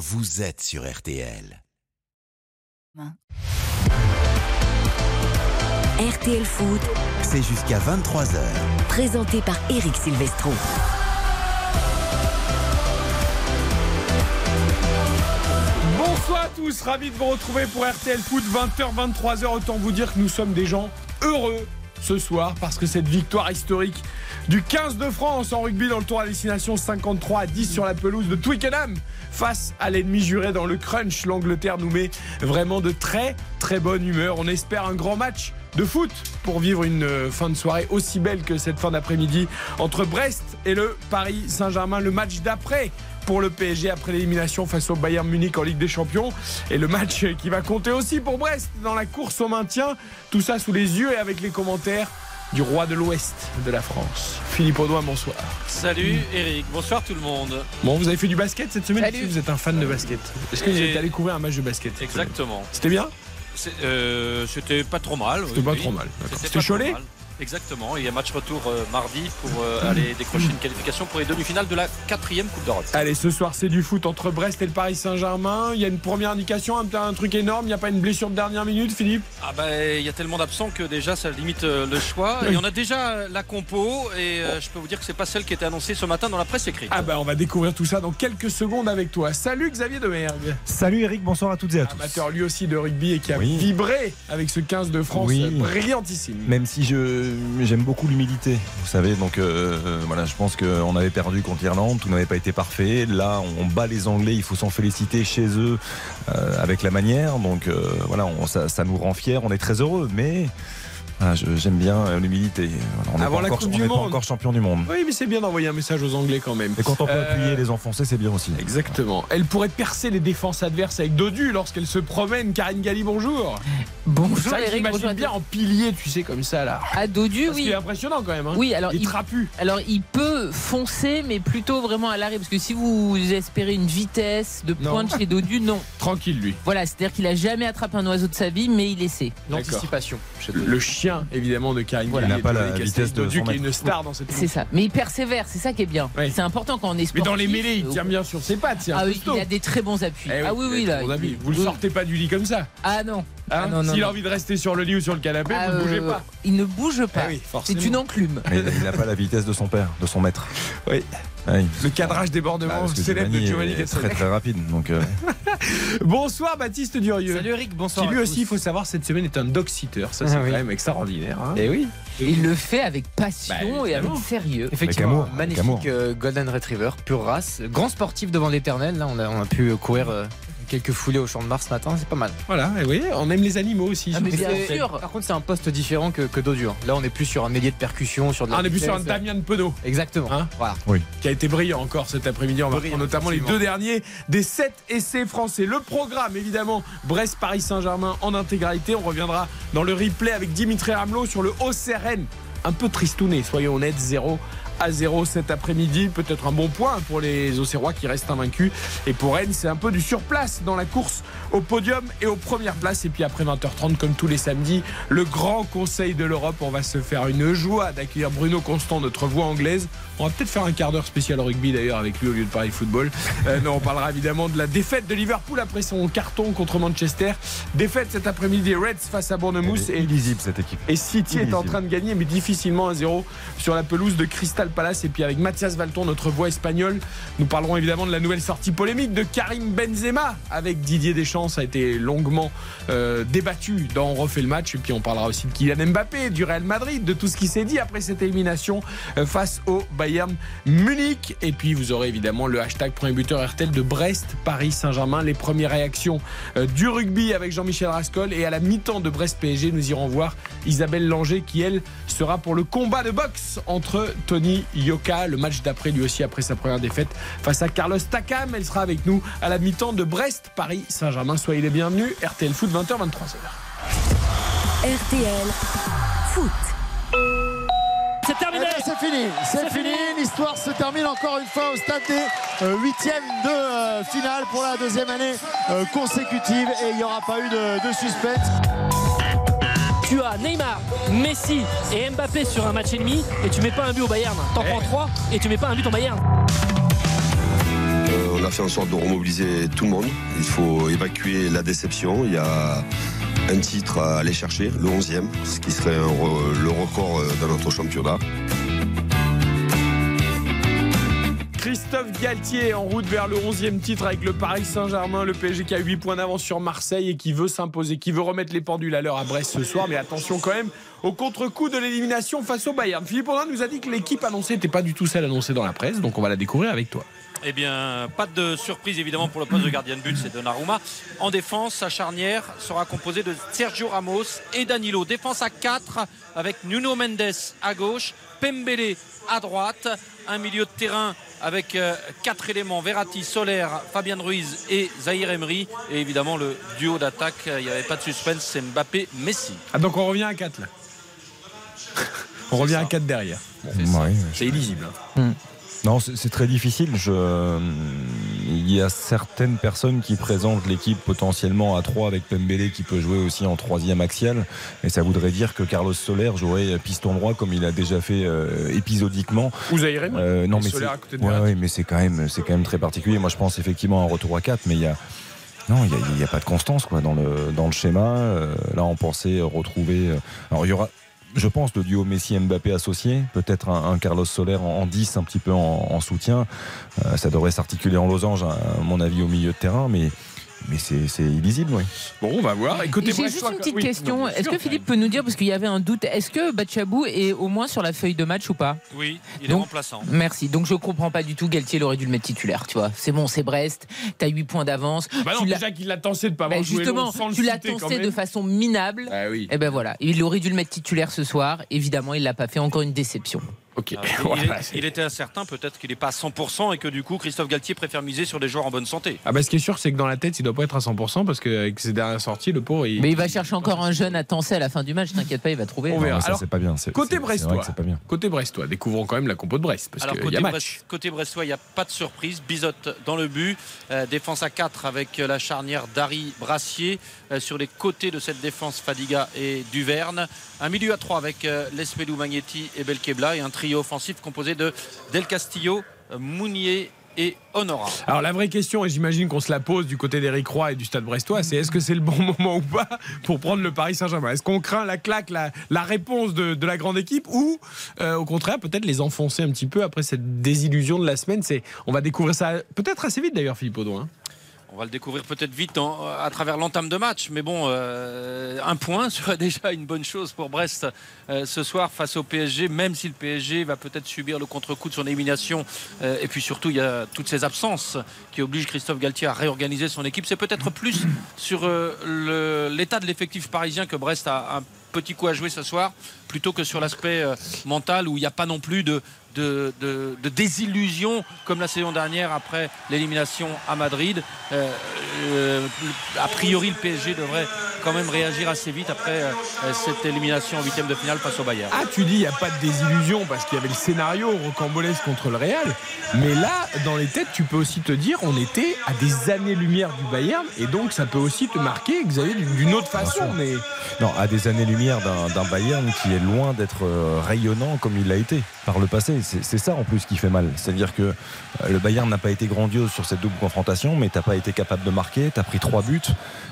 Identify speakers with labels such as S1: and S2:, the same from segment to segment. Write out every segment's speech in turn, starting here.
S1: vous êtes sur RTL.
S2: RTL Foot,
S1: C'est jusqu'à 23h.
S2: présenté par Eric Silvestro.
S3: Bonsoir à tous, ravi de vous retrouver pour RTL Foot 20h 23h autant vous dire que nous sommes des gens heureux ce soir parce que cette victoire historique du 15 de France en rugby dans le tour à destination 53 à 10 sur la pelouse de Twickenham face à l'ennemi juré dans le crunch l'Angleterre nous met vraiment de très très bonne humeur on espère un grand match de foot pour vivre une euh, fin de soirée aussi belle que cette fin d'après-midi entre Brest et le Paris Saint-Germain le match d'après pour le PSG après l'élimination face au Bayern Munich en Ligue des Champions. Et le match qui va compter aussi pour Brest dans la course au maintien. Tout ça sous les yeux et avec les commentaires du roi de l'Ouest de la France. Philippe Audouin, bonsoir.
S4: Salut Eric, bonsoir tout le monde.
S3: Bon, vous avez fait du basket cette semaine
S4: Salut.
S3: Est-ce que Vous êtes un fan de basket Est-ce que vous êtes allé couvrir un match de basket
S4: Exactement.
S3: C'était bien
S4: euh, C'était pas trop mal.
S3: C'était
S4: oui,
S3: pas
S4: oui.
S3: trop mal.
S4: C'était
S3: C'était
S4: Exactement. Il y a match retour euh, mardi pour euh, aller décrocher une qualification pour les demi-finales de la quatrième Coupe d'Europe.
S3: Allez, ce soir, c'est du foot entre Brest et le Paris Saint-Germain. Il y a une première indication, un, un truc énorme. Il n'y a pas une blessure de dernière minute, Philippe?
S4: Ah ben il y a tellement d'absents que déjà ça limite euh, le choix.
S3: Oui.
S4: Et on a déjà la compo et euh, je peux vous dire que c'est pas celle qui était annoncée ce matin dans la presse écrite.
S3: Ah bah on va découvrir tout ça dans quelques secondes avec toi. Salut Xavier Demergue,
S5: Salut Eric, bonsoir à toutes et à tous.
S3: amateur lui aussi de rugby et qui a
S5: Oui.
S3: vibré avec ce 15 de France
S5: Oui.
S3: brillantissime.
S5: Même si je j'aime beaucoup l'humilité, vous savez, donc euh, euh, voilà, je pense qu'on avait perdu contre l'Irlande, tout n'avait pas été parfait. Là, on bat les Anglais, il faut s'en féliciter chez eux euh, avec la manière. Donc voilà, ça, ça nous rend fiers, on est très heureux, mais je- j'aime bien euh, l'humilité. On n'est
S3: Avant
S5: pas,
S3: la
S5: encore,
S3: Coupe
S5: on
S3: du
S5: n'est pas
S3: Monde.
S5: encore champion du monde.
S3: Oui mais c'est bien d'envoyer un message aux Anglais quand même.
S5: Et quand on peut
S3: Euh,
S5: appuyer les enfoncer, c'est bien aussi.
S3: Exactement. Elle pourrait percer les défenses adverses avec Dodu lorsqu'elle se promène. Karine Galli, bonjour.
S6: Bonjour
S3: Ça,
S6: Eric,
S3: j'imagine
S6: bonjour
S3: bien en pilier, tu sais, comme ça là.
S6: À Dodu,
S3: Parce qu'il
S6: oui.
S3: est impressionnant quand même. Hein.
S6: Oui, alors
S3: il
S6: il,
S3: trapu.
S6: alors il peut foncer, mais plutôt vraiment à l'arrêt, parce que si vous espérez une vitesse de
S3: Non.
S6: pointe chez Dodu, non.
S3: Tranquille lui.
S6: Voilà, c'est-à-dire qu'il a jamais attrapé un oiseau de sa vie, mais il essaie.
S3: L'anticipation. Le chien évidemment de Karine
S5: Voilà. Il n'a pas la vitesse de
S3: qui est une star dans cette
S6: C'est ça. Mais il persévère, c'est ça qui est bien.
S3: Oui.
S6: C'est important quand on est
S3: Mais dans les mêlées, il
S6: Euh,
S3: tient bien sur ses pattes. c'est un
S6: Ah oui, il a des très bons appuis.
S3: Eh
S6: ah oui,
S3: il a
S6: oui,
S3: des
S6: là.
S3: Vous le
S6: oui.
S3: sortez pas du lit comme ça.
S6: Ah non.
S3: Hein
S6: Ah non, non,
S3: S'il a envie de rester sur le lit ou sur le canapé,
S6: Ah,
S3: vous ne bougez
S6: euh,
S3: pas.
S6: Il ne bouge pas.
S3: Eh oui,
S6: c'est une enclume.
S5: Mais il n'a pas la vitesse de son père, de son maître.
S3: Oui.
S5: Oui.
S3: Le cadrage débordement
S5: Ah, que
S3: célèbre de
S5: Giovanni est très très rapide. Donc euh,
S3: Bonsoir Baptiste Durieux.
S7: Salut Eric, bonsoir.
S3: Qui lui aussi, il faut savoir, cette semaine est un dog-sitter. Ça, c'est
S7: Ah oui.
S3: quand même extraordinaire. hein.
S7: tous. Et oui,
S6: Il le fait avec passion
S3: Bah,
S6: et avec sérieux.
S7: effectivement,
S5: amour,
S7: magnifique
S5: avec amour.
S7: euh, Golden Retriever, pure race, grand sportif devant l'éternel. Là, on a, on a pu courir quelques foulées au champ de Mars ce matin, c'est pas mal.
S3: Voilà, et oui, on aime les animaux aussi.
S6: Ah, mais bien
S7: c'est-
S6: sûr.
S7: Par contre, c'est un poste différent que, que Dodur. Là, on est plus sur un ailier de percussion, sur de la
S3: Ah, on est plus sur un. Damien de Penaud.
S7: Exactement.
S3: Hein
S7: voilà.
S3: qui a été brillant encore cet après-midi. On va
S7: Brillant,
S3: reprendre notamment les deux derniers des sept essais français. Le programme, évidemment, Brest-Paris-Saint-Germain en intégralité. On reviendra dans le replay avec Dimitri Ramelot sur le OCRN. Un peu tristouné, soyons honnêtes, 0 à 0 cet après-midi. Peut-être un bon point pour les Auxerrois qui restent invaincus. Et pour Rennes, c'est un peu du surplace dans la course au podium et aux premières places. Et puis après 20h30, comme tous les samedis, le grand conseil de l'Europe. On va se faire une joie d'accueillir Bruno Constant, notre voix anglaise. On va peut-être faire un quart d'heure spécial rugby d'ailleurs avec lui au lieu de parler football. Euh, non, on parlera évidemment de la défaite de Liverpool après son carton contre Manchester. Défaite cet après-midi des Reds face à Bournemouth. Et
S5: illisible cette équipe.
S3: et City est en train de gagner, mais difficilement 1-0 sur la pelouse de Crystal Palace. Et puis avec Mathias Valton, notre voix espagnole, nous parlerons évidemment de la nouvelle sortie polémique de Karim Benzema avec Didier Deschamps. Ça a été longuement euh, débattu dans On refait le match. Et puis on parlera aussi de Kylian Mbappé, du Real Madrid, de tout ce qui s'est dit après cette élimination euh, face au Bayern Munich. Et puis vous aurez évidemment le hashtag premier buteur RTL de Brest, Paris, Saint-Germain. Les premières réactions euh, du rugby avec Jean-Michel Rascol. Et à la mi-temps de Brest PSG, nous irons voir Isabelle Langer qui, elle, sera pour le combat de boxe entre Tony Yoka. Le match d'après, lui aussi, après sa première défaite face à Carlos Takam. Elle sera avec nous à la mi-temps de Brest, Paris, Saint-Germain. Soyez les bienvenus. RTL Foot 20h, 23h.
S2: RTL Foot.
S8: C'est terminé.
S9: Eh ben, c'est fini, c'est fini. L'histoire se termine encore une fois au stade des euh, huitièmes de euh, finale pour la deuxième année euh, consécutive et il n'y aura pas eu de, de suspense.
S8: Tu as Neymar, Messi et Mbappé sur un match et demi et tu mets pas un but au Bayern. T'en prends trois et tu mets pas un but au Bayern.
S10: Euh, on a a fait en sorte de remobiliser tout le monde. Il faut évacuer la déception. Il y a un titre à aller chercher, le 11e, ce qui serait le record euh, dans notre championnat.
S3: Christophe Galtier en route vers le 11e titre avec le Paris Saint-Germain, le PSG qui a 8 points d'avance sur Marseille et qui veut s'imposer, qui veut remettre les pendules à l'heure à Brest ce soir. Mais attention quand même au contre-coup de l'élimination face au Bayern. Philippe Audin nous a dit que l'équipe annoncée n'était pas du tout celle annoncée dans la presse, donc on va la découvrir avec toi.
S4: Eh bien, pas de surprise évidemment pour le poste de gardien de but, c'est Donnarumma. En défense, sa charnière sera composée de Sergio Ramos et Danilo. Défense à 4 avec Nuno Mendes à gauche, Pembele à droite, un milieu de terrain avec euh, quatre éléments Verratti, Soler, Fabien Ruiz et Zahir Emery. Et évidemment, le duo d'attaque, euh, il n'y avait pas de suspense, c'est Mbappé-Messi.
S3: Ah, donc on revient à 4 là. on revient à 4 derrière. C'est illisible. hein.
S5: Non, c'est très difficile. Je... Il y a certaines personnes qui présentent l'équipe potentiellement à 3 avec Pembele qui peut jouer aussi en troisième axial. Et ça voudrait dire que Carlos Soler jouerait piston droit comme il a déjà fait euh, épisodiquement.
S3: Ou Zahir Emery.
S5: Euh, non, mais c'est- ouais, mais quand même, c'est quand même très particulier. Moi, je pense effectivement à un retour à 4, mais il y a, non, il y a, il y a pas de constance quoi dans le dans le schéma. Euh, là, on pensait retrouver. euh, alors, il y aura. Je pense le duo Messi-Mbappé associé, peut-être un, un Carlos Soler en, en 10 un petit peu en, en soutien. Euh, ça devrait s'articuler en losange, à mon avis, au milieu de terrain, mais, mais c'est illisible, oui.
S3: Bon, on va voir. Côté
S6: J'ai juste une petite
S3: oui,
S6: question. Est-ce que Philippe peut nous dire, parce qu'il y avait un doute, est-ce que Bachabou est au moins sur la feuille de match ou pas?
S4: Oui, il est
S6: Donc,
S4: remplaçant.
S6: Merci. Donc je comprends pas du tout. Galtier aurait dû le mettre titulaire. Tu vois, c'est bon, c'est Brest. T'as 8 points d'avance.
S3: Bah non,
S6: Tu
S3: déjà qu'il l'a tensé de pas
S6: Bah,
S3: avoir joué
S6: justement,
S3: sans le
S6: tu l'as tensé de façon minable.
S3: Ah oui.
S6: Et ben voilà, il aurait dû le mettre titulaire ce soir. Évidemment, il l'a pas fait. Encore une déception.
S3: Ok.
S4: Ah, il-
S3: Voilà,
S4: il, est-
S3: c'est-
S4: il était incertain, peut-être qu'il n'est pas à 100% et que du coup Christophe Galtier préfère miser sur des joueurs en bonne santé.
S3: Ah bah ce qui est sûr c'est que dans la tête il doit pas être à 100% parce qu'avec ses dernières sorties le pauvre il...
S6: Mais il va chercher encore un jeune à tenser à la fin du match. T'inquiète pas, il va trouver.
S3: On verra.
S5: Non, ça,
S3: Alors,
S5: c'est pas bien. C'est-
S3: Côté
S5: c'est-
S3: Brestois,
S5: que c'est pas bien.
S3: côté Brestois, découvrons quand même la compo de Brest parce
S4: Alors
S3: qu'il y
S4: côté,
S3: a match.
S4: Brest- côté brestois, il n'y a pas de surprise. Bizotte dans le but. Euh, défense à 4 avec la charnière d'Harry Brassier. Euh, sur les côtés de cette défense, Fadiga et Duverne. Un milieu à 3 avec euh, Lespelou, Magnetti et Belkebla. Et un trio offensif composé de Del Castillo, euh, Mounier et Honora.
S3: Alors la vraie question, et j'imagine qu'on se la pose du côté d'Éric Roy et du Stade Brestois, c'est est-ce que c'est le bon moment ou pas pour prendre le Paris Saint-Germain? Est-ce qu'on craint la claque, la, réponse de, la grande équipe ou au contraire peut-être les enfoncer un petit peu après cette désillusion de la semaine? C'est On va découvrir ça peut-être assez vite d'ailleurs Philippe Audouin.
S4: On va le découvrir peut-être vite à travers l'entame de match, mais bon, euh, un point serait déjà une bonne chose pour Brest euh, ce soir face au PSG, même si le PSG va peut-être subir le contre-coup de son élimination. Euh, et puis surtout, il y a toutes ces absences qui obligent Christophe Galtier à réorganiser son équipe. C'est peut-être plus sur l'état de l'effectif parisien que Brest a un petit coup à jouer ce soir, plutôt que sur l'aspect mental où il n'y a pas non plus de, de, de- de désillusion comme la saison dernière après l'élimination à Madrid. Euh, euh, a priori, le PSG devrait quand même réagir assez vite après euh, cette élimination en huitième de finale face au Bayern.
S3: Ah, tu dis, il n'y a pas de désillusion parce qu'il y avait le scénario rocambolesque contre le Real. Mais là, dans les têtes, tu peux aussi te dire, on était à des années-lumière du Bayern. Et donc, ça peut aussi te marquer, Xavier, d'une autre façon. Mais
S5: Non, à des années-lumière d'un d'un Bayern qui est loin d'être rayonnant comme il l'a été par le passé. C'est ça en plus qui fait mal. C'est-à-dire que euh, le Bayern n'a pas été grandiose sur cette double confrontation, mais t'as pas été capable de marquer, t'as pris trois buts,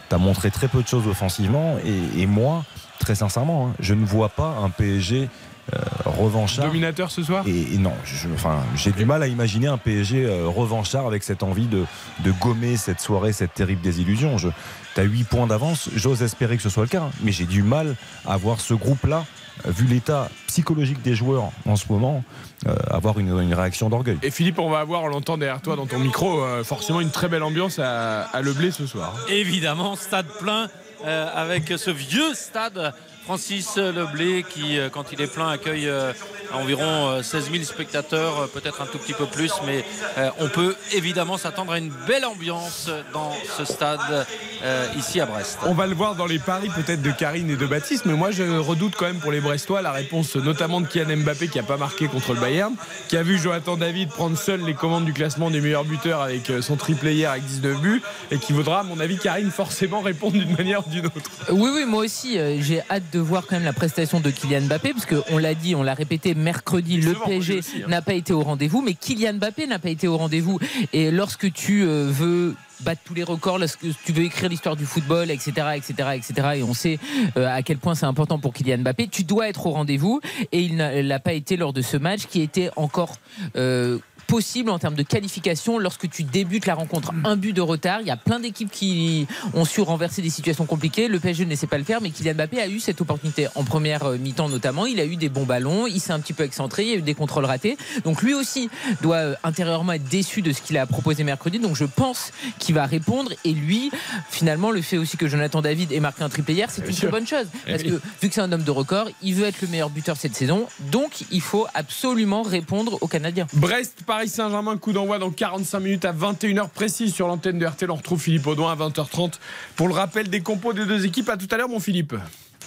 S5: t'as montré très peu de choses offensivement. Et, et moi, très sincèrement, hein, je ne vois pas un PSG euh, revanchard.
S3: dominateur ce soir?
S5: Et, et non, enfin, j'ai du mal à imaginer un PSG euh, revanchard avec cette envie de, de gommer cette soirée, cette terrible désillusion. Je, t'as 8 points d'avance, j'ose espérer que ce soit le cas, hein, mais j'ai du mal à voir ce groupe-là, vu l'état psychologique des joueurs en ce moment, euh, avoir une, une réaction d'orgueil.
S3: Et Philippe, on va avoir, on l'entend derrière toi dans ton micro, euh, forcément une très belle ambiance à, à Le Blé ce soir.
S4: Évidemment, stade plein euh, avec ce vieux stade. Francis Leblé qui, quand il est plein, accueille euh, environ euh, 16 000 spectateurs, euh, peut-être un tout petit peu plus, mais euh, on peut évidemment s'attendre à une belle ambiance dans ce stade euh, ici à Brest.
S3: On va le voir dans les paris peut-être de Karine et de Baptiste, mais moi je redoute quand même pour les Brestois la réponse notamment de Kylian Mbappé qui a pas marqué contre le Bayern, qui a vu Jonathan David prendre seul les commandes du classement des meilleurs buteurs avec euh, son triplé hier avec 19 buts et qui voudra à mon avis Karine forcément répondre d'une manière ou d'une autre.
S6: Oui, oui, moi aussi, euh, j'ai hâte de voir quand même la prestation de Kylian Mbappé, parce qu'on l'a dit, on l'a répété, mercredi, le PSG
S3: hein.
S6: n'a pas été au rendez-vous, mais Kylian Mbappé n'a pas été au rendez-vous. Et lorsque tu euh, veux battre tous les records, lorsque tu veux écrire l'histoire du football, etc., etc., etc., et on sait euh, à quel point c'est important pour Kylian Mbappé, tu dois être au rendez-vous. Et il n'a l'a pas été lors de ce match qui était encore euh, possible en termes de qualification lorsque tu débutes la rencontre. Un but de retard. Il y a plein d'équipes qui ont su renverser des situations compliquées. Le PSG ne sait pas le faire, mais Kylian Mbappé a eu cette opportunité en première euh, mi-temps notamment. Il a eu des bons ballons, il s'est un petit peu excentré, il y a eu des contrôles ratés. Donc lui aussi doit euh, intérieurement être déçu de ce qu'il a proposé mercredi. Donc je pense qu'il va répondre. Et lui, finalement, le fait aussi que Jonathan David ait marqué un triplé hier, c'est une très bonne chose.
S3: Eh
S6: Parce que vu que c'est un homme de record, il veut être le meilleur buteur cette saison. Donc il faut absolument répondre aux Canadiens.
S3: Brest, Paris Saint-Germain, coup d'envoi dans 45 minutes à 21h précise sur l'antenne de RTL. On retrouve Philippe Audouin à 20h30 pour le rappel des compos des deux équipes. À tout à l'heure, mon Philippe.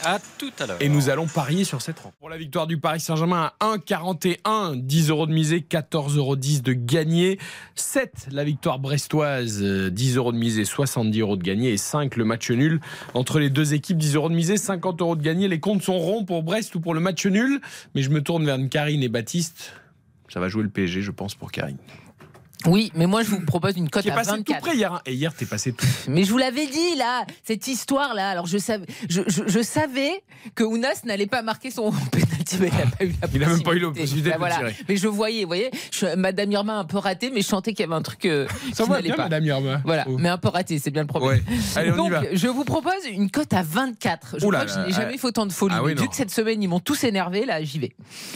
S4: À tout à l'heure.
S3: Et nous allons parier sur cette rencontre. Pour la victoire du Paris Saint-Germain à 1,41, 10 euros de misée, 14,10 euros de gagné. 7, la victoire brestoise, euh, 10 euros de misée, 70 euros de gagné. Et 5, le match nul. Entre les deux équipes, 10 euros de misée, 50 euros de gagné. Les comptes sont ronds pour Brest ou pour le match nul. Mais je me tourne vers Karine et Baptiste. Ça va jouer le PSG, je pense, pour Karine.
S6: Oui, mais moi je vous propose une cote à
S3: passé tout
S6: 24.
S3: près hier. hein. Et hier, t'es passé tout.
S6: Mais je vous l'avais dit là, cette histoire là. Alors je savais, je, je- je savais que Ounas n'allait pas marquer son penalty, mais il n'a pas eu la
S3: Il a même pas eu de
S6: Bah, voilà.
S3: tirer.
S6: Mais je voyais, vous voyez, je- Madame Irma a un peu raté, mais je sentais qu'il y avait un truc euh,
S3: Ça va bien,
S6: pas.
S3: Madame Irma.
S6: Voilà,
S3: Oh.
S6: mais un peu raté, c'est bien le problème.
S3: Ouais. Allez, on
S6: Donc,
S3: y va.
S6: je vous propose une cote à 24. Je
S3: Ouh là
S6: crois que je n'ai jamais
S3: ouais.
S6: fait autant de folie.
S3: Ah oui,
S6: mais vu que cette semaine, ils m'ont tous énervé, là, j'y vais.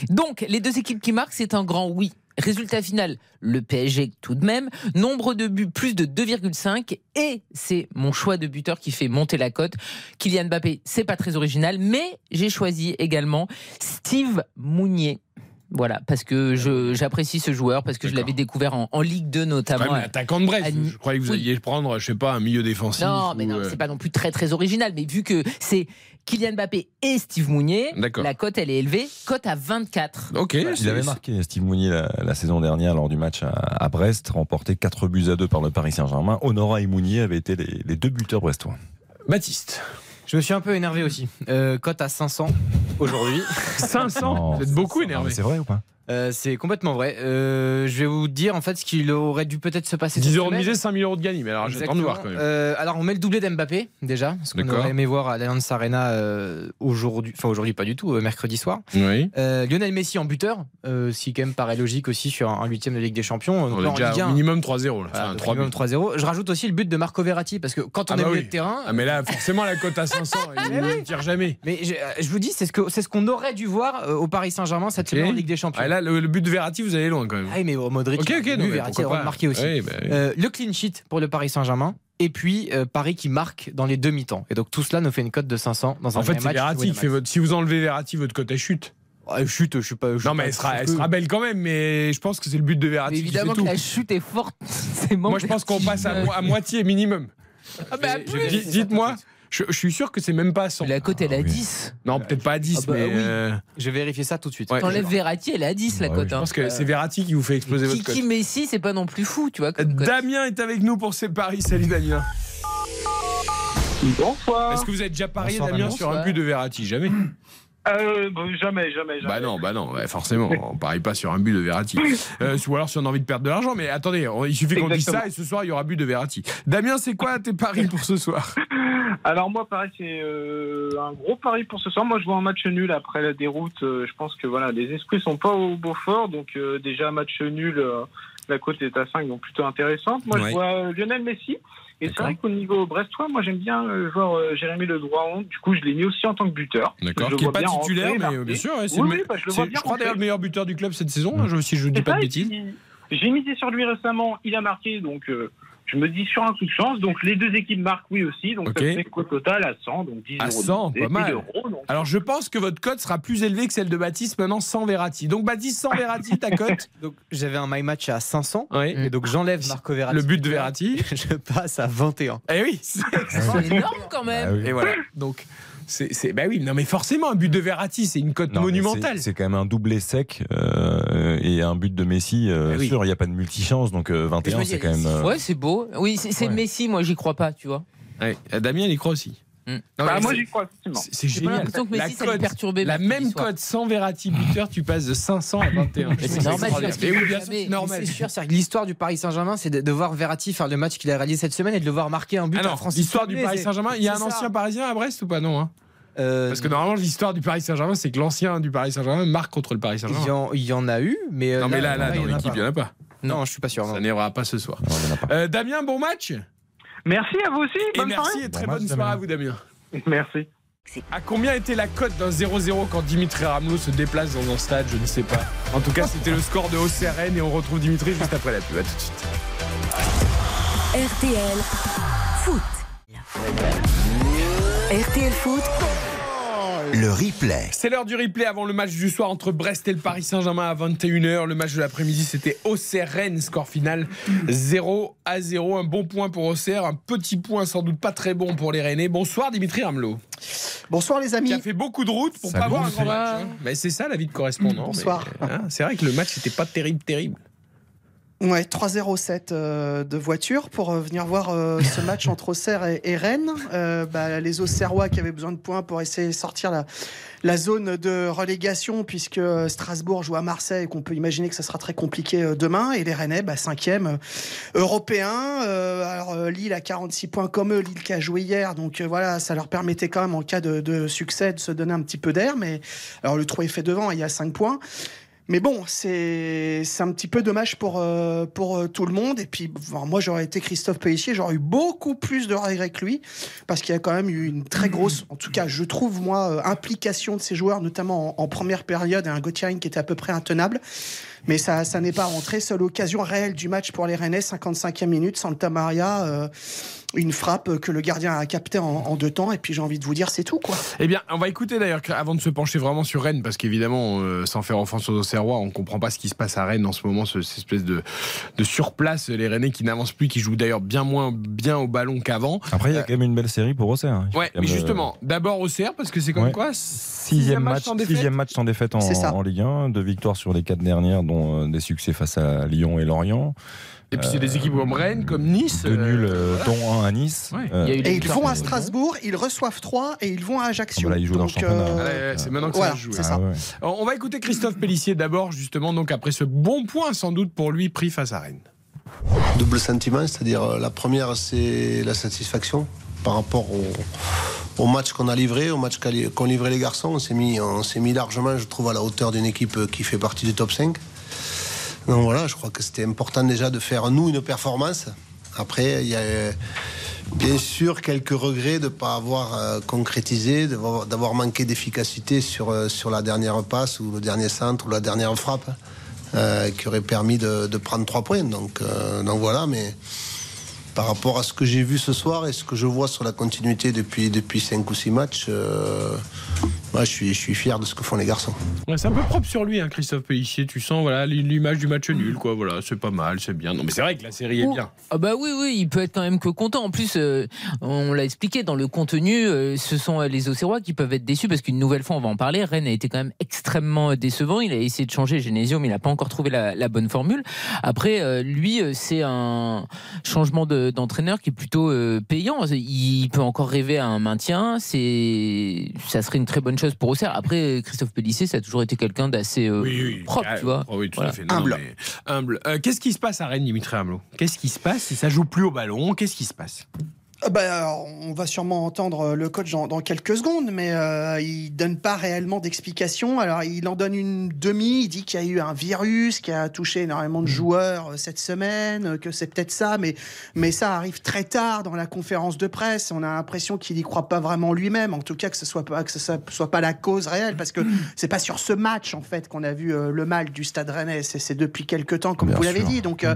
S6: Donc, les deux équipes qui marquent, c'est un grand oui. Résultat final, le PSG tout de même. Nombre de buts, plus de 2,5. Et c'est mon choix de buteur qui fait monter la cote. Kylian Mbappé, c'est pas très original, mais j'ai choisi également Steve Mounier. Voilà, parce que je- j'apprécie ce joueur, parce que je l'avais découvert en, en Ligue 2
S3: Quand
S6: notamment.
S3: même, attaquant de Brest.
S6: à.
S3: Je croyais que vous
S6: Oui.
S3: alliez prendre, je sais pas, un milieu défensif.
S6: Non, mais non,
S3: euh,
S6: c'est pas non plus très très original. Mais vu que c'est Kylian Mbappé et Steve Mounier,
S3: D'accord.
S6: la cote elle est élevée, cote à 24.
S3: Ok.
S5: Il
S3: c'est-
S5: avait marqué Steve Mounier la, la saison dernière lors du match à, à Brest, remporté 4 buts à 2 par le Paris Saint-Germain. Honora et Mounier avaient été les, les deux buteurs brestois.
S3: Baptiste.
S7: Je me suis un peu énervé aussi. Euh, cote à 500 aujourd'hui.
S3: 500
S5: Non,
S3: Vous êtes beaucoup énervé.
S5: C'est vrai ou pas?
S7: Euh, c'est complètement vrai. Euh, je vais vous dire en fait ce qu'il aurait dû peut-être se passer.
S3: 10
S7: cette
S3: euros de misée, 5000 euros de gagné. Mais alors, j'attends de voir quand même.
S7: Euh, alors on met le doublé d'Mbappé déjà, parce qu'on aurait aimé voir à l'Allianz Arena aujourd'hui, enfin aujourd'hui pas du tout, mercredi soir.
S3: Oui.
S7: Lionel Messi en buteur, ce qui quand même paraît logique aussi sur un huitième de Ligue des Champions. Donc
S3: On
S7: là,
S3: est
S7: en
S3: déjà
S7: Ligue 1,
S3: minimum 3-0. là.
S7: voilà,
S3: Enfin,
S7: donc
S3: 3
S7: minimum
S3: buts.
S7: 3-0. Je rajoute aussi le but de Marco Verratti parce que quand on
S3: Ah
S7: est
S3: bah
S7: milieu
S3: oui.
S7: de terrain,
S3: Ah, mais là, forcément, la cote à 500, il ne tire jamais.
S7: mais je, je vous dis, c'est ce que c'est ce qu'on aurait dû voir au Paris Saint-Germain cette semaine en Ligue des Champions.
S3: Ah, là, le, le but de Verratti, vous allez loin quand même.
S7: Ah oui, mais oh, Modric,
S3: Ok, ok,
S7: il a
S3: non, mais
S7: Verratti a marqué aussi.
S3: Oui, bah oui.
S7: Euh, le clean sheet pour le Paris Saint-Germain. Et puis euh, Paris qui marque dans les demi-temps. Et donc tout cela nous fait une cote de 500 dans un
S3: En fait,
S7: vrai
S3: c'est
S7: match.
S3: Verratti qui fait votre. Si vous enlevez Verratti, votre cote elle chute.
S7: Ah, chute, je suis pas. je suis
S3: Non, mais
S7: pas-
S3: elle sera, elle belle quand même. Mais je pense que c'est le but de Verratti. fait
S6: évidemment que
S3: tout.
S6: la chute est forte. C'est
S3: Moi, je pense qu'on passe à, mo- à moitié minimum.
S6: Ah bah,
S3: Dites-moi, je, je suis sûr que c'est même pas à 100.
S6: La cote elle est à
S5: Ah oui.
S6: 10.
S3: Non, peut-être pas à 10,
S6: Ah bah
S3: mais.
S6: oui.
S3: euh,
S7: Je vais vérifier ça tout de suite.
S3: Ouais.
S6: T'enlèves Verratti, elle est à 10 la
S5: Ouais,
S6: cote.
S5: oui.
S3: Je pense que c'est Verratti qui vous fait exploser votre cote.
S6: Kiki Messi, c'est pas non plus fou, tu vois. comme.
S3: Damien est avec nous pour ses paris. Salut Damien.
S11: Bonsoir.
S3: Est-ce que vous avez déjà parié
S7: Bonsoir,
S3: Damien
S7: Damien.
S3: sur un but de Verratti? Jamais.
S11: Euh, bon, jamais, jamais, jamais.
S3: Bah non, bah non, forcément, on parie pas sur un but de Verratti. Euh, ou alors si on a envie de perdre de l'argent, mais attendez, on- il suffit qu'on dise ça et ce soir il y aura but de Verratti. Damien, c'est quoi tes paris pour ce soir?
S11: Alors moi, pareil, c'est euh, un gros pari pour ce soir. Moi, je vois un match nul après la déroute. Euh, je pense que voilà, les esprits sont pas au beau fort, donc euh, déjà match nul. euh, la cote est à 5, donc plutôt intéressante. Moi,
S3: Ouais.
S11: je vois euh, Lionel Messi. Et c'est vrai qu'au niveau brestois, moi j'aime bien euh, voir euh, Jérémy Le Droit. Du coup, je l'ai mis aussi en tant que buteur.
S3: D'accord,
S11: le
S3: qui est
S11: vois
S3: pas titulaire, mais euh, bien sûr, c'est le
S11: je le
S3: crois d'ailleurs le meilleur buteur du club cette saison, hein, je- si je dis
S11: C'est
S3: pas de bêtises.
S11: il- J'ai misé sur lui récemment, il a marqué, donc euh, je me dis sur un coup de chance. Donc les deux équipes marquent oui aussi, donc
S3: Ok.
S11: ça fait quoi total à 100, donc 10
S3: À
S11: euros.
S3: 100,
S11: de-
S3: pas
S11: 10
S3: mal.
S11: euros, donc.
S3: Alors je pense que votre cote sera plus élevée que celle de Baptiste maintenant sans Verratti. Donc Baptiste sans Verratti, ta cote
S7: Donc j'avais un my match à 500
S3: Oui.
S7: et donc j'enlève Marco Verratti.
S3: Le but de Verratti.
S7: Je passe à 21.
S3: Eh oui, c'est-
S6: C'est énorme quand
S5: Ah
S6: même.
S5: oui.
S3: et voilà. Donc c'est c'est- bah oui, non mais forcément un but de Verratti, c'est une cote monumentale.
S5: c'est- C'est quand même un doublé sec euh, et un but de Messi. euh,
S3: Ah oui.
S5: sûr, il n'y a pas de multichance, donc euh,
S3: Je
S5: 21,
S3: veux
S5: c'est quand même. euh,
S6: Ouais, c'est beau. Oui, c'est c'est
S5: Ouais.
S6: Messi, moi j'y crois pas, tu vois.
S3: Ouais, Damien il y croit aussi. Non,
S11: Bah,
S3: mais
S11: moi, j'y crois, effectivement.
S3: C'est
S6: pas
S3: génial.
S6: l'impression que
S3: La
S6: ça lui
S3: cote-
S6: perturbait
S3: La même cote sans Verratti buteur, tu passes de 500 à 21.
S6: Mais c'est normal,
S3: c'est normal.
S7: C'est sûr, c'est que l'histoire du Paris Saint-Germain, c'est de, de voir Verratti faire le match qu'il a réalisé cette semaine et de le voir marquer un but
S3: Ah
S7: à
S3: non,
S7: Francis
S3: l'histoire du Paris Saint-Germain, il y a un
S7: ça.
S3: ancien parisien à Brest ou pas Non. hein
S7: Euh,
S3: Parce que normalement, l'histoire du Paris Saint-Germain, c'est que l'ancien du Paris Saint-Germain marque contre le Paris Saint-Germain.
S7: en, il y en a eu, mais euh,
S3: Non, mais là, là,
S7: y
S3: dans
S7: en
S3: l'équipe,
S7: pas.
S3: il n'y en a pas.
S7: Non, je suis pas sûr. non.
S3: Ça n'ira pas ce soir.
S5: En pas.
S3: Euh, Damien, bon match
S11: Merci à vous aussi.
S3: Et
S11: Bonne
S3: merci
S11: soirée.
S3: et très
S5: Bon
S3: bonne
S5: match,
S3: soirée à vous, Damien.
S11: Merci.
S3: À combien était la cote d'un 0-0 quand Dimitri Ramelot se déplace dans un stade Je ne sais pas. En tout cas, c'était le score de OCRN et on retrouve Dimitri juste après la pub. À tout de suite.
S2: RTL Foot. RTL Foot,
S1: Le replay.
S3: C'est l'heure du replay avant le match du soir entre Brest et le Paris Saint-Germain à 21h. Le match de l'après-midi, c'était Auxerre-Rennes, score final 0 à 0. Un bon point pour Auxerre, un petit point sans doute pas très bon pour les Rennais. Bonsoir Dimitri Ramelot.
S12: Bonsoir les amis.
S3: Qui a fait beaucoup de routes pour
S5: Salut,
S3: pas avoir un grand match. hein. Mais c'est ça la vie de correspondant.
S12: Bonsoir.
S3: Hein, c'est vrai que le match n'était pas terrible, terrible.
S12: Ouais, 3-0-7 euh, de voiture pour euh, venir voir euh, ce match entre Auxerre et, et Rennes. Euh, bah, les Auxerrois qui avaient besoin de points pour essayer de sortir la, la zone de relégation puisque euh, Strasbourg joue à Marseille et qu'on peut imaginer que ça sera très compliqué demain. Et les Rennais, bah, cinquième euh, européen. Alors Lille a 46 points comme eux, Lille qui a joué hier. Donc voilà, ça leur permettait quand même en cas de, de succès de se donner un petit peu d'air. Mais alors le trou est fait devant, il y a 5 points. Mais bon, c'est un petit peu dommage pour, euh, pour euh, tout le monde. Et puis, bon, moi, j'aurais été Christophe Pellissier, j'aurais eu beaucoup plus de regrets que lui, parce qu'il y a quand même eu une très grosse, en tout cas, je trouve, moi, euh, implication de ces joueurs, notamment en, en première période, et un Gauthier qui était à peu près intenable. Mais ça, ça n'est pas rentré. Seule occasion réelle du match pour les Rennais, 55e minute, Santa Maria, euh, une frappe que le gardien a captée en, en deux temps. Et puis, j'ai envie de vous dire, c'est tout, quoi.
S3: Eh bien, on va écouter d'ailleurs, avant de se pencher vraiment sur Rennes, parce qu'évidemment, euh, sans faire offense aux Auxerrois, on comprend pas ce qui se passe à Rennes en ce moment, ce- cette espèce de, de surplace, les Rennais qui n'avancent plus, qui jouent d'ailleurs bien moins bien au ballon qu'avant.
S5: Après, il y a quand même une belle série pour Auxerre. hein.
S3: Ouais, mais
S5: euh,
S3: justement, d'abord Auxerre, parce que c'est comme
S5: Ouais.
S3: quoi
S5: Sixième match,
S3: sans défaite
S5: sixième match sans défaite en, en Ligue 1, deux victoires sur les quatre dernières, dont euh, des succès face à Lyon et Lorient,
S3: Et puis c'est des équipes comme Rennes, comme Nice.
S5: deux
S3: euh,
S5: nuls, euh,
S3: voilà.
S5: dont un à Nice.
S3: Ouais.
S5: Euh,
S12: Et ils vont à Strasbourg, ils reçoivent 3 et ils vont à Ajaccio.
S5: Ah bah là, ils jouent leur
S12: Donc,
S5: championnat.
S12: Euh,
S3: ouais, c'est maintenant que
S12: Voilà,
S3: ça se joue.
S12: ça.
S5: ah ouais.
S3: On va écouter Christophe Pellissier d'abord, justement, donc après ce bon point sans doute pour lui pris face à Rennes.
S13: double sentiment, c'est-à-dire euh, la première c'est la satisfaction par rapport au, au match qu'on a livré, au match qu'ont livré les garçons. On s'est mis, on s'est mis largement, je trouve, à la hauteur d'une équipe euh, qui fait partie du top 5. Donc voilà, je crois que c'était important déjà de faire nous une performance. Après, il y a bien sûr quelques regrets de ne pas avoir euh, concrétisé, d'avoir manqué d'efficacité sur, euh, sur la dernière passe ou le dernier centre ou la dernière frappe euh, qui aurait permis de, prendre trois points. Donc, voilà, mais par rapport à ce que j'ai vu ce soir et ce que je vois sur la continuité depuis, depuis cinq ou six matchs, moi, je, suis, je suis fier de ce que font les garçons.
S3: Ouais, c'est un peu propre sur lui, hein, Christophe Pellissier. Tu sens voilà l'image du match nul, quoi. Voilà, c'est pas mal, c'est bien. Non, mais c'est vrai que la série est bien.
S6: Ah bah oui, oui, il peut être quand même que content. En plus, euh, on l'a expliqué dans le contenu, euh, ce sont euh, les Auxerrois qui peuvent être déçus parce qu'une nouvelle fois, on va en parler. Rennes a été quand même extrêmement décevant. Il a essayé de changer Genesio, mais il n'a pas encore trouvé la, la bonne formule. Après, euh, lui, c'est un changement de- d'entraîneur qui est plutôt euh, payant. Il peut encore rêver à un maintien. C'est, ça serait une très bonne chose pour Auxerre. Après, Christophe Pellissier, ça a toujours été quelqu'un d'assez euh,
S3: Oui, oui.
S6: propre,
S3: Ah,
S6: tu vois.
S3: oh oui, tout
S6: Voilà.
S3: à fait. Non,
S12: Humble.
S3: mais humble. Euh, Qu'est-ce qui se passe à Rennes, Dimitri Hamelot? Qu'est-ce qui se passe? Si ça joue plus au ballon, qu'est-ce qui se passe?
S12: Bah, alors, on va sûrement entendre euh, le coach dans, dans quelques secondes, mais euh, il donne pas réellement d'explication. Alors, il en donne une demi. Il dit qu'il y a eu un virus qui a touché énormément de joueurs euh, cette semaine, euh, que c'est peut-être ça, mais, mais ça arrive très tard dans la conférence de presse. On a l'impression qu'il y croit pas vraiment lui-même. En tout cas, que ce soit pas que ce soit, soit pas la cause réelle, parce que c'est pas sur ce match en fait qu'on a vu euh, le mal du Stade Rennais. C'est depuis quelques temps, comme
S5: Bien
S12: vous l'avez dit. Donc, euh,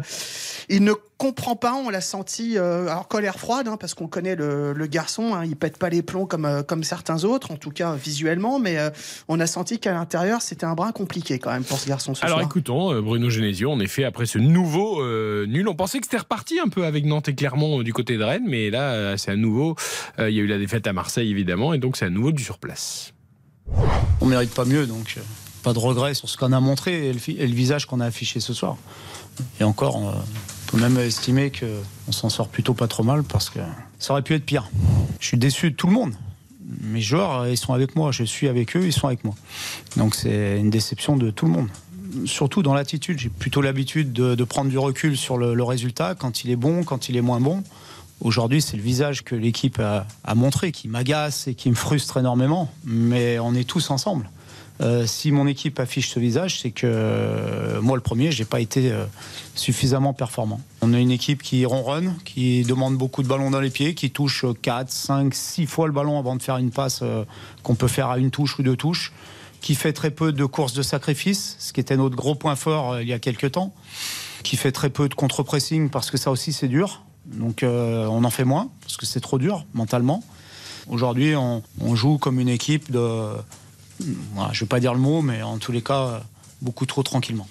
S12: il ne comprend pas, on l'a senti, alors colère froide, hein, parce qu'on connaît le, le garçon, hein, il pète pas les plombs comme, euh, comme certains autres, en tout cas visuellement, mais euh, on a senti qu'à l'intérieur, c'était un brin compliqué quand même pour ce garçon ce
S3: Alors
S12: soir.
S3: écoutons euh, Bruno Genesio, en effet, après ce nouveau euh, nul, on pensait que c'était reparti un peu avec Nantes et Clermont euh, du côté de Rennes, mais là, euh, c'est à nouveau, euh, il y a eu la défaite à Marseille évidemment, et donc c'est à nouveau du surplace.
S14: On mérite pas mieux, donc pas de regret sur ce qu'on a montré et le, fi- et le visage qu'on a affiché ce soir. Et encore, euh, peut même estimer qu'on s'en sort plutôt pas trop mal parce que ça aurait pu être pire. Je suis déçu de tout le monde. Mes joueurs, ils sont avec moi. Je suis avec eux, ils sont avec moi. Donc c'est une déception de tout le monde. Surtout dans l'attitude. J'ai plutôt l'habitude de, prendre du recul sur le, le résultat, quand il est bon, quand il est moins bon. Aujourd'hui, c'est le visage que l'équipe a, a montré, qui m'agace et qui me frustre énormément. Mais on est tous ensemble. Euh, si mon équipe affiche ce visage, c'est que euh, moi, le premier, j'ai pas été euh, suffisamment performant. On a une équipe qui ronronne, qui demande beaucoup de ballons dans les pieds, qui touche 4, 5, 6 fois le ballon avant de faire une passe qu'on peut faire à une touche ou deux touches, qui fait très peu de courses de sacrifice, ce qui était notre gros point fort il y a quelques temps, qui fait très peu de contre-pressing parce que ça aussi c'est dur. Donc on en fait moins parce que c'est trop dur mentalement. Aujourd'hui, on joue comme une équipe de. Je ne vais pas dire le mot, mais en tous les cas, beaucoup trop tranquillement.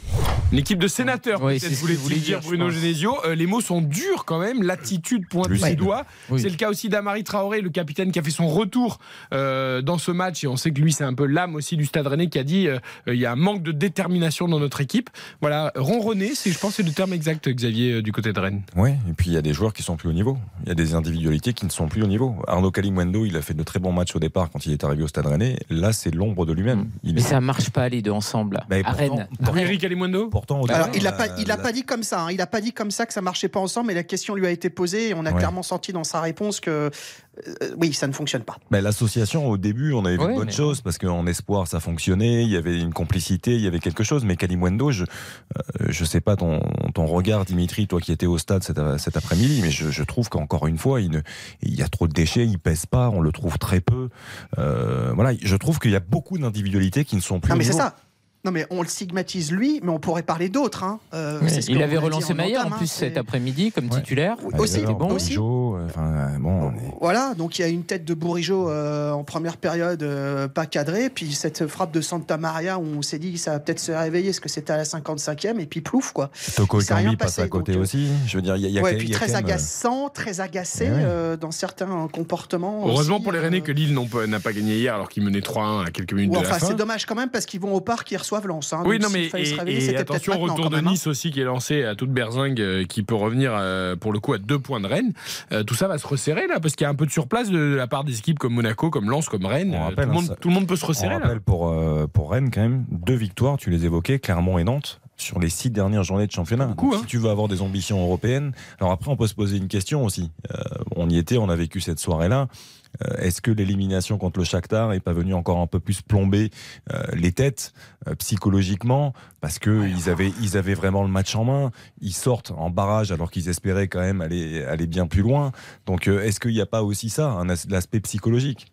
S3: Une équipe de sénateurs,
S6: Oui,
S3: peut-être voulait
S6: je voulais
S3: dire Bruno. Genesio. Euh, les mots sont durs quand même, l'attitude pointe
S5: Lucide.
S3: du doigt.
S6: Oui.
S3: C'est le cas aussi d'Amari Traoré, le capitaine qui a fait son retour euh, dans ce match. Et on sait que lui, c'est un peu l'âme aussi du Stade Rennais qui a dit euh, il y a un manque de détermination dans notre équipe. Voilà, ronronner, c'est, je pense, c'est le terme exact, Xavier, euh, du côté de Rennes.
S5: Oui, et puis il y a des joueurs qui sont plus au niveau. Il y a des individualités qui ne sont plus au niveau. Arnaud Kalimwendo, il a fait de très bons matchs au départ quand il est arrivé au Stade Rennais. Là, c'est l'ombre de lui-même. Il
S6: Mais
S5: est-
S6: ça marche pas les deux ensemble. Rennes.
S3: Eric Alimundo
S5: Pourtant, au
S12: Alors,
S5: départ,
S12: il n'a
S5: la-
S12: pas, il a pas dit comme ça. hein. Il n'a pas dit comme ça que ça marchait pas ensemble. Mais la question lui a été posée et on a
S5: Ouais.
S12: clairement senti dans sa réponse que euh, oui, ça ne fonctionne pas.
S5: L'association, au début, on avait vu
S6: Ouais,
S5: de bonnes
S6: mais-
S5: choses parce qu'en espoir, ça fonctionnait, il y avait une complicité, il y avait quelque chose. Mais Kalimwendo, je euh, je sais pas ton, ton regard, Dimitri, toi qui étais au stade cet, cet après-midi, mais je, je trouve qu'encore une fois, il, ne, il y a trop de déchets, il pèse pas, on le trouve très peu. Euh, voilà, je trouve qu'il y a beaucoup d'individualités qui ne sont plus
S12: Non, mais c'est ça. Non, mais on le stigmatise lui, mais on pourrait parler d'autres. hein. Euh,
S6: Oui, il avait relancé Maillard en
S12: hein,
S6: plus cet après-midi comme
S5: Ouais.
S6: titulaire.
S5: Ah,
S12: Aussi,
S5: alors,
S6: bon
S12: aussi.
S5: Euh, enfin, euh, bon, on est-
S12: Voilà, donc il y a une tête de Bourigeau euh, en première période euh, pas cadrée, puis cette frappe de Santa Maria où on s'est dit ça va peut-être se réveiller, parce que c'était à la 55e, et puis plouf quoi.
S5: Toko Ekambi passe à côté
S12: donc,
S5: aussi. Je veux dire, il y a, y a
S12: ouais,
S5: quand-
S12: puis
S5: il y a
S12: très
S5: euh,
S12: agaçant, très agacé
S5: ouais.
S12: dans certains comportements.
S3: Heureusement
S12: aussi,
S3: pour les
S12: euh,
S3: Rennais que Lille n'a pas gagné hier alors qu'ils menaient 3-1 à quelques minutes de la fin.
S12: c'est dommage quand même parce qu'ils vont au parc, ils reçoivent Lens. hein,
S3: Oui,
S12: donc
S3: non, mais et,
S12: réveiller,
S3: et attention, retour de
S12: hein.
S3: Nice aussi qui est lancé à toute berzingue, euh, qui peut revenir euh, pour le coup à deux points de Rennes. Euh, tout ça va se resserrer là parce qu'il y a un peu de surplace de la part des équipes comme Monaco, comme Lens, comme Rennes.
S5: On rappelle,
S3: tout, le
S5: hein,
S3: monde,
S5: ça-
S3: tout le monde peut se
S5: On
S3: resserrer là.
S5: rappelle pour, euh, pour Rennes quand même deux victoires, tu les évoquais, Clermont et Nantes, sur les six dernières journées de championnat.
S3: Beaucoup, hein.
S5: Si tu veux avoir des ambitions européennes, alors après on peut se poser une question aussi. Euh, on y était, on a vécu cette soirée-là. Euh, Est-ce que l'élimination contre le Shakhtar est pas venue encore un peu plus plomber euh, les têtes euh, psychologiquement? Parce que ils avaient ils avaient vraiment le match en main. Ils sortent en barrage alors qu'ils espéraient quand même aller aller bien plus loin. Donc est-ce qu'il n'y a pas aussi ça, un as- l'aspect psychologique?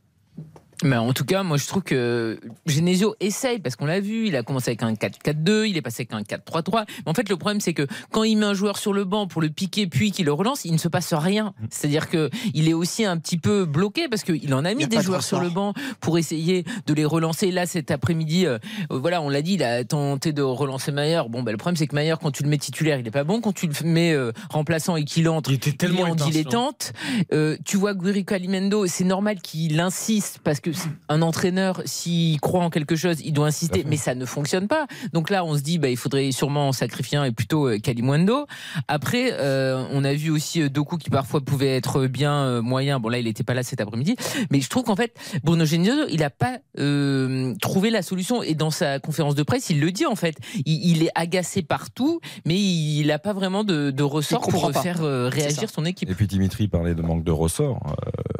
S6: Mais en tout cas, moi je trouve que Genesio essaye parce qu'on l'a vu, il a commencé avec un 4-4-2, il est passé avec un 4-3-3. Mais en fait, le problème c'est que quand il met un joueur sur le banc pour le piquer puis qu'il le relance, il ne se passe rien. C'est-à-dire que il est aussi un petit peu bloqué parce qu'il en a mis
S12: a
S6: des joueurs sur le banc pour essayer de les relancer. Là, cet après-midi, euh, euh, voilà, on l'a dit, il a tenté de relancer Maillard. Bon, bah, le problème c'est que Maillard, quand tu le mets titulaire, il est pas bon. Quand tu le mets euh, remplaçant et qu'il entre,
S3: Il était tellement
S6: il est en dilettante. Euh, tu vois Guirico Alimendo, c'est normal qu'il insiste parce que un entraîneur, s'il croit en quelque chose, il doit insister, mais ça ne fonctionne pas. Donc là, on se dit, bah, il faudrait sûrement en sacrifier un et plutôt euh, Kalimundo. Après, euh, on a vu aussi euh, Doku qui parfois pouvait être bien euh, moyen. Bon là, il n'était pas là cet après-midi, mais je trouve qu'en fait, Bruno Genesio, il n'a pas euh, trouvé la solution. Et dans sa conférence de presse, il le dit en fait, il, il est agacé partout, mais il n'a pas vraiment de, de ressort
S12: Il
S6: pour
S12: pas.
S6: faire euh, réagir son équipe.
S5: Et puis Dimitri parlait de manque de ressort.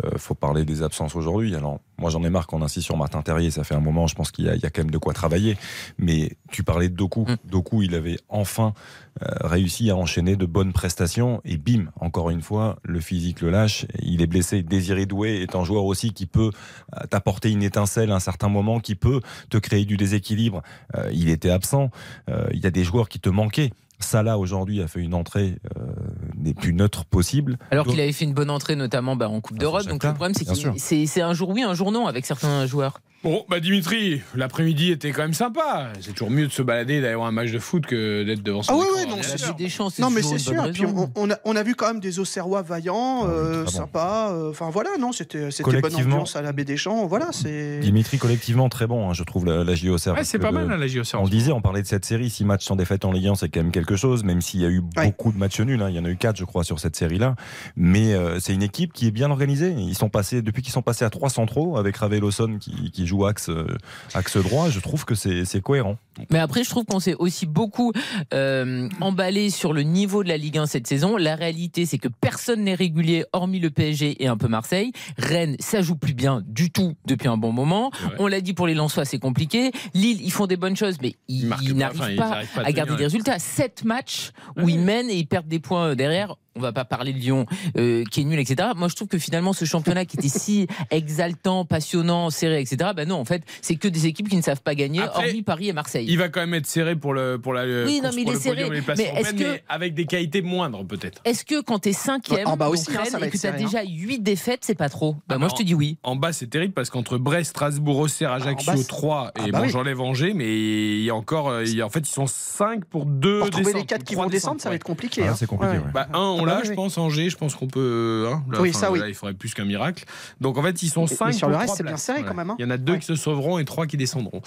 S5: Euh, faut parler des absences aujourd'hui. Alors moi j'en ai marre qu'on insiste sur Martin Terrier. Ça fait un moment. Je pense qu'il y, a- il y a quand même de quoi travailler. Mais tu parlais de Doku.
S6: Mm.
S5: Doku, il avait enfin euh, réussi à enchaîner de bonnes prestations. Et bim, encore une fois, le physique le lâche. Il est blessé. Désiré Doué est un joueur aussi qui peut euh, t'apporter une étincelle à un certain moment, qui peut te créer du déséquilibre. Euh, il était absent. Euh, il y a des joueurs qui te manquaient. Salah aujourd'hui a fait une entrée euh, des plus neutres possibles.
S6: Alors qu'il avait fait une bonne entrée, notamment bah, en Coupe
S5: Ah,
S6: d'Europe. Donc le problème, c'est que c'est un jour oui, un jour non avec certains joueurs.
S3: Bon, bah Dimitri, l'après-midi était quand même sympa. C'est toujours mieux de se balader, d'aller voir un match de foot que d'être devant son
S12: Ah oui,
S3: écran
S12: oui, non, c'est sûr.
S6: Des chances,
S12: Non, mais c'est sûr. Puis on, on a, on a vu quand même des Auxerrois vaillants, euh,
S5: très bon.
S12: sympas. euh, Enfin voilà, non, c'était c'était bonne ambiance à la baie des Champs. Voilà, c'est.
S5: Dimitri, collectivement, très bon, hein, je trouve, la, la JOCR.
S3: Ouais, c'est pas mal, hein, la JOCR.
S5: On le disait, on parlait de cette série, 6 matchs sans défaite en Ligue 1, c'est quand même quelque chose, même s'il y a eu beaucoup de matchs nuls. hein. Il y en a eu 4, je crois, sur cette série-là. Mais euh, c'est une équipe qui est bien organisée. Ils sont passés, depuis qu'ils sont passés à 3 centraux, avec Ravel Lawson qui, qui joue axe, euh, axe droit, je trouve que c'est c'est cohérent.
S6: Mais après, je trouve qu'on s'est aussi beaucoup euh, emballé sur le niveau de la Ligue 1 cette saison. La réalité, c'est que personne n'est régulier, hormis le PSG et un peu Marseille. Rennes, ça joue plus bien du tout depuis un bon moment. On l'a dit pour les Lensois, c'est compliqué. Lille, ils font des bonnes choses, mais ils,
S3: pas,
S6: n'arrivent
S3: enfin,
S6: pas,
S3: à
S6: à garder
S3: tenir,
S6: des
S3: ouais.
S6: résultats. Sept matchs où ils mènent et ils perdent des points euh, derrière. On va pas parler de Lyon euh, qui est nul, etc. Moi, je trouve que finalement, ce championnat qui était si exaltant, passionnant, serré, etc. Ben non, en fait, c'est que des équipes qui ne savent pas gagner,
S3: Après,
S6: hormis Paris et Marseille.
S3: Il va quand même être serré pour, le, pour la
S6: Oui, non, mais il est serré.
S3: podium
S6: Mais est-ce
S3: européennes,
S6: que-
S3: mais avec des qualités moindres peut-être.
S6: Est-ce que quand t'es cinquième,
S3: En bas
S6: donc
S3: aussi, hein, ça va
S6: et que t'as
S3: serré,
S6: déjà 8 défaites, c'est pas trop Bah, Moi, je te dis oui.
S3: En bas, c'est terrible parce qu'entre Brest, Strasbourg, Auxerre, Ajaccio,
S12: bas, c'est-
S3: 3 et
S12: Ah bah
S3: bon,
S12: oui.
S3: j'enlève Angers, mais il y a encore. il y a- en fait, ils sont 5 pour 2
S12: Pour trouver les quatre qui vont descendre, ça va être compliqué. hein. Ouais, ouais.
S3: Bah, un, on
S12: Ah
S3: je
S12: oui.
S3: pense, Angers, je pense qu'on peut. hein, là,
S12: Oui, ça, oui.
S3: là, il faudrait plus qu'un miracle. Donc en fait, ils sont
S12: Mais-
S3: 5
S12: mais sur le reste, c'est bien serré quand même, hein.
S3: Il y en a deux qui se sauveront et trois qui descendront.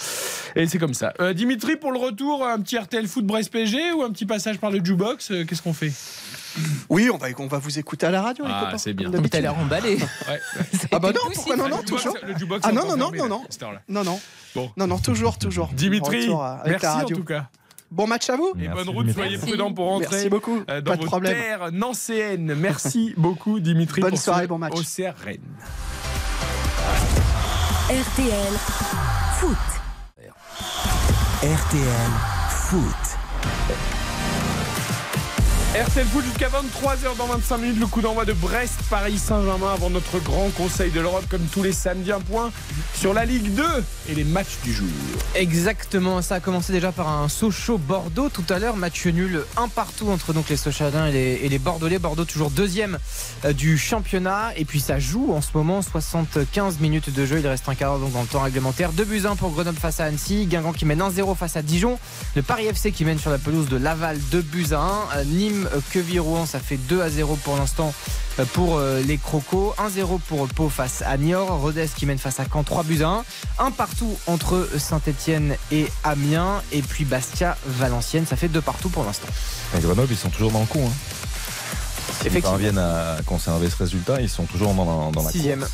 S3: Et c'est comme ça. Euh, Dimitri, pour le retour, un petit RTL Foot Brest PSG ou un petit passage par le jukebox euh, Qu'est-ce qu'on fait?
S12: Oui, on va, on va vous écouter à la radio,
S3: Ah, c'est bien.
S6: Mais t'as
S12: d'habitude.
S6: l'air emballé.
S3: Ouais.
S12: Ah bah non, pourquoi non, non, toujours.
S3: le jukebox
S12: Ah non, non, non, non,
S3: là,
S12: non.
S3: à.
S12: Non, non.
S3: Bon.
S12: Non, non, toujours, toujours.
S3: Dimitri,
S12: à-
S3: merci
S12: la radio.
S3: en tout cas.
S12: Bon match à vous.
S3: Et bonne route, soyez
S12: Merci.
S3: prudents pour rentrer.
S12: Merci beaucoup.
S3: euh, dans
S12: Pas de
S3: vos
S12: problème.
S3: terres nancéennes. Merci beaucoup, Dimitri.
S12: Bonne
S3: pour
S12: soirée, bon match.
S3: Auxerre Rennes.
S2: RTL Foot.
S1: RTL Foot.
S3: RTL Foot jusqu'à 23h dans 25 minutes, le coup d'envoi de Brest, Paris Saint-Germain avant notre grand conseil de l'Europe comme tous les samedis un point sur la Ligue 2 et les matchs du jour.
S7: Exactement, ça a commencé déjà par un Sochaux-Bordeaux tout à l'heure, match nul un partout entre donc les Sochadins et les, et Bordelais. Bordeaux toujours deuxième euh, du championnat et puis ça joue en ce moment 75 minutes de jeu, il reste un quart d'heure donc dans le temps réglementaire. 2 buts 1 pour Grenoble face à Annecy, Guingamp qui mène 1-0 face à Dijon, le Paris FC qui mène sur la pelouse de Laval 2 buts à 1, Euh, Nîmes, euh, Queville, Rouen ça fait 2 à 0 pour l'instant euh, pour euh, les Crocos, 1-0 pour Pau face à Niort, Rodez qui mène face à Caen 3 buts à 1, un partout entre Saint-Etienne et Amiens et puis Bastia Valenciennes ça fait deux partout pour l'instant.
S5: Et Grenoble, ils sont toujours dans le coup. Hein. S'ils
S7: Effectivement.
S5: parviennent à conserver ce résultat, ils sont toujours dans, dans la
S7: Sixième.
S5: course.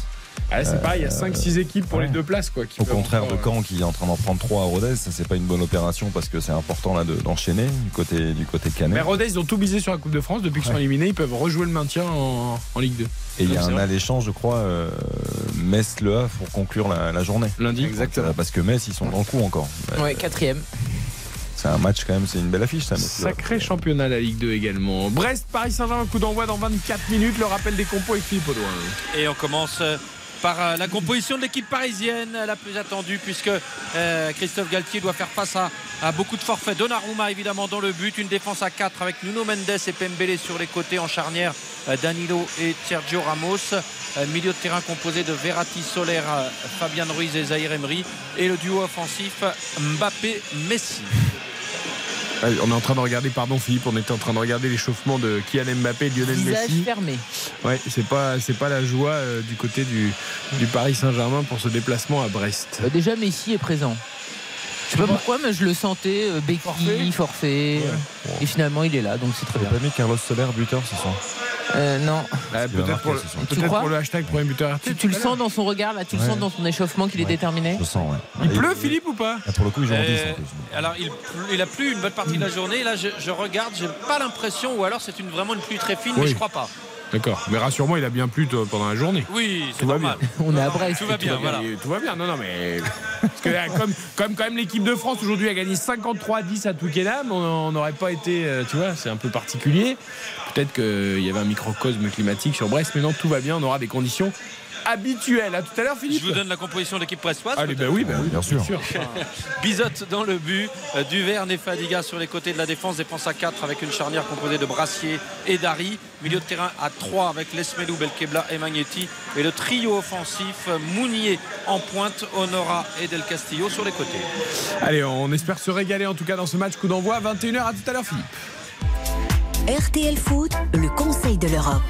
S3: Ah, c'est pareil, il y a 5-6 équipes pour les deux places. Quoi, qui
S5: Au contraire de
S3: euh,
S5: Caen qui est en train d'en prendre 3 à Rodez, ça c'est pas une bonne opération parce que c'est important là de- d'enchaîner du côté du côté canet.
S3: Mais Rodez, ils ont tout misé sur la Coupe de France. Depuis qu'ils sont éliminés, ils peuvent rejouer le maintien en, en Ligue 2.
S5: Et il y a un alléchant, je crois, euh, Metz-Le Havre pour conclure la, la journée.
S3: Lundi.
S5: Exactement. Parce que Metz, ils sont dans le coup encore.
S6: Ouais, quatrième.
S5: C'est un match quand même, c'est une belle affiche ça.
S3: Sacré championnat la Ligue 2 également. Brest, Paris Saint-Germain, coup d'envoi dans 24 minutes. Le rappel des compos avec Philippe Audouin.
S4: Et on commence euh, par euh, la composition de l'équipe parisienne, la plus attendue, puisque euh, Christophe Galtier doit faire face à, beaucoup de forfaits. Donnarumma évidemment dans le but, une défense à 4 avec Nuno Mendes et Pembele sur les côtés en charnière, euh, Danilo et Sergio Ramos. Milieu de terrain composé de Verratti, Soler, Fabian Ruiz et Zahir Emery. Et le duo offensif Mbappé-Messi.
S3: On est en train de regarder, pardon Philippe, on était en train de regarder l'échauffement de Kylian Mbappé et Lionel
S6: Visage
S3: Messi.
S6: fermé.
S3: Ouais, c'est pas c'est pas la joie euh, du côté du, du Paris Saint-Germain pour ce déplacement à Brest.
S6: Euh, Déjà, Messi est présent. Je sais pas pourquoi, mais je le sentais, euh, béquille, forfait. euh, Et finalement, il est là, donc c'est très bien.
S5: pas mis Carlos Soler buteur ce soir
S6: Euh, non.
S3: Ah,
S5: Il va
S3: peut-être pour, le- pour le hashtag premier buteur
S6: Tu, tu le sens dans son regard, là, tu le sens dans son échauffement qu'il est déterminé
S5: Je sens, ouais.
S3: Il
S5: Et-
S3: pleut Philippe ou pas
S5: Ah, Pour le coup, en 10
S4: Euh, alors il, il a plu une bonne partie de la journée. Là je, je regarde, j'ai pas l'impression, ou alors c'est une, vraiment une pluie très fine, mais je crois pas.
S3: D'accord, mais rassure-moi, il a bien plu pendant la journée.
S4: Oui, c'est
S3: Tout va
S4: normal.
S6: On est à Brest.
S4: Tout va bien, voilà.
S3: Tout va bien, non, non, mais. Parce que là, comme, comme quand même l'équipe de France aujourd'hui a gagné 53 à 10 à Twickenham, on n'aurait pas été. euh, Tu vois, c'est un peu particulier. Peut-être qu'il y avait un microcosme climatique sur Brest, mais non, tout va bien, on aura des conditions habituel. À tout à l'heure, Philippe.
S4: Je vous donne la composition de l'équipe pressoise.
S3: Allez, ben oui, ben oui,
S5: bien sûr.
S4: Bizotte dans le but, euh, Duverne et Fadiga sur les côtés de la défense, défense à 4 avec une charnière composée de Brassier et Dari. Milieu de terrain à 3 avec Lesmelou, Belkebla et Magnetti. Et le trio offensif, Mounier en pointe, Honora et Del Castillo sur les côtés.
S3: Allez, on espère se régaler en tout cas dans ce match coup d'envoi. 21h à tout à l'heure, Philippe.
S2: RTL Foot, le conseil de l'Europe.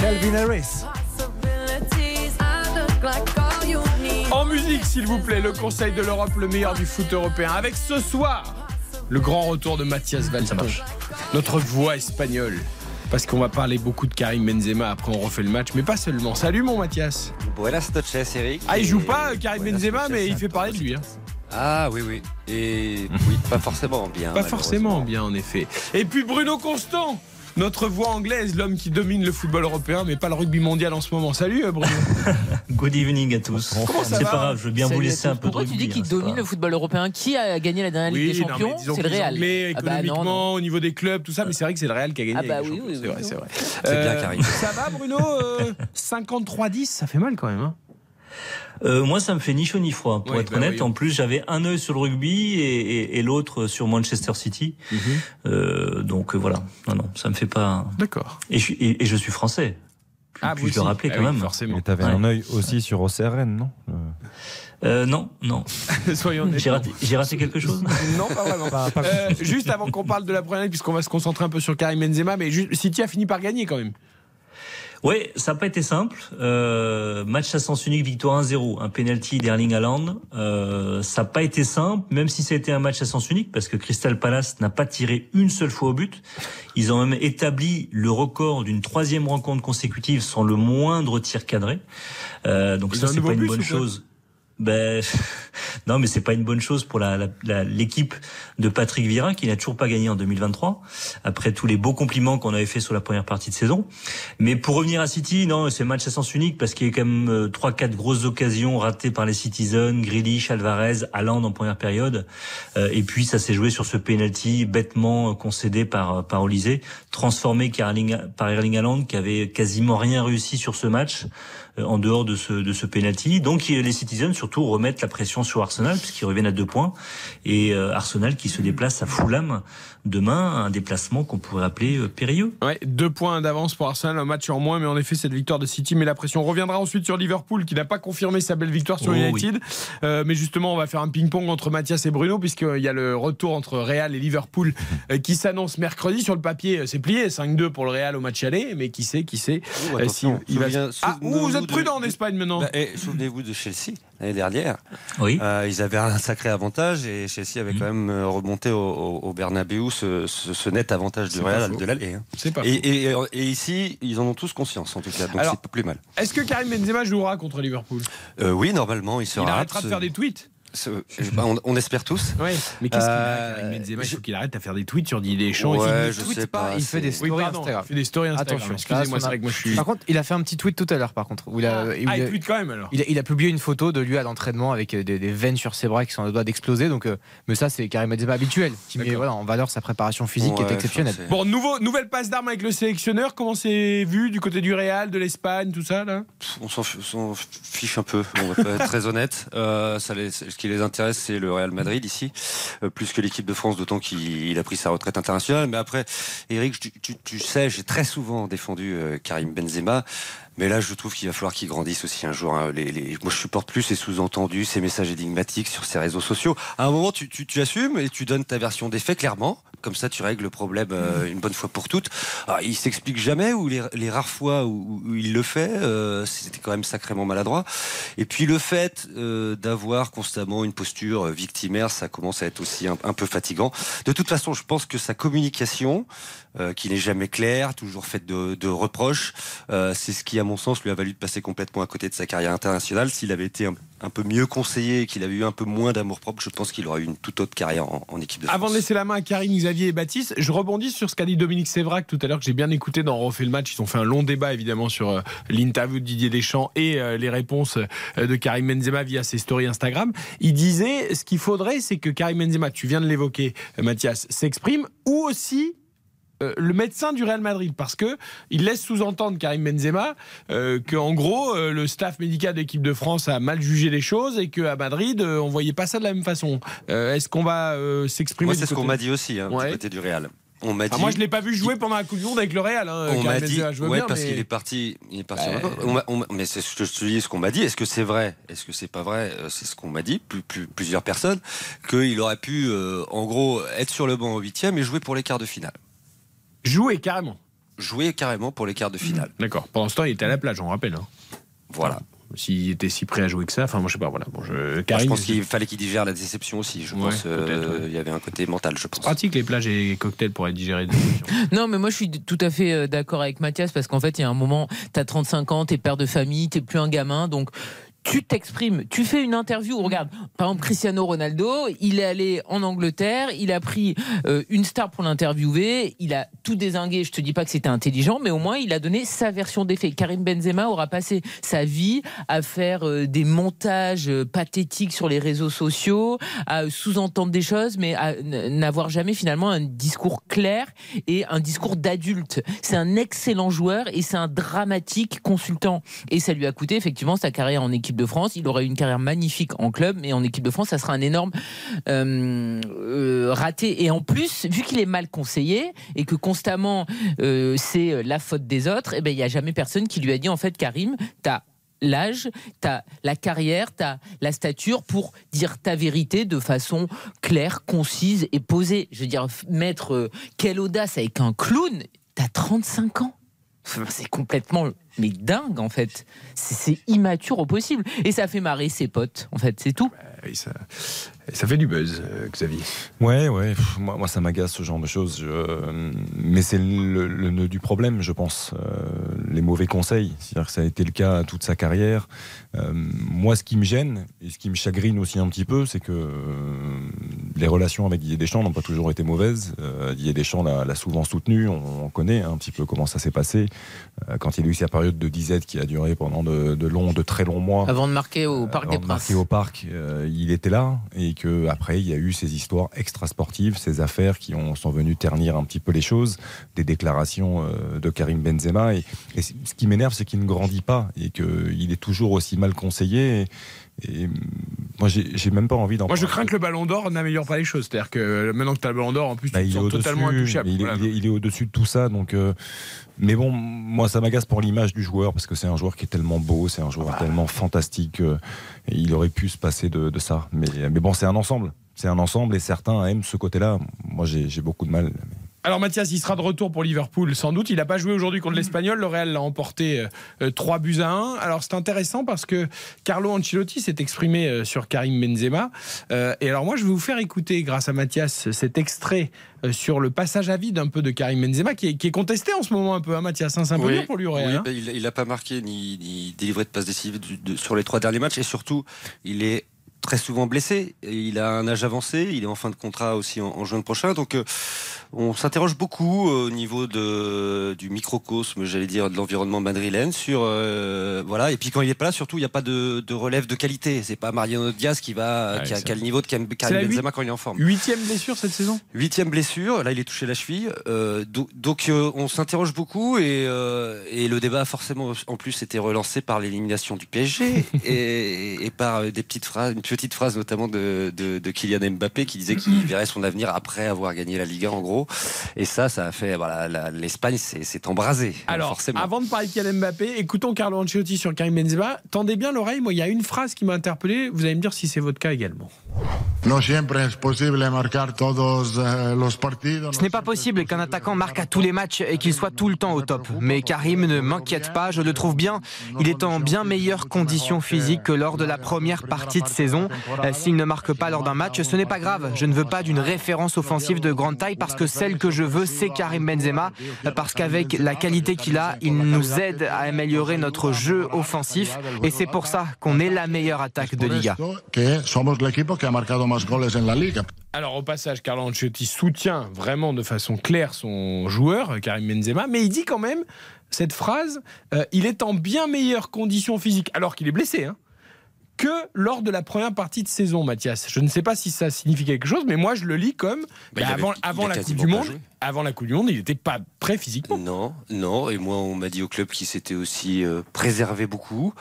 S9: Calvin Harris.
S3: En musique, s'il vous plaît, le Conseil de l'Europe, le meilleur du foot européen. Avec ce soir, le grand retour de Mathias Valton, notre voix espagnole. Parce qu'on va parler beaucoup de Karim Benzema, après on refait le match, mais pas seulement. Salut mon Mathias.
S15: Buenas noches, Eric.
S3: Ah, il joue pas Karim Benzema, mais il fait parler de lui. Hein.
S15: Ah oui, oui. Et oui, pas forcément bien.
S3: Pas forcément bien, en effet. Et puis Bruno Constant notre voix anglaise, l'homme qui domine le football européen, mais pas le rugby mondial en ce moment. Salut euh, Bruno.
S16: Good evening à tous. C'est pas grave, je veux bien vous laisser un peu de
S6: Pourquoi tu dis qu'il
S16: hein,
S6: domine le football européen Qui a gagné la dernière Ligue des
S3: non,
S6: Champions
S3: mais
S6: C'est le Real.
S3: Anglais,
S6: Ah bah non,
S3: économiquement,
S6: non.
S3: au niveau des clubs, tout ça, mais c'est vrai que c'est le Real qui a gagné.
S6: Ah bah
S3: des
S6: oui, oui,
S3: c'est
S6: oui.
S3: vrai, c'est vrai.
S15: C'est bien,
S3: Euh,
S15: Karim.
S3: Ça va Bruno euh, 53-10, ça fait mal quand même. Hein
S16: Euh, moi, ça me fait ni chaud ni froid, pour être
S3: bah
S16: honnête.
S3: oui.
S16: En plus, j'avais un œil sur le rugby et, et- et l'autre sur Manchester City.
S3: Mhm.
S16: Euh, donc euh, voilà, non, non, ça me fait pas.
S3: D'accord.
S16: Et, je suis- et, et je suis français.
S3: Ah,
S16: Puis
S3: vous
S16: je le rappeler
S3: Ah
S16: quand
S3: oui,
S16: même.
S3: forcément.
S5: Et t'avais
S16: Ouais.
S5: un œil aussi sur OCRN, non? Euh,
S16: non, non.
S3: Soyons honnêtes.
S16: J'ai raté, j'ai raté quelque chose?
S3: Non, pas vraiment. Euh, juste avant qu'on parle de la première ligue, puisqu'on va se concentrer un peu sur Karim Benzema, mais juste, City a fini par gagner quand même.
S16: Oui, ça n'a pas été simple. Euh, match à sens unique, victoire 1-0, un penalty d'Erling Haaland. Euh, ça n'a pas été simple, même si ça a été un match à sens unique, parce que Crystal Palace n'a pas tiré une seule fois au but. Ils ont même établi le record d'une troisième rencontre consécutive sans le moindre tir cadré. Euh, donc
S3: Ils
S16: ça, c'est pas une bonne chose. Ben non, mais c'est pas une bonne chose pour la- l'équipe de Patrick Vieira qui n'a toujours pas gagné en 2023 après tous les beaux compliments qu'on avait fait sur la première partie de saison. Mais pour revenir à City, non, c'est match à sens unique parce qu'il y a quand même euh, trois quatre grosses occasions ratées par les Citizens, Grealish, Alvarez, Haaland en première période, Euh, et puis ça s'est joué sur ce penalty bêtement euh, concédé par par transformé par Erling, Haaland qui avait quasiment rien réussi sur ce match en dehors de ce de ce penalty. Donc les Citizens surtout remettent la pression sur Arsenal puisqu'ils reviennent à deux points et euh, Arsenal qui se déplace à Fulham demain, un déplacement qu'on pourrait appeler euh, périlleux.
S3: Ouais, deux points d'avance pour Arsenal, un match en moins, mais en effet, cette victoire de City met la pression. On reviendra ensuite sur Liverpool, qui n'a pas confirmé sa belle victoire sur
S16: Oh,
S3: United. Euh, mais justement, on va faire un ping-pong entre Mathias et Bruno, puisqu'il y a le retour entre Real et Liverpool qui s'annonce mercredi. Sur le papier, c'est plié, 5-2 pour le Real au match aller, mais qui sait, qui sait.
S15: Oh,
S3: euh, s'il- il va- Ah, vous êtes prudent en Espagne maintenant.
S15: Bah, eh, Souvenez-vous de Chelsea l'année dernière.
S16: Oui.
S15: Euh, ils avaient un sacré avantage et Chelsea avait quand même euh, remonté au, au, au Bernabeu ce, ce- ce net avantage du Real de l'aller. hein.
S3: C'est pas
S15: Et, et- et ici, ils en ont tous conscience en tout cas, donc c'est pas plus mal.
S3: Est-ce que Karim Benzema jouera contre Liverpool?
S15: Euh, oui, normalement, il sera.
S3: Il arrêtera de faire des tweets.
S15: On, on espère tous.
S3: Ouais. Mais qu'est-ce qu'il a,
S15: Euh,
S3: Benzema? Il faut qu'il arrête à faire des tweets sur Deschamps.
S15: Ouais,
S3: il
S15: je
S3: ne tweete
S15: sais pas,
S7: il fait des stories
S3: Oui, pardon,
S7: Instagram.
S3: il fait des stories Instagram.
S7: Attention,
S3: Excusez-moi, c'est vrai que moi je suis.
S7: Par contre, il a fait un petit tweet tout à l'heure, par contre. Où il, a, où
S3: Ah,
S7: il a-
S3: il tweet quand même alors.
S7: il a, il a publié une photo de lui à l'entraînement avec euh, des, des veines sur ses bras qui sont à deux doigts d'exploser. Donc, euh, mais ça, c'est Karim Benzema habituel, qui met voilà, en valeur sa préparation physique qui est exceptionnelle.
S3: Bon, nouveau, nouvelle passe d'armes avec le sélectionneur. Comment c'est vu du côté du Real, de l'Espagne, tout ça là?
S15: On s'en fiche un peu, on va pas être très honnête. Ça les- ce qui les intéresse, c'est le Real Madrid ici, euh, plus que l'équipe de France, d'autant qu'il il a pris sa retraite internationale. Mais après, Eric, tu, tu- tu sais, j'ai très souvent défendu euh, Karim Benzema. Mais là, je trouve qu'il va falloir qu'il grandisse aussi un jour. hein. Les, les- Moi, je supporte plus ces sous-entendus, ces messages énigmatiques sur ses réseaux sociaux. À un moment, tu, tu, tu assumes et tu donnes ta version des faits clairement. Comme ça, tu règles le problème euh, une bonne fois pour toutes. Ah, il s'explique jamais ou les, les rares fois où, où il le fait, euh, c'était quand même sacrément maladroit. Et puis le fait euh, d'avoir constamment une posture euh, victimaire, ça commence à être aussi un peu fatigant. De toute façon, je pense que sa communication, euh, qui n'est jamais claire, toujours faite de, de reproches, euh, c'est ce qui, à mon sens, lui a valu de passer complètement à côté de sa carrière internationale. S'il avait été un, un peu mieux conseillé et qu'il avait eu un peu moins d'amour propre, je pense qu'il aurait eu une toute autre carrière en, en équipe de France.
S3: Avant de laisser la main à Karine, Xavier et Baptiste, je rebondis sur ce qu'a dit Dominique Sévrac tout à l'heure, que j'ai bien écouté dans refait le match. Ils ont fait un long débat évidemment sur euh, l'interview de Didier Deschamps et les réponses de Karim Benzema via ses stories Instagram. Il disait ce qu'il faudrait, c'est que Karim Benzema, tu viens de l'évoquer, Mathias, s'exprime ou aussi euh, le médecin du Real Madrid parce que il laisse sous-entendre Karim Benzema euh, que en gros euh, le staff médical de l'équipe de France a mal jugé les choses et qu'à Madrid euh, on voyait pas ça de la même façon. Est-ce qu'on va s'exprimer
S15: Moi, c'est ce qu'on m'a dit aussi hein,
S3: Ouais.
S15: du côté du Real. On m'a
S3: Ah,
S15: dit.
S3: moi je l'ai pas vu jouer pendant la Coupe du Monde avec le Real. Hein,
S15: On m'a dit, ouais,
S3: bien,
S15: parce
S3: mais-
S15: qu'il est parti, il est parti.
S3: Bah,
S15: on on m'a- mais c'est ce que je te dis, ce qu'on m'a dit. Est-ce que c'est vrai? Est-ce que c'est pas vrai? C'est ce qu'on m'a dit, plus, plus- plusieurs personnes, qu'il aurait pu, euh, en gros, être sur le banc au huitième et jouer pour les quarts de finale.
S3: Jouer carrément.
S15: Jouer carrément pour les quarts de finale.
S3: D'accord. Pendant ce temps, il était à la plage, on rappelle. hein.
S15: Voilà.
S3: S'il était si prêt à jouer que ça, enfin moi je sais pas. Voilà. Bon, je...
S15: Moi,
S3: Karim,
S15: je pense qu'il fallait qu'il digère la déception aussi. Je
S3: Ouais,
S15: pense euh,
S3: peut-être,
S15: il y avait un côté mental, je pense.
S3: pratique les plages et cocktails pour être digéré.
S6: Non, mais moi je suis tout à fait euh, d'accord avec Mathias parce qu'en fait, il y a un moment, tu as 35 ans, tu es père de famille, tu plus un gamin, donc tu t'exprimes, tu fais une interview. Regarde, par exemple, Cristiano Ronaldo, il est allé en Angleterre, il a pris euh, une star pour l'interviewer, il a tout désingué. Je te dis pas que c'était intelligent, mais au moins il a donné sa version des faits. Karim Benzema aura passé sa vie à faire euh, des montages euh, pathétiques sur les réseaux sociaux, à sous-entendre des choses, mais à n'avoir jamais finalement un discours clair et un discours d'adulte. C'est un excellent joueur et c'est un dramatique consultant. Et ça lui a coûté effectivement sa carrière en équipe de France. Il aurait eu une carrière magnifique en club, mais en équipe de France, ça sera un énorme euh, euh, raté. Et en plus, vu qu'il est mal conseillé et que constamment euh, c'est la faute des autres, eh ben il y a jamais personne qui lui a dit en fait, Karim, t'as l'âge, t'as la carrière, t'as la stature pour dire ta vérité de façon claire, concise et posée. Je veux dire, mettre quelle audace avec un clown, t'as 35 ans. C'est complètement mais dingue en fait. C'est immature au possible. Et ça fait marrer ses potes, en fait, c'est tout.
S3: Ça, ça fait du buzz, euh, Xavier.
S5: Ouais, ouais. pff, moi, moi, ça m'agace ce genre de choses. Je- euh, mais c'est le, le nœud du problème, je pense. Euh, les mauvais conseils. C'est-à-dire que ça a été le cas toute sa carrière. Euh, moi, ce qui me gêne et ce qui me chagrine aussi un petit peu, c'est que euh, les relations avec Didier Deschamps n'ont pas toujours été mauvaises. Euh, Didier Deschamps l'a souvent soutenu. On, on connaît hein, un petit peu comment ça s'est passé. Euh, quand il a eu sa période de disette qui a duré pendant de, de longs, de très longs mois.
S6: Avant de marquer au Parc
S5: Avant
S6: des
S5: de
S6: Princes.
S5: marquer au parc, euh, il était là et que après il y a eu ces histoires extrasportives, ces affaires qui ont, sont venues ternir un petit peu les choses, des déclarations euh, de Karim Benzema et, et ce qui m'énerve c'est qu'il ne grandit pas et qu'il est toujours aussi mal conseillé. Et, mm, moi j'ai même pas envie d'en
S3: Moi, je crains que le ballon d'or n'améliore pas les choses. C'est-à-dire que euh, maintenant que tu as le ballon d'or, en plus,
S5: Bah,
S3: tu te sens totalement intouchable.
S5: Il
S3: Voilà.
S5: il est- il est au-dessus de tout ça. Donc, euh, mais bon, moi, ça m'agace pour l'image du joueur parce que c'est un joueur qui est tellement beau, c'est un joueur
S3: Ah.
S5: tellement fantastique. euh, et il aurait pu se passer de, de ça. Mais, mais bon, c'est un ensemble. C'est un ensemble et certains aiment ce côté-là. Moi, j'ai j'ai beaucoup de mal.
S3: Alors Mathias, il sera de retour pour Liverpool sans doute. Il n'a pas joué aujourd'hui contre l'Espagnol. Le Real l'a emporté euh, euh, 3 buts à 1. Alors c'est intéressant parce que Carlo Ancelotti s'est exprimé euh, sur Karim Benzema. Euh, et alors moi je vais vous faire écouter grâce à Mathias cet extrait sur le passage à vide un peu de Karim Benzema qui est, qui est contesté en ce moment un peu, hein, Mathias. hein. c'est un peu
S15: Oui.
S3: dur pour lui Real.
S15: Oui,
S3: hein.
S15: bah, il n'a pas marqué ni, ni délivré de passe décisive sur les trois derniers matchs et surtout, il est très souvent blessé. Il a un âge avancé, il est en fin de contrat aussi en, en juin prochain. Donc, euh, on s'interroge beaucoup euh, au niveau de, du microcosme, j'allais dire, de l'environnement madrilène sur euh, voilà. Et puis quand il est pas là, surtout, il n'y a pas de, de relève de qualité. C'est pas Mariano Diaz qui va
S3: Ouais,
S15: qui, a, qui a le niveau de Karim Benzema
S3: huit-
S15: quand il est en forme.
S3: Huitième blessure cette saison?
S15: Huitième blessure, là il est touché la cheville. Do- donc on s'interroge beaucoup et, et le débat a forcément en plus été relancé par l'élimination du PSG et, et par des petites phrases, une petite phrase notamment de, de, de Kylian Mbappé qui disait qu'il verrait son avenir après avoir gagné la Liga en gros. Et ça, ça a fait voilà, l'Espagne s'est s'est embrasée.
S3: Alors,
S15: forcément.
S3: avant de parler de Kylian Mbappé, écoutons Carlo Ancelotti sur Karim Benzema. Tendez bien l'oreille, moi il y a une phrase qui m'a interpellé. Vous allez me dire si c'est votre cas également.
S17: Eh.
S7: Ce n'est pas possible qu'un attaquant marque à tous les matchs et qu'il soit tout le temps au top. Mais Karim ne m'inquiète pas, je le trouve bien. Il est en bien meilleure condition physique que lors de la première partie de saison. Euh, S'il ne marque pas lors d'un match, ce n'est pas grave. Je ne veux pas d'une référence offensive de grande taille parce que celle que je veux, c'est Karim Benzema. Euh, Parce qu'avec la qualité qu'il a, il nous aide à améliorer notre jeu offensif. Et c'est pour ça qu'on est la meilleure attaque de Liga.
S17: Que ha marcado más goles en la liga.
S3: Alors au passage, Carlo Ancelotti soutient vraiment de façon claire son joueur, Karim Benzema, mais il dit quand même cette phrase, euh, il est en bien meilleure condition physique, alors qu'il est blessé, hein, que lors de la première partie de saison, Mathias. Je ne sais pas si ça signifie quelque chose, mais moi je le lis comme
S15: Bah,
S3: bah,
S15: avait-
S3: avant, la Coupe du Monde.
S15: joué.
S3: Avant la Coupe du Monde, il n'était pas prêt physiquement.
S15: Non, non. Et moi, on m'a dit au club qu'il s'était aussi euh, préservé beaucoup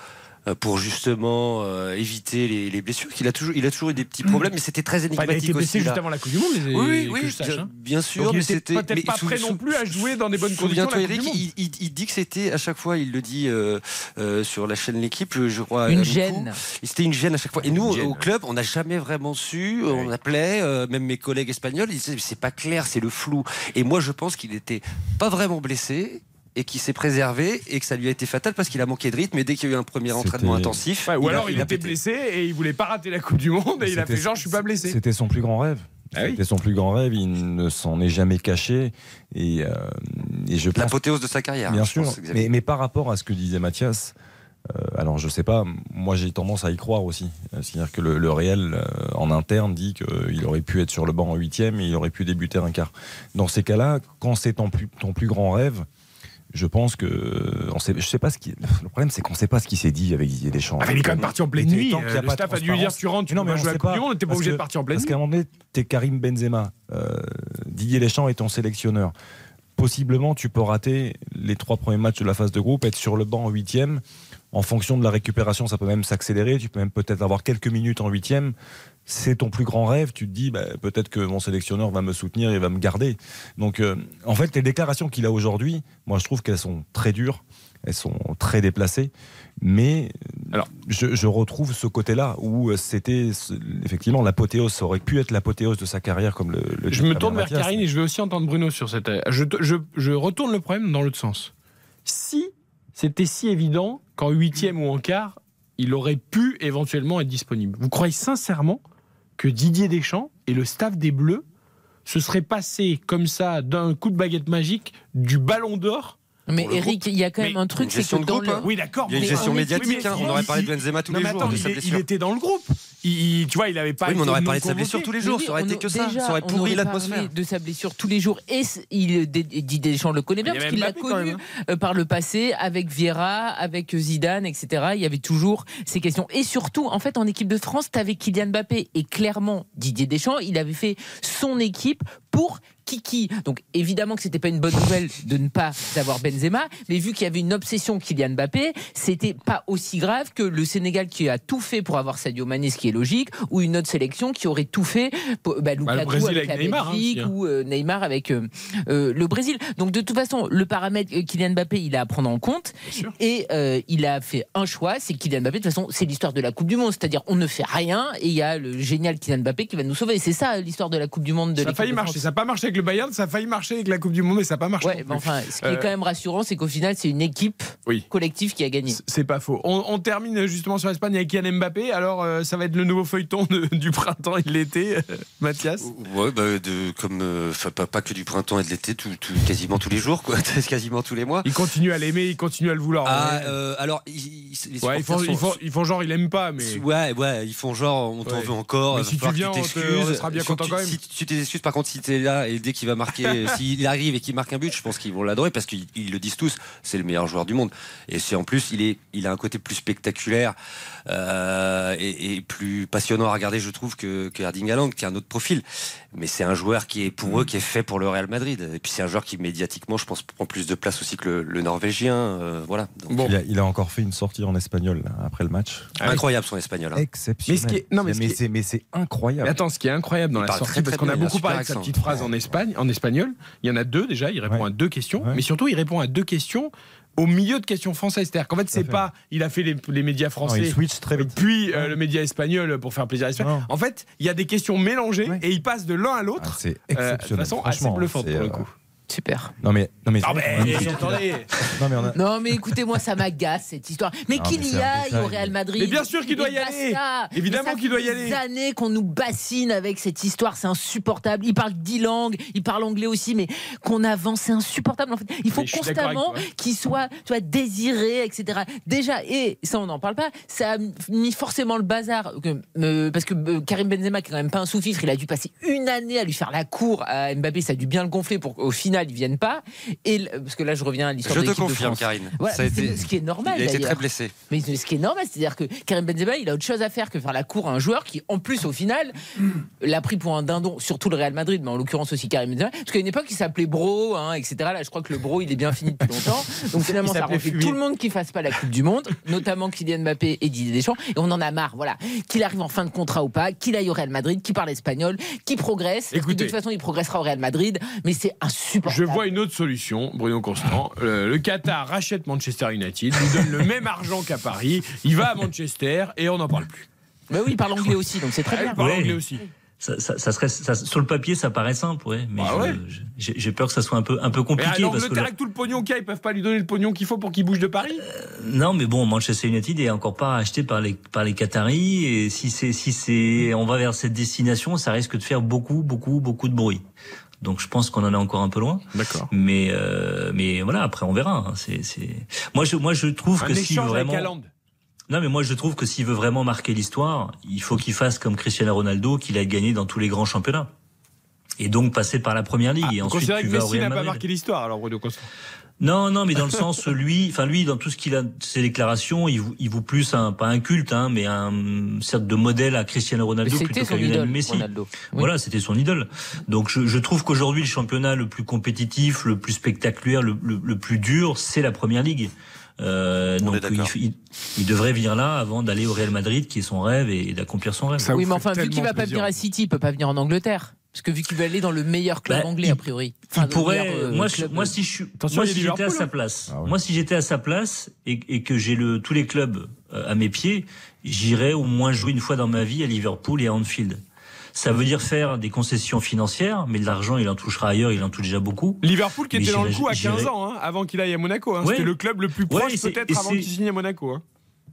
S15: pour justement euh, éviter les, les blessures. Qu'il a toujours, il a toujours eu des petits problèmes, mais c'était très
S3: Enfin, il a
S15: énigmatique
S3: été blessé juste avant la Coupe du Monde, les-
S15: Oui, oui,
S3: sache,
S15: bien,
S3: hein.
S15: bien sûr.
S3: Donc, il
S15: mais
S3: était
S15: c'était
S3: peut-être
S15: mais
S3: pas prêt non plus à jouer dans des bonnes conditions. La Coupe du Monde.
S15: il, il- il dit que c'était à chaque fois, il le dit euh, euh, sur la chaîne L'équipe, je, crois.
S6: Une gêne.
S15: C'était une gêne à chaque fois. Et nous, au club, on n'a jamais vraiment su. On appelait, euh, même mes collègues espagnols, ils disaient c'est pas clair, c'est le flou. Et moi, je pense qu'il était pas vraiment blessé. Et qu'il s'est préservé et que ça lui a été fatal parce qu'il a manqué de rythme. Et dès qu'il y a eu un premier entraînement intensif,
S3: Ouais, ou
S15: il a-
S3: alors il,
S15: a
S3: était
S15: pété.
S3: blessé et il voulait pas rater la Coupe du Monde et il a fait genre je suis pas blessé.
S5: C'était son plus grand rêve.
S3: Ah oui.
S5: C'était son plus grand rêve. Il ne s'en est jamais caché. Et, euh, et je pense.
S15: L'apothéose de sa carrière.
S5: Bien sûr.
S15: pense,
S5: mais, mais par rapport à ce que disait Mathias, euh, alors je sais pas, moi j'ai tendance à y croire aussi. Euh, C'est-à-dire que le, le réel euh, en interne dit qu'il aurait pu être sur le banc en huitième et il aurait pu débuter un quart. Dans ces cas-là, quand c'est ton plus, ton plus grand rêve, je pense que on sait, je sais pas ce qui. Le problème, c'est qu'on sait pas ce qui s'est dit avec Didier Deschamps.
S3: Ah, mais il est quand même parti en pleine nuit. Euh, Le staff a dû lui dire tu rentres, tu
S5: Non, mais
S3: jouer à la Coupe du Monde, t'es pas
S5: parce
S3: obligé de partir en pleine
S5: Parce
S3: nuit.
S5: qu'à un moment donné, t'es Karim Benzema, euh, Didier Deschamps est ton sélectionneur. Possiblement, tu peux rater les trois premiers matchs de la phase de groupe, être sur le banc en huitième. En fonction de la récupération, ça peut même s'accélérer. Tu peux même peut-être avoir quelques minutes en huitième. C'est ton plus grand rêve. Tu te dis, bah, peut-être que mon sélectionneur va me soutenir et va me garder. Donc, euh, en fait, les déclarations qu'il a aujourd'hui, moi, je trouve qu'elles sont très dures. Elles sont très déplacées. Mais alors, je, je retrouve ce côté-là où euh, c'était effectivement l'apothéose. Ça aurait pu être l'apothéose de sa carrière, comme le, le dit
S3: Je me tourne vers. Karine et je vais aussi entendre Bruno sur cette. Je, te- je, je retourne le problème dans l'autre sens. Si c'était si évident qu'en huitième ou en quart, il aurait pu éventuellement être disponible, vous croyez sincèrement que Didier Deschamps et le staff des Bleus se seraient passés comme ça d'un coup de baguette magique du ballon d'or
S6: Mais Eric, il y a quand même un truc, c'est que dans
S15: groupe,
S6: le.
S15: hein.
S3: Oui, d'accord.
S15: Il y a une
S3: mais
S15: gestion
S3: on est-
S15: médiatique,
S3: oui, mais
S15: hein. On aurait parlé de Benzema tous
S3: non,
S15: les
S3: mais
S15: jours,
S3: attends, il, est-
S15: blessure.
S3: il était dans le groupe. Il, tu vois, il avait pas.
S15: Oui, mais on aurait parlé de sa blessure tous les jours.
S6: oui,
S15: Ça aurait été que ça.
S6: déjà,
S15: Ça aurait
S6: on
S15: pourri
S6: aurait
S15: l'atmosphère.
S6: parlé de sa blessure tous les jours. Et il, Didier Deschamps le connaît bien parce qu'il l'a connu
S3: même,
S6: euh, par le passé avec Vieira, avec Zidane, etc. Il y avait toujours ces questions. Et surtout, en fait, en équipe de France, tu avais Kylian Mbappé et clairement Didier Deschamps, il avait fait son équipe pour Kiki. Donc évidemment que c'était pas une bonne nouvelle de ne pas avoir Benzema, mais vu qu'il y avait une obsession Kylian Mbappé, c'était pas aussi grave que le Sénégal qui a tout fait pour avoir Sadio Mané, ce qui est logique, ou une autre sélection qui aurait tout fait, pour, bah, Lukaku
S3: Brésil
S6: avec,
S3: Neymar, hein,
S6: Belgique,
S3: hein.
S6: ou euh, Neymar avec euh, euh, le Brésil. Donc de toute façon, le paramètre euh, Kylian Mbappé, il a à prendre en compte, et euh, il a fait un choix, c'est Kylian Mbappé. De toute façon, c'est l'histoire de la Coupe du Monde, c'est-à-dire on ne fait rien et il y a le génial Kylian Mbappé qui va nous sauver. C'est ça l'histoire de la Coupe du Monde de
S3: Ça a failli marcher. Ça n'a pas marché avec le Bayern, ça a failli marcher avec la Coupe du Monde, mais ça n'a pas marché.
S6: Ouais, mais enfin, ce qui est
S3: Euh,
S6: quand même rassurant, c'est qu'au final, c'est une équipe collective qui a gagné.
S3: C'est pas faux. On, on termine justement sur l'Espagne avec Kylian Mbappé. Alors, euh, ça va être le nouveau feuilleton de- du printemps et de l'été, euh, Mathias?
S15: Ouais, bah, de, comme, euh, enfin, pas, pas que du printemps et de l'été, tout, tout- quasiment tous les jours, quoi, quasiment tous les mois.
S3: Il continue à l'aimer, il continue à le vouloir.
S15: Ah,
S3: Ouais.
S15: euh, alors, ils,
S3: Ouais, ils, font,
S15: sont-
S3: font, ils font genre, il aime pas, mais.
S15: Ouais, ouais, ils font genre, on t'en veut encore.
S3: Mais si tu viens, on te-
S15: t'excuses.
S3: on sera bien content quand
S15: tu-
S3: même.
S15: Si tu t'excuses, par contre, si t'es là et dès qu'il va marquer, s'il arrive et qu'il marque un but, je pense qu'ils vont l'adorer parce qu'ils ils le disent tous, c'est le meilleur joueur du monde. Et c'est en plus, il, est, il a un côté plus spectaculaire euh, et, et plus passionnant à regarder, je trouve, que, que Erling Haaland, qui a un autre profil. Mais c'est un joueur qui est pour eux, qui est fait pour le Real Madrid. Et puis c'est un joueur qui médiatiquement, je pense, prend plus de place aussi que le, le Norvégien. euh, voilà. Donc,
S5: Il, a, il a encore fait une sortie en espagnol là, après le match.
S15: Incroyable son espagnol. hein.
S5: Exceptionnel.
S3: Mais ce qui est- non, mais ce qui est-
S5: c'est incroyable.
S3: Mais attends, ce qui est incroyable dans
S15: Il
S3: la sortie,
S15: très,
S3: parce qu'on a beaucoup parlé de sa petite phrase en Espagne, en espagnol. Il y en a deux déjà. Il répond à deux questions, mais surtout il répond à deux questions au milieu de questions françaises. C'est-à-dire qu'en fait, c'est pas, il a fait les, les médias français,
S5: il switch très vite.
S3: puis euh, le média espagnol pour faire plaisir à l'Espagne.
S5: Non.
S3: En fait, il y a des questions mélangées et il passe de l'un à
S5: Ah,
S3: l'autre
S5: c'est
S3: euh, de
S5: exceptionnel.
S3: façon assez bluffante pour le
S5: euh,
S3: coup.
S6: Super.
S5: Non mais non mais.
S3: Ah, mais.
S5: Non mais on a.
S6: Non, mais écoutez, moi, ça m'agace cette histoire. Mais qu'il y aille au Real Madrid.
S3: Mais bien sûr qu'il doit y aller. Évidemment qu'il doit y aller.
S6: Des années qu'on nous bassine avec cette histoire, c'est insupportable. Il parle dix langues, il parle anglais aussi, mais qu'on avance, c'est insupportable. En fait, il faut constamment qu'il soit, tu vois, désiré, etc. Déjà, et ça, on n'en parle pas. Ça a mis forcément le bazar, que, euh, parce que euh, Karim Benzema, qui est quand même pas un sous-fifre, il a dû passer une année à lui faire la cour à Mbappé. Ça a dû bien le gonfler pour au final finale, ils viennent pas. Et parce que là, je reviens à l'histoire
S15: Je
S6: de
S15: te
S6: de
S15: confirme,
S6: France.
S15: Karine.
S6: Voilà,
S15: Ça été-
S6: ce qui est normal.
S15: Il a été très blessé.
S6: Mais ce qui est normal, c'est-à-dire que Karim Benzema, il a autre chose à faire que faire la cour à un joueur qui, en plus, au final, l'a pris pour un dindon, surtout le Real Madrid, mais en l'occurrence aussi Karim Benzema. Parce qu'à une époque, il s'appelait Bro, hein, etc. Là, je crois que le Bro, il est bien fini depuis longtemps. Donc finalement,
S7: Il
S6: ça remplit tout le monde qui fasse pas la Coupe du Monde, notamment Kylian Mbappé et Didier Deschamps. Et on en a marre, voilà. Qu'il arrive en fin de contrat ou pas, qu'il aille au Real Madrid, qu'il parle espagnol, qu'il progresse. Que de
S3: Écoutez.
S6: toute façon, il progressera au Real Madrid, mais c'est insupportable.
S3: Je vois une autre solution, Bruno Constant. Euh, le Qatar rachète Manchester United, lui donne le même argent qu'à Paris. Il va à Manchester et on n'en parle plus.
S6: Mais oui, il parle anglais aussi, donc c'est très bien.
S3: Il parle anglais aussi.
S16: Ça, ça- ça serait, ça- sur le papier, ça paraît simple, ouais, mais je-
S3: ouais.
S16: j'ai peur que ça soit un peu, un peu
S3: Mais
S16: compliqué.
S3: alors,
S16: parce que
S3: avec tout le pognon qu'il y a, ils peuvent pas lui donner le pognon qu'il faut pour qu'il bouge de Paris?
S16: Non, mais bon, Manchester United est encore pas acheté par les par les Qataris et si c'est si c'est on va vers cette destination, ça risque de faire beaucoup beaucoup beaucoup de bruit. Donc je pense qu'on en est encore un peu loin.
S3: D'accord.
S16: Mais euh, mais voilà, après on verra. hein. C'est c'est moi je moi je trouve
S3: Un
S16: que s'il veut
S3: échange avec
S16: vraiment non, mais moi je trouve que s'il veut vraiment marquer l'histoire, il faut qu'il fasse comme Cristiano Ronaldo, qu'il a gagné dans tous les grands championnats. Et donc passer par la première ligue et
S3: Vous
S16: ensuite tu
S3: que
S16: vas au
S3: Messi
S16: Real
S3: n'a pas marqué l'histoire, alors Bruno Constant
S16: Non, non, mais dans le sens lui, enfin lui, dans tout ce qu'il a, ses déclarations, il vous, il vous plus un, pas un culte, hein, mais un sorte de modèle à Cristiano Ronaldo plutôt
S6: c'était
S16: qu'à
S6: son
S16: Lionel
S6: idole,
S16: Messi.
S6: Ronaldo. Oui.
S16: Voilà, c'était son idole. Donc je, je trouve qu'aujourd'hui le championnat le plus compétitif, le plus spectaculaire, le, le- le plus dur, c'est la Première Ligue. Euh, donc il, il- il devrait venir là avant d'aller au Real Madrid, qui est son rêve, et, d'accomplir son rêve.
S6: oui, mais enfin, vu qu'il va pas venir à City, il peut pas venir en Angleterre. Parce que vu qu'il veut aller dans le meilleur club
S16: Bah,
S6: anglais, a priori.
S16: Il
S6: Enfin,
S16: pourrait.
S6: meilleur, euh,
S16: moi, je-
S6: club,
S16: moi,
S6: euh,
S16: si je suis,
S6: Attention,
S16: moi, si j'étais à sa
S6: hein.
S16: place,
S6: Ah oui.
S16: moi, si j'étais à sa place et, et que j'ai le tous les clubs euh, à mes pieds, j'irais au moins jouer une fois dans ma vie à Liverpool et à Anfield. Ça veut dire faire des concessions financières, mais de l'argent, il en touchera ailleurs, il en touche déjà beaucoup.
S3: Liverpool qui
S16: Mais
S3: était dans le coup à
S16: j'irais-
S3: 15 ans, hein, avant qu'il aille à Monaco. hein.
S16: Ouais.
S3: C'était le club le plus proche peut-être avant qu'il signe à Monaco. hein.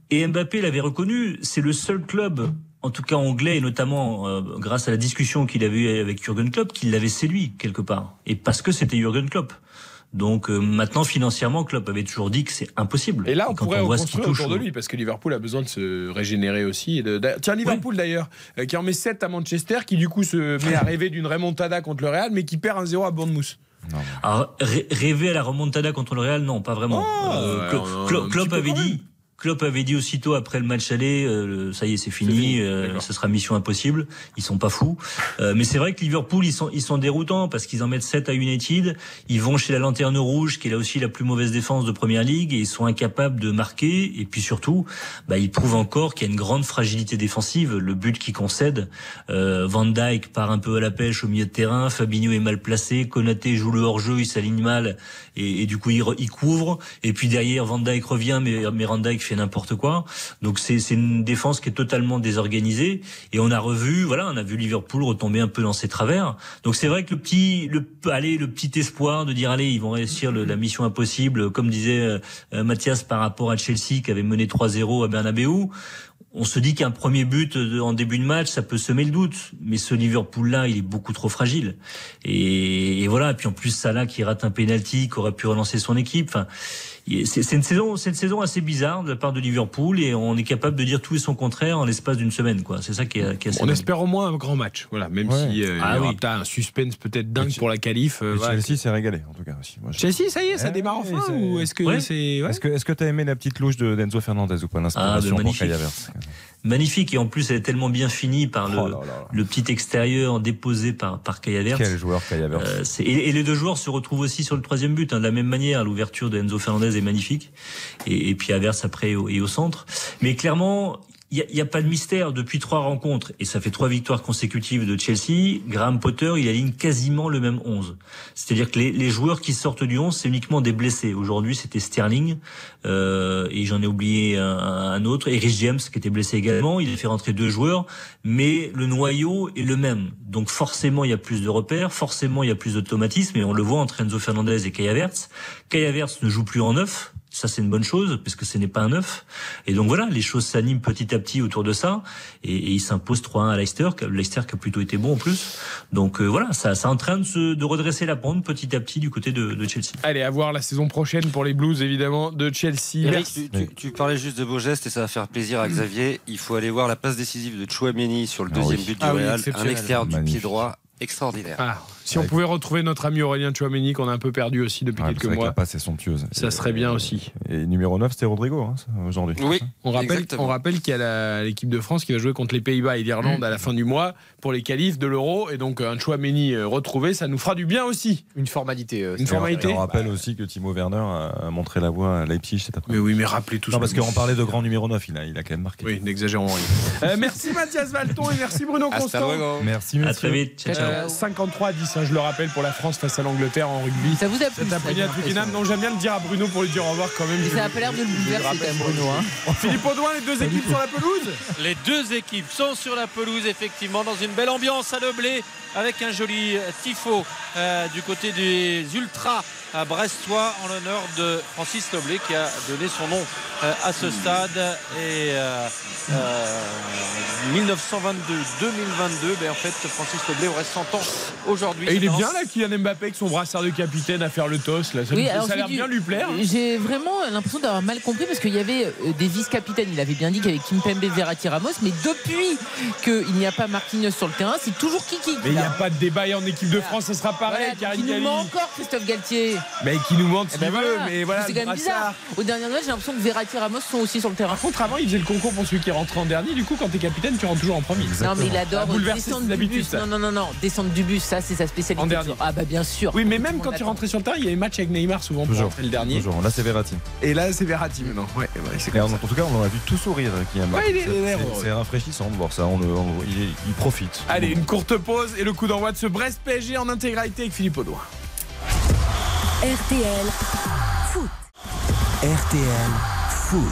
S16: Et Mbappé l'avait reconnu, c'est le seul club, en tout cas anglais, et notamment euh, grâce à la discussion qu'il avait eue avec Jurgen Klopp, qui l'avait séduit quelque part. Et parce que c'était Jurgen Klopp. Donc euh, maintenant, financièrement, Klopp avait toujours dit que c'est impossible.
S3: Et là, on
S16: quand
S3: pourrait
S16: voit ce qu'il
S3: reconstruire
S16: touche,
S3: autour de lui, parce que Liverpool a besoin de se régénérer aussi. et de- Tiens, Liverpool d'ailleurs, euh, qui en met 7 à Manchester, qui du coup se met à rêver d'une remontada contre le Real, mais qui perd 1-0 à Bournemouth.
S16: Alors, rê- rêver à la remontada contre le Real, non, pas vraiment. Euh,
S3: on- un
S16: Klopp avait dit. Klopp avait dit aussitôt après le match aller, euh, ça y est, c'est fini, euh, ce sera mission impossible. Ils sont pas fous. Euh, mais c'est vrai que Liverpool, ils sont, ils sont déroutants parce qu'ils en mettent 7 à United. Ils vont chez la Lanterne Rouge, qui est là aussi la plus mauvaise défense de Première Ligue, et ils sont incapables de marquer. Et puis surtout, bah, ils prouvent encore qu'il y a une grande fragilité défensive. Le but qu'ils concèdent, euh, Van Dijk part un peu à la pêche au milieu de terrain, Fabinho est mal placé, Konaté joue le hors-jeu, il s'aligne mal, et, du coup il, il couvre. Et puis derrière, Van Dijk revient, mais, mais Van Dijk fait n'importe quoi. Donc c'est une défense qui est totalement désorganisée. Et on a revu, voilà, on a vu Liverpool retomber un peu dans ses travers. Donc c'est vrai que le petit, le, allez, le petit espoir de dire allez, ils vont réussir la mission impossible, comme disait euh, Mathias par rapport à Chelsea qui avait mené 3-0 à Bernabeu. On se dit qu'un premier but en début de match, ça peut semer le doute. Mais ce Liverpool-là, il est beaucoup trop fragile. Et, voilà. Et puis en plus, Salah qui rate un penalty, qui aurait pu relancer son équipe. Enfin, c'est une saison, c'est une saison assez bizarre de la part de Liverpool et on est capable de dire tout et son contraire en l'espace d'une semaine, quoi. C'est ça qui est, qui est assez
S3: On espère au moins un grand match, voilà, même
S16: Ouais.
S3: si euh,
S16: Ah
S3: il y aura
S16: oui.
S3: peut-être un suspense peut-être dingue pour la qualif. euh, voilà.
S5: Chelsea s'est régalé, en tout cas. Aussi. Moi, je-
S3: Chelsea, ça y est, ça
S5: Ouais,
S3: démarre enfin
S5: c'est-
S3: ou est-ce que
S5: Ouais.
S3: c'est ouais
S5: Est-ce que est-ce que t'as aimé la petite louche de d'Enzo Fernandez ou pas?
S16: Ah,
S5: l'inspiration
S16: mais
S5: pour
S16: magnifique. Et en plus elle est tellement bien finie par le,
S5: Oh là là.
S16: le petit extérieur déposé par par Kai Havertz.
S5: Quel joueur Kai Havertz.
S16: Euh, et, et les deux joueurs se retrouvent aussi sur le troisième but hein, de la même manière. L'ouverture de Enzo Fernandez est magnifique et, et puis Havertz après au, et au centre. Mais clairement. Il n'y a, a pas de mystère depuis trois rencontres et ça fait trois victoires consécutives de Chelsea. Graham Potter, il aligne quasiment le même 11. C'est-à-dire que les, les joueurs qui sortent du 11, c'est uniquement des blessés. Aujourd'hui, c'était Sterling euh, et j'en ai oublié un, un autre, Eric James qui était blessé également. Il a fait rentrer deux joueurs, mais le noyau est le même. Donc forcément, il y a plus de repères, forcément, il y a plus d'automatisme et on le voit entre Enzo Fernandez et Kai Havertz. Kai Havertz ne joue plus en neuf. Ça, c'est une bonne chose, parce que ce n'est pas un neuf. Et donc voilà, les choses s'animent petit à petit autour de ça. Et, et il s'impose 3-1 à Leicester, qui a- Leicester qui a plutôt été bon en plus. Donc euh, voilà, ça, ça est en train de, se, de redresser la pente petit à petit du côté de, de Chelsea.
S3: Allez, à voir la saison prochaine pour les Blues évidemment de Chelsea.
S15: Eric,
S3: Merci.
S15: tu, tu- tu parlais juste de beaux gestes et ça va faire plaisir à Xavier. Il faut aller voir la passe décisive de Chouameni sur le
S5: Ah
S15: deuxième
S5: oui.
S15: but du
S3: Ah oui,
S15: Real, un extérieur du pied droit extraordinaire.
S3: Ah, Si on pouvait retrouver notre ami Aurélien Chouameni qu'on a un peu perdu aussi depuis
S5: Ouais,
S3: quelques
S5: que
S3: mois.
S5: la passe est somptueuse.
S3: Ça serait bien aussi.
S5: Et numéro 9, c'était Rodrigo hein, ça, aujourd'hui.
S3: On rappelle, on rappelle qu'il y a l'équipe de France qui va jouer contre les Pays-Bas et l'Irlande
S5: Mm.
S3: à la fin du mois pour les qualifs de l'Euro. Et donc un Chouameni euh, retrouvé, ça nous fera du bien aussi.
S7: Une formalité.
S3: Une formalité.
S5: Et on rappelle aussi que Timo Werner a montré la voie à Leipzig cet après
S3: Mais oui, mais rappelez tout
S5: Non,
S3: ça.
S5: parce qu'on parlait de grand numéro 9, il a, il a quand même marqué.
S3: Oui, n'exagérons rien. Euh, merci Mathias Valton et merci Bruno Constant.
S5: Merci,
S16: À
S5: monsieur.
S16: très vite. Ciao, ciao.
S3: Euh, 53 à 10, hein, je le rappelle, pour la France face à l'Angleterre en rugby.
S6: Ça vous a plu
S3: Twickenham. Non, j'aime bien le dire à Bruno pour lui dire au revoir quand même.
S6: Ça a pas l'air de le bouleverser quand même, Bruno. Hein.
S3: Philippe Audouin, les deux équipes sur la pelouse?
S4: Les deux équipes sont sur la pelouse, effectivement, dans une belle ambiance à Leblé, avec un joli tifo euh, du côté des Ultras à Brestois, en l'honneur de Francis Leblé, qui a donné son nom euh, à ce stade. Et euh, euh, 1922-2022, ben, en fait, Francis Leblé aurait 100 ans aujourd'hui.
S3: Et il est bien là, Kylian Mbappé, avec son brassard de capitaine à faire le toss. Là. Ça,
S6: Oui,
S3: a l'air bien lui plaire.
S6: J'ai vraiment l'impression d'avoir mal compris parce qu'il y avait euh, des vice-capitaines. Il avait bien dit qu'avec Kimpembe, Verratti, Ramos, mais depuis qu'il n'y a pas Marquinhos sur le terrain, c'est toujours Kiki.
S3: Il n'y a pas de débat et en équipe de France, ça sera pareil,
S6: Voilà, qui nous ment encore Christophe Galtier.
S3: Mais qui nous mente
S6: Eh
S3: s'il
S6: ben
S3: veut,
S6: voilà.
S3: mais voilà.
S6: c'est quand même bizarre. Au dernier match, j'ai l'impression que Verratti et Ramos sont aussi sur le terrain.
S3: Par contre, avant, il faisait le concours pour celui qui est rentré en dernier. Du coup, quand t'es capitaine, tu rentres toujours en premier.
S6: Non mais il adore
S3: bouleversé
S6: descendre du bus.
S3: ça.
S6: Non non non non, descendre du bus, ça c'est sa spécialité.
S3: En dernier.
S6: Ah bah bien sûr.
S3: Oui, mais même quand tu rentrais sur le terrain, il y avait match avec Neymar souvent pour
S5: Toujours.
S3: rentrer le dernier.
S5: Toujours. Là, c'est Verratti.
S3: Et là, c'est Verratti maintenant. Ouais,
S5: en, tout cas, on en a vu tout sourire,
S3: il a
S5: c'est- rafraîchissant de voir ça. On il, il profite.
S3: Allez, une courte pause et le coup d'envoi de ce Brest PSG en intégralité avec Philippe Audouin.
S2: RTL Foot.
S1: RTL Foot.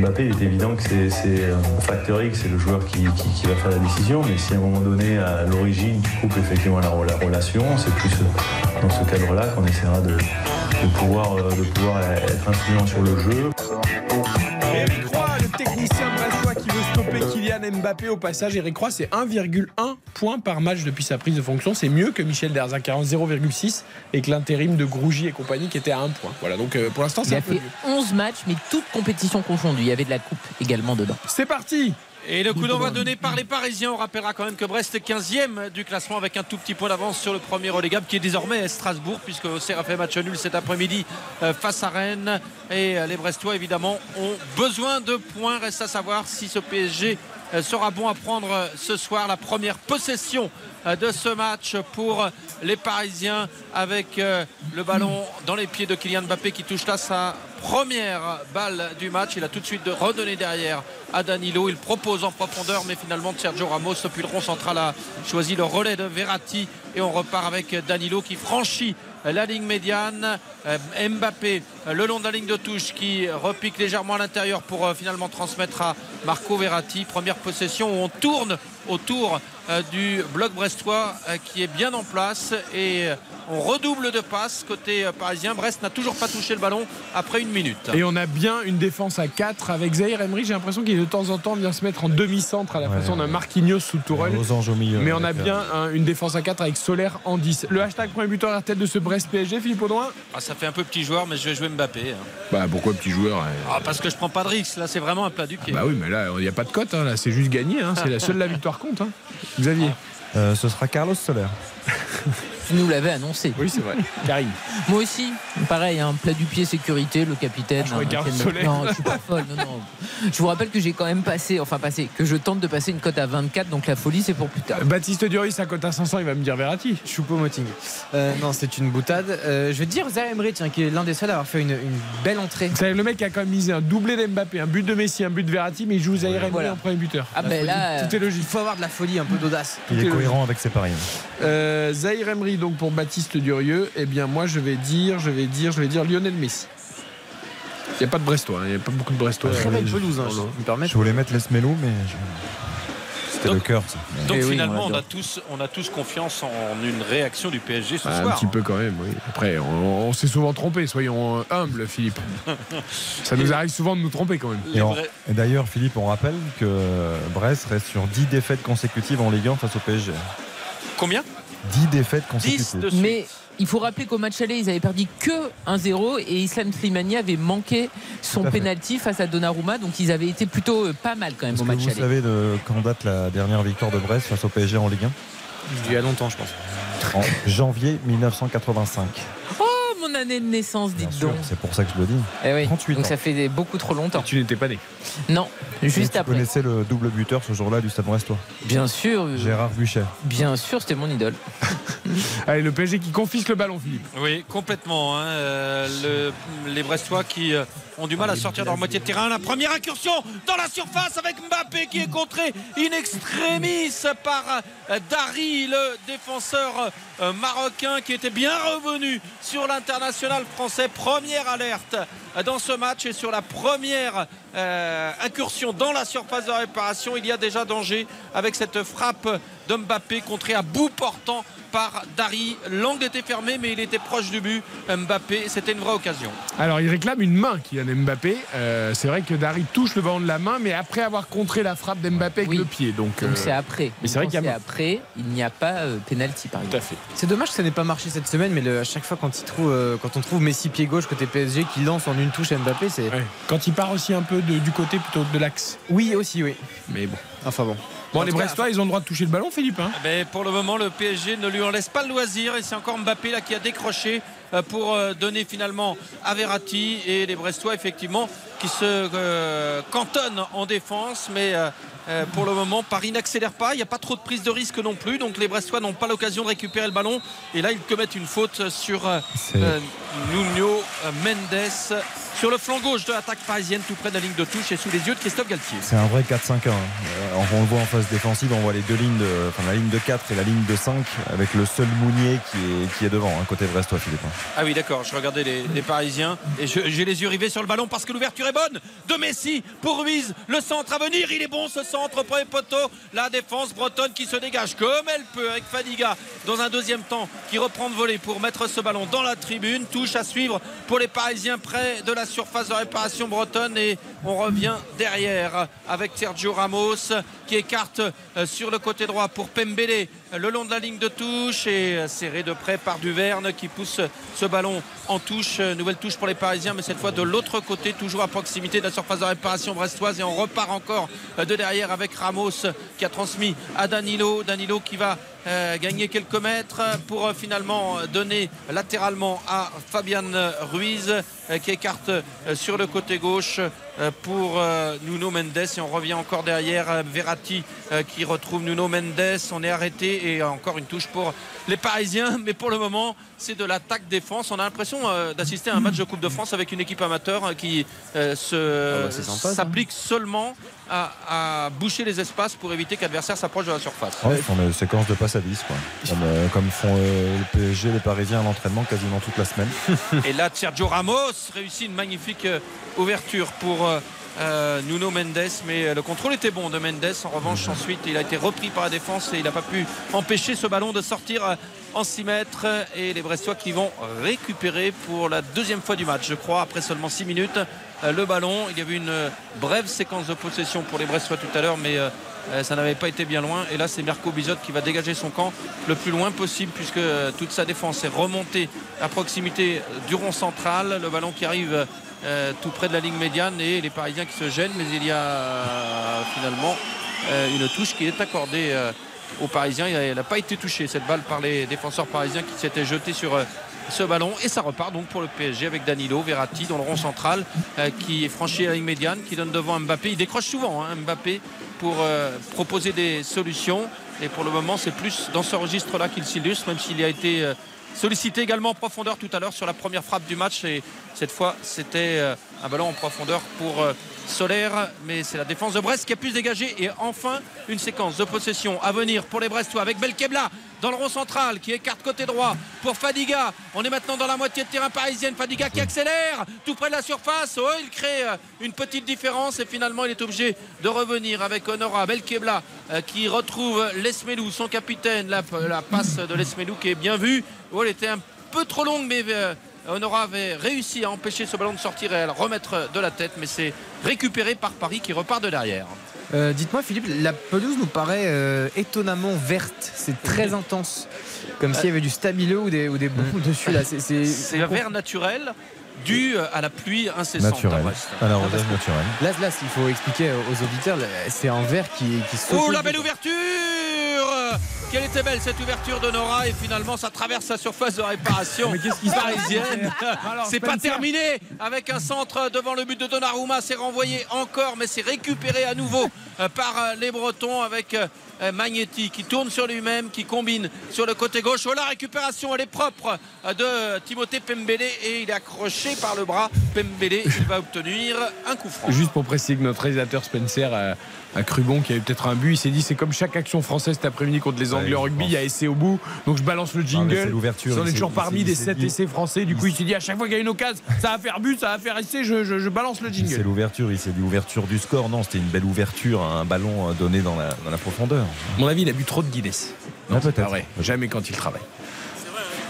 S18: Mbappé, il est évident que c'est- c'est un facteur X, c'est le joueur qui, qui- qui va faire la décision, mais si à un moment donné, à l'origine, tu coupes effectivement la, la relation, c'est plus euh, dans ce cadre-là qu'on essaiera de, de pouvoir, euh, de pouvoir être influent sur le jeu.
S3: Veut stopper Kylian Mbappé au passage. Eric Roy, c'est 1,1 point par match depuis sa prise de fonction. C'est mieux que Michel a 0,6 et que l'intérim de Grougy et compagnie qui était à 1 point. Voilà, donc euh, pour l'instant,
S6: Il
S3: c'est
S6: a
S3: un peu
S6: fait
S3: mieux.
S6: 11 matchs, mais toutes compétitions confondues. Il y avait de la coupe également dedans.
S3: C'est parti
S4: Et le coup d'envoi donné par les Parisiens, on rappellera quand même que Brest est 15e du classement avec un tout petit point d'avance sur le premier relégable qui est désormais Strasbourg puisque Auxerre a fait match nul cet après-midi euh, face à Rennes et euh, les Brestois évidemment ont besoin de points. Reste à savoir si ce PSG euh, sera bon à prendre ce soir la première possession de ce match pour les Parisiens avec le ballon dans les pieds de Kylian Mbappé qui touche là sa première balle du match. Il a tout de suite de redonner derrière à Danilo. Il propose en profondeur, mais finalement Sergio Ramos, depuis le central, a choisi le relais de Verratti. Et on repart avec Danilo qui franchit la ligne médiane. Euh, Mbappé le long de la ligne de touche qui repique légèrement à l'intérieur pour euh, finalement transmettre à Marco Verratti. Première possession où on tourne autour euh, du bloc brestois euh, qui est bien en place et euh, on redouble de passes côté euh, parisien. Brest n'a toujours pas touché le ballon après une minute.
S3: Et on a bien une défense à 4 avec Zahir Emery. J'ai l'impression qu'il de temps en temps vient se mettre en demi-centre à la
S5: Ouais.
S3: façon d'un Marquinhos sous Tourelle.
S5: Milieu,
S3: Mais on a bien un- une défense à 4 avec Solaire en 10. Le hashtag premier buteur RTL de ce Brest PSG, Philippe Audouin
S4: Ah, ça fait un peu petit joueur, mais je vais jouer Mbappé. hein.
S3: Bah pourquoi petit joueur
S4: Ah, parce que je prends pas de risque. Là, c'est vraiment un plat du pied.
S3: Bah oui, mais là, il n'y a pas de cote. hein. Là, c'est juste gagné. hein. C'est la seule la victoire compte. hein. Xavier
S5: Euh, ce sera Carlos Soler.
S6: Tu nous l'avais annoncé.
S3: Oui, c'est vrai. Karine.
S6: Moi aussi, pareil, un plat du pied sécurité, le capitaine.
S3: je regarde
S6: quel-
S3: Soler.
S6: Non, je suis pas folle. Non, non. Je vous rappelle que j'ai quand même passé, enfin passé, que je tente de passer une cote à 24, donc la folie c'est pour plus tard.
S3: Baptiste Duris à cote à 500, il va me dire Verratti.
S7: Choupo-Moting. Euh, non, c'est une boutade. Euh, je vais te dire Zaire Emery, tiens, qui est l'un des seuls à avoir fait une, une belle entrée.
S3: Vous savez, le mec a quand même misé un doublé d'Mbappé, un but de Messi, un but de Verratti, mais il joue Zahir Emery
S7: Voilà.
S3: en premier buteur.
S6: Ah, ben
S3: folie.
S6: là,
S3: Tout est logique.
S7: Il faut avoir de la folie, un peu d'audace.
S5: Il est
S3: est
S5: cohérent avec ses paris.
S3: Euh, Zahir Donc pour Baptiste Durieux. Eh bien moi je vais dire, je vais dire, je vais dire Lionel Messi. Il n'y a pas de Brestois, hein. il n'y a pas beaucoup de Brestois.
S7: Très belle
S3: Euh,
S7: pelouse, hein, je me
S5: voulais mettre Les Melou, mais je- c'était le cœur. ça.
S4: Donc
S6: Eh oui,
S4: finalement,
S6: on
S4: a tous, on a tous confiance en une réaction du PSG ce
S3: Ah, un
S4: soir.
S3: petit peu quand même, oui. Après, on, on s'est souvent trompé, soyons euh, humbles, Philippe. Ça nous arrive souvent de nous tromper quand même.
S5: Et d'ailleurs, Philippe, on rappelle que Brest reste sur 10 défaites consécutives en Ligue 1 face au PSG.
S4: Combien?
S5: 10 défaites
S4: 10
S5: consécutives.
S6: Mais il faut rappeler qu'au match aller, ils avaient perdu que 1-0 et Islam Slimani avait manqué son penalty face à Donnarumma, donc ils avaient été plutôt euh, pas mal quand même
S5: Est-ce
S6: au
S5: que
S6: match
S5: vous
S6: aller.
S5: savez de quand date la dernière victoire de Brest face au PSG en Ligue 1
S7: Il y a longtemps, je pense.
S5: En janvier 1985.
S6: Oh, mon année de naissance, dites donc.
S5: C'est pour ça que je le dis.
S6: Eh oui.
S5: 38
S6: Donc
S5: ans.
S6: ça fait beaucoup trop longtemps.
S3: Tu n'étais pas né.
S6: Non, juste
S5: tu
S6: après.
S5: connaissais le double buteur ce jour-là du Stade Brestois
S6: Bien sûr.
S5: Gérard Buchet.
S6: Bien sûr, c'était mon idole.
S3: Allez, le PSG qui confisque le ballon, Philippe.
S4: Oui, complètement. hein. Euh, le- les Brestois qui euh, ont du mal à sortir dans leur moitié de terrain. La première incursion dans la surface avec Mbappé qui est contré in extremis par euh, Dari, le défenseur euh, marocain qui était bien revenu sur l'international français. Première alerte dans ce match et sur la première euh, incursion dans la surface de réparation, il y a déjà danger avec cette frappe de Mbappé contrée à bout portant par Dari. L'angle était fermé, mais il était proche du but. Mbappé, c'était une vraie occasion.
S3: Alors, il réclame une main, Kylian Mbappé. Euh, c'est vrai que Dari touche le ballon de la main, mais après avoir contré la frappe d'Mbappé avec le pied. Donc, euh,
S6: c'est après.
S3: Mais c'est vrai qu'il y a
S6: Quand
S3: main.
S6: après, il n'y a pas euh, penalty par exemple.
S3: Tout à fait.
S7: C'est dommage que ça n'ait pas marché cette semaine, mais le- à chaque fois quand, il trouve, euh, quand on trouve Messi pied gauche côté PSG qui lance en une touche Mbappé, c'est.
S3: Ouais. Quand il part aussi un peu de- du côté plutôt de l'axe.
S7: Oui, aussi, oui.
S3: Mais bon.
S7: Enfin bon.
S3: Bon,
S4: En
S3: les Brestois, ils ont le droit de toucher le ballon, Philippe. hein
S4: Mais pour le moment, le PSG ne lui en laisse pas le loisir et c'est encore Mbappé là qui a décroché pour euh, donner finalement à Verratti et les Brestois effectivement qui se euh, cantonnent en défense, mais euh, euh, pour le moment, Paris n'accélère pas. Il n'y a pas trop de prise de risque non plus, donc les Brestois n'ont pas l'occasion de récupérer le ballon. Et là, ils commettent une faute sur euh, euh, Nuno Mendes sur le flanc gauche de l'attaque parisienne, tout près de la ligne de touche et sous les yeux de Christophe Galtier.
S5: C'est un vrai 4-5-1. hein. Euh, on le voit en phase défensive, on voit les deux lignes, de, enfin la ligne de 4 et la ligne de 5, avec le seul Mounier qui est, qui est devant, hein, côté Brestois, Philippe. hein.
S4: Ah oui, d'accord. Je regardais les, les Parisiens et j'ai les yeux rivés sur le ballon parce que l'ouverture est bonne de Messi pour Ruiz. Le centre à venir, il est bon ce centre premier poteau. La défense bretonne qui se dégage comme elle peut avec Fadiga dans un deuxième temps qui reprend de voler pour mettre ce ballon dans la tribune. Touche à suivre pour les Parisiens près de la surface de réparation bretonne et on revient derrière avec Sergio Ramos qui écarte euh, sur le côté droit pour Pembele le long de la ligne de touche et euh, serré de près par Duverne qui pousse ce ballon en touche. Euh, Nouvelle touche pour les Parisiens, mais cette fois de l'autre côté, toujours à proximité de la surface de réparation brestoise. Et on repart encore euh, de derrière avec Ramos qui a transmis à Danilo. Danilo qui va gagner quelques mètres pour finalement donner latéralement à Fabian Ruiz qui écarte sur le côté gauche pour euh, Nuno Mendes et on revient encore derrière euh, Verratti euh, qui retrouve Nuno Mendes. On est arrêté et encore une touche pour les Parisiens mais pour le moment c'est de l'attaque défense. On a l'impression euh, d'assister à un match de Coupe de France avec une équipe amateur euh, qui euh, se
S7: Ah bah, sympa,
S4: s'applique seulement à, à boucher les espaces pour éviter qu'adversaire s'approche de la surface
S5: Ouais, ils font une séquence de passe à 10, quoi. Comme, euh, comme font euh, le PSG, les Parisiens à l'entraînement quasiment toute la semaine.
S4: Et là, Sergio Ramos réussit une magnifique euh, ouverture pour euh, Nuno Mendes, mais le contrôle était bon de Mendes. En revanche, ensuite, il a été repris par la défense et il n'a pas pu empêcher ce ballon de sortir en 6 mètres. Et les Brestois qui vont récupérer pour la deuxième fois du match, je crois, après seulement 6 minutes, le ballon. Il y avait une euh, brève séquence de possession pour les Brestois tout à l'heure, mais euh, euh, ça n'avait pas été bien loin. Et là, c'est Mirko Bizot qui va dégager son camp le plus loin possible, puisque euh, toute sa défense est remontée à proximité du rond central. Le ballon qui arrive euh, tout près de la ligne médiane et les Parisiens qui se gênent, mais il y a euh, finalement euh, une touche qui est accordée euh, aux Parisiens. Elle n'a pas été touchée cette balle par les défenseurs parisiens qui s'étaient jetés sur euh, ce ballon. Et ça repart donc pour le PSG avec Danilo, Verratti dans le rond central euh, qui est franchi la ligne médiane, qui donne devant Mbappé. Il décroche souvent hein, Mbappé pour euh, proposer des solutions. Et pour le moment c'est plus dans ce registre-là qu'il s'illustre, même s'il a été euh, sollicité également en profondeur tout à l'heure sur la première frappe du match. Et cette fois c'était un ballon en profondeur pour Solaire mais c'est la défense de Brest qui a pu se dégager. Et enfin une séquence de possession à venir pour les Brestois avec Belkebla dans le rond central qui écarte côté droit pour Fadiga. On est maintenant dans la moitié de terrain parisienne. Fadiga qui accélère tout près de la surface. Oh, il crée euh, une petite différence et finalement il est obligé de revenir avec Honora Belkebla euh, qui retrouve Lesmelou son capitaine. La, la passe de Lesmelou qui est bien vue. Oh, elle était un peu trop longue mais euh, Honora avait réussi à empêcher ce ballon de sortir et à le remettre de la tête, mais c'est récupéré par Paris qui repart de derrière.
S7: Euh, Dites-moi, Philippe, la pelouse nous paraît euh, étonnamment verte. C'est très intense. Comme s'il y avait du stabilo ou des, ou des boules dessus. là. C'est-
S4: vert naturel dû à la pluie incessante à
S5: Naturel.
S4: Brest.
S5: À l'arrosage naturel.
S7: Là, là, il faut expliquer aux auditeurs, c'est un verre qui, qui saute.
S4: Oh la belle ouverture qu'elle était belle cette ouverture de Nora et finalement ça traverse la surface de réparation
S3: Mais passe
S4: parisienne. C'est pas terminé avec un centre devant le but de Donnarumma. C'est renvoyé encore, mais c'est récupéré à nouveau euh, par euh, les Bretons avec euh, Magnetti qui tourne sur lui-même, qui combine sur le côté gauche. Oh, la récupération, elle est propre euh, de Timothée Pembele et il est accroché par le bras. Pembele, il va obtenir un coup franc.
S3: Juste pour préciser que notre réalisateur Spencer a, a cru bon qu'il y avait peut-être un but. Il s'est dit c'est comme chaque action française cet après-midi contre les Anglais
S5: Ouais,
S3: en rugby, il y a essai au bout. Donc je balance le
S5: c'est
S3: jingle.
S5: l'ouverture.
S3: On est toujours parmi des
S5: il s'est
S3: 7
S5: dit-
S3: essais français. Du coup, il s'est dit à chaque fois qu'il y a une occasion, ça va faire but, ça va faire essai, je, je- je balance le
S5: C'est
S3: jingle.
S5: l'ouverture, il s'est dit ouverture du score. Non, c'était une belle ouverture, un ballon euh, donné dans la, dans la profondeur.
S3: À mon avis, il a bu trop de Guinness. Non,
S5: Ah,
S3: c'est
S5: peut-être.
S3: pas vrai. Jamais quand il travaille.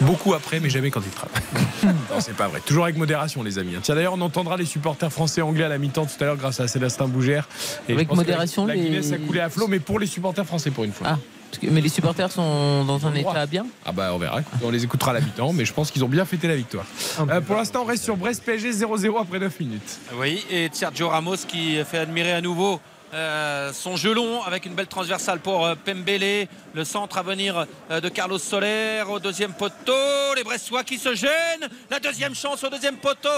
S3: Beaucoup après, mais jamais quand il travaille. non, c'est pas vrai. Toujours avec modération, les amis. Tiens, d'ailleurs, on entendra les supporters français et anglais à la mi-temps tout à l'heure grâce à Célestin Bougère. Et
S6: Avec modération,
S3: La, la
S6: les-
S3: Guinness a coulé à flot, mais pour les supporters français pour une fois.
S6: Ah, mais les supporters sont dans un
S3: droit.
S6: état bien.
S3: Ah bah on verra, on les écoutera à la mi-temps, mais je pense qu'ils ont bien fêté la victoire. Euh, pour l'instant, on reste sur Brest PSG 0-0 après 9 minutes.
S4: Oui, et Sergio Ramos qui fait admirer à nouveau euh, son gelon avec une belle transversale pour euh, Pembele. Le centre à venir euh, de Carlos Soler au deuxième poteau. Les Brestois qui se gênent. La deuxième chance au deuxième poteau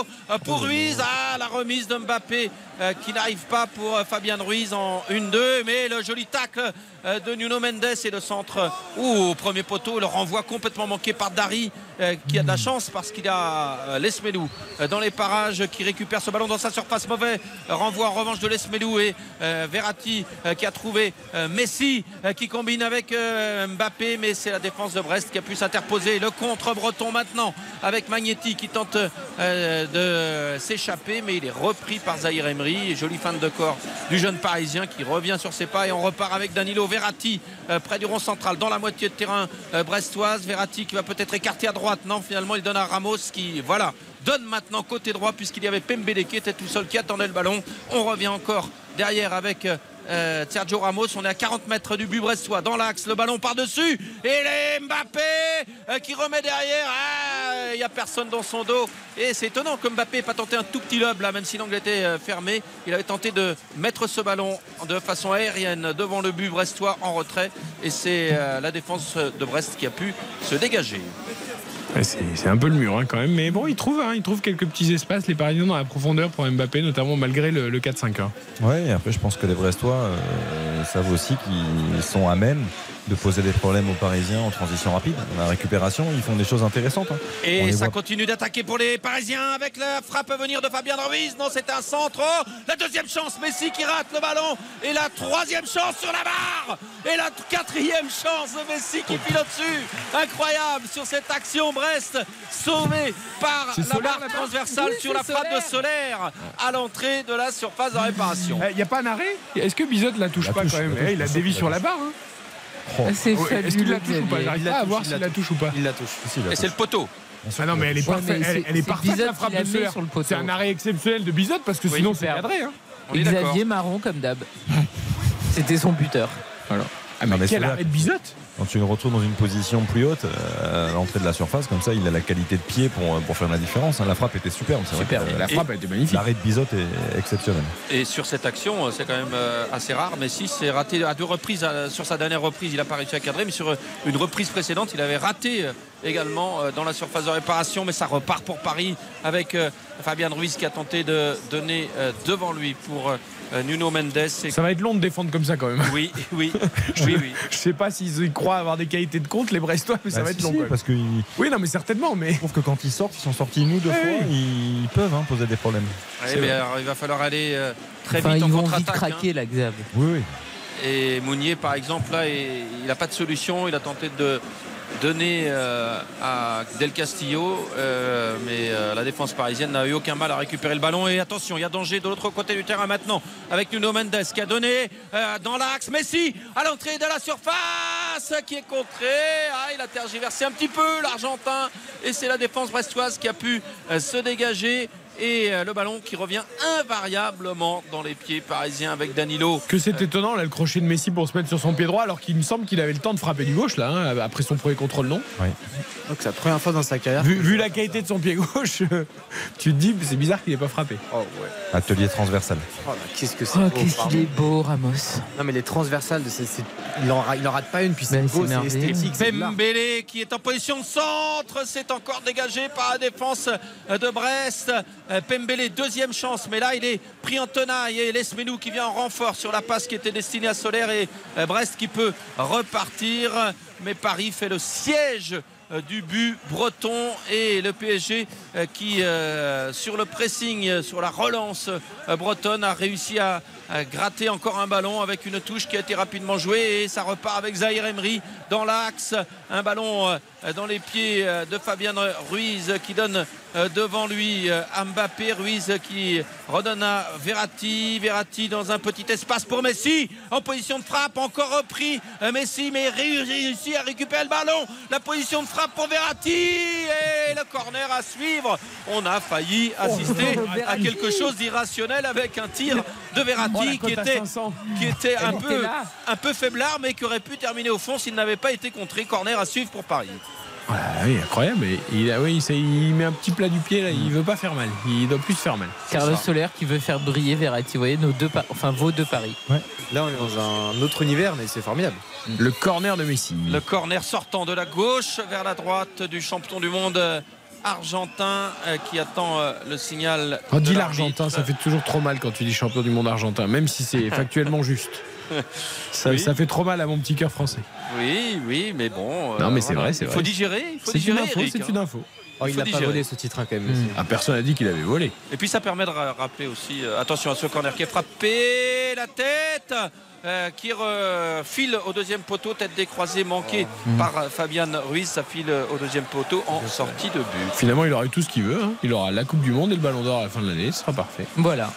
S4: pour Ruiz. Ah, la remise de Mbappé euh, qui n'arrive pas pour euh, Fabien Ruiz en 1-2. Mais le joli tacle euh, de Nuno Mendes et le centre au premier poteau. Le renvoi complètement manqué par Dari qui a de la chance parce qu'il a Lesmelou dans les parages qui récupère ce ballon dans sa surface. Mauvais renvoi en revanche de Lesmelou et Verratti qui a trouvé Messi qui combine avec Mbappé. Mais c'est la défense de Brest qui a pu s'interposer. Le contre-breton maintenant avec Magnetti qui tente de s'échapper. Mais il est repris par Zahir Emery. Et Jolie fin de corps du jeune parisien qui revient sur ses pas et on repart avec Danilo Verratti euh, près du rond central dans la moitié de terrain euh, brestoise. Verratti qui va peut-être écarter à droite. Non, finalement, il donne à Ramos qui, voilà, donne maintenant côté droit puisqu'il y avait Pembele qui était tout seul qui attendait le ballon. On revient encore derrière avec euh, Sergio Ramos. On est à 40 mètres du but brestois dans l'axe. Le ballon par-dessus. Et les Mbappé euh, qui remet derrière. Ah, Il n'y a personne dans son dos. Et c'est étonnant que Mbappé n'ait pas tenté un tout petit lob là, même si l'angle était euh, fermé. Il avait tenté de mettre ce ballon de façon aérienne devant le but brestois en retrait. Et c'est la défense de Brest qui a pu se dégager.
S3: C'est un peu le mur hein, quand même, mais bon, ils trouvent, hein, ils trouvent quelques petits espaces, les Parisiens dans la profondeur pour Mbappé, notamment malgré le, le 4-5. hein.
S5: Ouais, et après, je pense que les Brestois euh, savent aussi qu'ils sont à même de poser des problèmes aux Parisiens en transition rapide. Dans la récupération, ils font des choses intéressantes. hein.
S4: Et ça
S5: voit-
S4: continue d'attaquer pour les Parisiens avec la frappe à venir de Fabien Ruiz. Non, c'est un centre. Oh, la deuxième chance, Messi qui rate le ballon. Et la troisième chance sur la barre. Et la quatrième chance de Messi qui file au-dessus. Incroyable sur cette action. Brest sauvé par la
S3: Solaire,
S4: barre transversale
S3: Oui,
S4: sur la frappe de Solaire à l'entrée de la surface de réparation.
S3: Il n'y a pas un arrêt? Est-ce que Bizot la touche
S5: La
S3: pas
S5: touche,
S3: quand même
S5: touche,
S3: Eh, Il a dévié sur
S5: la
S3: la barre. hein.
S5: Oh.
S6: C'est
S3: Est-ce qu'il la touche ou pas
S7: Il la
S3: pas à
S7: touche,
S3: voir
S7: il
S3: s'il
S7: la
S3: touche ou pas.
S7: Il la touche.
S4: Et c'est le poteau.
S3: Ah non, mais elle est parfaite, elle, est
S6: c'est
S3: parfaite la frappe de
S6: mis
S3: Solaire.
S6: sur le poteau.
S3: C'est un arrêt exceptionnel de Bizot parce que
S4: Oui,
S3: sinon c'est cadré. hein.
S4: Est.
S6: Xavier Marron comme d'hab. C'était son buteur.
S3: Ah mais, quel arrêt de Bizot
S5: Quand tu le retrouves dans une position plus haute, euh, à l'entrée de la surface, comme ça, il a la qualité de pied pour, pour faire la différence. hein. La frappe était superbe. c'est vrai
S3: Super,
S5: que,
S3: la
S5: euh,
S3: frappe elle était magnifique.
S5: L'arrêt de Bizot est exceptionnel.
S4: Et sur cette action, c'est quand même euh, assez rare. Messi s'est raté à deux reprises. euh, Sur sa dernière reprise, il n'a pas réussi à cadrer. Mais sur euh, une reprise précédente, il avait raté euh, également euh, dans la surface de réparation. Mais ça repart pour Paris avec euh, Fabien Ruiz qui a tenté de donner euh, devant lui pour euh, Nuno Mendes.
S3: Ça va être long de défendre comme ça quand même.
S4: Oui, oui, oui, oui.
S3: Je sais pas s'ils croient avoir des qualités de compte, les Brestois, mais ça
S5: Bah,
S3: va
S5: si,
S3: être long
S5: si, parce que
S3: Oui, non, mais certainement, mais.
S5: je trouve que quand ils sortent, ils sont sortis ou deux fois, ils peuvent hein, poser des problèmes.
S4: Ouais, mais alors, il va falloir aller euh, très
S6: Enfin,
S4: vite en
S6: ils vont vite
S4: contre-attaque. hein.
S6: craquer, là, Xav.
S5: Oui, oui.
S4: Et Mounier, par exemple, là, il n'a pas de solution. Il a tenté de donner euh, à Del Castillo, euh, mais euh, la défense parisienne n'a eu aucun mal à récupérer le ballon. Et attention, il y a danger de l'autre côté du terrain maintenant avec Nuno Mendes qui a donné dans l'axe. Messi à l'entrée de la surface qui est contré. Ah, il a tergiversé un petit peu l'Argentin et c'est la défense brestoise qui a pu se dégager. Et euh, le ballon qui revient invariablement dans les pieds parisiens avec Danilo.
S3: Que c'est étonnant là le crochet de Messi pour se mettre sur son pied droit alors qu'il me semble qu'il avait le temps de frapper du gauche là hein, après son premier contrôle non?
S7: Donc c'est la première fois dans sa carrière.
S3: vu, vu la qualité de son pied gauche tu te dis c'est bizarre qu'il n'ait pas frappé
S7: Oh ouais.
S5: Atelier transversal.
S7: Oh, qu'est-ce que c'est
S6: Oh,
S7: beau,
S6: qu'est-ce qu'il est beau, Ramos.
S7: Non mais les transversales, c'est- c'est- il, en, ra- il en rate pas une, puis c'est beau,
S6: c'est
S7: esthétique.
S4: Pembele qui est en position de centre, c'est encore dégagé par la défense de Brest. Euh, Pembele, deuxième chance, mais là il est pris en tenaille et Lesmenou qui vient en renfort sur la passe qui était destinée à Solaire et euh, Brest qui peut repartir. Mais Paris fait le siège euh, du but breton et le PSG qui sur le pressing, sur la relance bretonne a réussi à gratter encore un ballon avec une touche qui a été rapidement jouée et ça repart avec Zahir Emery dans l'axe. Un ballon euh, dans les pieds euh, de Fabien Ruiz qui donne euh, devant lui à Mbappé. Ruiz qui redonne à Verratti. Verratti dans un petit espace pour Messi. En position de frappe encore repris Messi mais réussi à récupérer le ballon. La position de frappe pour Verratti et le corner à suivre. On a failli assister à quelque chose d'irrationnel avec un tir de Verratti
S3: Oh,
S4: qui était
S3: 500.
S4: qui était un peu
S6: là.
S4: un peu faiblard mais qui aurait pu terminer au fond s'il n'avait pas été contré corner à suivre pour Paris
S3: Ah oui, incroyable il, a- oui, c'est- il met un petit plat du pied là il veut pas faire mal il doit plus faire mal
S6: Carlos Soler qui veut faire briller Verratti. Vous voyez, nos deux, enfin vos deux paris.
S7: Là, on est dans un autre univers, mais c'est formidable.
S3: le corner de Messi
S4: Le corner sortant de la gauche vers la droite du champion du monde euh, argentin euh, qui attend euh, le signal.
S3: On dit l'Argentin, ça fait toujours trop mal quand tu dis champion du monde argentin, même si c'est factuellement juste. Ça,
S4: Oui.
S3: ça fait trop mal à mon petit cœur français.
S4: Oui, oui, mais bon. euh,
S3: Non, mais c'est
S4: voilà.
S3: vrai, c'est
S4: Il faut
S3: vrai.
S4: digérer. Il faut
S3: C'est une
S4: digérer.
S3: info, c'est
S4: hein.
S3: une info.
S7: Oh, il n'a pas
S4: digérer.
S7: volé ce titre hein, quand même.
S3: Ah, personne n'a dit qu'il avait volé.
S4: Et puis ça permet de ra- rappeler aussi, euh, attention à ce corner qui est frappé, la tête euh, qui re- file au deuxième poteau, tête décroisée manquée par euh, Fabian Ruiz, ça file euh, au deuxième poteau en sortie de but.
S3: Finalement, il aura eu tout ce qu'il veut. hein. Il aura la Coupe du Monde et le Ballon d'Or à la fin de l'année. Ce sera parfait.
S6: Voilà.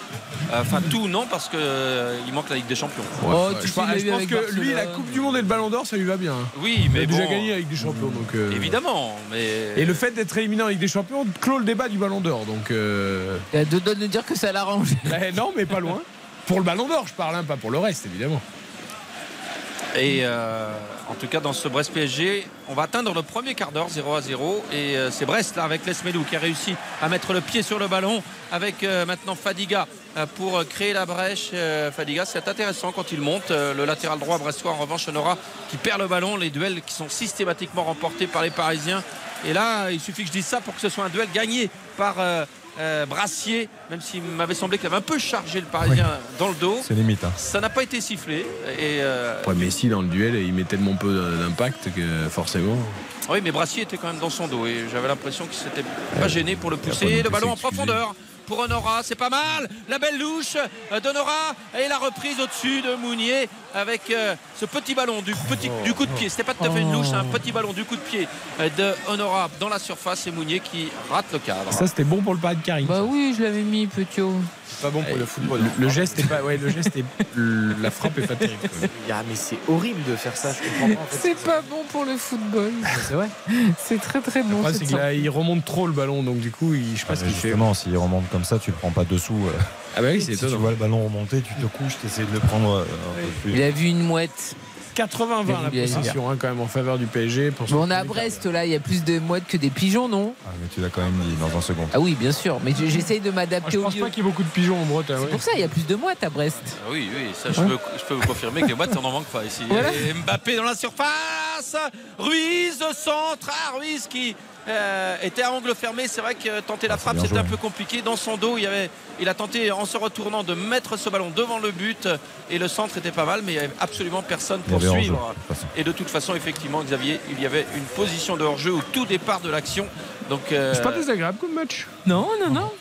S4: Enfin tout non parce que euh, il manque la Ligue des Champions.
S3: Ouais,
S6: Oh, tu
S3: je pense,
S6: il
S3: je
S6: avec
S3: que lui, la. Coupe du Monde et le Ballon d'Or, ça lui va bien.
S4: Oui,
S3: Il
S4: mais
S3: a déjà gagné la Ligue des Champions. Donc, euh,
S4: Évidemment, mais
S3: Et le fait d'être éliminé en Ligue des Champions clôt le débat du Ballon d'Or. Donc, euh,
S6: Il deux donnes de dire que ça l'arrange.
S3: ben, non, mais pas loin. Pour le Ballon d'Or, je parle, hein, pas pour le reste, évidemment.
S4: Et euh, en tout cas, dans ce Brest PSG, on va atteindre le premier quart d'heure 0 à 0. Et euh, c'est Brest là avec Lesmelou qui a réussi à mettre le pied sur le ballon avec euh, maintenant Fadiga pour créer la brèche. Fadiga, c'est intéressant quand il monte. Le latéral droit brestois, en revanche, Honora qui perd le ballon. Les duels qui sont systématiquement remportés par les Parisiens. Et là, il suffit que je dise ça pour que ce soit un duel gagné par. Euh, Brassier, même s'il m'avait semblé qu'il avait un peu chargé le Parisien dans le dos.
S5: C'est limite. hein.
S4: Ça n'a pas été sifflé. Et euh,
S3: Après, Messi, dans le duel, il met tellement peu d'impact que forcément.
S4: Oui, mais Brassier était quand même dans son dos et j'avais l'impression qu'il s'était pas gêné pour le pousser. Le ballon en profondeur pour Honora, c'est pas mal. La belle louche euh, d'Honora et la reprise au-dessus de Mounier avec euh, ce petit ballon du, petit, du coup de pied. C'était pas tout à fait une louche, un petit ballon du coup de pied de Honora dans la surface et Mounier qui rate le cadre.
S3: Ça, c'était bon pour le pari de Karim.
S6: Bah oui, je l'avais mis, Petiot.
S7: C'est pas bon pour le football.
S3: Le, le geste est pas. Ouais, le geste est. La frappe est pas terrible.
S7: Ah, mais c'est horrible de faire ça, je comprends pas. En fait.
S6: C'est pas bon pour le football.
S7: C'est vrai.
S6: C'est très très bon.
S3: Après, c'est que là, il remonte trop le ballon, donc du coup, il, je sais pas
S5: Ah,
S3: ce qu'il fait.
S5: justement, s'il remonte comme ça, tu le prends pas dessous. euh.
S3: Ah, bah oui, c'est
S5: Si tu vois le ballon remonter, tu te couches, tu essaies de le prendre euh, un peu plus.
S6: Il a vu une mouette.
S3: 80-20 la possession, hein, quand même, en faveur du PSG. Pour ce
S6: Bon, on est à Brest là, il y a plus de mouettes que des pigeons, non
S5: Ah, mais tu l'as quand même dit dans un second.
S6: Ah oui, bien sûr, mais j'essaye de
S3: quart. Ah,
S6: m'adapter
S3: je
S6: au
S3: pense pas qu'il y ait beaucoup de pigeons en Bretagne.
S6: C'est pour ça, il y a plus de mouettes à Brest.
S4: Ah Oui, oui, ça je, peux, je peux vous confirmer que les boîtes, on n'en manque pas ici.
S6: Voilà.
S4: Mbappé dans la surface, Ruiz centre, ah, Ruiz qui euh, était à angle fermé. C'est vrai que tenter la
S5: Ah, c'est
S4: frappe c'était un peu compliqué. Dans son dos, il, y avait, il a tenté en se retournant de mettre ce ballon devant le but et le centre était pas mal, mais il n'y avait absolument personne pour suivre.
S5: de.
S4: Et de toute façon, effectivement, Xavier, il y avait une position de hors-jeu au tout départ de l'action. Donc, euh,
S3: C'est pas désagréable comme match.
S6: Non, non, non.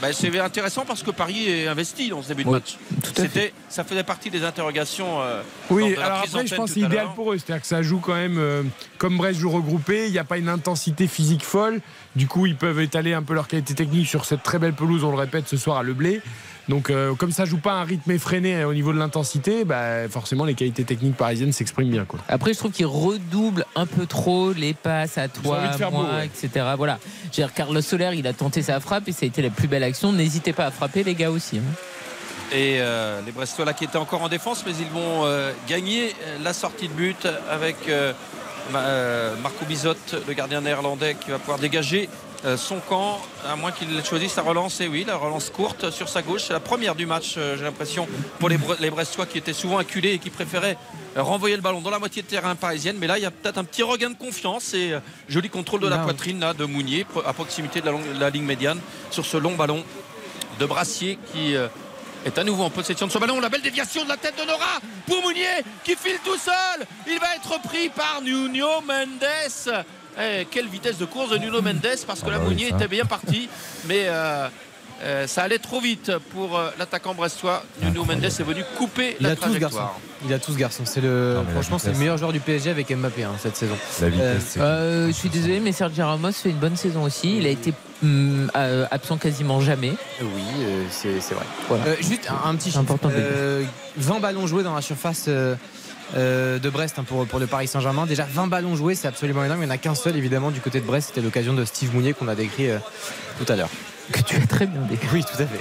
S4: Bah, c'est intéressant parce que Paris est investi dans ce début de match. C'était, ça faisait partie des interrogations. euh,
S3: Oui, alors après, je pense que c'est idéal pour eux. C'est-à-dire que ça joue quand même, euh, comme Brest joue regroupé, il n'y a pas une intensité physique folle. Du coup, ils peuvent étaler un peu leur qualité technique sur cette très belle pelouse, on le répète ce soir à Le Blé. Donc, euh, comme ça joue pas un rythme effréné euh, au niveau de l'intensité, bah, forcément, les qualités techniques parisiennes s'expriment bien. Quoi.
S6: Après, je trouve qu'il redouble un peu trop les passes à toi, moi,
S3: beau, ouais.
S6: etc. Voilà. Dire, Carlos Soler, il a tenté sa frappe et ça a été la plus belle action. N'hésitez pas à frapper, les gars aussi. hein.
S4: Et euh, les Brestois là qui étaient encore en défense, mais ils vont euh, gagner la sortie de but avec euh, Ma- Marco Bizotte, le gardien néerlandais, qui va pouvoir dégager euh, son camp, à moins qu'il choisisse la relance. Et oui, la relance courte sur sa gauche. C'est la première du match, euh, j'ai l'impression, pour les, Bre- les Brestois qui étaient souvent acculés et qui préféraient euh, renvoyer le ballon dans la moitié de terrain parisienne. Mais là, il y a peut-être un petit regain de confiance et euh, joli contrôle de la poitrine là, de Mounier, à proximité de la, longue- de la ligne médiane, sur ce long ballon de Brassier qui euh, est à nouveau en possession de ce ballon. La belle déviation de la tête de Nora pour Mounier qui file tout seul. Il va être pris par Nuno Mendes. Eh, quelle vitesse de course de Nuno Mendes parce que
S5: Ah
S4: la
S5: bah oui,
S4: Mounier
S5: ça.
S4: était bien parti. Mais euh, euh, ça allait trop vite pour euh, l'attaquant brestois. Nuno Mendes est venu couper
S7: Il
S4: la
S7: a tous ce garçon.
S4: trajectoire.
S7: Il a tous ce garçon. C'est le,
S5: Non,
S7: franchement, c'est le meilleur joueur du PSG avec Mbappé hein, cette saison.
S5: La vitesse,
S7: Euh,
S6: Euh, je suis désolé, mais Sergio Ramos fait une bonne saison aussi. Il a été hum, euh, absent quasiment jamais.
S7: Oui, euh, c'est vrai.
S6: Voilà.
S7: Euh, juste un, un petit chiffre.
S6: important de le dire.
S7: Euh, 20 ballons joués dans la surface euh, de Brest hein, pour, pour le Paris Saint-Germain. Déjà 20 ballons joués, c'est absolument énorme. Il n'y en a qu'un seul évidemment du côté de Brest. C'était l'occasion de Steve Mounier qu'on a décrit euh, tout à l'heure.
S6: Que tu as très bien décrit.
S7: Oui, tout à fait.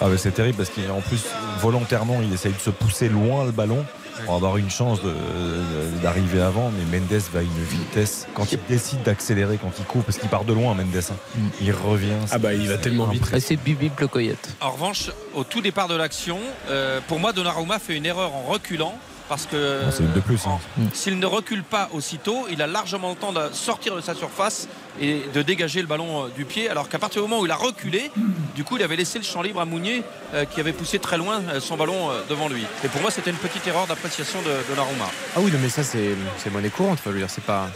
S5: Ah mais c'est terrible parce qu'en plus volontairement il essaye de se pousser loin le ballon pour avoir une chance d'arriver avant mais Mendes va à une vitesse quand il décide d'accélérer quand il court parce qu'il part de loin Mendes hein.
S6: Mm.
S5: il revient
S3: Ah bah, il va tellement vite.
S6: C'est Bibi le coyote.
S4: En revanche, au tout départ de l'action, euh, pour moi, Donnarumma fait une erreur en reculant. Parce que
S5: Bon, c'est une de plus, hein.
S4: s'il ne recule pas aussitôt, il a largement le temps de sortir de sa surface et de dégager le ballon euh, du pied. Alors qu'à partir du moment où il a reculé, du coup, il avait laissé le champ libre à Mounier euh, qui avait poussé très loin euh, son ballon euh, devant lui. Et pour moi, c'était une petite erreur d'appréciation de Donnarumma.
S7: Ah oui, non, mais ça c'est c'est monnaie courante. Enfin, je veux dire, c'est pas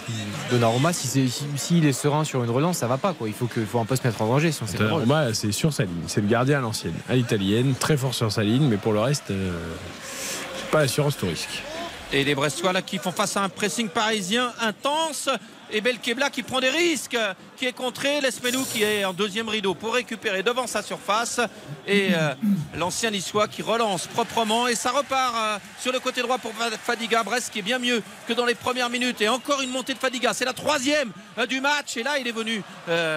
S7: Donnarumma. Si c'est si, s'il est serein sur une relance, ça va pas quoi. Il faut que faut un peu se mettre en danger. Sinon c'est pas drôle.
S3: Donnarumma, c'est sur sa ligne. C'est le gardien à l'ancienne, à l'italienne, très fort sur sa ligne, mais pour le reste, euh, pas assurance tout risque.
S4: Et les Brestois là qui font face à un pressing parisien intense. Et Belkebla qui prend des risques, qui est contré. Lesmenou qui est en deuxième rideau pour récupérer devant sa surface. Et euh, l'ancien niçois qui relance proprement. Et ça repart euh, sur le côté droit pour Fadiga. Brest qui est bien mieux que dans les premières minutes. Et encore une montée de Fadiga. C'est la troisième euh, du match. Et là, il est venu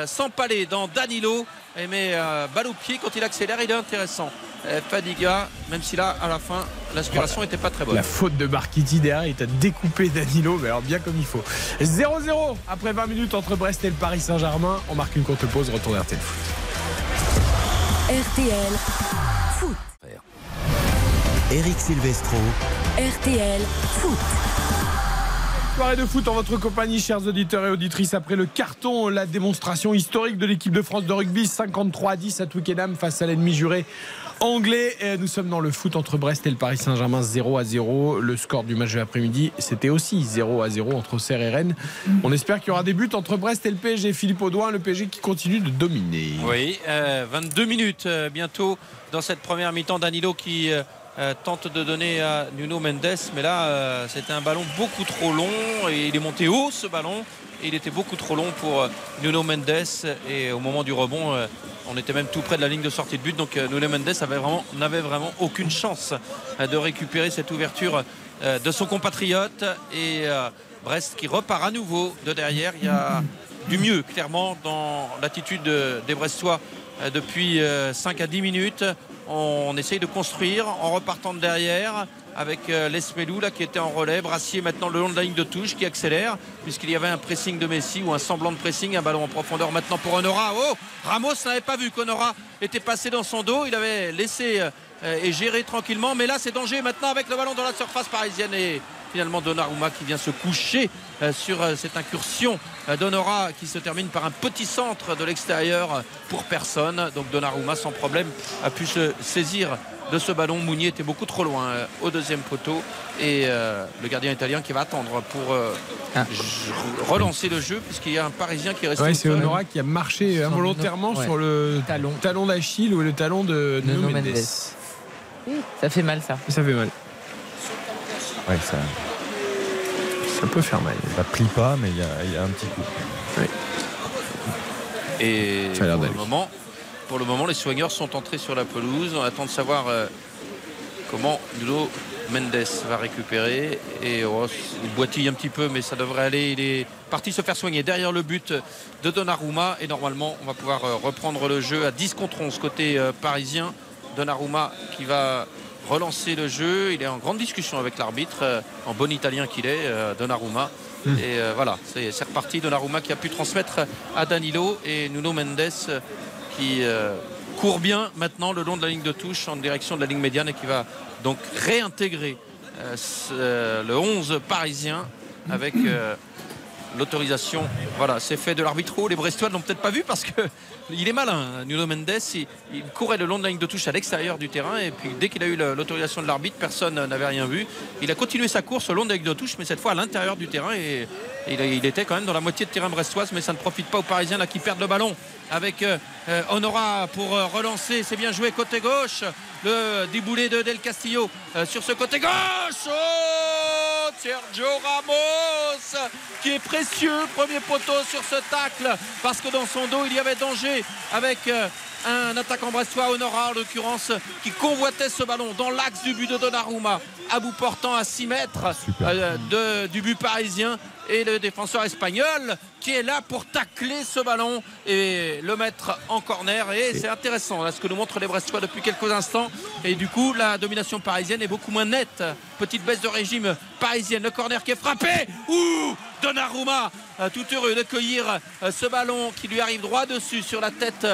S4: s'empaler dans Danilo. Et mais euh, balle au pied quand il accélère, il est intéressant. Euh, Fadiga, même si là, à la fin, l'inspiration n'était pas très bonne.
S3: La faute de Marquiti derrière, il t'a découpé Danilo, mais alors bien comme il faut. 0-0 après 20 minutes entre Brest et le Paris Saint-Germain. On marque une courte pause, retour RTL Foot.
S2: RTL Foot.
S1: Eric Silvestro.
S2: RTL Foot.
S3: Soirée de foot en votre compagnie, chers auditeurs et auditrices. Après le carton, la démonstration historique de l'équipe de France de rugby, 53 à 10 à Twickenham face à l'ennemi juré anglais. Et nous sommes dans le foot entre Brest et le Paris Saint-Germain, 0 à 0. Le score du match de l'après-midi, c'était aussi 0 à 0 entre Auxerre et Rennes. On espère qu'il y aura des buts entre Brest et le PSG. Philippe Audouin, le PSG qui continue de dominer.
S4: Oui, euh, 22 minutes euh, bientôt dans cette première mi-temps. Danilo qui euh, euh, tente de donner à Nuno Mendes, mais là euh, c'était un ballon beaucoup trop long et il est monté haut ce ballon et il était beaucoup trop long pour euh, Nuno Mendes et au moment du rebond on était même tout près de la ligne de sortie de but donc Nuno Mendes n'avait vraiment aucune chance de récupérer cette ouverture de son compatriote et Brest qui repart à nouveau de derrière. Il y a du mieux clairement dans l'attitude de- des Brestois depuis euh, 5 à 10 minutes. On essaye de construire en repartant de derrière avec euh, Lesmelou là qui était en relais, Brassier maintenant le long de la ligne de touche qui accélère puisqu'il y avait un pressing de Messi ou un semblant de pressing, un ballon en profondeur maintenant pour Honora. Oh Ramos n'avait pas vu qu'Honora était passé dans son dos, il avait laissé euh, et géré tranquillement, mais là c'est danger maintenant avec le ballon dans la surface parisienne finalement Donnarumma qui vient se coucher euh, sur euh, cette incursion euh, d'Honora qui se termine par un petit centre de l'extérieur pour personne. Donc Donnarumma sans problème a pu se saisir de ce ballon. Mounier était beaucoup trop loin euh, au deuxième poteau et euh, le gardien italien qui va attendre pour euh,
S3: Ah.
S4: relancer le jeu puisqu'il y a un Parisien qui est resté
S3: Ouais, c'est. Honora qui a marché involontairement
S6: Ouais.
S3: sur le talon, d'Achille ou le talon de
S6: Nuno
S3: Nuno Mendes.
S6: Mendes. Ça fait mal ça.
S3: Ça fait mal.
S5: Ouais, ça,
S3: ça peut faire mal.
S5: Ça plie pas, mais il y a, il y a un petit coup.
S4: Et
S3: Ça a l'air
S4: pour le, moment, pour le moment, les soigneurs sont entrés sur la pelouse. On attend de savoir euh, comment Nuno Mendes va récupérer. Et oh, il boitille un petit peu, mais ça devrait aller. Il est parti se faire soigner derrière le but de Donnarumma. Et normalement, on va pouvoir euh, reprendre le jeu à 10 contre 11 côté euh, parisien. Donnarumma qui va relancer le jeu. Il est en grande discussion avec l'arbitre, euh, en bon italien qu'il est, euh, Donnarumma.
S3: Hmm.
S4: Et euh, voilà, c'est reparti. Donnarumma qui a pu transmettre à Danilo et Nuno Mendes qui court bien maintenant le long de la ligne de touche en direction de la ligne médiane et qui va donc réintégrer le 11 parisien avec l'autorisation. Voilà, c'est fait de l'arbitre. Les Brestois ne l'ont peut-être pas vu parce que il est malin. hein. Nuno Mendes, il, courait le long de la ligne de touche à l'extérieur du terrain et puis dès qu'il a eu l'autorisation de l'arbitre, personne n'avait rien vu. Il a continué sa course le long de la ligne de touche, mais cette fois à l'intérieur du terrain et, il, était quand même dans la moitié de terrain brestoise, mais ça ne profite pas aux Parisiens qui perdent le ballon avec euh, euh, Honora pour euh, relancer. C'est bien joué côté gauche. Le déboulé de Del Castillo sur ce côté gauche. Oh Sergio Ramos qui est précieux. Premier poteau sur ce tacle parce que dans son dos il y avait danger avec euh, un attaquant brestois, Honora en l'occurrence, qui convoitait ce ballon dans l'axe du but de Donnarumma à bout portant à 6 mètres euh, de- du but parisien. Et le défenseur espagnol qui est là pour tacler ce ballon et le mettre en corner. Et c'est intéressant là, ce que nous montrent les Brestois depuis quelques instants. Et du coup la domination parisienne est beaucoup moins nette. Petite baisse de régime parisienne. Le corner qui est frappé. Ouh Donnarumma euh, tout heureux de cueillir euh, ce ballon qui lui arrive droit dessus sur la tête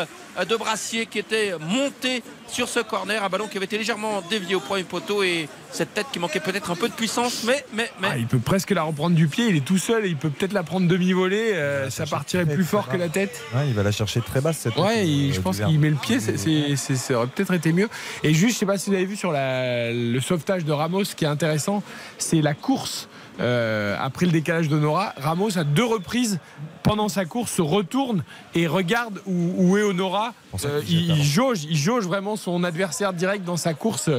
S4: de Brassier qui était monté sur ce corner un ballon qui avait été légèrement dévié au premier poteau et cette tête qui manquait peut-être un peu de puissance mais mais mais
S3: Ah, il peut presque la reprendre du pied, il est tout seul et il peut peut-être la prendre demi-volée, euh, ça partirait plus fort que la tête.
S5: Ouais, il va la chercher très basse cette
S3: Ouais,
S5: tête,
S3: il-
S5: euh,
S3: je pense
S5: du
S3: qu'il met le pied, c'est- c'est- c'est- ça aurait peut-être été mieux. Et juste, je sais pas si vous avez vu sur la- le sauvetage de Ramos, ce qui est intéressant, c'est la course. Euh, après le décalage de Nora, Ramos à deux reprises pendant sa course se retourne et regarde où, où est Honora. Euh, il, il jauge, il jauge vraiment son adversaire direct dans sa course.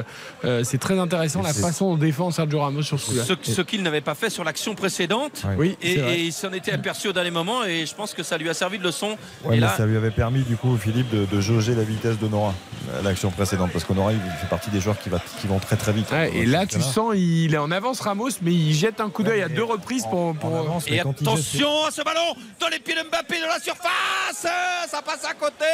S3: Euh, c'est très intéressant la façon dont défend Sergio Ramos sur ce coup-là.
S4: ce, ce qu'il n'avait pas fait sur l'action précédente.
S3: Oui,
S4: et, et il s'en était aperçu au dernier moment et je pense que ça lui a servi de leçon.
S5: Ouais,
S4: et là,
S5: ça lui avait permis du coup Philippe de, de jauger la vitesse de Nora à l'action précédente parce que Nora il fait partie des joueurs qui, va, qui vont très très vite.
S3: Ouais, et là, tu sens, il est en avance Ramos, mais il jette un coup d'œil à deux reprises pour. pour...
S4: Et attention à ce ballon dans les pieds de Mbappé de la surface Ça passe à côté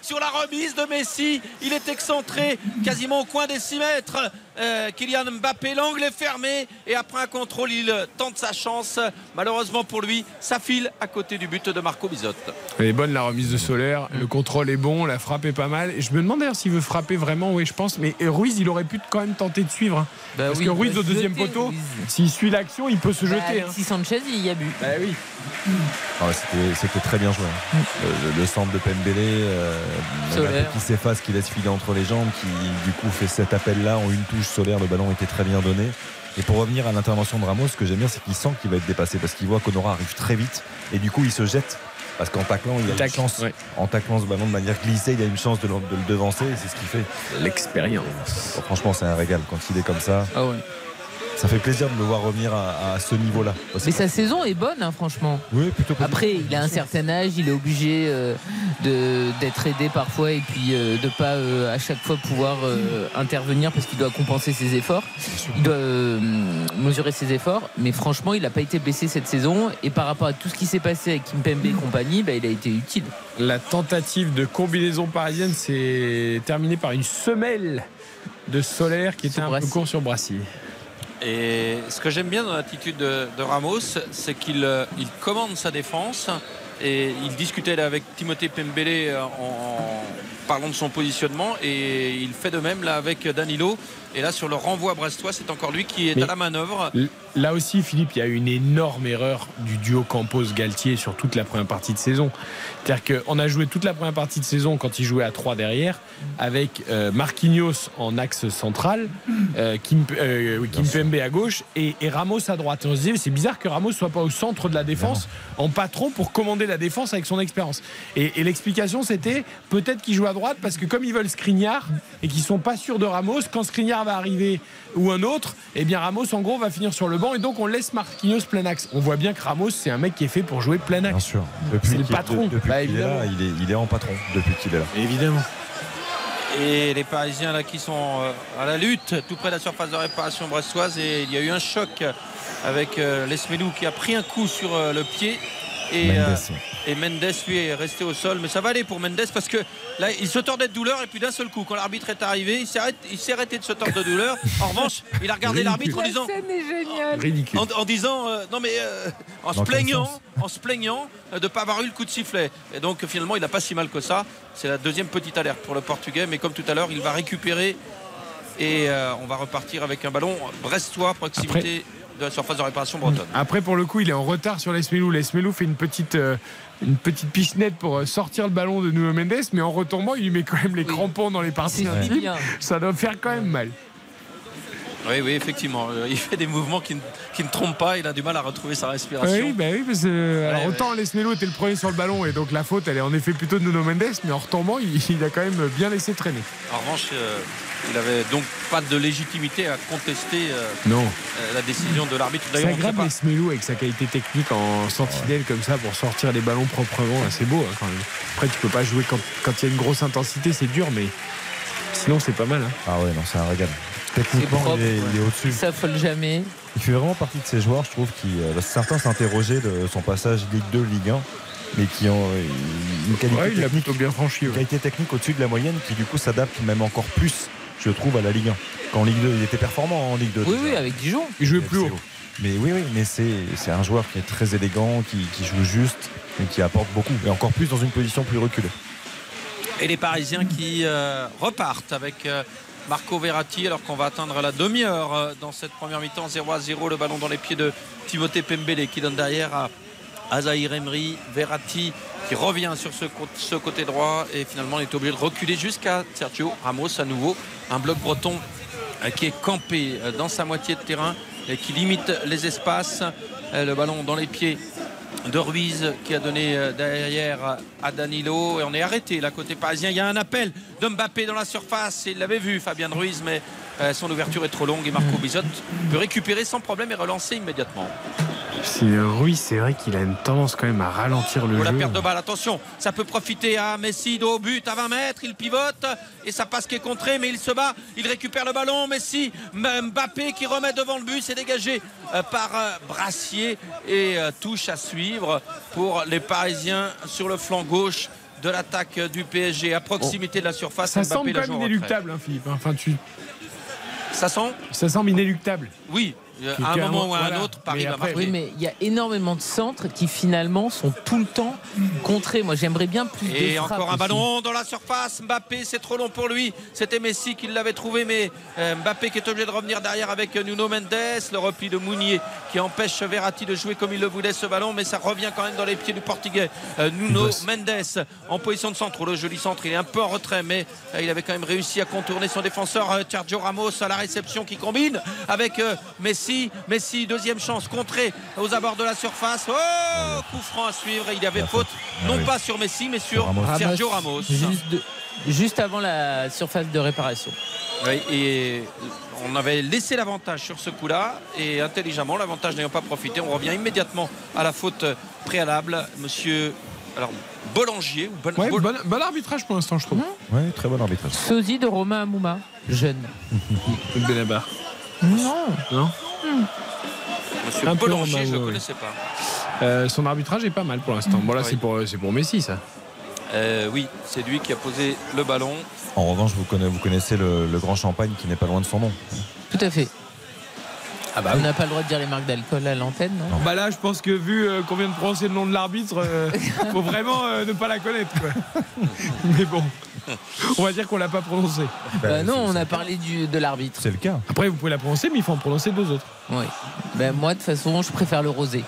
S4: sur la remise de Messi. Il est excentré quasiment au coin des 6 mètres. Euh, Kylian Mbappé, l'angle est fermé et après un contrôle, il tente sa chance. Malheureusement pour lui, ça file à côté du but de Marco Bizotte.
S3: Elle est bonne la remise de Solaire, le contrôle est bon, la frappe est pas mal. Et je me demande d'ailleurs s'il veut frapper vraiment, oui je pense, mais Ruiz il aurait pu quand même tenter de suivre. hein.
S6: Bah
S3: Parce
S6: oui,
S3: que Ruiz au deuxième
S6: jeter,
S3: poteau, s'il suit l'action, il peut se
S6: Bah,
S3: jeter. hein.
S6: Alexis Sanchez, il y a bu.
S3: Bah oui.
S5: Ah ouais, c'était- C'était très bien joué. hein. Le, le centre de Pembele, euh, qui s'efface, qui laisse filer entre les jambes, qui du coup fait cet appel-là en une touche solaire. Le ballon était très bien donné. Et pour revenir à l'intervention de Ramos, ce que j'aime bien, c'est qu'il sent qu'il va être dépassé parce qu'il voit qu'Honora arrive très vite et du coup il se jette. Parce qu'en taclant, il a une chance. En taclant ce ballon de manière glissée, il a une chance de le, de le devancer et c'est ce qu'il fait.
S3: L'expérience.
S5: Franchement, c'est un régal quand il est comme ça.
S6: Ah ouais.
S5: Ça fait plaisir de le voir revenir à, à ce niveau-là.
S6: Mais sa saison est bonne, hein, franchement.
S5: Oui, plutôt.
S6: Après, il a un certain âge, il est obligé euh, d'être aidé parfois et puis euh, de pas euh, à chaque fois pouvoir euh, intervenir parce qu'il doit compenser ses efforts. Il doit euh, mesurer ses efforts. Mais franchement, il n'a pas été blessé cette saison et par rapport à tout ce qui s'est passé avec Kimpembe et compagnie, bah, il a été utile.
S3: La tentative de combinaison parisienne s'est terminée par une semelle de Solaire qui était un peu court sur Brassier.
S4: Et ce que j'aime bien dans l'attitude de, de Ramos, c'est qu'il euh, il commande sa défense et il discutait là avec Timothée Pembele euh, en, en parlant de son positionnement et il fait de même là avec Danilo. Et là sur le renvoi brestois, c'est encore lui qui est
S3: Mais
S4: à la manœuvre.
S3: Là aussi, Philippe, il y a une énorme erreur du duo Campos-Galtier sur toute la première partie de saison. C'est-à-dire qu'on a joué toute la première partie de saison quand il jouait à 3 derrière, avec euh, Marquinhos en axe central, euh, Kim, euh, Kimpembe à gauche et, et Ramos à droite. Et on se disait, c'est bizarre que Ramos soit pas au centre de la défense, en patron pour commander la défense avec son expérience. Et, et l'explication, c'était peut-être qu'il joue à droite parce que comme ils veulent Skriniar et qu'ils sont pas sûrs de Ramos, quand Skriniar va arriver ou un autre, eh bien Ramos en gros va finir sur le banc et donc on laisse Marquinhos plein axe. On voit bien que Ramos c'est un mec qui est fait pour jouer plein axe.
S5: Bien sûr.
S3: C'est le patron.
S5: de- depuis
S3: Bah,
S5: qu'il est là, il est, il est en patron depuis qu'il est là.
S3: Évidemment.
S4: Et les Parisiens là qui sont euh, à la lutte tout près de la surface de réparation brestoise et il y a eu un choc avec euh, Lesmelou qui a pris un coup sur euh, le pied et
S5: Mendes,
S4: euh, et Mendes lui est resté au sol. Mais ça va aller pour Mendes parce que là il se tordait de douleur et puis d'un seul coup quand l'arbitre est arrivé il s'est arrêté, il s'est arrêté de se tordre de douleur. En revanche il a regardé l'arbitre en disant
S6: scène est géniale.
S3: Ridicule.
S4: en, en disant euh, non mais euh, en se plaignant en se plaignant de ne pas avoir eu le coup de sifflet. Et donc finalement il n'a pas si mal que ça. C'est la deuxième petite alerte pour le portugais. Mais comme tout à l'heure il va récupérer et euh, on va repartir avec un ballon. Brestois proximité de la surface de réparation bretonne
S3: Après, pour le coup, il est en retard sur Lesmelou. Lesmelou fait une petite, euh, une petite pichenette pour euh, sortir le ballon de Nuno Mendes, mais en retombant, il lui met quand même les crampons dans les parties intimes. Ça doit faire quand même mal.
S4: oui oui effectivement Euh, il fait des mouvements qui ne, qui ne trompent pas il a du mal à retrouver sa respiration
S3: Oui, bah oui, parce que, alors
S4: Ouais,
S3: autant Lesmelou était le premier sur le ballon et donc la faute, elle est en effet plutôt de Nuno Mendes, mais en retombant, il, il a quand même bien laissé traîner.
S4: en revanche euh, il avait donc pas de légitimité à contester euh,
S3: Non.
S4: euh, la décision de l'arbitre sait
S3: agréable
S4: pas
S3: Lesmelou avec sa qualité technique en sentinelle comme ça pour sortir les ballons proprement. C'est beau hein, quand même. Après, tu peux pas jouer quand quand il y a une grosse intensité, c'est dur, mais sinon, c'est pas mal. hein.
S5: Ah ouais, non, c'est un régal.
S6: C'est
S5: Techniquement,
S6: propre,
S5: il est, au-dessus.
S6: Il s'affole jamais.
S5: Il fait vraiment partie de ces joueurs, je trouve, qui. euh, certains s'interrogeaient de son passage Ligue 2, Ligue 1, mais qui ont une qualité,
S3: Ouais,
S5: technique,
S3: bien franchi.
S5: une
S3: ouais.
S5: qualité technique au-dessus de la moyenne qui, du coup, s'adapte même encore plus, je trouve, à la Ligue 1. Qu'en Ligue 2, il était performant en Ligue 2.
S6: Oui,
S5: déjà.
S6: oui, avec Dijon.
S3: Il jouait plus haut.
S5: Mais oui, oui, mais c'est c'est un joueur qui est très élégant, qui, qui joue juste et qui apporte beaucoup. Et encore plus dans une position plus reculée.
S4: Et les Parisiens qui euh, repartent avec euh, Marco Verratti alors qu'on va atteindre la demi-heure euh, dans cette première mi-temps 0 à 0 le ballon dans les pieds de Timothée Pembele qui donne derrière à Azaïr Emery Verratti qui revient sur ce, cô- ce côté droit et finalement on est obligé de reculer jusqu'à Sergio Ramos à nouveau. Un bloc breton euh, qui est campé euh, dans sa moitié de terrain et qui limite les espaces. Euh, le ballon dans les pieds de Ruiz qui a donné derrière à Danilo. Et on est arrêté là côté parisien. Il y a un appel de Mbappé dans la surface. Il l'avait vu Fabien Ruiz mais euh, son ouverture est trop longue et Marco Bizot peut récupérer sans problème et relancer immédiatement
S3: C'est Ruiz, c'est vrai qu'il a une tendance quand même à ralentir le
S4: la
S3: jeu.
S4: perte de balle attention ça peut profiter à Messi de haut but à 20 mètres il pivote et ça passe qui est contré mais il se bat il récupère le ballon Messi Mbappé qui remet devant le but c'est dégagé euh, par euh, Brassier et touche à suivre pour les Parisiens sur le flanc gauche de l'attaque du PSG à proximité de la surface
S3: Ça
S4: Mbappé
S3: semble
S4: la
S3: quand même inéluctable, hein, Philippe. Enfin, tu...
S4: ça sent
S3: Ça semble inéluctable.
S4: oui à un moment ou à un autre Paris va marquer
S6: Oui, mais il y a énormément de centres qui finalement sont tout le temps contrés. Moi, j'aimerais bien plus
S4: Et encore un
S6: aussi.
S4: ballon dans la surface. Mbappé, c'est trop long pour lui. C'était Messi qui l'avait trouvé, mais euh, Mbappé qui est obligé de revenir derrière avec euh, Nuno Mendes. Le repli de Mounier qui empêche Verratti de jouer comme il le voulait ce ballon, mais ça revient quand même dans les pieds du Portugais. Euh, Nuno Mendes en position de centre. Le joli centre, il est un peu en retrait, mais euh, il avait quand même réussi à contourner son défenseur euh, Sergio Ramos à la réception qui combine avec euh, Messi. Messi, deuxième chance, contrée aux abords de la surface. Oh, coup franc à suivre. Il y avait faute, non pas sur Messi, mais sur Sergio Ramos.
S6: Juste, de- juste avant la surface de réparation.
S4: Oui, et on avait laissé l'avantage sur ce coup-là et intelligemment, l'avantage n'ayant pas profité, on revient immédiatement à la faute préalable. Monsieur alors, Bollangier. ou
S3: Ouais,
S4: Bol-
S3: bon, bon arbitrage pour l'instant, je trouve.
S5: Oui, très bon arbitrage.
S6: Sosie de Romain Amouma, jeune.
S3: Benabar.
S6: Non.
S3: Non
S4: Monsieur
S3: un peu
S4: Bollangier,
S3: Romain,
S4: je ne
S3: ouais,
S4: connaissais pas.
S3: Euh, son arbitrage est pas mal pour l'instant. Bon, là,
S4: Oui.
S3: c'est pour, c'est pour Messi, ça.
S4: Euh, oui, c'est lui qui a posé le ballon.
S5: En revanche, vous connaissez, vous connaissez le, le Grand Champagne qui n'est pas loin de son nom.
S6: Tout à fait. On n'a pas le droit de dire les marques d'alcool à l'antenne, non
S3: Bah là, je pense que vu euh, qu'on vient de prononcer le nom de l'arbitre, euh, faut vraiment euh, ne pas la connaître. quoi. Mais bon, on va dire qu'on l'a pas prononcé.
S6: Bah non, on a parlé du, de l'arbitre.
S5: C'est le cas.
S3: Après, vous pouvez la prononcer, mais il faut en prononcer deux autres.
S6: Oui. Ben moi, de toute façon, je préfère le rosé.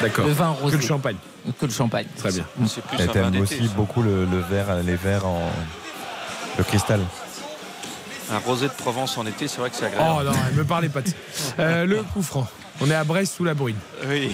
S3: D'accord.
S6: Le vin rosé.
S3: Que le champagne.
S6: Que le champagne.
S3: Très bien.
S4: C'est plus
S5: Et t'aimes aussi
S4: ça.
S5: beaucoup le, le verre, les verres en. Le cristal.
S4: Un rosé de Provence en été, c'est vrai que c'est
S3: Oh
S4: agréable.
S3: non, ne me parlez pas de ça. Euh, le coup franc. On est à Brest sous la brune.
S4: Oui.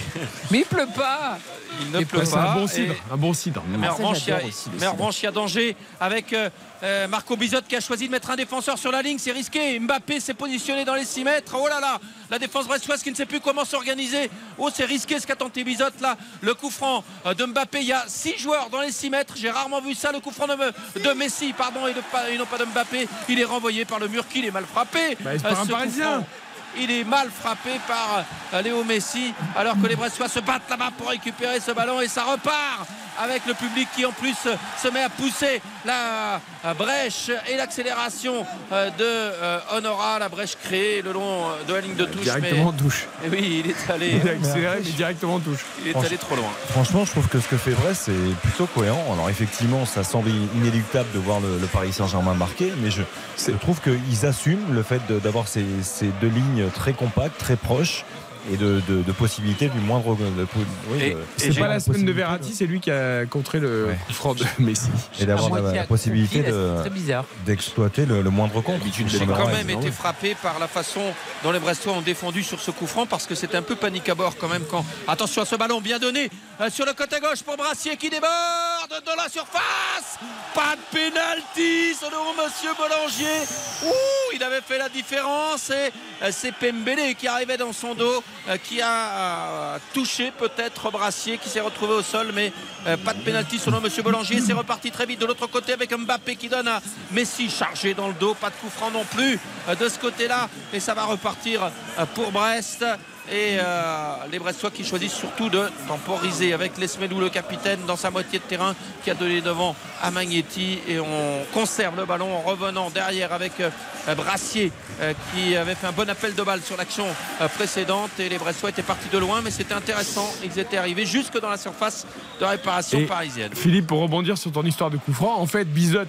S6: Mais il pleut pas
S4: Il ne pleut
S3: c'est un
S4: pas.
S3: bon
S4: et-
S3: cidre. Un bon cidre.
S4: Mais en
S6: ça,
S4: revanche, il y a- danger avec euh, euh, Marco Bizot qui a choisi de mettre un défenseur sur la ligne. C'est risqué. Mbappé s'est positionné dans les 6 mètres. Oh là là La défense brestoise qui ne sait plus comment s'organiser. Oh, c'est risqué ce qu'a tenté Bizot là. Le coup franc euh, de Mbappé. Il y a 6 joueurs dans les 6 mètres. J'ai rarement vu ça. Le coup franc de, Me- de Messi, pardon, et, de, pas- et non pas de Mbappé. Il est renvoyé par le mur qu'il est mal frappé.
S3: Bah, c'est par un Parisien.
S4: Il est mal frappé par euh, Léo Messi alors que les Brestois se battent là-bas pour récupérer ce ballon et ça repart avec le public qui en plus euh, se met à pousser la brèche et l'accélération euh, de euh, Honora, la brèche créée le long de la ligne de touche.
S3: Directement en
S4: mais,
S3: touche.
S4: Eh oui, il est allé,
S3: Il a accéléré, mais directement en touche.
S4: il est allé trop loin.
S5: Franchement, je trouve que ce que fait Brest, c'est plutôt cohérent. Alors, effectivement, ça semble inéluctable de voir le, le Paris Saint-Germain marquer, mais je, je trouve qu'ils assument le fait d'avoir ces, ces deux lignes très compactes, très proches et de, de- de possibilités du moindre. oui,
S3: C'est pas la semaine de Verratti, c'est lui qui a contré le
S5: Ouais.
S3: coup franc de Messi.
S5: Et d'avoir la, possibilité de-
S6: c'est
S5: d'exploiter le, le moindre compte.
S4: J'ai quand même été frappé par la façon dont les Brestois ont défendu sur ce coup franc parce que c'était un peu panique à bord quand même quand attention à ce ballon bien donné euh, sur le côté gauche pour Brassier qui déborde de la surface pas de pénalty selon monsieur Bollangier Ouh il avait fait la différence et euh, c'est Pembele qui arrivait dans son dos qui a euh, touché peut-être Brassier qui s'est retrouvé au sol mais euh, pas de pénalty selon monsieur Bollangier c'est reparti très vite de l'autre côté avec Mbappé qui donne à Messi chargé dans le dos. Pas de coup franc non plus euh, de ce côté-là. Et ça va repartir euh, pour Brest et euh, les Brestois qui choisissent surtout de temporiser avec Lesmelou le capitaine dans sa moitié de terrain qui a donné devant à Magnetti et on conserve le ballon en revenant derrière avec euh, Brassier euh, qui avait fait un bon appel de balle sur l'action précédente et les Brestois étaient partis de loin mais c'était intéressant ils étaient arrivés jusque dans la surface de réparation
S3: Et
S4: parisienne
S3: Philippe, pour rebondir sur ton histoire de coup franc, en fait, Bizot,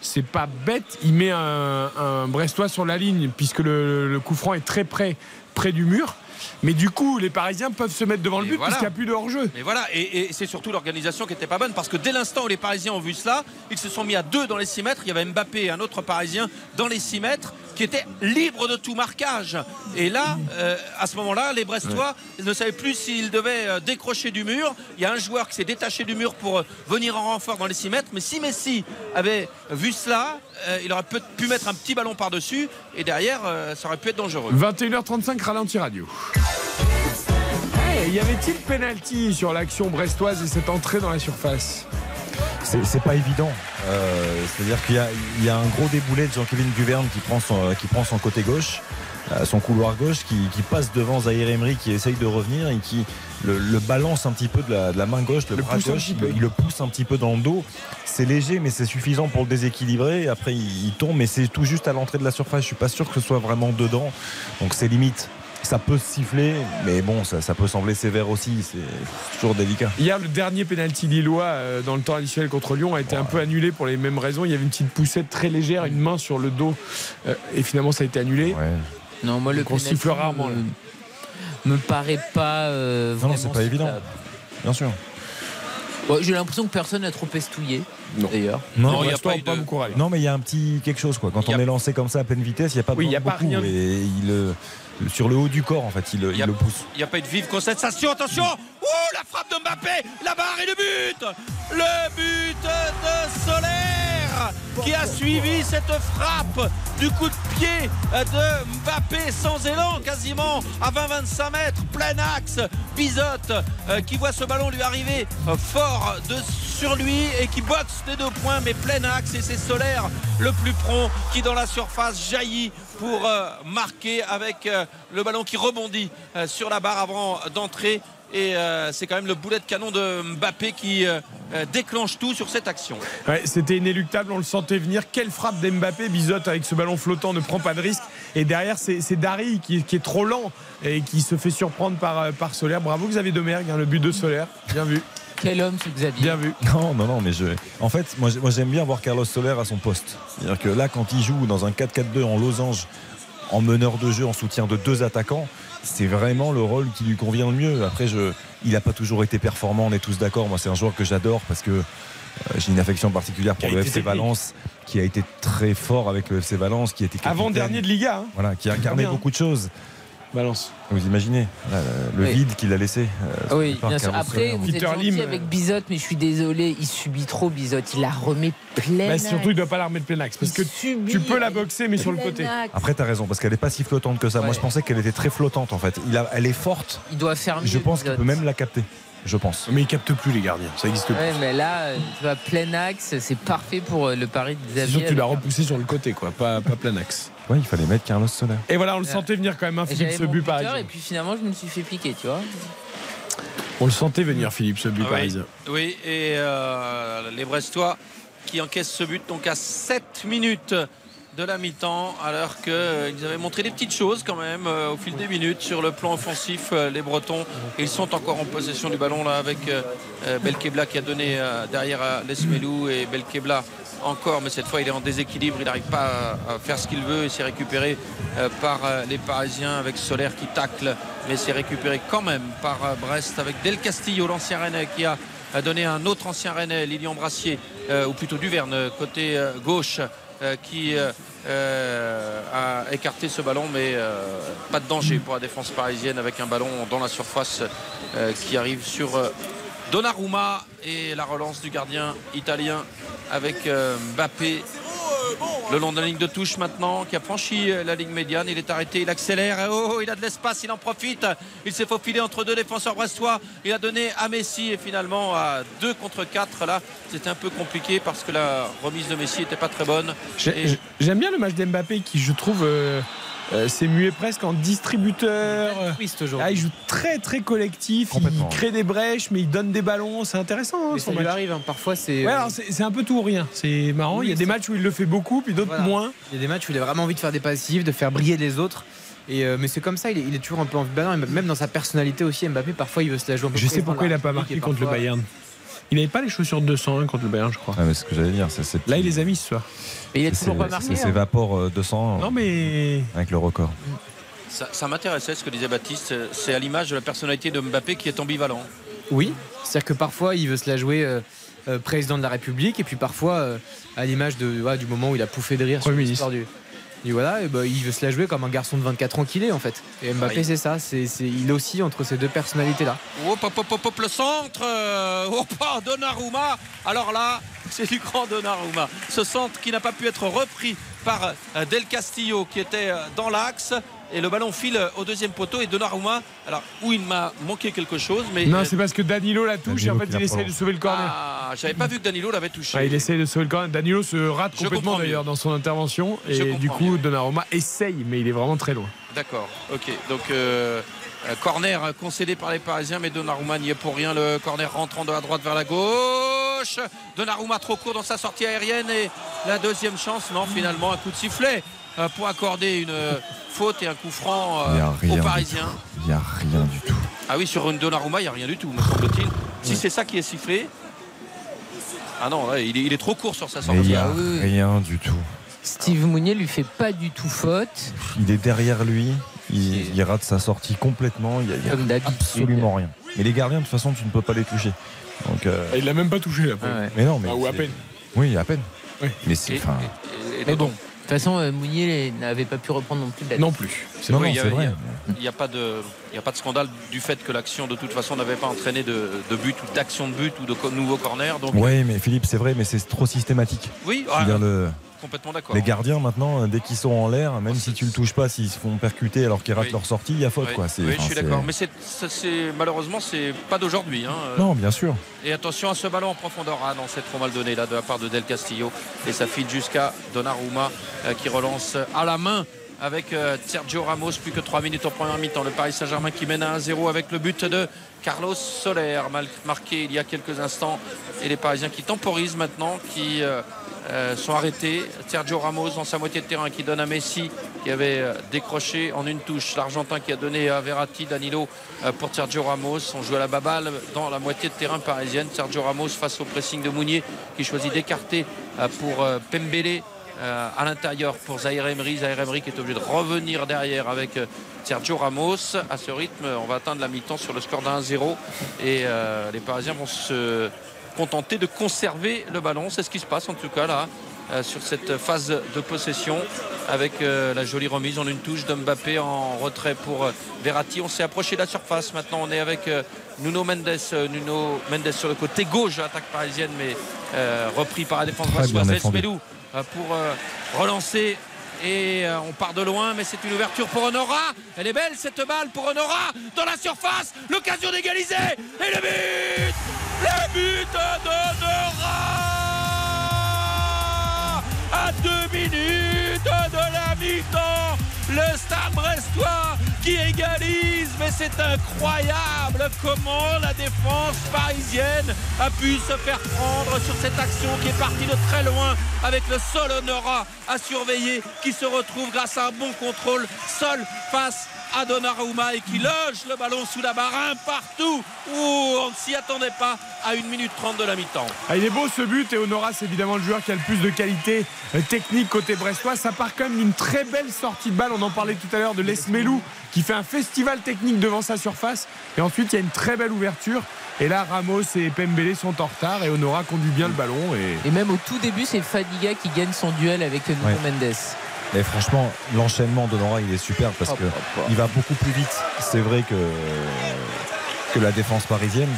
S3: c'est pas bête. Il met un, un Brestois sur la ligne puisque le, le coup franc est très près, près du mur. Mais du coup, les Parisiens peuvent se mettre devant le but
S4: voilà.
S3: puisqu'il n'y a plus de hors-jeu.
S4: Mais voilà, et, et c'est surtout l'organisation qui n'était pas bonne parce que dès l'instant où les Parisiens ont vu cela, ils se sont mis à deux dans les 6 mètres. Il y avait Mbappé et un autre Parisien dans les 6 mètres qui étaient libres de tout marquage. Et là, euh, à ce moment-là, les Brestois ne savaient plus s'ils devaient euh, décrocher du mur. Il y a un joueur qui s'est détaché du mur pour euh, venir en renfort dans les 6 mètres. Mais si Messi avait vu cela, euh, il aurait pu mettre un petit ballon par-dessus et derrière, euh, ça aurait pu être dangereux.
S3: 21h35, ralenti radio. Hey, y avait-il penalty sur l'action brestoise et cette entrée dans la surface?
S5: C'est pas évident. Euh, C'est-à-dire qu'il y, a- il y a un gros déboulet de Jean-Kévin Duverne qui prend son, qui prend son côté gauche, son couloir gauche, qui, qui passe devant Zahir Emery qui essaye de revenir et qui le, le balance un petit peu de la, de la main gauche, le,
S3: Le
S5: bras
S3: pousse un
S5: gauche,
S3: petit
S5: il, le pousse un petit peu dans le dos. C'est léger, mais c'est suffisant pour le déséquilibrer. Après, il, il tombe, mais c'est tout juste à l'entrée de la surface. Je suis pas sûr que ce soit vraiment dedans. Donc c'est limite. Ça peut se siffler, mais bon, ça, ça peut sembler sévère aussi. C'est toujours délicat.
S3: Hier, le dernier penalty lillois euh, dans le temps additionnel contre Lyon a été un peu annulé pour les mêmes raisons. Il y avait une petite poussette très légère, une main sur le dos, euh, et finalement ça a été annulé.
S6: Non, moi le
S3: Donc on
S6: penalty
S3: siffle rarement.
S6: Me, paraît pas euh,
S5: Non, non, c'est pas évident. Bien sûr.
S6: Bon, J'ai l'impression que personne n'a trop estouillé. D'ailleurs.
S5: Non,
S4: il y a pas
S3: pas
S4: de-
S3: beaucoup râlé.
S5: Non, mais il y a un petit quelque chose quoi. Quand
S4: a-
S5: on est lancé comme ça à pleine vitesse, il n'y a pas
S3: Oui, il y a
S5: besoin
S3: pas
S5: de beaucoup.
S3: rien.
S5: Et il, euh, sur le haut du corps, en fait, il, il
S4: y a-
S5: le pousse.
S4: Il n'y a pas eu de vive constatation. Attention Ouh, la frappe de Mbappé La barre et le but Le but de Qui a suivi cette frappe du coup de pied de Mbappé sans élan, quasiment à 20-25 mètres, plein axe. Bizotte euh, qui voit ce ballon lui arriver fort de sur lui et qui boxe des deux points, mais plein axe. Et c'est Solaire le plus prompt qui, dans la surface, jaillit pour euh, marquer avec euh, le ballon qui rebondit sur la barre avant d'entrer Et euh, c'est quand même le boulet de canon de Mbappé qui euh, euh, déclenche tout sur cette action.
S3: Ouais, C'était inéluctable, on le sentait venir. Quelle frappe d'Mbappé, Bizotte avec ce ballon flottant ne prend pas de risque. Et derrière, c'est Dari qui, qui est trop lent et qui se fait surprendre par, par Solaire. Bravo Xavier Domergue, hein, le but de Solaire. Bien vu.
S6: Quel homme ce Xavier.
S3: Bien vu.
S5: Non, non, non, mais je. En fait, moi, j'aime bien voir Carlos Soler à son poste. C'est-à-dire que là, quand il joue dans un 4-4-2 en losange, en meneur de jeu, en soutien de deux attaquants, c'est vraiment le rôle qui lui convient le mieux. Après, je, il n'a pas toujours été performant, on est tous d'accord. Moi, c'est un joueur que j'adore parce que euh, j'ai une affection particulière pour le FC. Valence, qui a été très fort avec le FC Valence, qui était.
S3: Avant dernier de Liga. hein.
S5: Voilà, qui a incarné beaucoup de choses.
S3: Balance.
S5: Vous imaginez là, le
S6: Oui.
S5: vide qu'il a laissé. euh,
S6: Oui, bien sûr. Après, vous êtes gentil avec Bizotte, mais je suis désolé, il subit trop Bizotte. Il la remet pleine.
S3: Bah, surtout, il ne doit pas la remettre plein axe. Parce que tu peux la boxer, mais sur le côté.
S5: Après, tu as raison, parce qu'elle n'est pas si flottante que ça. Moi, je pensais qu'elle était très flottante, en fait. Il a, elle est forte.
S6: Il doit faire mieux.
S5: Je pense qu'il peut même la capter. Je pense.
S3: Mais il capte plus les gardiens. Ça existe plus.
S6: Ouais, mais là, tu vois, plein axe, c'est parfait pour euh, le pari de
S3: C'est
S6: Xavier.
S3: sûr que tu l'as repoussé sur le côté, quoi. Pas, pas plein axe.
S5: Ouais, il fallait mettre Carlos Soler.
S3: Et voilà, on le
S6: Ouais.
S3: sentait venir quand même, hein, Philippe, ce but.
S6: Et puis finalement, je me suis fait piquer, tu vois.
S3: On le sentait venir, Philippe, ce but
S4: Ah. Oui, et euh, les Brestois qui encaissent ce but donc à 7 minutes de la mi-temps, alors qu'ils avaient montré des petites choses quand même euh, au fil des minutes sur le plan offensif. euh, les Bretons, ils sont encore en possession du ballon là avec euh, euh, Belkebla qui a donné euh, derrière à Lesmelou et Belkebla encore, mais cette fois il est en déséquilibre, il n'arrive pas à, faire ce qu'il veut. Et c'est récupéré euh, par euh, les Parisiens avec Solaire qui tacle, mais c'est récupéré quand même par euh, Brest avec Del Castillo, l'ancien Rennais qui a donné un autre ancien Rennais, Lilian Brassier, euh, ou plutôt Duverne, côté euh, gauche, euh, qui euh, euh, a écarté ce ballon, mais euh, pas de danger pour la défense parisienne avec un ballon dans la surface euh, qui arrive sur euh, Donnarumma et la relance du gardien italien avec euh, Mbappé le long de la ligne de touche maintenant, qui a franchi euh, la ligne médiane. Il est arrêté, il accélère. Oh, il a de l'espace, il en profite. Il s'est faufilé entre deux défenseurs brestois. Il a donné à Messi et finalement à 2 contre 4. Là, c'était un peu compliqué parce que la remise de Messi n'était pas très bonne. Et-
S3: J'aime bien le match d'Mbappé qui, je trouve, euh, euh, s'est mué presque en distributeur. Ah, il joue très très collectif. Il crée des brèches, mais il donne des ballons. C'est intéressant. hein, son
S7: ça lui arrive, hein. parfois c'est.
S3: Ouais, alors c'est c'est un peu tout ou rien. C'est marrant.
S7: Oui,
S3: il y a des
S7: c'est-
S3: matchs où il le fait beaucoup, puis d'autres
S7: Voilà.
S3: moins.
S7: Il y a des matchs où il a vraiment envie de faire des passifs, de faire briller les autres. Et euh, mais c'est comme ça, il est, il est toujours un peu. Et même dans sa personnalité aussi, Mbappé, parfois il veut se la jouer un peu
S3: Je sais pourquoi il n'a pas marqué contre le Bayern. Il n'avait pas les chaussures de 201 contre le Bayern, je crois.
S5: Ouais, mais ce que j'allais dire. c'est-
S3: Là, il les a mis ce soir.
S6: Et il a toujours pas marqué.
S5: C'est
S6: hein.
S5: Vapor euh, 200
S3: Non, mais
S5: avec le record.
S4: Ça, ça m'intéressait ce que disait Baptiste. C'est à l'image de la personnalité de Mbappé qui est ambivalent.
S7: Oui, c'est-à-dire que parfois il veut se la jouer euh, euh, président de la République et puis parfois euh, à l'image de ouais, du moment où il a pouffé de rire sur l'histoire du. voilà, et ben, il veut se la jouer comme un garçon de 24 ans qu'il est en fait. Et Mbappé
S4: Oui.
S7: c'est ça, c'est, c'est- il oscille entre ces deux personnalités là.
S4: Hop, hop, hop, hop, hop, le centre. euh, hop, ah, Donnarumma. Alors là, c'est du grand Donnarumma. Ce centre qui n'a pas pu être repris par euh, Del Castillo qui était euh, dans l'axe. Et le ballon file au deuxième poteau. Et Donnarumma, alors où il m'a manqué quelque chose, mais.
S3: non, c'est parce que Danilo la touche et en fait il essaye de sauver le corner.
S4: ah, j'avais pas vu que Danilo l'avait touché.
S3: Ouais, il essaye de sauver le corner. Danilo se rate
S4: Je
S3: complètement d'ailleurs dans son intervention.
S4: Je
S3: Et du coup,
S4: mieux.
S3: Donnarumma essaye, mais il est vraiment très loin.
S4: D'accord, ok. Donc, euh, euh, corner concédé par les Parisiens, mais Donnarumma n'y est pour rien. Le corner rentrant de la droite vers la gauche. Donnarumma trop court dans sa sortie aérienne. Et la deuxième chance, non, finalement, un coup de sifflet pour accorder une euh, faute et un coup franc
S5: Il
S4: euh, aux Parisiens.
S5: Il n'y a rien du tout.
S4: Ah oui, sur une Donnarumma, il n'y a rien du tout, me semble-t-il. Si c'est ça qui est sifflé. Ah non, ouais, il, est, il est trop court sur sa
S5: il
S4: sortie.
S5: n'y a
S6: Ah
S5: rien du tout.
S6: Steve Mounier lui fait pas du tout faute.
S5: Il est derrière lui. Il, il rate sa sortie complètement. Il n'y a, il absolument rien. Mais les gardiens, de toute façon, tu ne peux pas les toucher. Donc, euh,
S3: Et il l'a même pas touché là.
S6: Ah ouais.
S5: mais non, mais
S3: Ah, ou à peine.
S5: Oui, à peine.
S3: Oui.
S5: Mais c'est.
S4: Et-
S5: enfin,
S4: et- et
S6: Mais
S4: d'autant-
S6: bon, toute façon, euh, Mounier n'avait pas pu reprendre non plus de la
S3: Non plus.
S5: c'est vrai.
S4: Il n'y a, pas de- il y a pas de scandale du fait que l'action de toute façon n'avait pas entraîné de, de but ou d'action de but ou de nouveau corner. Donc
S5: Oui, mais Philippe, c'est vrai, mais c'est trop systématique.
S4: oui, ah,
S5: le-
S4: complètement d'accord.
S5: les gardiens, maintenant, euh, dès qu'ils sont en l'air, même
S4: Oh,
S5: si tu le touches pas, s'ils se font percuter alors qu'ils ratent
S4: Oui.
S5: leur sortie, il y a faute.
S4: Oui,
S5: Quoi.
S4: Oui, je suis d'accord. Mais c'est, malheureusement, c'est pas d'aujourd'hui. hein.
S5: Non, bien sûr.
S4: Et attention à ce ballon en profondeur. Ah non, c'est trop mal donné là de la part de Del Castillo. Et ça file jusqu'à Donnarumma euh, qui relance à la main avec euh, Sergio Ramos. Plus que 3 minutes en première mi-temps. Le Paris Saint-Germain qui mène à 1-0 avec le but de Carlos Soler, mal- marqué il y a quelques instants. Et les Parisiens qui temporisent maintenant, qui euh, sont arrêtés. Sergio Ramos dans sa moitié de terrain qui donne à Messi qui avait euh, décroché en une touche. L'Argentin qui a donné à Verratti, Danilo euh, pour Sergio Ramos. On joue à la baballe dans la moitié de terrain parisienne. Sergio Ramos face au pressing de Mounier qui choisit d'écarter pour Pembele. à l'intérieur pour Zaire Emery. Zaire Emery qui est obligé de revenir derrière avec Sergio Ramos. À ce rythme, on va atteindre la mi-temps sur le score d'un 1-0 et les Parisiens vont se contenter de conserver le ballon. C'est ce qui se passe en tout cas là euh, sur cette phase de possession avec euh, la jolie remise en une touche d'Mbappé en retrait pour euh, Verratti. On s'est approché de la surface. Maintenant, on est avec Nuno Mendes. Nuno Mendes sur le côté gauche de l'attaque parisienne, mais repris par la défense
S5: Très.
S4: Esmelou, euh, pour relancer. Et euh, on part de loin, mais c'est une ouverture pour Honora. Elle est belle cette balle pour Honora dans la surface. L'occasion d'égaliser. Et le but Le but d'Honora À deux minutes de la mi-temps. Le Stade Brestois qui égalise, mais c'est incroyable comment la défense parisienne a pu se faire prendre sur cette action qui est partie de très loin avec le sol Honora à surveiller qui se retrouve grâce à un bon contrôle seul face à Donnarumma et qui loge le ballon sous la barre un partout où on ne s'y attendait pas à 1 minute 30 de la mi-temps.
S3: Ah, il est beau ce but et Honora c'est évidemment le joueur qui a le plus de qualité euh, technique côté brestois. Ça part quand même d'une très belle sortie de balle. On en parlait tout à l'heure de Lesmelou qui fait un festival technique devant sa surface. Et ensuite il y a une très belle ouverture. Et là Ramos et Pembele sont en retard et Honora conduit bien le ballon. Et...
S6: Et même au tout début, c'est Fadiga qui gagne son duel avec Nuno
S5: Ouais.
S6: Mendes.
S5: Et franchement, l'enchaînement d'Honora, il est super parce
S6: Hop,
S5: que
S6: hop, hop.
S5: il va beaucoup plus vite. C'est vrai que, que la défense parisienne,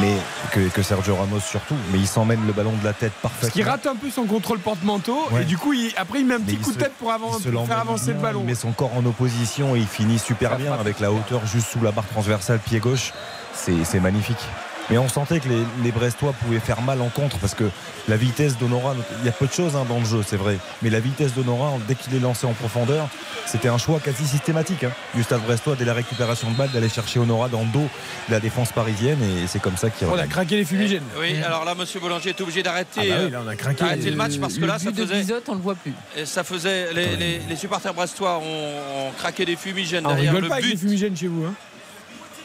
S5: mais que, que Sergio Ramos surtout, mais il s'emmène le ballon de la tête
S3: Parce
S5: parfaitement.
S3: qu'il rate un peu son contrôle porte-manteau
S5: Ouais.
S3: et du coup il- après il met un petit
S5: Mais
S3: coup de tête pour, faire avancer le ballon.
S5: Il met son corps en opposition et il finit super bien avec la hauteur juste sous la barre transversale pied gauche. C'est c'est magnifique. Mais on sentait que les, les Brestois pouvaient faire mal en contre parce que la vitesse d'Honora, il y a peu de choses hein, dans le jeu, c'est vrai. Mais la vitesse d'Honora, dès qu'il est lancé en profondeur, c'était un choix quasi systématique hein, du stade brestois dès la récupération de balle d'aller chercher Honora dans le dos de la défense parisienne et c'est comme ça qu'il
S3: On a craqué les fumigènes.
S4: Oui, alors là, Monsieur Boulanger est obligé d'arrêter
S3: Ah bah oui, là, on a craqué.
S4: d'arrêter le match parce que
S6: le
S4: là, ça
S6: de
S4: faisait,
S6: Bizot, on le voit plus.
S4: et ça faisait les, les- les supporters brestois ont, ont craqué des fumigènes
S3: Ah, on
S4: derrière
S3: rigole
S4: le
S3: pas avec les fumigènes chez vous. Hein.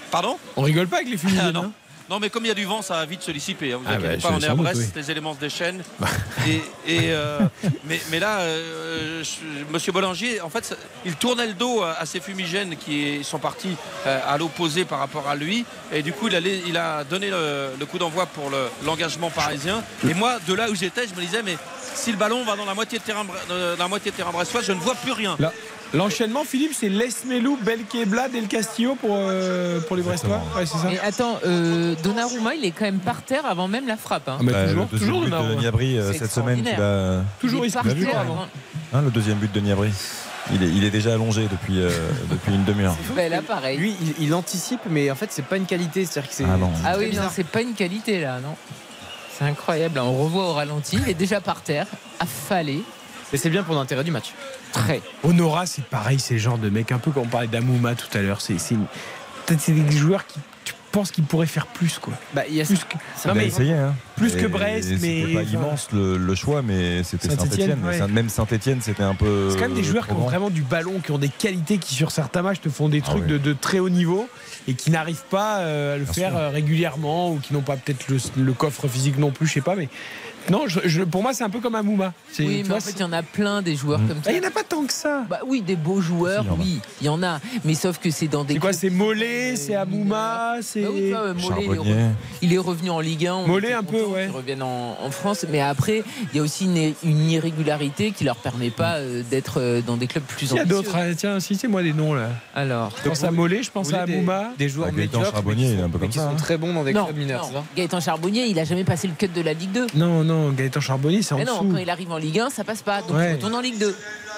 S4: Pardon?
S3: On rigole pas avec les fumigènes.
S4: Ah, non.
S3: hein.
S4: Non, mais comme il y a du vent, ça va vite se dissiper. hein, vous
S3: Ah bah,
S4: pas, on est à
S3: doute,
S4: Brest,
S3: oui.
S4: les éléments se déchaînent. et, et, euh, mais, mais là, euh, je- Monsieur Bollinger, en fait, ça- il tournait le dos à, à ces fumigènes qui sont partis euh, à l'opposé par rapport à lui. Et du coup, il a, il a donné le, le coup d'envoi pour le- l'engagement parisien. Et moi, de là où j'étais, je me disais, mais si le ballon va dans la moitié de terrain, euh, la moitié de terrain brestois, je ne vois plus rien.
S3: Là, L'enchaînement, Philippe, c'est Lesmelou, Belkebla, Del Castillo pour, euh, pour les Brestois. Ouais, c'est ça.
S6: Mais attends, euh, Donnarumma, il est quand même par terre avant même la frappe. hein.
S3: Ah, mais toujours,
S5: le deuxième
S3: toujours
S5: but de
S3: Donnarumma.
S5: Niabri euh,
S6: C'est
S5: cette semaine qu'il a
S6: extraordinaire.
S3: Toujours,
S6: il
S3: se
S6: par
S3: l'a vu
S6: terre
S3: avant.
S5: Hein, le deuxième but de Niabri. Il est, il est déjà allongé depuis, euh, depuis une demi-heure.
S6: Ben là, pareil.
S7: Lui, il, il anticipe, mais en fait, c'est pas une qualité. C'est-à-dire que c'est.
S5: Ah non.
S6: Ah oui, non, c'est pas une qualité là, non. C'est incroyable. là, On revoit au ralenti, il est déjà par terre, affalé.
S7: Mais c'est bien pour l'intérêt du match.
S6: Très.
S3: Honora, c'est pareil, c'est le genre de mec, un peu comme on parlait d'Amouma tout à l'heure. C'est c'est une- peut-être c'est des joueurs qui tu penses qu'ils pourraient faire plus, quoi.
S7: Bah, il y a
S3: Plus que,
S5: Il
S3: non,
S5: a
S3: mais
S5: essayé, hein.
S3: plus que Brest,
S5: et
S3: mais-
S5: C'était pas
S3: enfin-
S5: immense le, le choix, mais c'était
S3: Saint-Étienne,
S5: Saint-Etienne.
S3: ouais.
S5: Même Saint-Etienne, c'était un peu.
S3: c'est quand même des joueurs qui ont vraiment du ballon, qui ont des qualités, qui sur certains matchs te font des trucs
S5: ouais.
S3: de, de très haut niveau et qui n'arrivent pas euh, à le
S5: Bien
S3: faire
S5: sûr.
S3: euh, régulièrement ou qui n'ont pas peut-être le, le coffre physique non plus, je sais pas, mais non, je- je- pour moi c'est un peu comme Amouma. C'est-
S6: Oui, mais
S3: vois,
S6: en fait,
S3: c'est-
S6: il y en a plein des joueurs
S5: Mm.
S6: comme
S3: Ah,
S6: ça.
S3: il n'y en a pas tant que ça.
S6: Bah oui, des beaux joueurs,
S5: Si,
S6: oui, il y en a. Mais sauf que c'est dans des.
S3: C'est quoi C'est Mollet, c'est Amouma, c'est.
S6: Bah oui, tu vois, Mollet, il est
S5: Charbonnier.
S6: re- il est revenu en Ligue 1. on
S3: Mollet un peu, ouais.
S6: qu'ils reviennent en, en France. Mais après, il y a aussi une, une irrégularité qui leur permet pas euh, d'être euh, dans des clubs plus
S3: Il y a
S6: ambitieux.
S3: d'autres. hein. Tiens, citez-moi des noms là.
S6: Alors.
S3: Je pense à Mollet, je pense à
S7: des-
S3: Amouma.
S7: Des joueurs
S5: Ah, Gaëtan
S7: médiocres,
S5: Charbonnier,
S7: mais qui
S5: il est un
S7: sont- très bons dans des clubs mineurs, c'est
S6: Gaëtan Charbonnier, il a jamais passé le cut de la Ligue 2.
S3: Non, non, Gaëtan Charbonnier, c'est en
S6: Mais non,
S3: dessous.
S6: quand il arrive en Ligue 1, ça passe pas. Donc
S3: Ouais.
S6: il retourne en Ligue 2.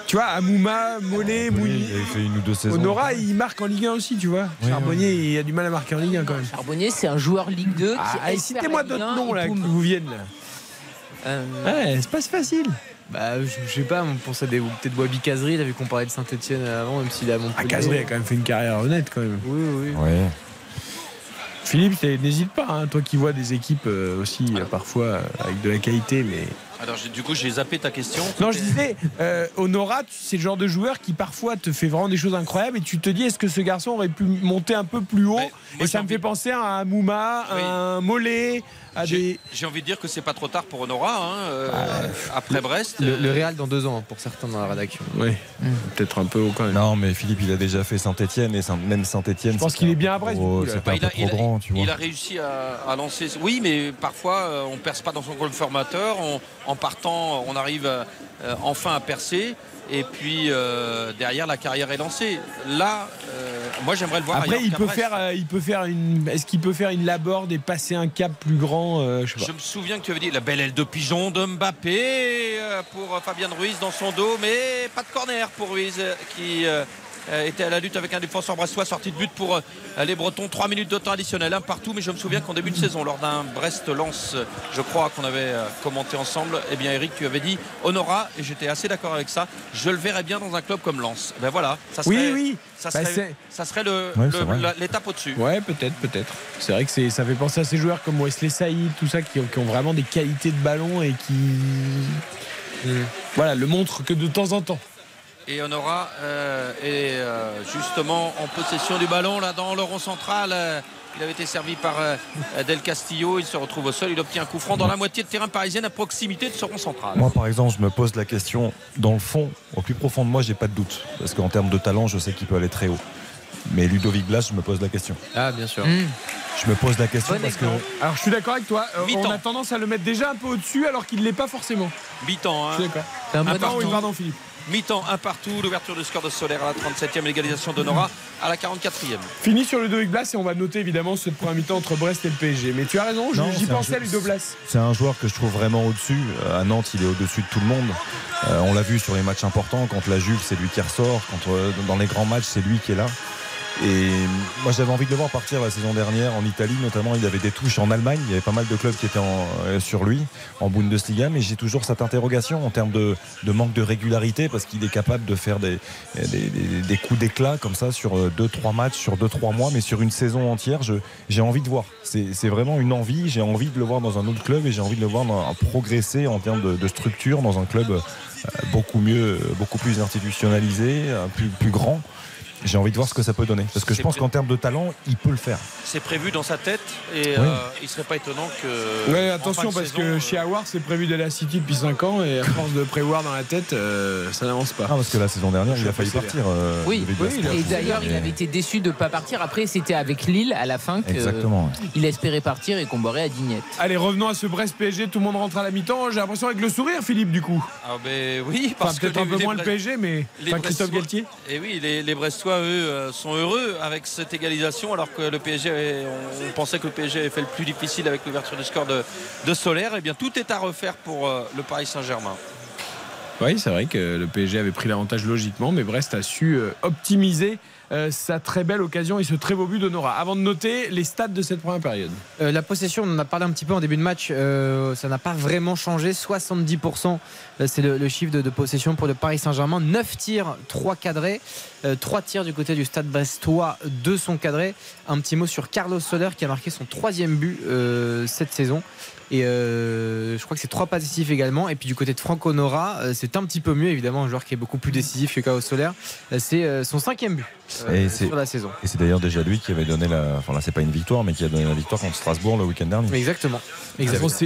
S3: Tu vois, Amouma, Mollet,
S5: Oui,
S3: Mouni.
S5: il avait fait une ou deux saisons.
S3: Honora, il marque en Ligue 1 aussi, tu vois.
S5: Oui,
S3: Charbonnier, il a du mal à marquer en Ligue 1 quand même.
S6: Charbonnier, c'est un joueur Ligue 2.
S3: Ah,
S6: espère
S3: citez-moi
S6: la Ligue
S3: d'autres
S6: 1,
S3: noms
S6: et
S3: là qui
S6: boum.
S3: vous viennent là.
S6: Euh,
S3: Ouais, c'est pas si facile.
S7: Bah, je je sais pas, on pense à des peut-être Wabi Kazri, vu qu'on parlait de Saint-Etienne avant, même s'il est à Montpellier.
S3: Ah, Cazerie a quand même fait une carrière honnête quand même.
S7: Oui, oui.
S5: Ouais.
S3: Philippe, n'hésite pas, hein, toi qui vois des équipes euh, aussi euh, parfois euh, avec de la qualité, mais.
S4: Alors du coup j'ai zappé ta question.
S3: Non, je disais, Honora, c'est le genre de joueur qui parfois te fait vraiment des choses incroyables et tu te dis, est-ce que ce garçon aurait pu monter un peu plus haut Et ça me fait penser à un Mouma, à un Mollet, à
S4: J'ai
S3: des.
S4: j'ai envie de dire que c'est pas trop tard pour Honora. hein, euh, après Brest.
S7: Le, le Real dans deux ans, pour certains dans la rédaction.
S3: Oui, peut-être un peu haut quand même.
S5: Non, mais Philippe, il a déjà fait Saint-Etienne et même Saint-Etienne.
S3: Je pense qu'il est bien à Brest.
S5: C'est pas un
S4: il
S5: peu
S4: a,
S5: trop
S4: a-
S5: grand, tu vois.
S4: il a réussi à, à lancer. Oui, mais parfois euh, on perce pas dans son club formateur. On- en partant, on arrive euh, enfin à percer. Et puis euh, derrière, la carrière est lancée. Là, euh, moi j'aimerais le voir.
S3: Après, il peut faire, euh, il peut faire une. Est-ce qu'il peut faire une laborde et passer un cap plus grand Je sais
S4: Je me souviens que tu avais dit la belle aile de pigeon de Mbappé pour Fabien Ruiz dans son dos, mais pas de corner pour Ruiz qui était à la lutte avec un défenseur brestois sorti de but pour euh, les Bretons. 3 minutes de temps additionnel, un partout. Mais je me souviens qu'en début de saison, lors d'un Brest-Lens, euh, je crois qu'on avait euh, commenté ensemble, eh bien Eric, tu avais dit Honora, et j'étais assez d'accord avec ça. Je le verrais bien dans un club comme Lens. Ben voilà, ça
S3: Oui,
S4: serait,
S3: oui.
S4: Ça
S3: Bah,
S4: serait, ça serait le-
S3: Ouais,
S4: l'étape au-dessus.
S3: Ouais, peut-être, peut-être. C'est vrai que c'est, ça fait penser à ces joueurs comme Wesley Saïd, tout ça, qui, ont- qui ont vraiment des qualités de ballon et qui. Voilà, le montrent que de temps en temps.
S4: Et Honora euh, est euh, justement en possession du ballon là dans le rond central. Euh, il avait été servi par euh, Del Castillo. Il se retrouve au sol. Il obtient un coup franc dans la moitié de terrain parisienne à proximité de ce rond central.
S5: Moi, par exemple, je me pose la question, dans le fond, au plus profond de moi, j'ai pas de doute. Parce qu'en termes de talent, je sais qu'il peut aller très haut. Mais Ludovic Blas, je me pose la question.
S7: Ah, bien sûr.
S5: Je me pose la question parce que.
S3: Alors, je suis d'accord avec toi. Euh, on
S4: ans.
S3: a tendance à le mettre déjà un peu au-dessus alors qu'il ne l'est pas forcément.
S4: Mi-temps. Hein.
S3: Je suis d'accord.
S4: Un
S3: Un
S4: partout.
S3: partout. Oui, pardon, Philippe.
S4: Mi-temps, un partout. L'ouverture du score de Solaire à la 37e. L'égalisation d'Honora à la 44e.
S3: Fini sur Ludovic Blas et on va noter évidemment ce premier mi-temps entre Brest et le PSG. Mais tu as raison, j'y pensais Ludo Blas.
S5: C'est un joueur que je trouve vraiment au-dessus. Euh, À Nantes, il est au-dessus de tout le monde. Euh, on l'a vu sur les matchs importants. Contre la Juve, c'est lui qui ressort. Contre, dans les grands matchs, c'est lui qui est là. Et moi, j'avais envie de le voir partir la saison dernière en Italie, notamment. Il avait des touches en Allemagne. Il y avait pas mal de clubs qui étaient en- euh, sur lui en Bundesliga. Mais j'ai toujours cette interrogation en termes de, de manque de régularité parce qu'il est capable de faire des, des, des- coups d'éclat comme ça sur 2-3 matchs, sur 2-3 mois, mais sur une saison entière. J'ai envie de voir. C'est vraiment une envie. J'ai envie de le voir dans un autre club et j'ai envie de le voir progresser en termes de, de structure dans un club euh, beaucoup mieux, beaucoup plus institutionnalisé, euh, plus, plus grand. J'ai envie de voir ce que ça peut donner. Parce que je pense qu'en termes de talent, il peut le faire.
S4: C'est prévu dans sa tête. Et
S5: Oui.
S4: euh, il serait pas étonnant que.
S3: Ouais,
S4: en
S3: attention
S4: fin de
S3: parce
S4: saison,
S3: que
S4: euh,
S3: chez Awar, c'est prévu d'aller à City depuis 5 ans et à force de prévoir dans la tête, euh, ça n'avance pas.
S5: Ah, parce que la saison dernière, il a failli partir. euh,
S6: Oui,
S5: Blas.
S6: et d'ailleurs, il avait été déçu de ne pas partir. Après, c'était avec Lille à la fin que
S5: Exactement,
S6: il espérait partir et Comboré à Dignette.
S3: Allez, revenons à ce Brest PSG. Tout le monde rentre à la mi-temps. J'ai l'impression avec le sourire, Philippe, du coup.
S4: Ah ben oui,
S3: Enfin,
S4: parce que
S3: peut-être un peu moins le PSG, mais enfin, Christophe
S4: Brestois-
S3: Galtier.
S4: Et oui, les, les Eux, euh, sont heureux avec cette égalisation, alors que le PSG, avait- on, pensait que le PSG avait fait le plus difficile avec l'ouverture du score de, de Solaire. Et bien, tout est à refaire pour euh, le Paris Saint-Germain.
S3: Oui, c'est vrai que le PSG avait pris l'avantage logiquement, mais Brest a su euh, optimiser euh, sa très belle occasion et ce très beau but d'Honora. Avant de noter les stats de cette première période.
S7: Euh, la possession, on en a parlé un petit peu en début de match, euh, ça n'a pas vraiment changé. 70%, euh, c'est le, chiffre de, possession pour le Paris Saint-Germain. 9 tirs, 3 cadrés. 3 tirs du côté du stade brestois, 2 sont cadrés. Un petit mot sur Carlos Soler qui a marqué son troisième but cette saison. Et euh, je crois que c'est 3 passes décisives également. Et puis du côté de Franco Nora, euh, c'est un petit peu mieux, évidemment, un joueur qui est beaucoup plus décisif que Carlos Soler. Euh, c'est euh, son cinquième but euh,
S5: Et c'est-
S7: sur la saison.
S5: Et c'est d'ailleurs déjà lui qui avait donné la. Enfin là, c'est pas une victoire, mais qui a donné la victoire contre Strasbourg le week-end dernier.
S7: Exactement.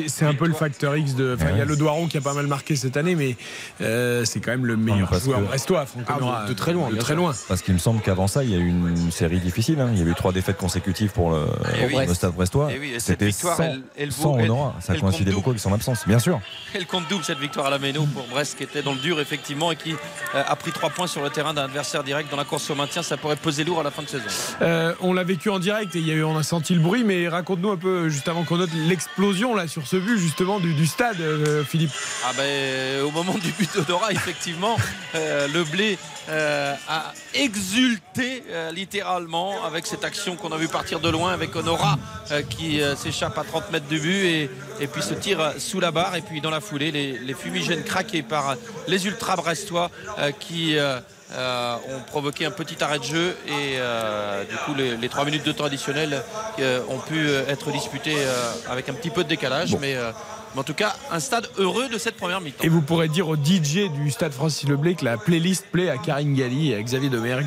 S3: C'est un peu le facteur X de. Enfin, il y a le Doiron qui a pas mal marqué cette année, mais euh, c'est quand même le meilleur
S5: parce
S3: joueur
S5: que-
S3: brestois, Franco
S7: Ah,
S3: Nora,
S7: de très loin,
S3: De très loin.
S5: Parce qu'il me semble qu'avant ça, il y a eu une série difficile. hein. Il y a eu trois défaites consécutives pour le,
S4: Eh oui.
S5: le Stade Brestois.
S4: Eh oui, et cette
S5: C'était
S4: victoire,
S5: sans,
S4: elle- elle
S5: sans
S4: vaut- elle-
S5: Honora. Ça
S4: elle
S5: coïncidait
S4: compte
S5: beaucoup avec son absence, bien sûr.
S4: Elle compte double cette victoire à la Méno pour Brest qui était dans le dur effectivement et qui euh, a pris trois points sur le terrain d'un adversaire direct dans la course au maintien. Ça pourrait peser lourd à la fin de saison.
S3: Euh, on l'a vécu en direct et il y a eu, on a senti le bruit, mais raconte-nous un peu, juste avant qu'on note l'explosion là sur ce but justement du, du stade, euh, Philippe.
S4: Ah ben, au moment du but d'Odora, effectivement, euh, le blé euh, a exulté euh, littéralement avec cette action qu'on a vu partir de loin avec Honora euh, qui euh, s'échappe à 30 mètres du but et, et puis se tire sous la barre. Et puis dans la foulée les, les fumigènes craqués par les ultras brestois euh, qui euh, euh, ont provoqué un petit arrêt de jeu. Et euh, du coup les, les trois minutes de temps additionnel euh, ont pu être disputées euh, avec un petit peu de décalage. Mais, euh, mais en tout cas un stade heureux de cette première mi-temps.
S3: Et vous pourrez dire au DJ du stade Francis Leblé que la playlist plaît à Karine Galli et à Xavier avez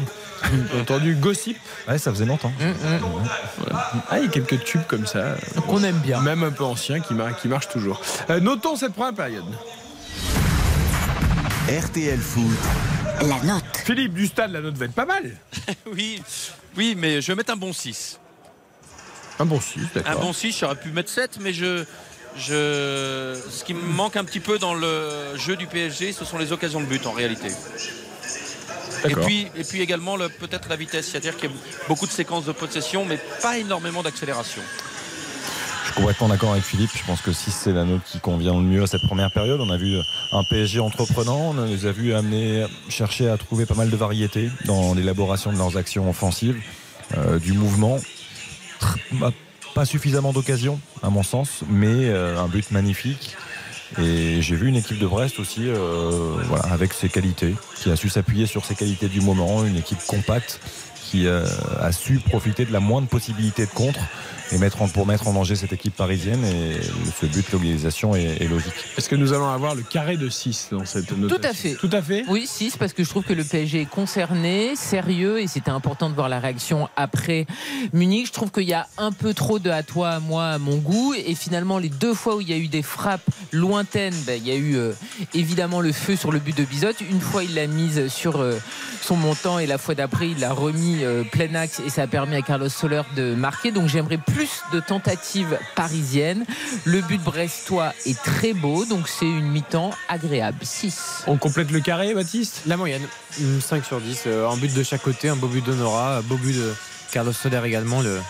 S3: entendu Gossip
S5: Ouais, ça faisait longtemps.
S3: Voilà. Ah, il y a quelques tubes comme ça.
S6: Qu'on aime bien.
S3: Même un peu anciens qui, mar- qui marchent toujours. Euh, notons cette première période.
S1: RTL Foot.
S2: La note.
S3: Philippe du stade, la note va être pas mal.
S4: oui, oui, mais je vais mettre un bon 6.
S3: Un bon 6,
S4: Un
S3: d'accord.
S4: bon 6, j'aurais pu mettre 7, mais je, je, ce qui me manque un petit peu dans le jeu du PSG, ce sont les occasions de but en réalité. Et puis, et puis également le- peut-être la vitesse, c'est-à-dire qu'il y a beaucoup de séquences de possession, mais pas énormément d'accélération.
S5: Je suis complètement d'accord avec Philippe. Je pense que 6 c'est la note qui convient le mieux à cette première période. On a vu un PSG entreprenant. On les a vus amener, chercher à trouver pas mal de variété dans l'élaboration de leurs actions offensives, euh, du mouvement. Pas suffisamment d'occasions, à mon sens, mais euh, un but magnifique. Et j'ai vu une équipe de Brest aussi, euh, avec ses qualités, qui a su s'appuyer sur ses qualités du moment, une équipe compacte qui euh, a su profiter de la moindre possibilité de contre et mettre en- pour mettre en danger cette équipe parisienne. Et ce but, l'organisation est, est logique.
S3: Est-ce que nous allons avoir le carré de 6 dans cette note
S6: Tout à fait.
S3: Tout à fait
S6: Oui, 6, parce que je trouve que le PSG est concerné, sérieux, et c'était important de voir la réaction après Munich. Je trouve qu'il y a un peu trop de à toi, à moi, à mon goût. Et finalement, les deux fois où il y a eu des frappes lointaines, ben, il y a eu euh, évidemment le feu sur le but de Bizot. Une fois, il l'a mise sur euh, son montant, et la fois d'après, il l'a remis euh, plein axe, et ça a permis à Carlos Soler de marquer. Donc j'aimerais plus de tentatives parisiennes. Le but brestois est très beau, donc c'est une mi-temps agréable. 6.
S3: On complète le carré, Baptiste?
S7: La moyenne, hum, 5 sur 10. euh, un but de chaque côté, un beau but d'Honora, un beau but de Carlos Soler également, le,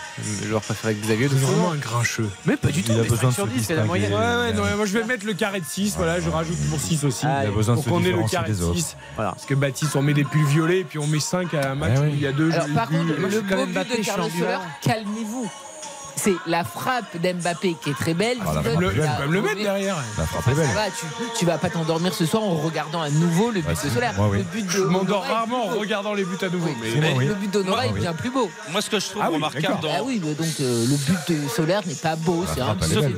S7: le joueur préféré de Xavier.
S3: C'est vraiment un grincheux.
S7: Mais pas du tout.
S5: Il a besoin
S7: 5
S5: de
S7: sur
S5: se
S7: 10, c'est la moyenne.
S3: Ouais, ouais, non, ouais, moi je vais mettre le carré de 6, voilà, je rajoute mon 6 aussi.
S5: Il a besoin de
S3: pour
S5: se
S3: qu'on ait le carré de
S5: des autres.
S3: 6. Voilà. Parce que Baptiste, on met des pulls violets et puis on met 5 à un match
S5: Eh oui.
S3: où il y a deux
S6: Alors, par contre, le beau but de Carlos Soler, calmez-vous. C'est la frappe d'Mbappé qui est très belle.
S5: Ah, la
S3: Le-
S6: l'a
S3: le mettre derrière.
S5: La frappe est
S6: Ça
S5: belle.
S6: va, tu, tu vas pas t'endormir ce soir en regardant à nouveau le but
S5: Bah,
S6: de.
S5: Moi, oui.
S6: Le but de
S3: Je m'endors rarement en regardant les buts à nouveau.
S6: Oui,
S3: mais-
S6: mais le but d'Honora
S5: Ah,
S6: est bien plus beau.
S4: Moi, ce que je trouve
S3: Ah oui,
S4: remarquable dans,
S6: Ah oui, mais donc euh, le but de Solaire n'est pas beau, c'est un.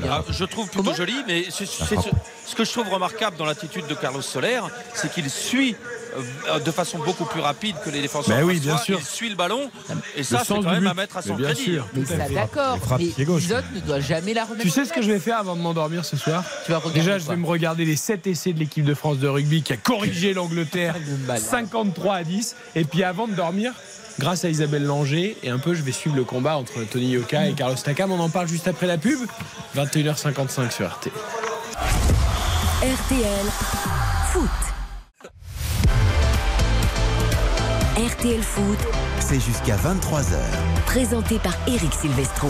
S4: Ah, je trouve plutôt
S6: Comment?
S4: joli, mais ce que je trouve remarquable dans l'attitude de Carlos Soler, c'est qu'il suit de façon beaucoup plus rapide que les défenseurs.
S3: Mais oui, bien sûr.
S4: Il suit le ballon, et ça, c'est quand même
S3: but.
S4: à mettre à son
S3: bien
S4: crédit.
S6: d'accord. Bizot ne doit jamais la remettre.
S3: Tu sais ce que je vais faire avant de m'endormir ce soir
S6: Tu vas regarder
S3: Déjà, je vais me regarder les 7 essais de l'équipe de France de rugby qui a corrigé l'Angleterre
S6: Le malade.
S3: 53 à 10. Et puis avant de dormir, grâce à Isabelle Langer, et un peu, je vais suivre le combat entre Tony Yoka et Carlos Takam. On en parle juste après la pub. 21h55 sur RT.
S2: RTL Foot. RTL Foot,
S1: C'est jusqu'à 23h.
S2: présenté par Eric Silvestro.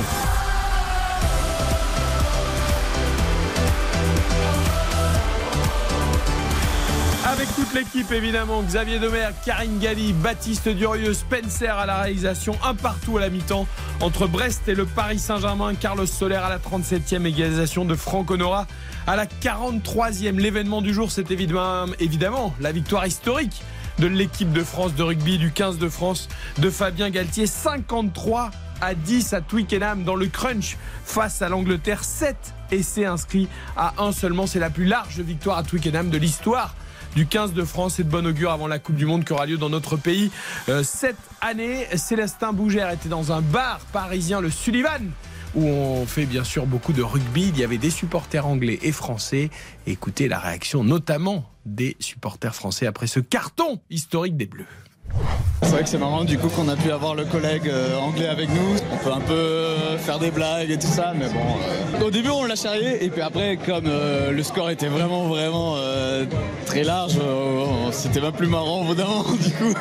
S3: Avec toute l'équipe évidemment, Xavier Demer, Karine Galli, Baptiste Durieux, Spencer à la réalisation, un partout à la mi-temps entre Brest et le Paris Saint-Germain, Carlos Soler à la 37e égalisation de Franck Honora à la 43e. L'événement du jour, c'est évidemment, évidemment la victoire historique de l'équipe de France de rugby du 15 de France de Fabien Galtier, 53 à 10 à Twickenham dans le crunch face à l'Angleterre. 7 essais inscrits à un seulement. C'est la plus large victoire à Twickenham de l'histoire du 15 de France et de bon augure avant la Coupe du Monde qui aura lieu dans notre pays. Euh, cette année, Célestin Bougère était dans un bar parisien, le Sullivan, où on fait bien sûr beaucoup de rugby. Il y avait des supporters anglais et français. Écoutez la réaction notamment des supporters français après ce carton historique des Bleus.
S19: C'est vrai que c'est marrant du coup qu'on a pu avoir le collègue euh, anglais avec nous. On peut un peu euh, faire des blagues et tout ça, mais bon. euh, Au début on l'a charrié et puis après comme euh, le score était vraiment vraiment euh, très large, euh, c'était même plus marrant au bout d'un moment du coup.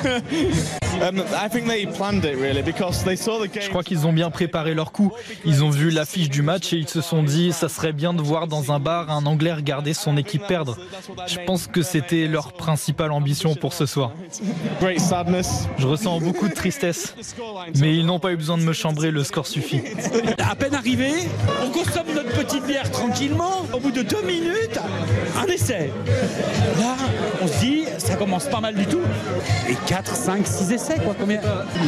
S20: Je crois qu'ils ont bien préparé leur coup. Ils ont vu l'affiche du match et ils se sont dit ça serait bien de voir dans un bar un Anglais regarder son équipe perdre. Je pense que c'était leur principale ambition pour ce soir. Je ressens beaucoup de tristesse, mais ils n'ont pas eu besoin de me chambrer, le score suffit.
S21: À peine arrivé, on consomme notre petite bière tranquillement. Au bout de deux minutes, un essai. Là, on se dit, ça commence pas mal du tout. Et 4, 5, 6 essais, quoi. Combien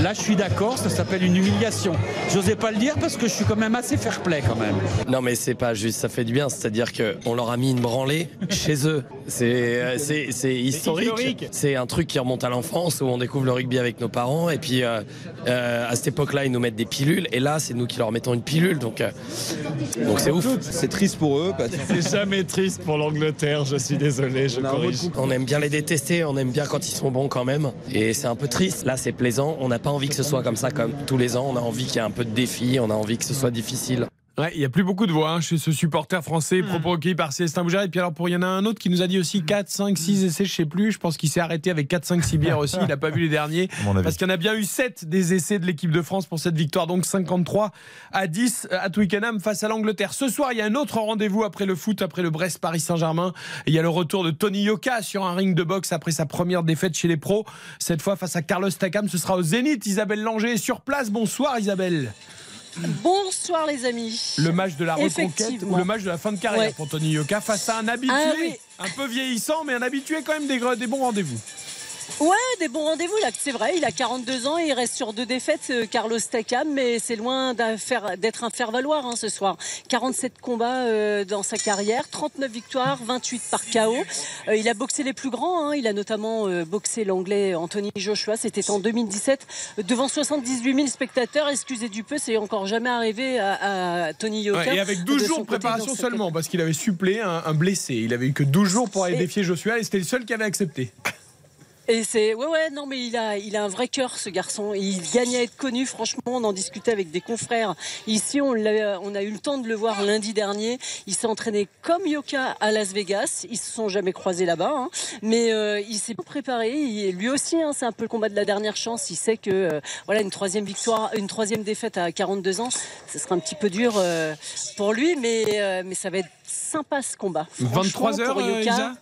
S21: Là, je suis d'accord, ça s'appelle une humiliation. J'osais pas le dire parce que je suis quand même assez fair play, quand même.
S22: Non mais c'est pas juste, ça fait du bien, c'est-à-dire qu'on leur a mis une branlée chez eux. C'est euh, historique.
S21: historique.
S22: C'est un truc qui remonte à l'enfance où on découvre le rugby avec nos parents et puis euh, euh, à cette époque-là ils nous mettent des pilules et là c'est nous qui leur mettons une pilule donc euh, donc c'est ouf.
S23: C'est triste pour eux.
S22: C'est jamais triste pour l'Angleterre, je suis désolé, je corrige. On aime bien les détester, on aime bien quand ils sont bons quand même et c'est un peu triste. Là c'est plaisant, on n'a pas envie que ce soit comme ça comme tous les ans, on a envie qu'il y ait un peu de défi, on a envie que ce soit difficile.
S3: Ouais, il n'y a plus beaucoup de voix hein, chez ce supporter français propos recueillis par Célestin Bougère. Et puis alors, pour il y en a un autre qui nous a dit aussi 4, 5, 6 essais, je sais plus. Je pense qu'il s'est arrêté avec 4, 5, 6 bières aussi. Il n'a pas vu les derniers.
S5: mon avis.
S3: Parce qu'il y en a bien eu 7 des essais de l'équipe de France pour cette victoire. Donc 53 à 10 à Twickenham face à l'Angleterre. Ce soir, il y a un autre rendez-vous après le foot, après le Brest-Paris Saint-Germain. Et Il y a le retour de Tony Yoka sur un ring de boxe après sa première défaite chez les pros. Cette fois face à Carlos Takam. Ce sera au Zénith. Isabelle Langer est sur place. Bonsoir Isabelle.
S24: Bonsoir les amis.
S3: Le match de la reconquête ou le match de la fin de carrière
S24: Ouais.
S3: pour Tony Yoka face à un habitué,
S24: Ah oui.
S3: un peu vieillissant, mais un habitué quand même des, des bons rendez-vous.
S24: Ouais, des bons rendez-vous là. C'est vrai, il a 42 ans et il reste sur deux défaites, euh, Carlos Takam, mais c'est loin d'être un faire-valoir hein, ce soir. 47 combats euh, dans sa carrière, 39 victoires, 28 par KO. Euh, il a boxé les plus grands. hein. Il a notamment euh, boxé l'anglais Anthony Joshua. C'était en 2017 euh, devant 78 000 spectateurs. Excusez du peu, c'est encore jamais arrivé à, à Tony Yoka.
S3: Ouais, et avec 12
S24: De
S3: jours de préparation seulement, parce qu'il avait supplé un, un blessé. Il avait eu que 12 jours pour aller défier Joshua et c'était le seul qui avait accepté.
S24: Et c'est ouais ouais non mais il a il a un vrai cœur ce garçon. Il gagne à être connu. Franchement, on en discutait avec des confrères ici. On l'a on a eu le temps de le voir lundi dernier. Il s'est entraîné comme Yoka à Las Vegas. Ils se sont jamais croisés là-bas, hein. mais euh, il s'est préparé. Il- lui aussi, hein, c'est un peu le combat de la dernière chance. Il sait que euh, voilà une troisième victoire, une troisième défaite à 42 ans, ce sera un petit peu dur euh, pour lui, mais euh, mais ça va être sympa ce combat.
S3: 23
S24: Franchement,
S3: heures, euh,
S24: Yoka,
S3: Isa?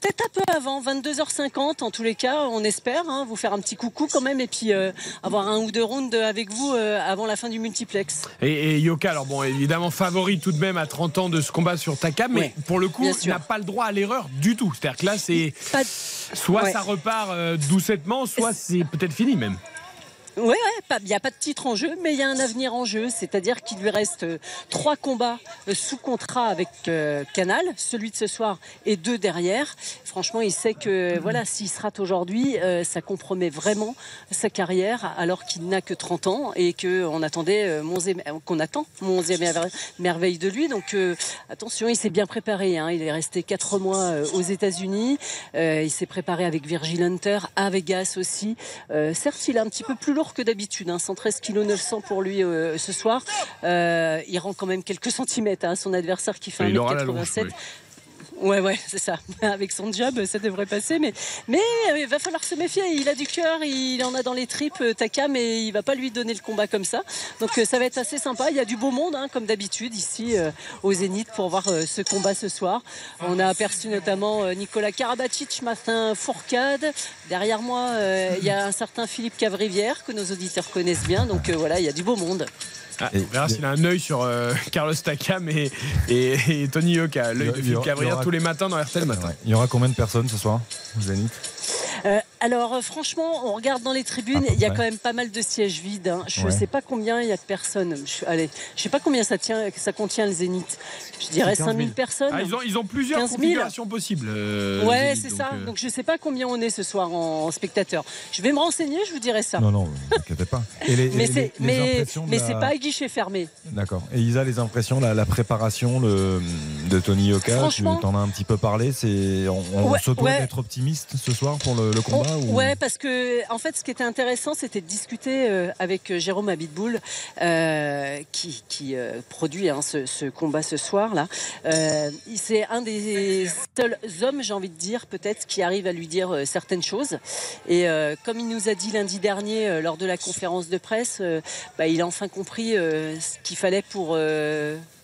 S24: Peut-être un peu avant, 22h50 en tous les cas, on espère hein, vous faire un petit coucou quand même et puis euh, avoir un ou deux rounds avec vous euh, avant la fin du multiplex.
S3: Et, et Yoka, alors bon, évidemment favori tout de même à 30 ans de ce combat sur Takam, mais
S24: Ouais,
S3: pour le coup, il n'a pas le droit à l'erreur du tout. C'est-à-dire que là, c'est soit
S24: Ouais.
S3: ça repart euh, doucettement, soit c'est peut-être fini même.
S24: Pas- il n'y a pas de titre en jeu, mais il y a un avenir en jeu. C'est-à-dire qu'il lui reste euh, trois combats euh, sous contrat avec euh, Canal, celui de ce soir et deux derrière. Franchement, il sait que voilà, s'il se rate aujourd'hui, ça compromet vraiment sa carrière, alors qu'il n'a que 30 ans et qu'on attend mon 11e merve- merveille de lui. Donc attention, il s'est bien préparé. hein. Il est resté quatre mois aux États-Unis. Il s'est préparé avec Virgil Hunter à Vegas aussi. Certes, il est un petit peu plus lourd que d'habitude, hein, 113 kg 900 pour lui euh, ce soir. Euh, il rend quand même quelques centimètres à son adversaire qui fait
S3: Il aura la longe,
S24: 1m87.
S3: oui.
S24: Ouais, ouais, c'est ça. Avec son job, ça devrait passer. Mais, mais euh, il va falloir se méfier. Il a du cœur, il en a dans les tripes, euh, Takam, et il va pas lui donner le combat comme ça. Donc euh, ça va être assez sympa. Il y a du beau monde, hein, comme d'habitude, ici euh, au Zénith pour voir euh, ce combat ce soir. On a aperçu notamment euh, Nicolas Karabatic, Martin Fourcade. Derrière moi, euh, il y a un certain Philippe Cavrivière que nos auditeurs connaissent bien. Donc euh, voilà, il y a du beau monde.
S3: Ah, on verra s'il a un œil sur euh, Carlos Takam et, et- et Tony Yoka. L'œil de Philippe tous les matins dans RTL Matin.
S5: Il y aura combien de personnes ce soir Zénith
S24: alors euh, franchement, on regarde dans les tribunes, il y a quand même pas mal de sièges vides. hein. Je ne
S5: Ouais.
S24: sais pas combien il y a de personnes. Je, allez, je sais pas combien ça tient, ça contient le Zénith. Je dirais
S3: 15 000.
S24: 5000 personnes.
S3: Ah, ils, ont, ils ont plusieurs
S24: 15 000.
S3: configurations possibles. euh,
S24: ouais, c'est ça.
S3: euh,
S24: Donc je sais pas combien on est ce soir en, en spectateurs. Je vais me renseigner, je vous dirai ça.
S5: Non, non, ne pas. Et les,
S24: mais c'est mais, mais
S5: la-
S24: pas à guichet fermé.
S5: D'accord. Et Isa, les impressions, la, la préparation le- de Tony Yoka, tu t'en as un petit peu parlé. C'est, on, on
S24: Ouais,
S5: se doit
S24: ouais.
S5: d'être optimiste ce soir pour le, le combat ou...
S24: Ouais, parce que en fait, ce qui était intéressant, c'était de discuter euh, avec euh, Jérôme Abitboul, euh, qui, produit hein, ce, combat ce soir là. C'est un des seuls hommes, j'ai envie de dire, peut-être, qui arrive à lui dire certaines choses. Et comme il nous a dit lundi dernier lors de la conférence de presse, bah, il a enfin compris ce qu'il fallait pour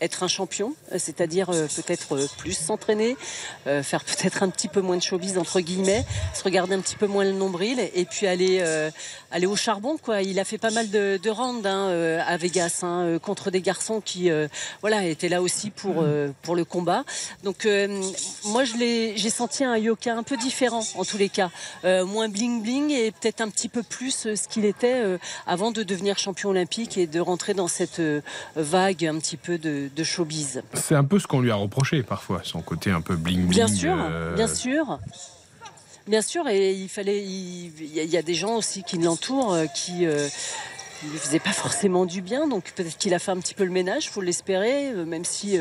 S24: être un champion, euh, c'est-à-dire euh, peut-être euh, plus s'entraîner, faire peut-être un petit peu moins de showbiz entre guillemets, se regarder un petit peu moins le nombril et puis aller aller au charbon quoi. Il a fait pas mal de, de rounds hein, euh, à Vegas hein, euh, contre des garçons qui euh, voilà étaient là aussi pour euh, pour le combat. Donc euh, moi je l'ai j'ai senti un Yoka un peu différent en tous les cas, moins bling bling et peut-être un petit peu plus ce qu'il était avant de devenir champion olympique et de rentrer dans cette vague un petit peu de, de showbiz.
S3: C'est un peu ce qu'on lui a reproché parfois, son côté un peu bling bling.
S24: Bien sûr, bien sûr. Bien sûr, et il fallait. Il il y, a- il des gens aussi qui l'entourent, euh, qui euh, ne lui faisaient pas forcément du bien. Donc peut-être qu'il a fait un petit peu le ménage, faut l'espérer, euh, même si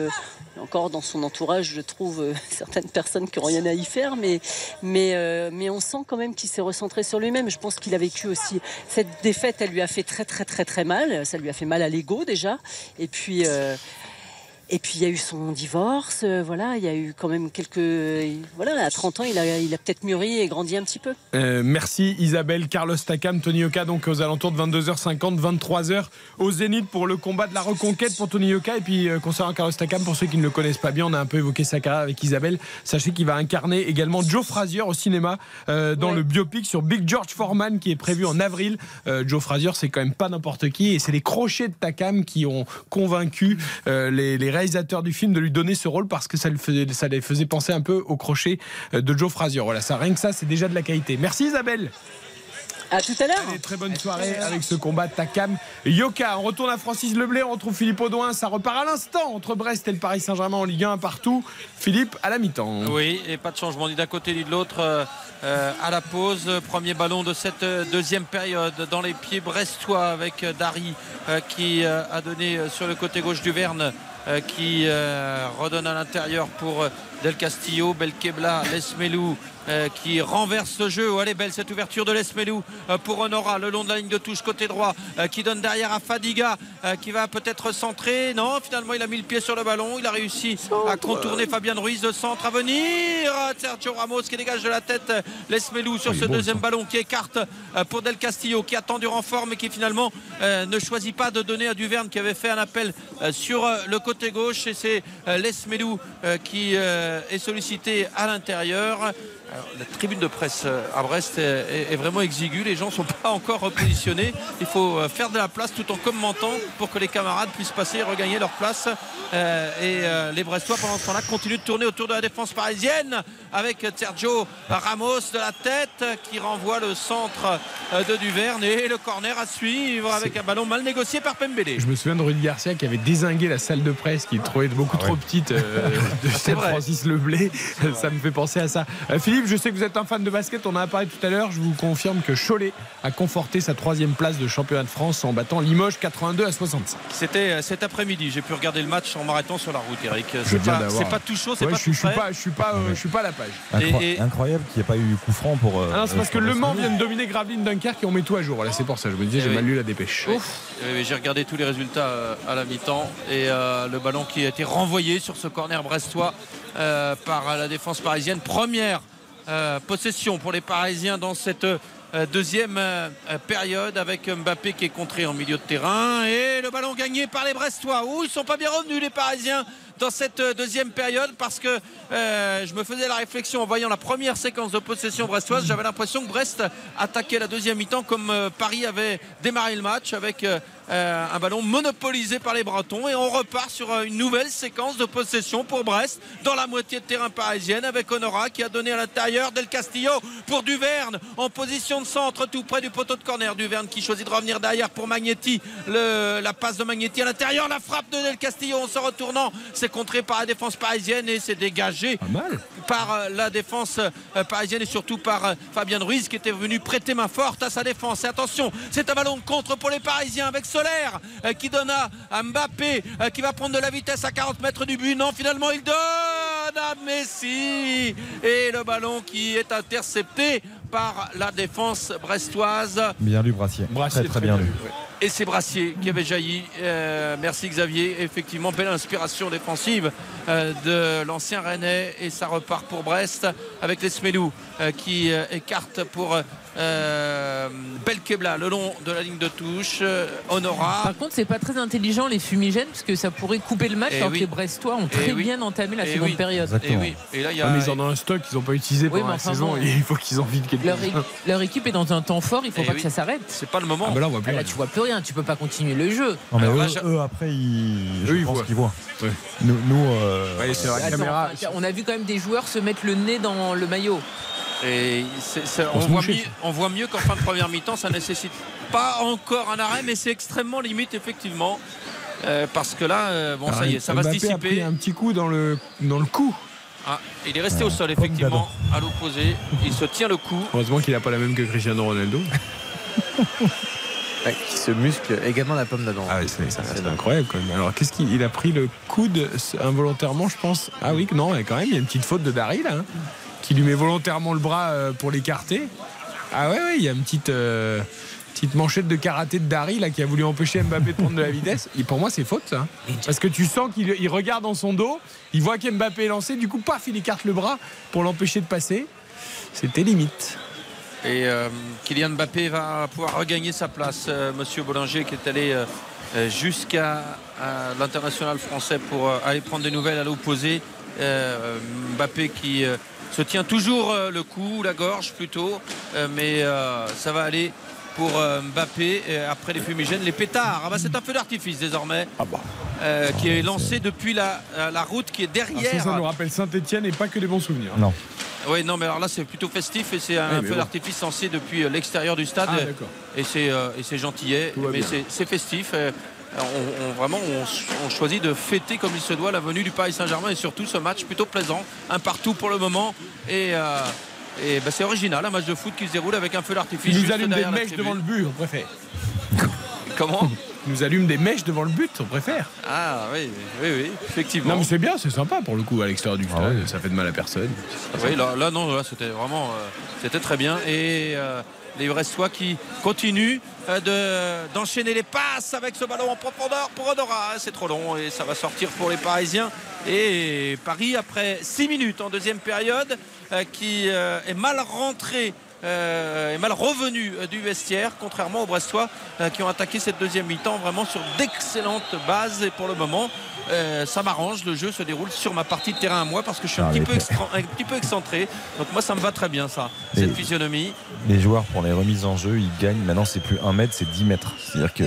S24: encore dans son entourage, je trouve certaines personnes qui n'ont rien à y faire, mais mais mais on sent quand même qu'il s'est recentré sur lui-même. Je pense qu'il a vécu aussi cette défaite. Elle lui a fait très très très très mal. Ça lui a fait mal à l'ego déjà. Et puis. Euh, et puis il y a eu son divorce, euh, voilà, il y a eu quand même quelques. Voilà, à 30 ans, il a, il a peut-être mûri et grandi un petit peu.
S3: Euh, merci Isabelle, Carlos Takam, Tony Yoka, donc aux alentours de 22h50, 23h au Zénith pour le combat de la reconquête pour Tony Yoka. Et puis euh, concernant Carlos Takam, pour ceux qui ne le connaissent pas bien, on a un peu évoqué sa carrière avec Isabelle. Sachez qu'il va incarner également Joe Frazier au cinéma euh, dans le biopic sur Big George Foreman qui est prévu en avril. Euh, Joe Frazier, c'est quand même pas n'importe qui et c'est les crochets de Takam qui ont convaincu euh, les, les réalisateurs du film de lui donner ce rôle parce que ça, le faisait, ça les faisait penser un peu au crochet euh, de Joe Frazier. Voilà, ça, rien que ça, c'est déjà de la qualité. Merci Isabelle.
S24: À tout à l'heure.
S3: Très bonne soirée avec ce combat Takam Yoka. On retourne à Francis Leblé, on retrouve Philippe Audouin. Ça repart à l'instant entre Brest et le Paris Saint-Germain en Ligue 1 partout. Philippe à la mi-temps.
S4: Oui, et pas de changement ni d'un côté ni de l'autre euh, à la pause. Premier ballon de cette euh, deuxième période dans les pieds brestois avec euh, Dari euh, qui euh, a donné sur le côté gauche du Verne. Euh, qui euh, redonne à l'intérieur pour euh, Del Castillo, Belkebla, Lesmelou qui renverse le jeu. Oh, elle est belle cette ouverture de Lesmelou euh, pour Honora le long de la ligne de touche côté droit euh, qui donne derrière à Fadiga euh, qui va peut-être centrer. Non, finalement il a mis le pied sur le ballon. Il a réussi à contourner Fabien Ruiz de centre à venir. Euh, Sergio Ramos qui dégage de la tête euh, Lesmelou sur ce deuxième ballon qui écarte euh, pour Del Castillo qui attend du renfort mais qui finalement euh, ne choisit pas de donner à Duverne qui avait fait un appel euh, sur euh, le côté gauche et c'est euh, Lesmelou euh, qui euh, est sollicité à l'intérieur. Alors, la tribune de presse euh, à Brest est, est- est vraiment exiguë. Les gens ne sont pas encore repositionnés. Il faut euh, faire de la place tout en commentant pour que les camarades puissent passer et regagner leur place. Euh, et euh, les Brestois, pendant ce temps-là, continuent de tourner autour de la défense parisienne avec Sergio Ramos de la tête qui renvoie le centre de Duverne et le corner à suivre avec un ballon mal négocié par Pembele.
S3: Je me souviens de Rudy Garcia qui avait désingué la salle de presse qu'il trouvait beaucoup trop petite euh, de. Francis Leblé. Ça me fait penser à ça. Euh, Philippe, je sais que vous êtes un fan de basket. On en a parlé tout à l'heure. Je vous confirme que Cholet a conforté sa troisième place de championnat de France en battant Limoges 82 à 65.
S4: C'était euh, cet après-midi. J'ai pu regarder le match en m'arrêtant sur la route, Eric. C'est pas, tout chaud, c'est
S3: Ouais,
S4: pas
S3: je,
S4: tout
S3: suis- je suis
S4: frais.
S3: pas, je suis pas, euh, je suis pas à la page.
S5: Incro-
S4: Et- et-
S5: Incroyable qu'il n'y ait pas eu coup franc pour. euh,
S3: Ah non, c'est parce que Le Mans vient de dominer Gravelines Dunkerque et on met tout à jour. Voilà, c'est pour ça. Je me disais,
S4: Eh
S3: j'ai
S4: oui.
S3: mal lu la dépêche.
S4: Oui, oui, J'ai regardé tous les résultats à la mi-temps et euh, le ballon qui a été renvoyé sur ce corner brestois euh, par la défense parisienne. Première euh, possession pour les Parisiens dans cette euh, deuxième euh, période avec Mbappé qui est contré en milieu de terrain et le ballon gagné par les Brestois. Ouh, ils sont pas bien revenus les Parisiens dans cette deuxième période parce que je me faisais la réflexion en voyant la première séquence de possession brestoise. J'avais l'impression que Brest attaquait la deuxième mi-temps comme Paris avait démarré le match avec euh, un ballon monopolisé par les Bretons et on repart sur euh, une nouvelle séquence de possession pour Brest dans la moitié de terrain parisienne avec Honora qui a donné à l'intérieur Del Castillo pour Duverne en position de centre tout près du poteau de corner. Duverne qui choisit de revenir derrière pour Magnetti. Le- la passe de Magnetti à l'intérieur, la frappe de Del Castillo en se retournant. C'est contré par la défense parisienne et c'est dégagé par euh, la défense parisienne et surtout par Fabien Ruiz qui était venu prêter main forte à sa défense. Et attention, c'est un ballon contre pour les Parisiens avec Solaire euh, qui donne à, à Mbappé euh, qui va prendre de la vitesse à 40 mètres du but. Non, finalement, il donne Lionel Messi Et le ballon qui est intercepté par la défense brestoise.
S5: Bien lu, Brassier.
S3: Brassier,
S5: très, très bien lu.
S4: Et c'est Brassier qui avait jailli. Euh, merci Xavier. Effectivement, belle inspiration défensive euh, de l'ancien Rennais. Et ça repart pour Brest avec les Smelou euh, qui euh, écarte pour euh, Belkebla le long de la ligne de touche. Euh, Honora.
S6: Par contre, c'est pas très intelligent les fumigènes parce que ça pourrait couper le match
S4: Eh
S6: alors
S4: oui.
S6: que les Brestois ont
S4: Eh
S6: très
S4: oui.
S6: bien entamé la
S4: Eh
S6: seconde
S4: oui.
S6: période.
S4: Et oui. Et là, il y a.
S3: Ah, mais ils en ont un stock qu'ils n'ont pas utilisé
S6: Oui,
S3: pendant la
S6: enfin
S3: saison.
S6: bon.
S3: et il faut qu'ils en vident quelque
S6: Leur,
S3: chose.
S6: leur équipe est dans un temps fort, il faut pas
S4: oui.
S6: que ça s'arrête.
S4: C'est pas le moment.
S3: Ah, bah là, on voit plus
S6: Ah, là, tu vois plus rien, tu peux pas continuer le jeu.
S5: Non, mais
S4: Alors là,
S5: eux,
S4: je-
S5: eux, après, ils, je
S3: Eux, ils
S5: pense
S3: voient.
S5: qu'ils voient. Nous, nous, euh,
S3: Ouais, c'est vrai, la
S6: Attends,
S3: caméra.
S6: enfin, on a vu quand même des joueurs se mettre le nez dans le maillot.
S4: Et on, voit mieux, on voit mieux qu'en fin de première mi-temps, ça nécessite pas encore un arrêt, mais c'est extrêmement limite, effectivement. Euh, parce que là, euh, bon, ça y est, ça va se
S3: Mbappé a pris
S4: dissiper.
S3: un petit coup dans le, dans le cou.
S4: Ah, il est resté au sol, effectivement, à l'opposé. Il se tient le coup.
S3: Heureusement qu'il n'a pas la même que Cristiano Ronaldo.
S7: Qui se muscle également la pomme d'Adam.
S3: Ah oui, c'est c'est incroyable quand même. Alors qu'est-ce qu'il il a pris le coude involontairement, je pense? Ah oui, non, quand même, il y a une petite faute de Dari là, hein, qui lui met volontairement le bras euh, pour l'écarter. Ah ouais, ouais, il y a une petite, euh, petite manchette de karaté de Dari là qui a voulu empêcher Mbappé de prendre de la vitesse. Et pour moi, c'est faute ça. hein. Parce que tu sens qu'il il regarde dans son dos, il voit qu'Mbappé est lancé, du coup, paf, il écarte le bras pour l'empêcher de passer. C'était limite.
S4: Et euh, Kylian Mbappé va pouvoir regagner sa place. Euh, Monsieur Bollinger qui est allé jusqu'à l'international français pour euh, aller prendre des nouvelles à l'opposé. Euh, Mbappé qui euh, se tient toujours euh, le cou, la gorge plutôt. Euh, mais euh, ça va aller pour euh, Mbappé après les fumigènes, les pétards. Ah bah, c'est un feu d'artifice désormais euh, qui est lancé depuis la, la route qui est
S3: ça,
S4: derrière.
S3: ça nous rappelle Saint-Etienne et pas que des bons souvenirs.
S5: Non.
S4: Oui, non, mais alors là, c'est plutôt festif et c'est un
S3: Oui, mais
S4: feu
S3: bon.
S4: d'artifice lancé depuis l'extérieur du stade.
S3: Ah, d'accord.
S4: et c'est euh, et c'est gentillet, mais c'est festif. On, on- vraiment, on, on choisit de fêter comme il se doit la venue du Paris Saint-Germain et surtout ce match plutôt plaisant, un partout pour le moment. Et, euh, et bah, c'est original, un match de foot qui se déroule avec un feu d'artifice.
S3: Il nous
S4: juste
S3: allume des mèches devant le but, on préfère.
S4: Comment?
S3: Il nous allume des mèches devant le but, on préfère.
S4: Ah oui, oui, oui, effectivement.
S3: Non mais c'est bien, c'est sympa pour le coup à l'extérieur du stade,
S5: ouais.
S3: ça fait de mal à personne.
S4: Oui, là, là, non, là, c'était vraiment, euh, c'était très bien. Et euh, les Brestois qui continuent euh, de- d'enchaîner les passes avec ce ballon en profondeur pour Honora. C'est trop long et ça va sortir pour les Parisiens. Et Paris, après 6 minutes en deuxième période, euh, qui euh, est mal rentré. euh, est mal revenu du vestiaire, contrairement aux Brestois qui ont attaqué cette deuxième mi-temps vraiment sur d'excellentes bases. Pour le moment, euh, ça m'arrange. Le jeu se déroule sur ma partie de terrain à moi parce que je suis un, petit peu, un petit peu excentré. Donc moi, ça me va très bien, ça,
S5: Et-
S4: cette physionomie.
S5: Les joueurs, pour les remises en jeu, ils gagnent. Maintenant, c'est plus 1 mètre, c'est 10 mètres. C'est-à-dire que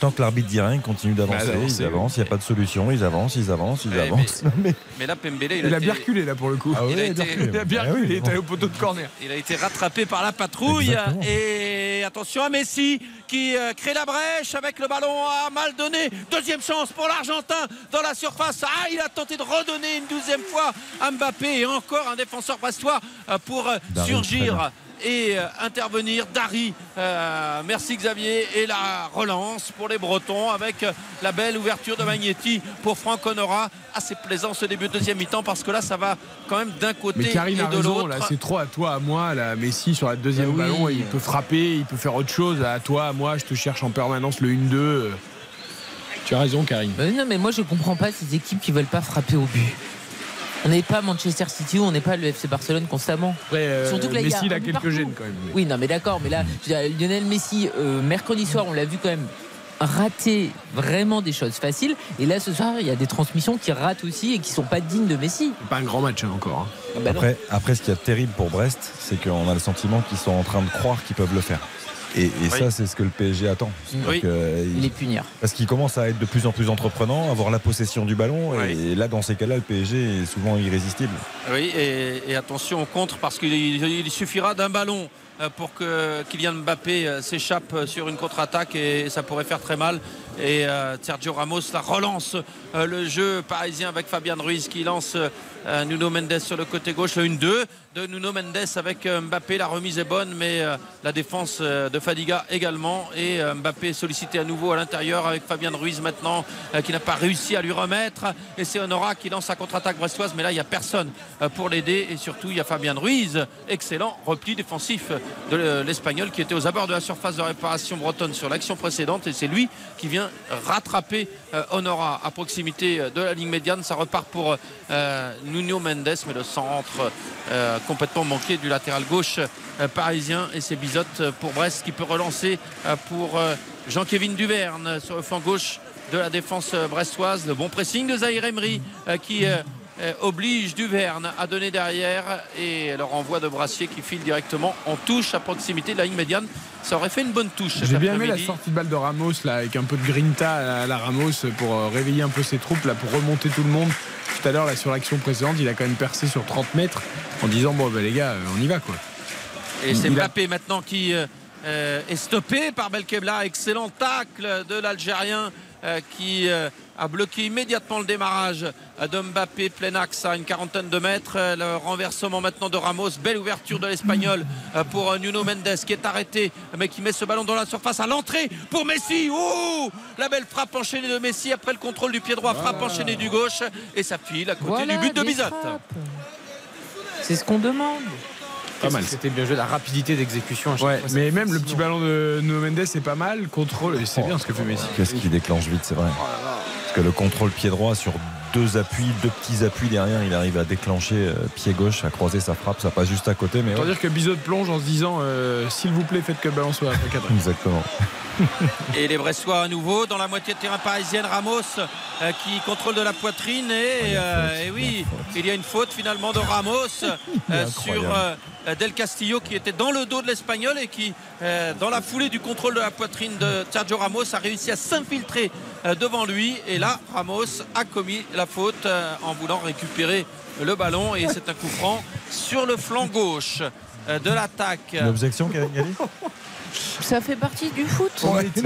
S5: tant que l'arbitre dit rien, ils continuent d'avancer.
S3: Bah,
S5: ils avancent, il n'y a pas de solution. Ils avancent, ils avancent, ils
S4: Ouais,
S5: avancent. Mais-
S4: Mais là, Pembele, il,
S3: Il a
S4: été-
S3: bien reculé là pour le coup.
S5: Ah ouais,
S4: Il a
S5: il a
S4: été-
S5: bien reculé.
S3: Il a bien
S5: Ah oui,
S3: reculé, il est allé au poteau de corner.
S4: Il a été rattrapé par la patrouille
S5: Exactement.
S4: et attention à Messi qui euh, crée la brèche avec le ballon à mal donné. Deuxième chance pour l'Argentin dans la surface. Ah, il a tenté de redonner une douzième fois à Mbappé et encore un défenseur brestois euh, pour euh, surgir
S5: bien.
S4: Et euh, intervenir. Dari, euh, merci Xavier. Et la relance pour les Bretons avec euh, la belle ouverture de Magnetti pour Franck Honora. Assez plaisant ce début de deuxième mi-temps parce que là, ça va quand même d'un côté
S3: Mais Karine
S4: et
S3: a
S4: de l'autre.
S3: là c'est trop à toi, à moi, là Messi sur la deuxième
S6: oui.
S3: ballon, il peut frapper, il peut faire autre chose, à toi, à moi, je te cherche en permanence le 1-2. euh. Tu as raison Karine.
S6: Non, mais moi je comprends pas ces équipes qui veulent pas frapper au but. On n'est pas Manchester City ou on n'est pas le FC Barcelone constamment.
S3: Après, euh,
S6: Surtout que là, il y a
S3: Messi il a quelques
S6: partout.
S3: gènes quand même.
S6: Oui, non, mais d'accord, mais là, je veux dire, Lionel Messi, euh, mercredi soir, on l'a vu quand même rater vraiment des choses faciles. Et là, ce soir, il y a des transmissions qui ratent aussi et qui sont pas dignes de Messi.
S3: Pas un grand match hein, encore. hein.
S6: Ah bah.
S5: Après, après, ce qui est terrible pour Brest, c'est qu'on a le sentiment qu'ils sont en train de croire qu'ils peuvent le faire. Et, et
S4: Oui.
S5: ça, c'est ce que le PSG attend.
S4: Oui.
S5: que,
S6: Il est punir.
S5: Parce qu'il commence à être de plus en plus entreprenant, avoir la possession du ballon.
S4: Oui.
S5: Et là, dans ces cas-là, le PSG est souvent irrésistible.
S4: Oui, et, et attention au contre parce qu'il il suffira d'un ballon euh, pour que Kylian Mbappé euh, s'échappe euh, sur une contre-attaque et ça pourrait faire très mal. Et Sergio Ramos la relance le jeu parisien avec Fabien Ruiz qui lance Nuno Mendes sur le côté gauche, le 1-2 de Nuno Mendes avec euh, Mbappé. La remise est bonne, mais euh, la défense euh, de Fadiga également. Et Mbappé sollicité à nouveau à l'intérieur avec Fabien Ruiz maintenant qui n'a pas réussi à lui remettre. Et c'est Honora qui lance sa contre-attaque brestoise, mais là il n'y a personne pour l'aider. Et surtout il y a Fabien Ruiz, excellent repli défensif de l'Espagnol qui était aux abords de la surface de réparation bretonne sur l'action précédente. Et c'est lui qui vient rattraper Honora à proximité de la ligne médiane. Ça repart pour Nuno Mendes, mais le centre complètement manqué du latéral gauche euh, parisien. Et c'est Bizot euh, pour Brest qui peut relancer euh, pour Jean-Kévin Duverne sur le flanc gauche de la défense brestoise. Le bon pressing de Zahir Emery qui oblige Duverne à donner derrière et le renvoi de Brassier qui file directement en touche à proximité de la ligne médiane. Ça aurait fait une bonne touche.
S3: J'ai bien aimé la sortie de balle de Ramos là, avec un peu de grinta à la Ramos pour réveiller un peu ses troupes là, pour remonter tout le monde. Tout à l'heure là sur l'action précédente, il a quand même percé sur 30 mètres en disant bon ben les gars, euh, on y va quoi.
S4: Et c'est
S3: a-
S4: Mbappé maintenant qui euh, euh, est stoppé par Belkebla. Excellent tacle de l'Algérien qui euh, a bloqué immédiatement le démarrage euh, de Mbappé plein axe à une quarantaine de mètres. Euh, Le renversement maintenant de Ramos. Belle ouverture de l'Espagnol euh, pour euh, Nuno Mendes qui est arrêté mais qui met ce ballon dans la surface à l'entrée pour Messi. Oh La belle frappe enchaînée de Messi après le contrôle du pied droit. Frappe enchaînée du gauche et ça file à côté
S6: Voilà,
S4: du but de Bizot.
S6: C'est ce qu'on demande.
S3: Pas mal.
S7: C'était bien joué, la rapidité d'exécution. à chaque
S3: Ouais,
S7: fois,
S3: mais même le petit ballon de Nuno Mendes c'est pas mal. Contrôle, et c'est bien ce que fait Messi.
S5: Qu'est-ce qui déclenche vite, c'est vrai. Parce que le contrôle pied droit sur deux appuis, deux petits appuis derrière, il arrive à déclencher euh, pied gauche, à croiser sa frappe, ça passe juste à côté, mais ouais.
S3: dire que Bizot plonge en se disant euh, s'il vous plaît faites que le ballon soit cadré.
S5: Exactement.
S4: Et les Bressois à nouveau dans la moitié de terrain parisienne. Ramos euh, qui contrôle de la poitrine. Et, euh, et oui, il y a une faute finalement de Ramos euh, sur euh, Del Castillo qui était dans le dos de l'Espagnol et qui, euh, dans la foulée du contrôle de la poitrine de Sergio Ramos, a réussi à s'infiltrer euh, devant lui. Et là, Ramos a commis la faute euh, en voulant récupérer le ballon. Et c'est un coup franc sur le flanc gauche euh, de l'attaque.
S6: Ça fait partie du foot.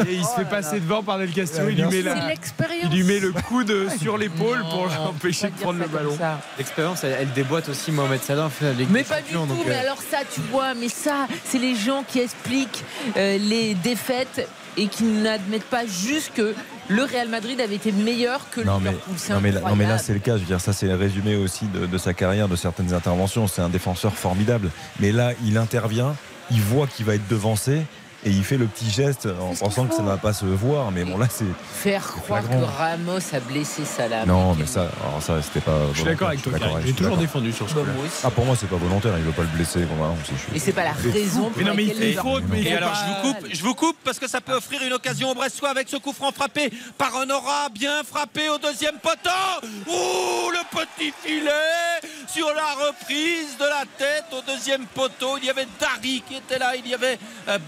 S3: Et il se fait passer devant par Del Castillo, il lui met,
S6: C'est
S3: la,
S6: l'expérience.
S3: il lui met le coude sur l'épaule pour l'empêcher de prendre le ballon.
S7: L'expérience, elle, elle déboîte aussi Mohamed Salah. en
S6: Mais pas du tout.
S7: donc,
S6: Mais
S7: euh,
S6: alors ça, tu vois, mais ça, c'est les gens qui expliquent euh, les défaites et qui n'admettent pas juste que le Real Madrid avait été meilleur que le
S5: Non mais,
S6: Liverpool.
S5: Non, mais, là- non, mais là c'est le cas, je veux dire ça c'est le résumé aussi de, de sa carrière, de certaines interventions, c'est un défenseur formidable. Mais là il intervient, il voit qu'il va être devancé et il fait le petit geste en pensant que ça ne va pas se voir. Mais bon là c'est...
S6: Faire croire
S5: flagrant.
S6: que Ramos a blessé Salah.
S5: Non mais ça, alors ça c'était pas...
S3: Je suis d'accord avec toi, toujours défendu sur ce
S6: Bah, moi aussi.
S5: Ah pour moi c'est pas volontaire, il veut pas le blesser. Bon, suis-
S6: Et c'est pas la raison pour
S3: Mais non, mais il fait faute, mais
S4: Et alors
S3: pas-
S4: je vous coupe, je vous coupe parce que ça peut offrir une occasion au Bressois avec ce coup franc frappé par Honora, bien frappé au deuxième poteau. Ouh, le petit filet sur la reprise de la tête au deuxième poteau. Il y avait Dari qui était là, il y avait euh,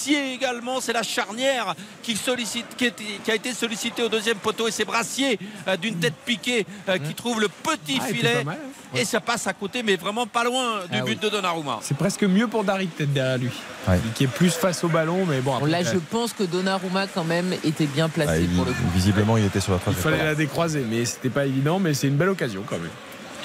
S4: Brassier également. C'est la charnière qui sollicite, qui, a été sollicitée au deuxième poteau et c'est Brassier euh, d'une tête piquée euh, qui trouve le petit
S3: Ah, il
S4: filet
S3: mal, hein.
S4: et ça passe à côté, mais vraiment pas loin du
S3: Ah
S4: but
S3: oui.
S4: de Donnarumma.
S3: C'est presque mieux pour Dari peut-être derrière lui.
S5: Ouais.
S3: Qui est plus face au ballon, mais bon après.
S6: là, je pense que Donnarumma, quand même, était bien placé
S5: Ah, il-
S6: pour le coup.
S5: visiblement il était sur la
S3: Il
S5: trajectoire.
S3: fallait la décroiser, mais c'était pas évident, mais c'est une belle occasion quand même.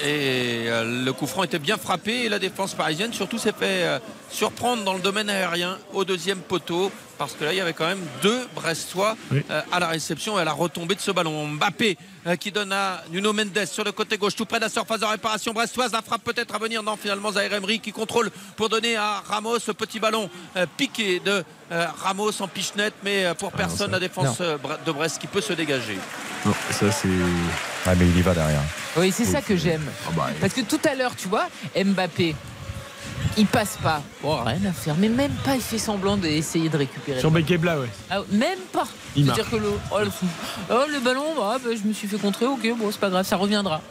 S4: Et euh, le coup franc était bien frappé et la défense parisienne surtout s'est fait euh, surprendre dans le domaine aérien au deuxième poteau parce que là il y avait quand même deux Brestois
S3: Oui.
S4: euh, à la réception et à la retombée de ce ballon. Mbappé qui donne à Nuno Mendes sur le côté gauche tout près de la surface de réparation brestoise. La frappe peut-être à venir. Non finalement Zaire Emery qui contrôle pour donner à Ramos le petit ballon piqué de euh, Ramos en pichenette mais euh, pour personne la défense euh, de Brest qui peut se dégager.
S3: Non, ça c'est.
S5: Ah mais il y va derrière.
S6: Oui, c'est ça que j'aime.
S3: Ah bah,
S6: Parce que tout à l'heure, tu vois, Mbappé, il passe pas. Bon, rien à faire. Mais même pas, il fait semblant d'essayer de récupérer.
S3: Sur. Bekebla, ouais.
S6: Ah, même pas.
S3: Il
S6: C'est-à-dire que le, oh, le, oh, le ballon, bah, bah, je me suis fait contrer, ok, bon, c'est pas grave, ça reviendra.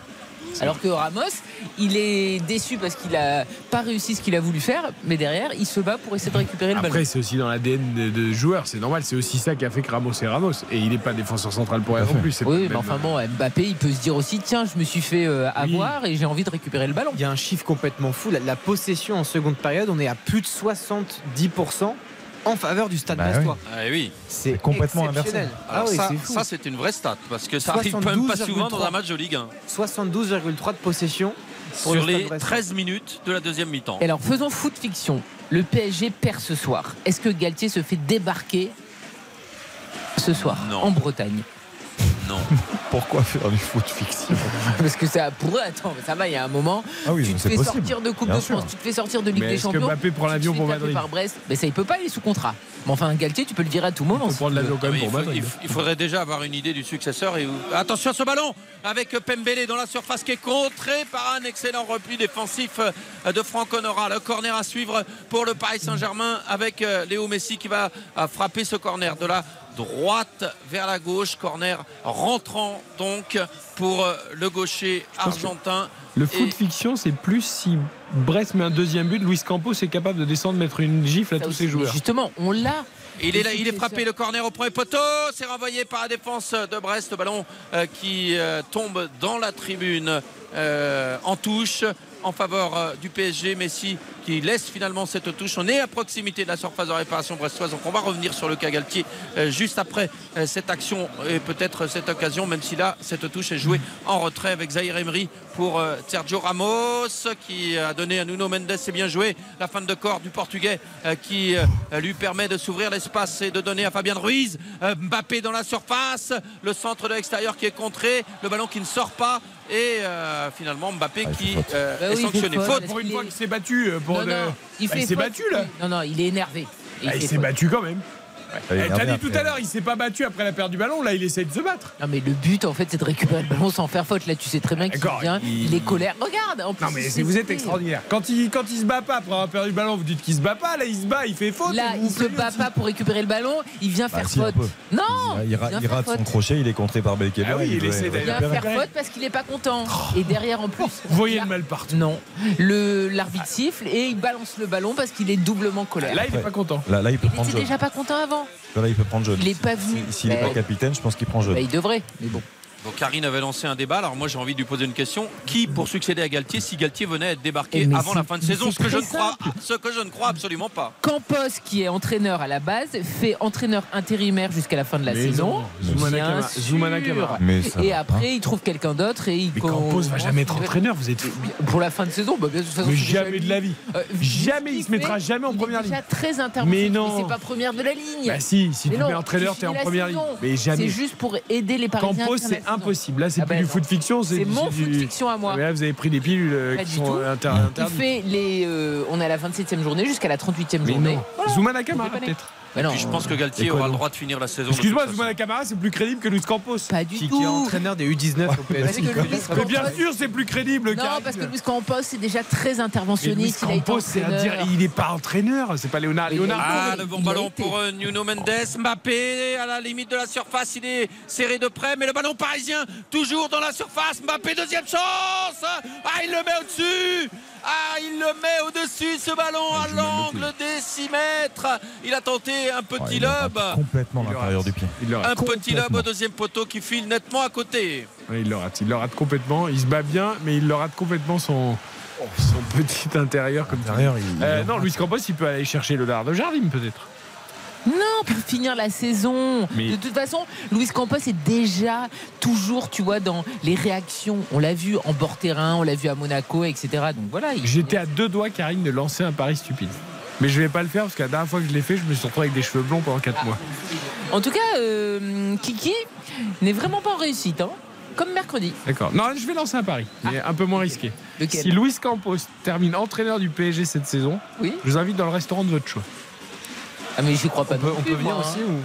S6: Alors que Ramos, il est déçu parce qu'il a pas réussi ce qu'il a voulu faire, mais derrière, il se bat pour essayer de récupérer le ballon.
S3: Après, c'est aussi dans l'ADN de, de joueur, c'est normal, c'est aussi ça qui a fait que Ramos est Ramos. Et il n'est pas défenseur central pour rien non plus. c'est pas
S6: Oui, mais
S3: même-
S6: enfin bon, Mbappé, il peut se dire aussi, tiens, je me suis fait euh, avoir et j'ai envie de récupérer le ballon.
S7: Il y a un chiffre complètement fou. La, la possession en seconde période, on est à plus de 70% en faveur du Stade
S5: Bah
S7: Brestois.
S4: Ah oui.
S7: C'est
S5: complètement inversé.
S7: Ah oui,
S4: ça,
S7: c'est fou.
S4: ça, c'est une vraie stat parce que ça arrive quand même pas souvent dans un match de Ligue 1.
S7: 72,3 de possession pour
S4: Sur
S7: le
S4: les
S7: Brestois.
S4: 13 minutes de la deuxième mi-temps.
S6: Et alors faisons foot fiction. Le PSG perd ce soir. Est-ce que Galtier se fait débarquer ce soir
S4: Non.
S6: en Bretagne?
S4: Non.
S5: Pourquoi faire du foot fiction
S6: Parce que ça pourrait. Attends, ça va, il y a un moment.
S5: Ah oui,
S6: tu te fais
S5: possible.
S6: sortir de Coupe
S5: Bien
S6: de
S5: sûr.
S6: France, tu te fais sortir de Ligue
S3: Mais
S6: des
S3: est-ce que
S6: Champions.
S3: Mbappé prend
S6: tu te
S3: l'avion
S6: fais
S3: pour Madrid
S6: par Brest. Mais ça, il peut pas, il est sous contrat. Mais enfin, Galtier, tu peux le dire à tout moment.
S3: Il faut prendre l'avion quand
S4: Ah
S3: même
S4: oui,
S3: pour
S4: il, faut-
S3: Madrid.
S4: il- il faudrait déjà avoir une idée du successeur. Et, attention à ce ballon avec Pembele dans la surface qui est contré par un excellent repli défensif euh, de Franck Honora. Le corner à suivre pour le Paris Saint-Germain avec euh, Léo Messi qui va euh, frapper ce corner de la droite vers la gauche. Corner rentrant donc pour euh, le gaucher argentin.
S3: Le
S4: Et-
S3: foot fiction, c'est plus si Brest met un deuxième but, Luis Campos est capable de descendre, mettre une gifle à
S6: Ça
S3: tous ses joueurs.
S6: Justement, on l'a.
S4: Il est, là, il est frappé le corner au premier poteau, c'est renvoyé par la défense de Brest, le ballon euh, qui euh, tombe dans la tribune en touche en faveur euh, du PSG. Messi qui laisse finalement cette touche. On est à proximité de la surface de réparation brestoise, donc on va revenir sur le cas Galtier euh, juste après euh, cette action et peut-être cette occasion, même si là cette touche est jouée en retrait avec Zahir Emery pour Sergio Ramos qui a donné à Nuno Mendes, c'est bien joué. La fin de corps du Portugais qui lui permet de s'ouvrir l'espace et de donner à Fabien Ruiz. Mbappé dans la surface, le centre de l'extérieur qui est contré, le ballon qui ne sort pas et euh, finalement Mbappé qui euh,
S6: Bah
S4: est
S6: oui,
S4: sanctionné.
S6: faute.
S4: Faute
S3: Pour une fois qu'il s'est battu euh, pour
S6: Non,
S3: de-
S6: non, il
S3: Bah, il s'est battu là.
S6: Non, non, il est énervé.
S3: Ah, il
S6: fait
S3: s'est battu quand même.
S5: Il est
S3: Eh, T'as dit tout à l'heure, il s'est pas battu après la perte du ballon. Là, il essaie de se battre.
S6: Non mais le but en fait c'est de récupérer le ballon sans faire faute. Là tu sais très bien qu'il vient,
S3: il-
S6: il... est colère. Regarde en plus,
S3: Non, mais
S6: il
S3: vous êtes extraordinaire. Quand il, quand il se bat pas après avoir perdu le ballon, vous dites qu'il se bat pas. Là, il se bat, il fait faute.
S6: Là il se bat pas pour récupérer le ballon, il vient
S5: Bah,
S6: faire
S5: si,
S6: faute. Non
S5: Il, il rate son crochet, il est contré par Belkebla.
S3: Ah oui, il essaie
S6: Il vient faire faute parce qu'il est pas content. Et derrière en plus.
S3: Vous voyez le mal partout.
S6: Non. Le l'arbitre siffle et il balance le ballon parce qu'il est doublement colère.
S3: Là, il est
S5: Ouais.
S3: pas content.
S5: Là, il peut
S6: il
S5: prendre
S6: était
S5: jaune.
S6: déjà pas content avant.
S5: Là, il peut prendre jaune.
S6: Il est pas venu.
S5: Si- S'il n'est
S6: Bah,
S5: pas capitaine, je pense qu'il prend jaune.
S6: bah, il devrait. Mais bon.
S4: Donc Karine avait lancé un débat. Alors moi j'ai envie de lui poser une question. Qui pour succéder à Galtier si Galtier venait à être débarqué
S6: Eh,
S4: avant la fin de saison Ce que je ne
S6: très
S4: crois, ce que je ne crois absolument pas.
S6: Campos, qui est entraîneur à la base, fait entraîneur intérimaire jusqu'à la fin de la
S3: Mais
S6: saison.
S3: Zoumana
S6: Bien sûr. Et
S5: va
S6: après, il trouve quelqu'un d'autre et il
S3: Mais Campos va jamais être entraîneur. Vous êtes fou.
S6: Pour la fin de saison, bah, de toute façon,
S3: Mais
S6: c'est déjà
S3: jamais de la vie.
S6: Euh,
S3: Jamais il se mettra jamais en première
S6: déjà
S3: ligne.
S6: très interventionnel.
S3: Mais non.
S6: c'est pas première de la ligne.
S3: Bah si, si tu mets entraîneur,
S6: tu
S3: t'es en première ligne. Mais jamais.
S6: C'est juste pour aider les Parisiens.
S3: Campos, c'est. Impossible. Là, c'est
S6: Ah
S3: plus
S6: bah
S3: du
S6: non.
S3: foot fiction.
S6: C'est mon
S3: du-
S6: foot fiction à moi.
S3: Mais là, vous avez pris des pilules euh, qui sont
S6: tout.
S3: inter-
S6: Il
S3: interdites.
S6: fait les. euh, on est à la 27e journée jusqu'à la 38e
S3: Mais
S6: journée. Voilà. Vous comprenez
S3: peut-être.
S6: Mais non.
S4: Puis je pense que Galtier aura le droit de finir la saison.
S3: Excuse-moi. Zoumana Camara, c'est plus crédible que Luis Campos.
S6: Pas du
S7: Qui,
S6: tout.
S7: qui est entraîneur des U19 au PSG.
S6: Luis
S3: Mais bien sûr, c'est plus crédible.
S6: Non, parce que Luis Campos c'est déjà très
S3: Luis
S6: interventionniste. Été
S3: Campos, c'est à dire, il n'est pas entraîneur. C'est pas Léonard.
S4: Ah, le bon ballon pour euh, Nuno Mendes. Mbappé à la limite de la surface. Il est serré de près, mais le ballon parisien toujours dans la surface. Mbappé, deuxième chance. Ah, il le met au-dessus. Ah, il le met au-dessus ce ballon à l'angle des 6 mètres. Il a tenté un petit
S5: il rate
S4: lob.
S5: Complètement l'intérieur du pied.
S3: Il
S4: Un petit lob au deuxième poteau qui file nettement à côté.
S3: Il le rate. Il le rate complètement. Il se bat bien, mais il le rate complètement son, son petit intérieur. Comme
S5: il-
S3: Euh, non, Luis Campos, il peut aller chercher le dard de Jardim, peut-être.
S6: Non, pour finir la saison.
S3: Mais-
S6: De toute façon, Luis Campos est déjà toujours, tu vois, dans les réactions. On l'a vu en bord terrain, on l'a vu à Monaco, etc. Donc voilà. il-
S3: J'étais à deux doigts, Karine, de lancer un pari stupide. Mais je vais pas le faire parce que la dernière fois que je l'ai fait, je me suis retrouvé avec des cheveux blonds pendant 4 mois.
S6: En tout cas, euh, Kiki n'est vraiment pas en réussite. hein. Comme mercredi.
S3: D'accord. Non, je vais lancer un pari, mais un peu moins risqué.
S6: Lequel?
S3: Si Luis Campos termine entraîneur du PSG cette saison,
S6: Oui.
S3: je vous invite dans le restaurant de votre choix.
S6: Ah, mais j'y crois pas.
S7: On peut,
S6: non
S7: on peut venir
S6: moi,
S7: aussi
S6: hein.
S7: ou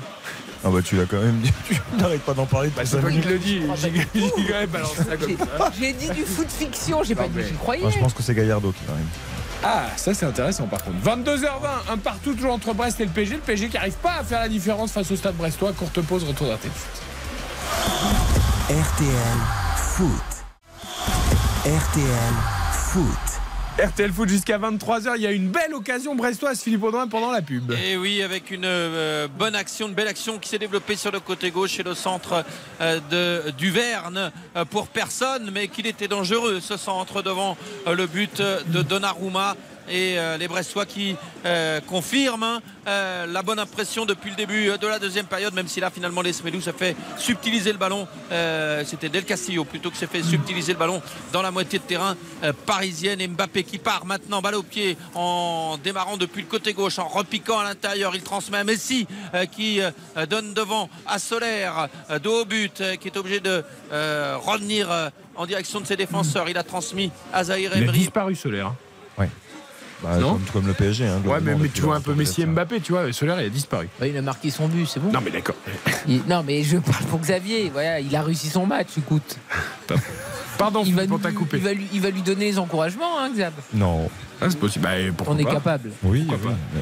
S5: Ah bah tu l'as quand même dit. Tu n'arrêtes pas d'en parler.
S3: Bah, c'est pas qui te le dit. J'ai quand même balancé ça comme ça.
S6: J'ai dit du foot fiction, j'ai pas dit que j'y croyais.
S5: Moi, je pense que c'est Gallardo qui arrive.
S3: Ah, ça c'est intéressant par contre. 22h20, un partout toujours entre Brest et le PSG. Le PSG qui n'arrive pas à faire la différence face au stade brestois. Courte pause, retour Foot.
S1: RTL Foot. RTL Foot.
S3: RTL Foot jusqu'à 23h. Il y a une belle occasion brestoise, Philippe Audouin, pendant la pub.
S4: Et oui, avec une euh, bonne action, une belle action qui s'est développée sur le côté gauche et le centre euh, de Duverne euh, pour personne, mais qu'il était dangereux ce centre devant le but de Donnarumma. Et euh, les Brestois qui euh, confirment hein, euh, la bonne impression depuis le début de la deuxième période, même si là finalement les Smedou ça fait subtiliser le ballon. C'était Del Castillo plutôt que c'est fait subtiliser le ballon dans la moitié de terrain parisienne. Et Mbappé qui part maintenant, balle au pied en démarrant depuis le côté gauche, en repiquant à l'intérieur. Il transmet à Messi qui donne devant à Solaire de haut but, qui est obligé de revenir en direction de ses défenseurs. Il a transmis à Zahir
S3: Il a
S4: Emery.
S3: disparu Solaire.
S5: Bah,
S3: Non
S5: comme, comme le PSG. Hein,
S3: Ouais, mais, tu vois un peu Messi. Mbappé, tu vois, Solaire il a disparu.
S6: Il a marqué son but, c'est bon.
S3: Non mais d'accord.
S6: Il- Non, mais je parle pour Xavier. Voilà, il a réussi son match, écoute.
S3: Pardon,
S6: il va,
S3: t'a coupé.
S6: il, va lui, il va lui donner les encouragements, hein, Xab.
S5: Non.
S3: Ah, c'est possible. Bah, pourquoi
S6: On est
S3: pas
S6: capable.
S5: Oui,
S3: Pourquoi
S5: oui, mais-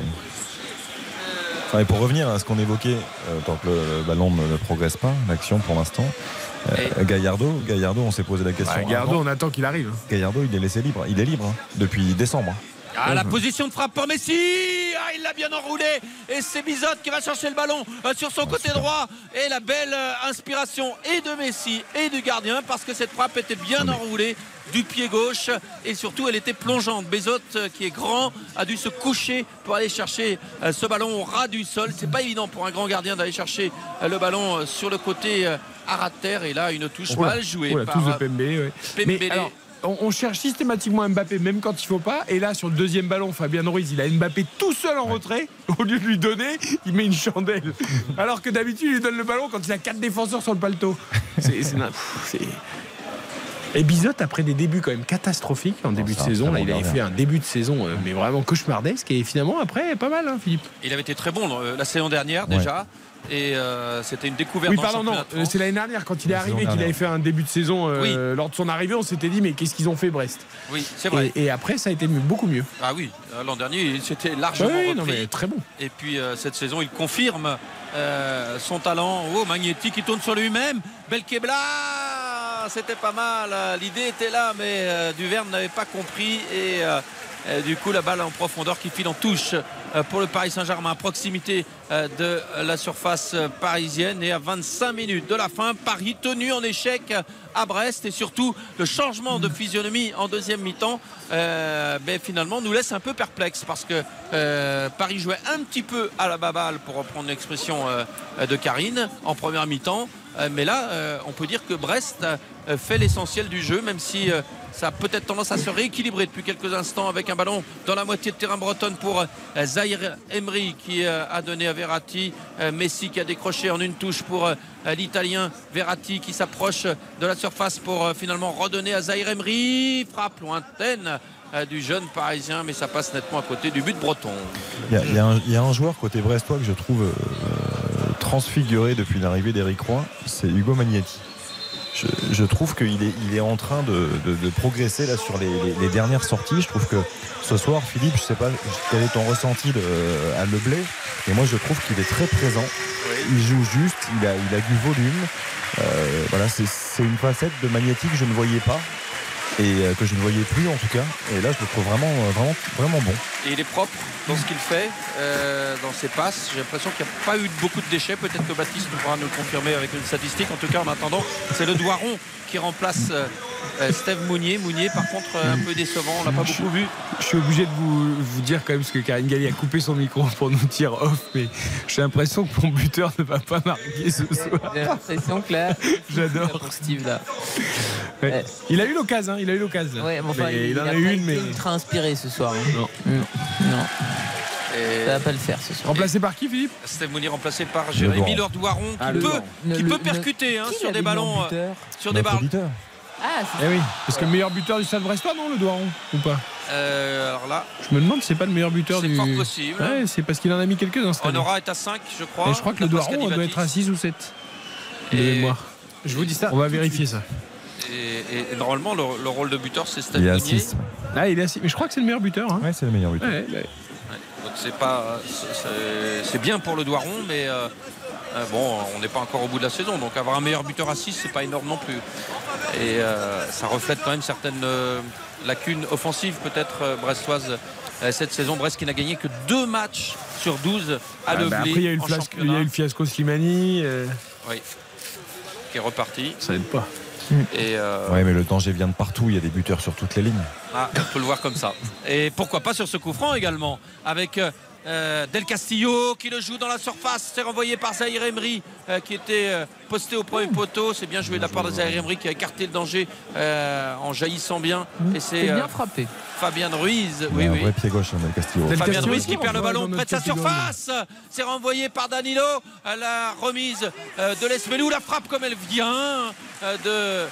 S5: Enfin, et pour revenir à ce qu'on évoquait, euh, tant que le ballon ne, ne progresse pas, l'action pour l'instant, euh, Gallardo, Gallardo, on s'est posé la question.
S3: Gallardo,
S5: avant.
S3: on attend qu'il arrive.
S5: Gallardo, il est laissé libre. Il est libre hein, depuis décembre.
S4: Ah, la position de frappe pour Messi ah, Il l'a bien enroulé et c'est Bizotte qui va chercher le ballon euh, sur son côté droit et la belle euh, inspiration et de Messi et du gardien parce que cette frappe était bien enroulée du pied gauche et surtout elle était plongeante. Bezot euh, qui est grand a dû se coucher pour aller chercher ce ballon au ras du sol. C'est pas évident pour un grand gardien d'aller chercher le ballon sur le côté euh, à ras de terre et là une touche mal jouée par
S3: Pembele, ouais.
S4: Pembele.
S3: Mais alors, on, on cherche systématiquement Mbappé même quand il faut pas. Et là, sur le deuxième ballon, Fabien Ruiz, il a Mbappé tout seul en retrait. Au lieu de lui donner, il met une chandelle. Alors que d'habitude, il lui donne le ballon quand il a quatre défenseurs sur le paletot. C'est- Et Bizot, après des débuts quand même catastrophiques en début de saison, là, il avait fait un début de saison, euh, mais vraiment cauchemardesque. Et finalement, après, pas mal, hein, Philippe.
S4: Il avait été très bon euh, la saison dernière
S3: Ouais.
S4: déjà. Et euh, c'était une découverte.
S3: Oui, pardon, non, euh, c'est l'année dernière quand il est arrivé qu'il avait fait un début de saison. euh, Lors de son arrivée, on s'était dit, mais qu'est-ce qu'ils ont fait, Brest?
S4: Oui, c'est vrai.
S3: Et, et après, ça a été mieux- beaucoup mieux.
S4: Ah oui, l'an dernier, il s'était largement
S3: Oui,
S4: repris.
S3: non, mais très bon.
S4: Et puis euh, cette saison, il confirme euh, son talent. Oh, Magnetti qui tourne sur lui-même. Belkebla, c'était pas mal. L'idée était là, mais euh, Duverne n'avait pas compris. Et du coup, la balle en profondeur qui file en touche euh, pour le Paris Saint-Germain, à proximité euh, de la surface euh, parisienne. Et à 25 minutes de la fin, Paris tenu en échec à Brest. Et surtout, le changement de physionomie en deuxième mi-temps, euh, ben, finalement, nous laisse un peu perplexe parce que euh, Paris jouait un petit peu à la baballe, pour reprendre l'expression euh, de Karine, en première mi-temps. Euh, mais là, euh, on peut dire que Brest euh, fait l'essentiel du jeu, même si euh, ça a peut-être tendance à se rééquilibrer depuis quelques instants avec un ballon dans la moitié de terrain bretonne pour euh, Zahir Emery qui euh, a donné à Verratti. Euh, Messi qui a décroché en une touche pour l'Italien Verratti qui s'approche de la surface pour finalement redonner à Zahir Emery. Frappe lointaine du jeune Parisien, mais ça passe nettement à côté du but breton.
S5: Il y, a, un- joueur côté brestois que je trouve transfiguré depuis l'arrivée d'Eric Roy, c'est Hugo Magnetti. Je, je trouve qu'il est, il est en train de, de- de progresser là sur les, les- les dernières sorties. Je trouve que ce soir, Philippe, je sais pas quel est ton ressenti de- à Le Blé, mais moi je trouve qu'il est très présent. Il joue juste, il a, il a du volume. Euh, voilà, c'est une facette de Magnetti que je ne voyais pas et euh, que je ne voyais plus en tout cas. Et là, je le trouve vraiment, euh, vraiment, vraiment bon.
S4: Et il est propre dans ce qu'il fait, euh, dans ses passes. J'ai l'impression qu'il n'y a pas eu beaucoup de déchets. Peut-être que Baptiste pourra nous confirmer avec une statistique. En tout cas, en attendant, c'est le Doiron qui remplace euh, euh, Steve Mounier. Mounier, par contre, euh, un peu décevant. On l'a pas beaucoup vu.
S3: Je suis obligé de vous, vous dire quand même, parce que Karine Galli a coupé son micro pour nous dire off, mais j'ai l'impression que mon buteur ne va pas marquer ce soir.
S6: J'ai l'impression que là.
S3: J'adore.
S6: Pour Steve là.
S3: Ouais. Il a eu l'occasion, hein, il a eu l'occasion.
S6: Ouais, enfin,
S3: il, en
S6: a
S3: eu une, mais.
S6: ultra inspiré ce soir. hein.
S3: Non.
S6: Non. Non.
S4: Et
S6: Ça va pas le faire ce soir.
S3: Remplacé par qui, Philippe
S4: Steve Mounier remplacé par Jérémy. Lordoiron qui
S3: Ah,
S4: peut, qui
S6: Le-
S4: peut
S6: le-
S4: percuter hein,
S6: qui
S4: sur des ballons. euh,
S6: buteur
S4: sur des ballons.
S6: Ah, c'est
S3: Eh oui, parce que le meilleur buteur du stade brestois, non, le Doiron Ou pas
S4: Euh, alors là,
S3: Je me demande si c'est pas le meilleur buteur
S4: C'est
S3: du.
S4: fort possible.
S3: Ouais, c'est parce qu'il en a mis quelques-uns cette année.
S4: Honora est à 5, je crois.
S3: Et je crois que le
S4: dit
S3: doit être à
S4: Baptiste.
S3: 6 ou 7. De
S4: Et-
S3: mémoire.
S7: Je vous dis ça.
S3: On va vérifier ça.
S4: Et, et- et normalement, le, le rôle de buteur, c'est Steve
S5: Il est à
S4: Mounier.
S5: 6.
S3: Ah, il est à 6. Mais je crois que c'est le meilleur buteur. Hein.
S5: Ouais, c'est le meilleur buteur.
S3: Ouais, ouais.
S4: Ouais, Donc c'est pas, c'est- bien pour le Doiron, mais euh, euh, bon, on n'est pas encore au bout de la saison. Donc avoir un meilleur buteur à 6, c'est pas énorme non plus. Et euh, ça reflète quand même certaines lacunes offensives, peut-être brestoises. cette saison, Brest qui n'a gagné que deux matchs sur 12 à
S3: Ah,
S4: Le
S3: bah, après, il y a eu le, fiasco- il y
S4: championnat.
S3: a eu le fiasco Slimani. euh,
S4: Oui, qui est reparti.
S3: ça aide pas.
S4: Et euh,
S5: Ouais, mais le danger vient de partout. Il y a des buteurs sur toutes les lignes.
S4: ah, on peut le voir comme ça. Et pourquoi pas sur ce coup franc également, avec euh, Del Castillo qui le joue dans la surface. C'est renvoyé par Zahir Emery euh, qui était euh, posté au premier poteau. C'est bien joué de la part de Zahir Emery qui a écarté le danger en jaillissant bien. Et c'est
S6: bien frappé.
S4: Fabien Ruiz. Oui,
S5: un
S4: oui.
S5: vrai pied gauche, hein, Del Castillo.
S3: Del
S4: Fabien
S3: Castillo
S4: Ruiz qui perd le ballon près de sa surface. C'est renvoyé par Danilo. À La remise de l'Esmelou. La frappe comme elle vient de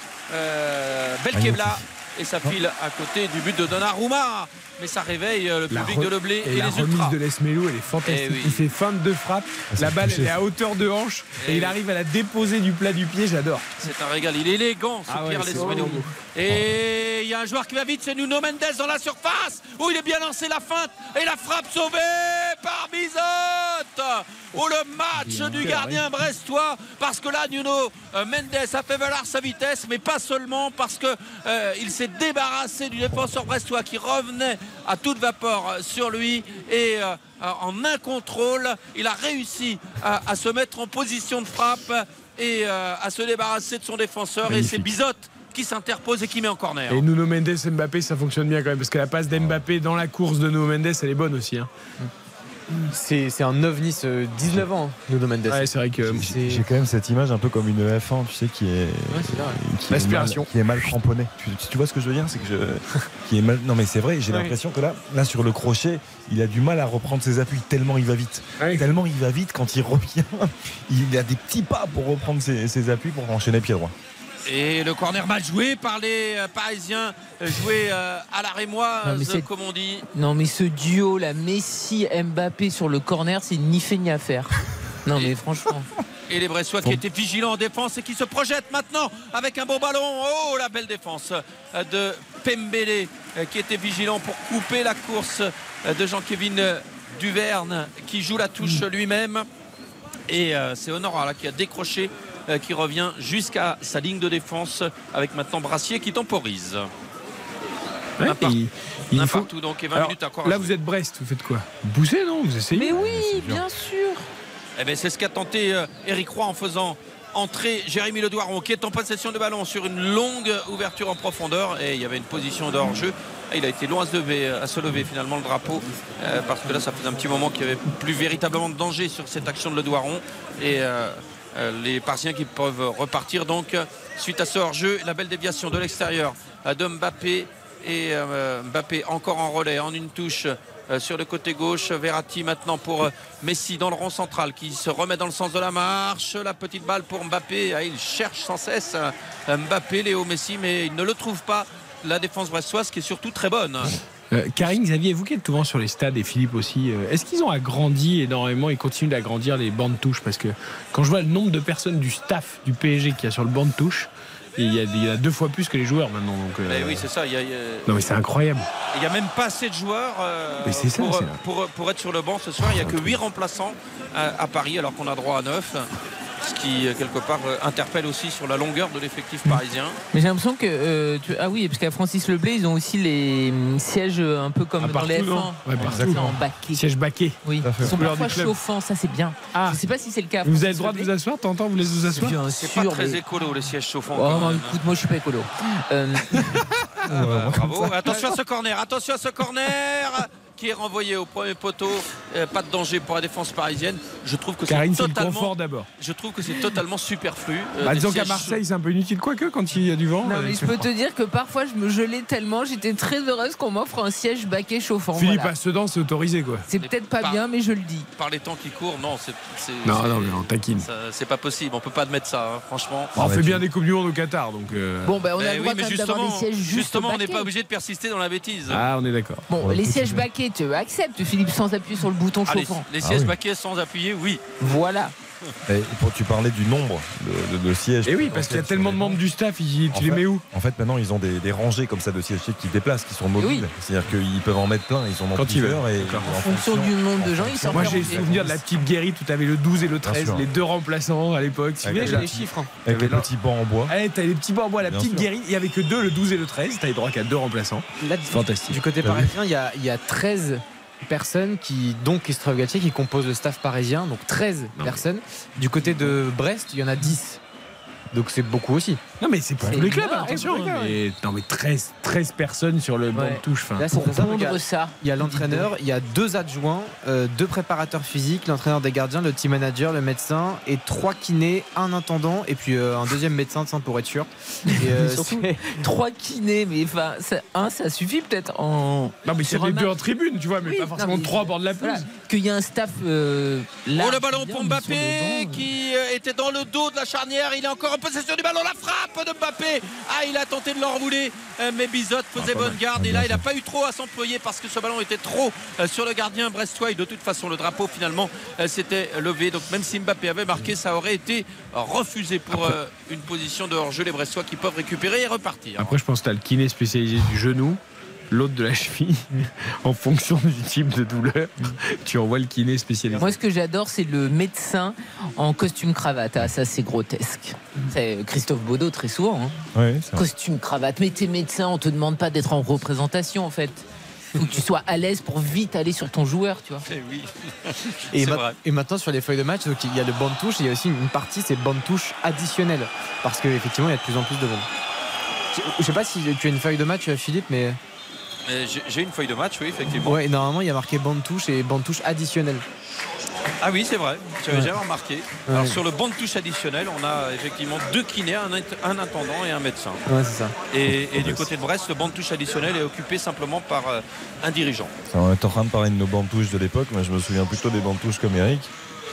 S4: Belkebla. Et ça file à côté du but de Donnarumma. Mais ça réveille euh, le public de Leblé et,
S3: et la
S4: les
S3: remise
S4: ultras.
S3: de Lesmelo, elle est fantastique.
S4: Eh oui.
S3: Il fait fin de deux frappes.
S5: c'est
S3: la balle, est à hauteur de hanche
S4: Eh
S3: et il
S4: oui.
S3: arrive à la déposer du plat du pied. J'adore.
S4: C'est un régal. Il est élégant, ce
S3: Ah ouais,
S4: Pierre Lesmelou. Et il y a un joueur qui va vite, c'est Nuno Mendes dans la surface. Où il est bien lancé la feinte. Et la frappe sauvée par Bizotte. Oh le match du gardien brestois. Parce que là, Nuno euh, Mendes a fait valoir sa vitesse, mais pas seulement parce que euh, il s'est débarrassé du défenseur brestois qui revenait à toute vapeur euh, sur lui. Et euh, en un contrôle, il a réussi à, à se mettre en position de frappe et euh, à se débarrasser de son défenseur. Et c'est Bizotte qui s'interpose et qui met en corner.
S3: Et Nuno Mendes, Mbappé, ça fonctionne bien quand même parce que la passe d'Mbappé dans la course de Nuno Mendes, elle est bonne aussi. hein.
S7: C'est c'est un ovni, ce 19 ans, Nuno Mendes.
S3: Ouais, c'est vrai que
S5: J'ai j'ai quand même cette image un peu comme une F1, tu sais, qui est,
S7: c'est vrai.
S5: qui, est
S3: L'aspiration.
S5: mal, qui est mal cramponnée. Tu, tu vois ce que je veux dire? C'est que je, qui est mal. Non, mais c'est vrai. J'ai
S7: Ouais.
S5: l'impression que là, là sur le crochet, il a du mal à reprendre ses appuis tellement il va vite. Tellement il va vite quand il revient. Il a des petits pas pour reprendre ses, ses appuis pour enchaîner pied droit.
S4: Et le corner mal joué par les euh, Parisiens, euh, joué euh, à la rémoise, comme on dit.
S6: Non, mais ce duo, là, Messi-Mbappé sur le corner, c'est ni fait ni à faire. Non, mais franchement.
S4: Et les Bressois qui étaient vigilants en défense et qui se projettent maintenant avec un bon ballon. Oh, la belle défense de Pembele qui était vigilant pour couper la course de Jean-Kévin Duverne qui joue la touche lui-même. Et c'est Honora là, qui a décroché, qui revient jusqu'à sa ligne de défense avec maintenant Brassier qui temporise.
S3: Ouais,
S4: Un par-
S3: il-
S4: un
S3: faut-
S4: partout, donc, et 20
S3: Alors,
S4: minutes à
S3: Là, vous êtes Brest, vous faites quoi? Vous poussez, non? Vous essayez
S6: Mais oui, bien sûr.
S4: Eh ben, c'est ce qu'a tenté euh, Eric Roy en faisant entrer Jérémy Le Doiron qui est en possession de ballon sur une longue ouverture en profondeur et il y avait une position de hors-jeu. Et Il a été loin à se lever, à se lever finalement le drapeau euh, parce que là ça faisait un petit moment qu'il n'y avait plus véritablement de danger sur cette action de Le Doiron et euh, euh, les Parisiens qui peuvent repartir donc euh, suite à ce hors-jeu la belle déviation de l'extérieur euh, de Mbappé et euh, Mbappé encore en relais en une touche euh, sur le côté gauche. Verratti maintenant pour euh, Messi dans le rond central qui se remet dans le sens de la marche. La petite balle pour Mbappé. Ah, il cherche sans cesse euh, Mbappé, Léo Messi, mais il ne le trouve pas. La défense brestoise qui est surtout très bonne.
S3: Euh, Karine, Xavier, vous qui êtes souvent sur les stades et Philippe aussi, euh, est-ce qu'ils ont agrandi énormément et continuent d'agrandir les bancs de touche Parce que quand je vois le nombre de personnes du staff du PSG qu'il y a sur le banc de touche, il y, a, il y a deux fois plus que les joueurs maintenant. Donc, euh,
S4: Eh oui, c'est ça. Il y a, il y a-
S3: non, mais c'est incroyable.
S4: il y a même pas assez de joueurs euh,
S3: Mais c'est ça,
S4: pour,
S3: c'est-
S4: pour- pour être sur le banc ce soir. Il n'y a que 8 remplaçants à, à Paris alors qu'on a droit à 9. Ce qui, euh, quelque part, euh, interpelle aussi sur la longueur de l'effectif parisien.
S6: Mais j'ai l'impression que. euh, tu- Ah oui, parce qu'à Francis Leblé, ils ont aussi les hum, sièges un peu comme
S3: Ah,
S6: dans les F1.
S3: non Ouais,
S6: en baquet.
S3: Siège baquet.
S6: Oui, ils sont parfois chauffants, ça c'est bien.
S3: Ah.
S6: Je sais pas si c'est le cas.
S3: Vous avez le droit de vous asseoir T'entends, vous laissez vous asseoir
S4: C'est
S6: sûr,
S4: pas très
S6: mais-
S4: écolo les sièges chauffants.
S6: Oh, non, écoute, moi je suis pas écolo. Euh,
S4: Ah bah, bravo. Attention à ce corner, attention à ce corner qui est renvoyé au premier poteau. Euh, pas de danger pour la défense parisienne. Je trouve que c'est
S3: Karine, c'est le
S4: totalement.
S3: confort d'abord.
S4: Je trouve que c'est totalement superflu. Euh,
S3: Bah, disons qu'à Marseille, c'est un peu inutile, quoique quand il y a du vent.
S6: non,
S3: euh,
S6: mais je peux
S3: froid.
S6: te dire que parfois je me gelais tellement, j'étais très heureuse qu'on m'offre un siège baquet chauffant.
S3: Philippe,
S6: voilà.
S3: à Sedan, c'est autorisé, quoi.
S6: C'est peut-être pas
S4: Par-
S6: bien, mais je le dis.
S4: Par les temps qui courent, non, c'est. c'est-
S3: Non,
S4: c'est-
S3: non, mais on taquine.
S4: ça- C'est pas possible, on peut pas admettre ça, hein, franchement.
S3: On fait bien des Coupes du Monde au Qatar, donc. euh,
S6: Bon, ben on a
S4: Eh
S6: le
S4: oui,
S6: droit
S4: mais
S6: quand même d'avoir des
S4: justement,
S6: sièges juste
S4: justement on n'est pas obligé de persister dans la bêtise.
S3: Ah, on est d'accord.
S6: Bon, les sièges baquets, tu acceptes, Philippe, sans appuyer sur le bouton
S4: Ah, les,
S6: chauffant.
S4: les
S5: Ah
S4: sièges
S5: oui.
S4: baquets sans appuyer, oui.
S6: Voilà.
S5: Et pour- tu parlais du nombre de, de- de sièges.
S3: Et oui, parce qu'il y a tellement de membres du staff, il-
S5: En
S3: tu les mets où
S5: En fait, maintenant, ils ont des, des rangées comme ça de sièges qui déplacent, qui sont mobiles. C'est-à-dire qu'ils peuvent en mettre plein, ils en ont
S3: Quand ils
S5: plusieurs.
S3: veulent.
S5: Et en
S6: En fonction du nombre de gens, ils sortent
S3: Moi, j'ai le souvenir de la petite guérite où tu avais le 12 et le 13,
S5: sûr.
S3: les deux remplaçants à l'époque. Tu
S5: Avec
S3: souviens,
S5: les
S3: j'ai-
S7: chiffres. hein.
S5: Avec les petits bancs en bois.
S3: Allez, t'as les petits bancs en bois, la petite
S5: sûr.
S3: guérite. Il y avait que deux, le 12 et le 13. T'avais droit qu'à deux remplaçants. Fantastique.
S7: Du côté parisien, il y a, il y a 13 personnes qui, dont Christophe Galtier, qui composent le staff parisien. Donc 13
S3: Non.
S7: personnes. Du côté de Brest, il y en a 10. Donc c'est beaucoup aussi.
S3: Non, mais c'est pour tous les clubs, attention. Mais, non, mais 13, 13 personnes sur le banc de touche. Enfin,
S7: Là, c'est
S6: Pour pondre ça.
S7: Il y a l'entraîneur, il y a deux adjoints, euh, deux préparateurs physiques, l'entraîneur des gardiens, le team manager, le médecin et trois kinés, un intendant et puis euh, un deuxième médecin de pour être sûr. Et, euh,
S6: Surtout, trois kinés, mais enfin, ça, un, ça suffit peut-être en.
S3: Non, mais c'est les deux en tribune, tu vois, mais
S6: Oui,
S3: pas
S6: non,
S3: forcément
S6: mais
S3: trois au bord de la pelouse.
S6: Voilà. Qu'il y a un staff euh, là.
S4: Oh le ballon pour Mbappé qui euh, était dans le dos de la charnière. Il est encore en possession du ballon. La frappe de Mbappé. Ah, il a tenté de l'enrouler, euh, mais Bizot faisait
S5: pas
S4: bonne
S5: mal.
S4: garde.
S5: Ah,
S4: Et là, il n'a pas eu trop à s'employer parce que ce ballon était trop sur le gardien brestois. Et de toute façon, le drapeau finalement s'était levé. Donc même si Mbappé avait marqué, ça aurait été refusé pour une position de hors-jeu. Les Brestois qui peuvent récupérer et repartir.
S3: Après, je pense que tu as le kiné spécialisé du genou, l'autre de la cheville. en fonction du type de douleur, tu envoies le kiné spécialisé.
S6: Moi, ce que j'adore, c'est le médecin en costume cravate. Ah, ça, c'est grotesque. C'est Christophe Baudot, très souvent. hein.
S5: Ouais.
S6: Costume cravate. Mais t'es médecin, on te demande pas d'être en représentation, en fait. Faut que tu sois à l'aise pour vite aller sur ton joueur, tu vois.
S4: Eh oui.
S7: Et,
S4: C'est
S7: ma-
S4: vrai.
S7: et maintenant sur les feuilles de match, donc, il y a le banc de touche, et il y a aussi une partie, c'est banc de touche additionnel. Parce qu'effectivement, il y a de plus en plus de monde. Je- sais pas si tu as une feuille de match, Philippe, mais
S4: j'ai- J'ai une feuille de match, oui, effectivement.
S7: ouais, normalement, il y a marqué banc de touche et banc de touche additionnel.
S4: Ah oui, c'est vrai. J'avais
S7: Ouais.
S4: jamais remarqué.
S7: Ouais.
S4: Alors sur le banc de touche additionnel, on a effectivement deux kinés, un, int- un intendant et un médecin.
S7: Ouais, c'est ça.
S4: Et, et du côté de Brest, le banc de touche additionnel est occupé simplement par euh, un dirigeant.
S5: On est en train de parler de nos bancs de touche de l'époque. Moi, je me souviens plutôt des bancs de touche comme Eric,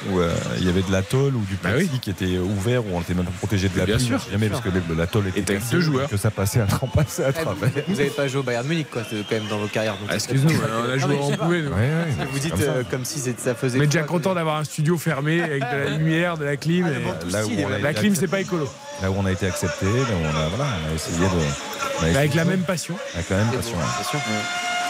S5: où euh, il y avait de la tôle ou du plexi qui était ouvert, où on était même protégé de la
S3: Bien
S5: pluie.
S3: sûr.
S5: Jamais, parce que le- la tôle était cassée,
S3: deux joueurs.
S5: que ça passait à, en passait à
S7: Eh,
S5: travers.
S7: vous, vous avez pas joué au Bayern Munich, quoi, c'est quand même dans vos carrières.
S3: Ah, Excuse-nous, on a joué
S7: mais
S3: en
S5: ouais,
S7: Vous dites
S5: comme
S7: euh, comme si ça faisait.
S3: On est déjà content d'avoir un studio fermé avec de la lumière, de la clim.
S7: Ah.
S3: La
S5: été
S3: clim, c'est
S5: accepté-
S3: pas écolo.
S5: Là où on a été accepté, là où on a, voilà, on a essayé de.
S3: Avec la même passion.
S5: Avec la même
S7: C'est
S5: passion,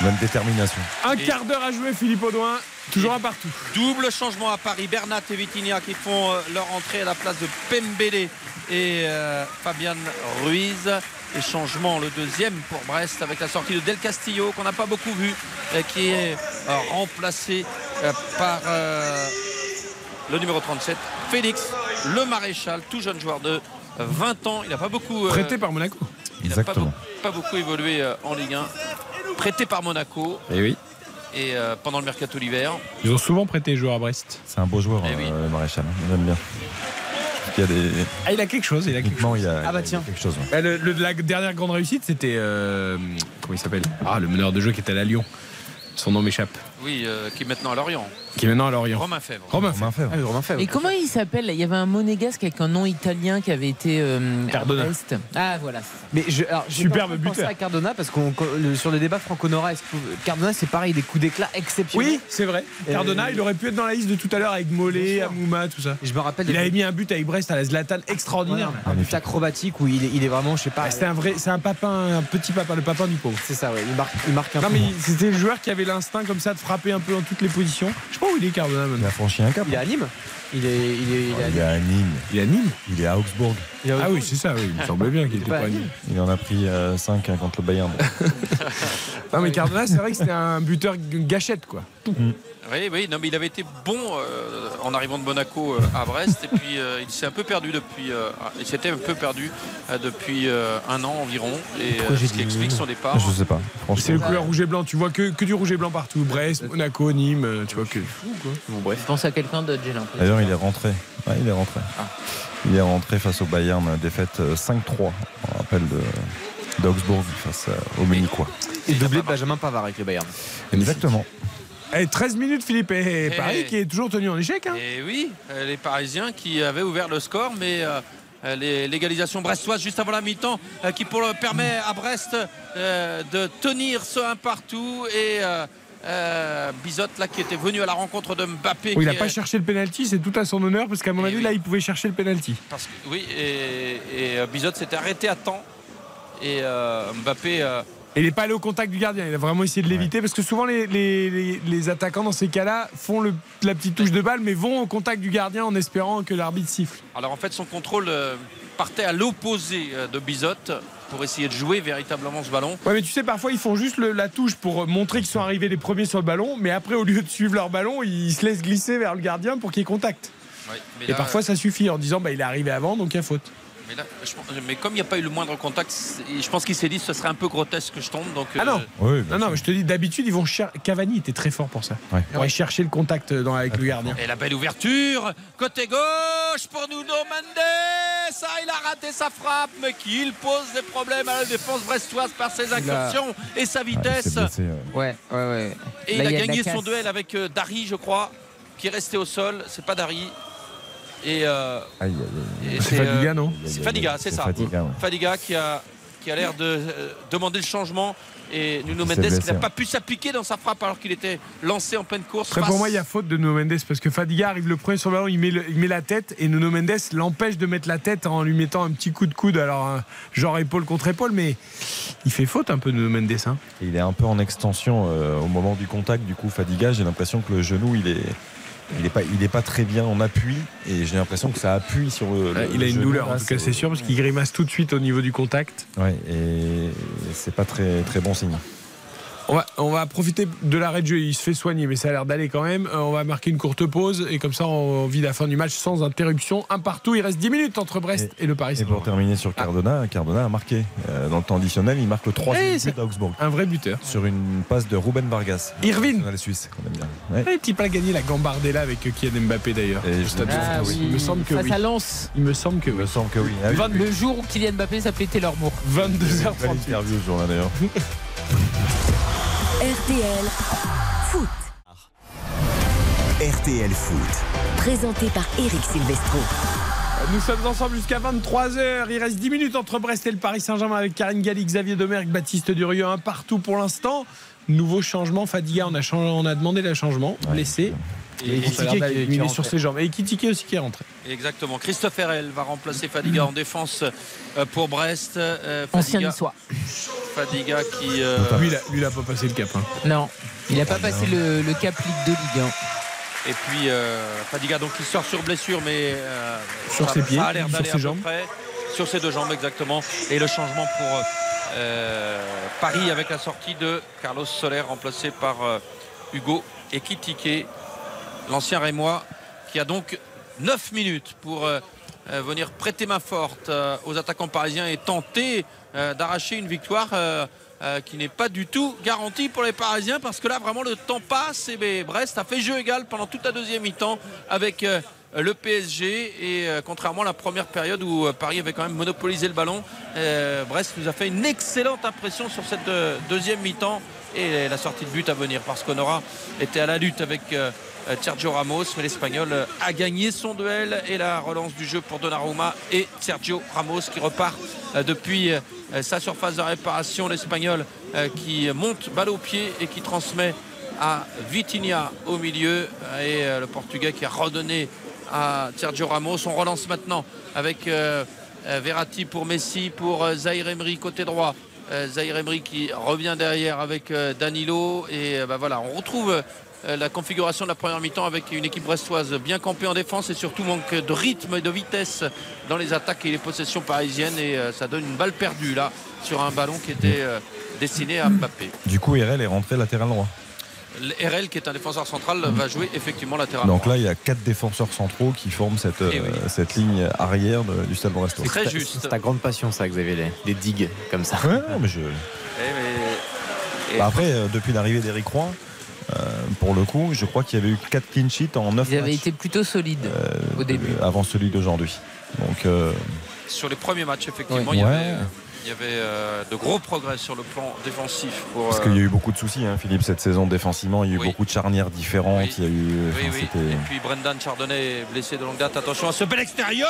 S5: même détermination.
S3: Un quart d'heure à jouer, Philippe Audouin. Toujours un partout.
S4: Double changement à Paris. Bernat et Vitinha qui font euh, leur entrée à la place de Pembele et euh, Fabian Ruiz. Et changement, le deuxième pour Brest avec la sortie de Del Castillo qu'on n'a pas beaucoup vu, euh, qui est euh, remplacé euh, par le numéro 37, Félix Le Maréchal, tout jeune joueur de 20 ans. Il n'a pas beaucoup.
S3: Prêté par Monaco.
S4: il n'a pas,
S5: Exactement.
S4: beaucoup- pas beaucoup évolué en Ligue 1. Prêté par Monaco
S3: Et oui.
S4: Et euh, pendant le mercato d'hiver.
S3: Ils ont souvent prêté les joueurs à Brest.
S5: C'est un beau joueur,
S4: Eh oui.
S5: euh, le maréchal. hein. J'aime bien. Il y a des.
S3: Ah, il a quelque chose. Il a quelque chose.
S5: Il y a,
S7: Ah bah tiens.
S5: quelque chose. ouais.
S3: Bah, le- le- la dernière grande réussite, c'était. euh, comment il s'appelle? Ah, le meneur de jeu qui était à la Lyon. Son nom m'échappe.
S4: Oui, euh, qui est maintenant à Lorient.
S3: Qui est maintenant à Lorient.
S4: Romain Fèvre.
S3: Romain
S5: Romain Fèvre.
S7: Ah, oui, Romain Fèvre.
S6: Et comment il s'appelle? Il y avait un monégasque avec un nom italien qui avait été euh,
S3: Cardona.
S6: Ah voilà.
S7: Mais je, alors,
S3: Superbe buteur.
S7: à Cardona parce qu'on sur le débat Franco-Nora, Cardona c'est pareil, des coups d'éclat exceptionnels.
S3: Oui, c'est vrai. Cardona, il aurait pu être dans la liste de tout à l'heure avec Mollet. Amouma, tout ça.
S7: Et je me rappelle
S3: Il avait mis un but avec Brest à la Zlatan
S7: Ouais,
S3: extraordinaire.
S7: un but acrobatique où il est, il est vraiment, je sais pas.
S3: Ah, C'était un vrai, c'est un papin, un petit papin, le papin du pauvre.
S7: C'est ça, ouais. Il marque, il marque un
S3: Non mais c'était le joueur qui avait l'instinct comme ça de frapper un peu dans toutes les positions. Je sais pas où il est Cardona
S5: Il
S3: maintenant.
S5: a franchi un cap.
S7: Il est à Nîmes. Il est, il est, il est à
S5: Il
S7: Nîmes.
S5: est à Nîmes.
S3: Il est à Nîmes.
S5: Il est à Augsbourg.
S7: Il est à
S3: Ah oui, c'est ça, oui. Il me semblait bien qu'il
S7: Il
S3: était
S7: est pas
S3: pas
S7: à
S3: Nîmes.
S7: Nîmes.
S5: Il en a pris 5 contre le Bayern.
S3: Non mais Cardona, c'est vrai que c'était un buteur gâchette quoi.
S4: Oui, oui, non, mais il avait été bon euh, en arrivant de Monaco euh, à Brest et puis euh, il s'est un peu perdu depuis. euh, il s'était un peu perdu euh, depuis euh, un an environ et euh, ce qui
S7: dit
S4: explique son départ.
S5: Je sais pas.
S3: C'est le couleur rouge et blanc. Tu vois que, que du rouge et blanc partout. Brest, Monaco, Nîmes. Tu vois que.
S7: Bon, bref.
S6: Je pense à quelqu'un d'autre, j'ai l'impression.
S5: D'ailleurs, il est rentré. Ouais, il est rentré.
S3: Ah.
S5: Il est rentré face au Bayern, défaite euh, 5-3. On rappelle de d'Augsbourg face aux Munichois.
S7: Et doublé de Benjamin Pavard avec le Bayern.
S5: Exactement.
S3: Eh, 13 minutes, Philippe. Et
S4: Eh.
S3: Paris qui est toujours tenu en échec. Hein.
S4: Et oui, euh, les Parisiens qui avaient ouvert le score, mais euh, euh, l'égalisation brestoise juste avant la mi-temps qui pour, permet à Brest de tenir ce un partout et euh, là qui était venu à la rencontre de Mbappé.
S3: Il n'a pas
S4: est-
S3: cherché le penalty, c'est tout à son honneur parce qu'à mon
S4: Eh
S3: avis
S4: oui.
S3: là il pouvait chercher le penalty.
S4: Parce que, oui, et, et, s'était arrêté à temps. Et euh, Mbappé. euh,
S3: il n'est pas allé au contact du gardien, il a vraiment essayé de l'éviter parce que souvent les, les- les- les attaquants dans ces cas-là font le- la petite touche de balle mais vont au contact du gardien en espérant que l'arbitre siffle.
S4: alors en fait, son contrôle euh, partait à l'opposé euh, de Bizot pour essayer de jouer véritablement ce ballon.
S3: Ouais mais tu sais parfois ils font juste le- la touche pour montrer qu'ils sont arrivés les premiers sur le ballon mais après au lieu de suivre leur ballon ils se laissent glisser vers le gardien pour qu'il y ait contact.
S4: Ouais, mais
S3: Et parfois ça suffit en disant bah il est arrivé avant donc il y a faute.
S4: Mais, là, je pense- mais comme il n'y a pas eu le moindre contact, je pense qu'il s'est dit que ce serait un peu grotesque que je tombe. Donc,
S3: Ah non,
S4: euh,
S3: non, non, mais je te dis, d'habitude, ils vont chercher. Cavani était très fort pour ça. Pour aller chercher le contact dans, avec le gardien.
S4: Et la belle ouverture, côté gauche pour Nuno Mendes. Ça, il a raté sa frappe, mais qu'il pose des problèmes à la défense brestoise par ses
S7: a-
S4: incursions et sa vitesse.
S7: Ouais, ouais, ouais.
S4: Et
S7: Là,
S4: il a
S7: la
S4: gagné son duel avec euh, Dari, je crois, qui est resté au sol. C'est pas Dari. Et, euh,
S5: Aïe, aïe, aïe.
S4: et
S3: C'est Fadiga, non
S4: C'est Fadiga, c'est ça.
S5: Fadiga, ouais.
S4: Fadiga qui a, qui a l'air de euh, demander le changement. Et Nuno Mendes qui n'a pas pu s'appliquer dans sa frappe alors qu'il était lancé en pleine course.
S3: Après,
S4: face-
S3: pour moi, il y a faute de Nuno Mendes parce que Fadiga arrive le premier sur le ballon, il met, le- il met la tête et Nuno Mendes l'empêche de mettre la tête en lui mettant un petit coup de coude, alors un genre épaule contre épaule, mais il fait faute un peu Nuno Mendes. Hein.
S5: Il est un peu en extension euh, au moment du contact. Du coup, Fadiga, j'ai l'impression que le genou, il est. Il n'est pas, il est pas très bien en appui et j'ai l'impression que ça appuie sur le. le-
S3: il
S5: le
S3: a une douleur, en tout cas, c'est sûr, parce qu'il grimace tout de suite au niveau du contact.
S5: Ouais, et c'est pas très, très bon signe.
S3: On va, on va profiter de l'arrêt de jeu. Il se fait soigner, mais ça a l'air d'aller quand même. Euh, On va marquer une courte pause et comme ça, on vit la fin du match sans interruption. Un partout. Il reste 10 minutes entre Brest et, le Paris
S5: Et pour terminer sur Cardona, Cardona a marqué euh, dans le temps additionnel. Il marque le troisième but d'Augsbourg.
S3: Un vrai buteur.
S5: Sur une passe de Ruben Vargas.
S3: Irvine.
S5: La Suisse, qu'on aime bien. Ouais.
S3: Le type a gagné la Gambardella avec Kylian Mbappé d'ailleurs.
S5: Et je-
S6: Ah oui,
S3: Il me semble que
S6: face
S3: oui.
S6: à Lens.
S3: Il me semble que oui.
S5: Il me semble que oui. Ah.
S6: Le jour où Kylian Mbappé s'appelait Taylor Moore.
S5: Belle
S3: 22h38.
S5: interview ce jour-là d'ailleurs.
S2: RTL Foot.
S1: RTL Foot.
S2: Présenté par Eric Silvestro.
S3: Nous sommes ensemble jusqu'à 23h. Il reste 10 minutes entre Brest et le Paris Saint-Germain avec Karine Galli, Xavier Domergue, Baptiste Durieux, un partout pour l'instant. Nouveau changement, Fadiga, on a, changé- on a demandé le changement, blessé.
S4: Et
S3: Et
S4: qui-
S3: il
S4: qui
S3: est
S4: est
S3: sur ses jambes. Et Kitike aussi qui est rentré.
S4: Exactement. Christophe Herel va remplacer Fadiga en défense euh, pour Brest. Euh,
S6: Ancien
S4: Fadiga,
S6: niçois.
S4: Fadiga qui. euh,
S3: Lui, il a- lui, il a pas passé le cap. hein.
S6: Non, il n'a pas passé le, le cap Ligue 2 Ligue 1.
S4: Et puis euh, Fadiga donc qui sort sur blessure mais euh,
S3: Sur
S4: ça,
S3: ses pieds,
S4: ça a l'air
S3: sur
S4: d'aller
S3: ses
S4: à peu
S3: jambes.
S4: près. sur ses deux jambes exactement et le changement pour euh, Paris avec la sortie de Carlos Soler remplacé par euh, Hugo Ekitike l'ancien Rémois qui a donc 9 minutes pour euh, euh, venir prêter main forte euh, aux attaquants parisiens et tenter d'arracher une victoire qui n'est pas du tout garantie pour les Parisiens parce que là vraiment le temps passe et ben, Brest a fait jeu égal pendant toute la deuxième mi-temps avec le PSG et contrairement à la première période où Paris avait quand même monopolisé le ballon Brest nous a fait une excellente impression sur cette deuxième mi-temps et la sortie de but à venir parce qu'Honora était à la lutte avec Sergio Ramos mais l'Espagnol euh, a gagné son duel et la relance du jeu pour Donnarumma et Sergio Ramos qui repart euh, depuis euh, sa surface de réparation. l'Espagnol euh, qui monte balle au pied et qui transmet à Vitinha au milieu. Et euh, le Portugais qui a redonné à Sergio Ramos. On relance maintenant avec euh, euh, Verratti pour Messi pour euh, Zahir Emery côté droit. Euh, Zahir Emery qui revient derrière avec euh, Danilo. Et euh, bah voilà on retrouve euh, la configuration de la première mi-temps avec une équipe brestoise bien campée en défense et surtout manque de rythme et de vitesse dans les attaques et les possessions parisiennes et euh, ça donne une balle perdue là sur un ballon qui était euh, destiné à Mbappé.
S5: Du coup, RL est rentré latéral droit.
S4: RL qui est un défenseur central va jouer effectivement latéral.
S5: Donc là, il y a quatre défenseurs centraux qui forment cette,
S4: Eh oui.
S5: euh, cette ligne arrière de- du Stade Brestois.
S4: Très juste.
S7: C'est ta grande passion, ça, Xavier, les, les digues comme ça.
S5: Ouais, mais je...
S4: Eh, mais- et-
S5: Bah après, euh, depuis l'arrivée d'Eric Roy, euh, pour le coup, je crois qu'il y avait eu 4 clean sheets en 9
S6: Ils avaient
S5: matchs
S6: été plutôt solides au début.
S5: euh, avant celui d'aujourd'hui. Donc, euh,
S4: sur les premiers matchs, effectivement,
S5: Ouais.
S4: il y avait,
S5: Ouais.
S4: il y avait, euh, de gros progrès sur le plan défensif. Pour,
S5: parce
S4: euh,
S5: qu'il y a eu beaucoup de soucis, hein, Philippe, cette saison défensivement. Il y a eu
S4: Oui.
S5: beaucoup de charnières différentes. Il y a eu.
S4: Oui,
S5: enfin,
S4: oui.
S5: c'était-
S4: Et puis Brendan Chardonnay est blessé de longue date. Attention à ce bel extérieur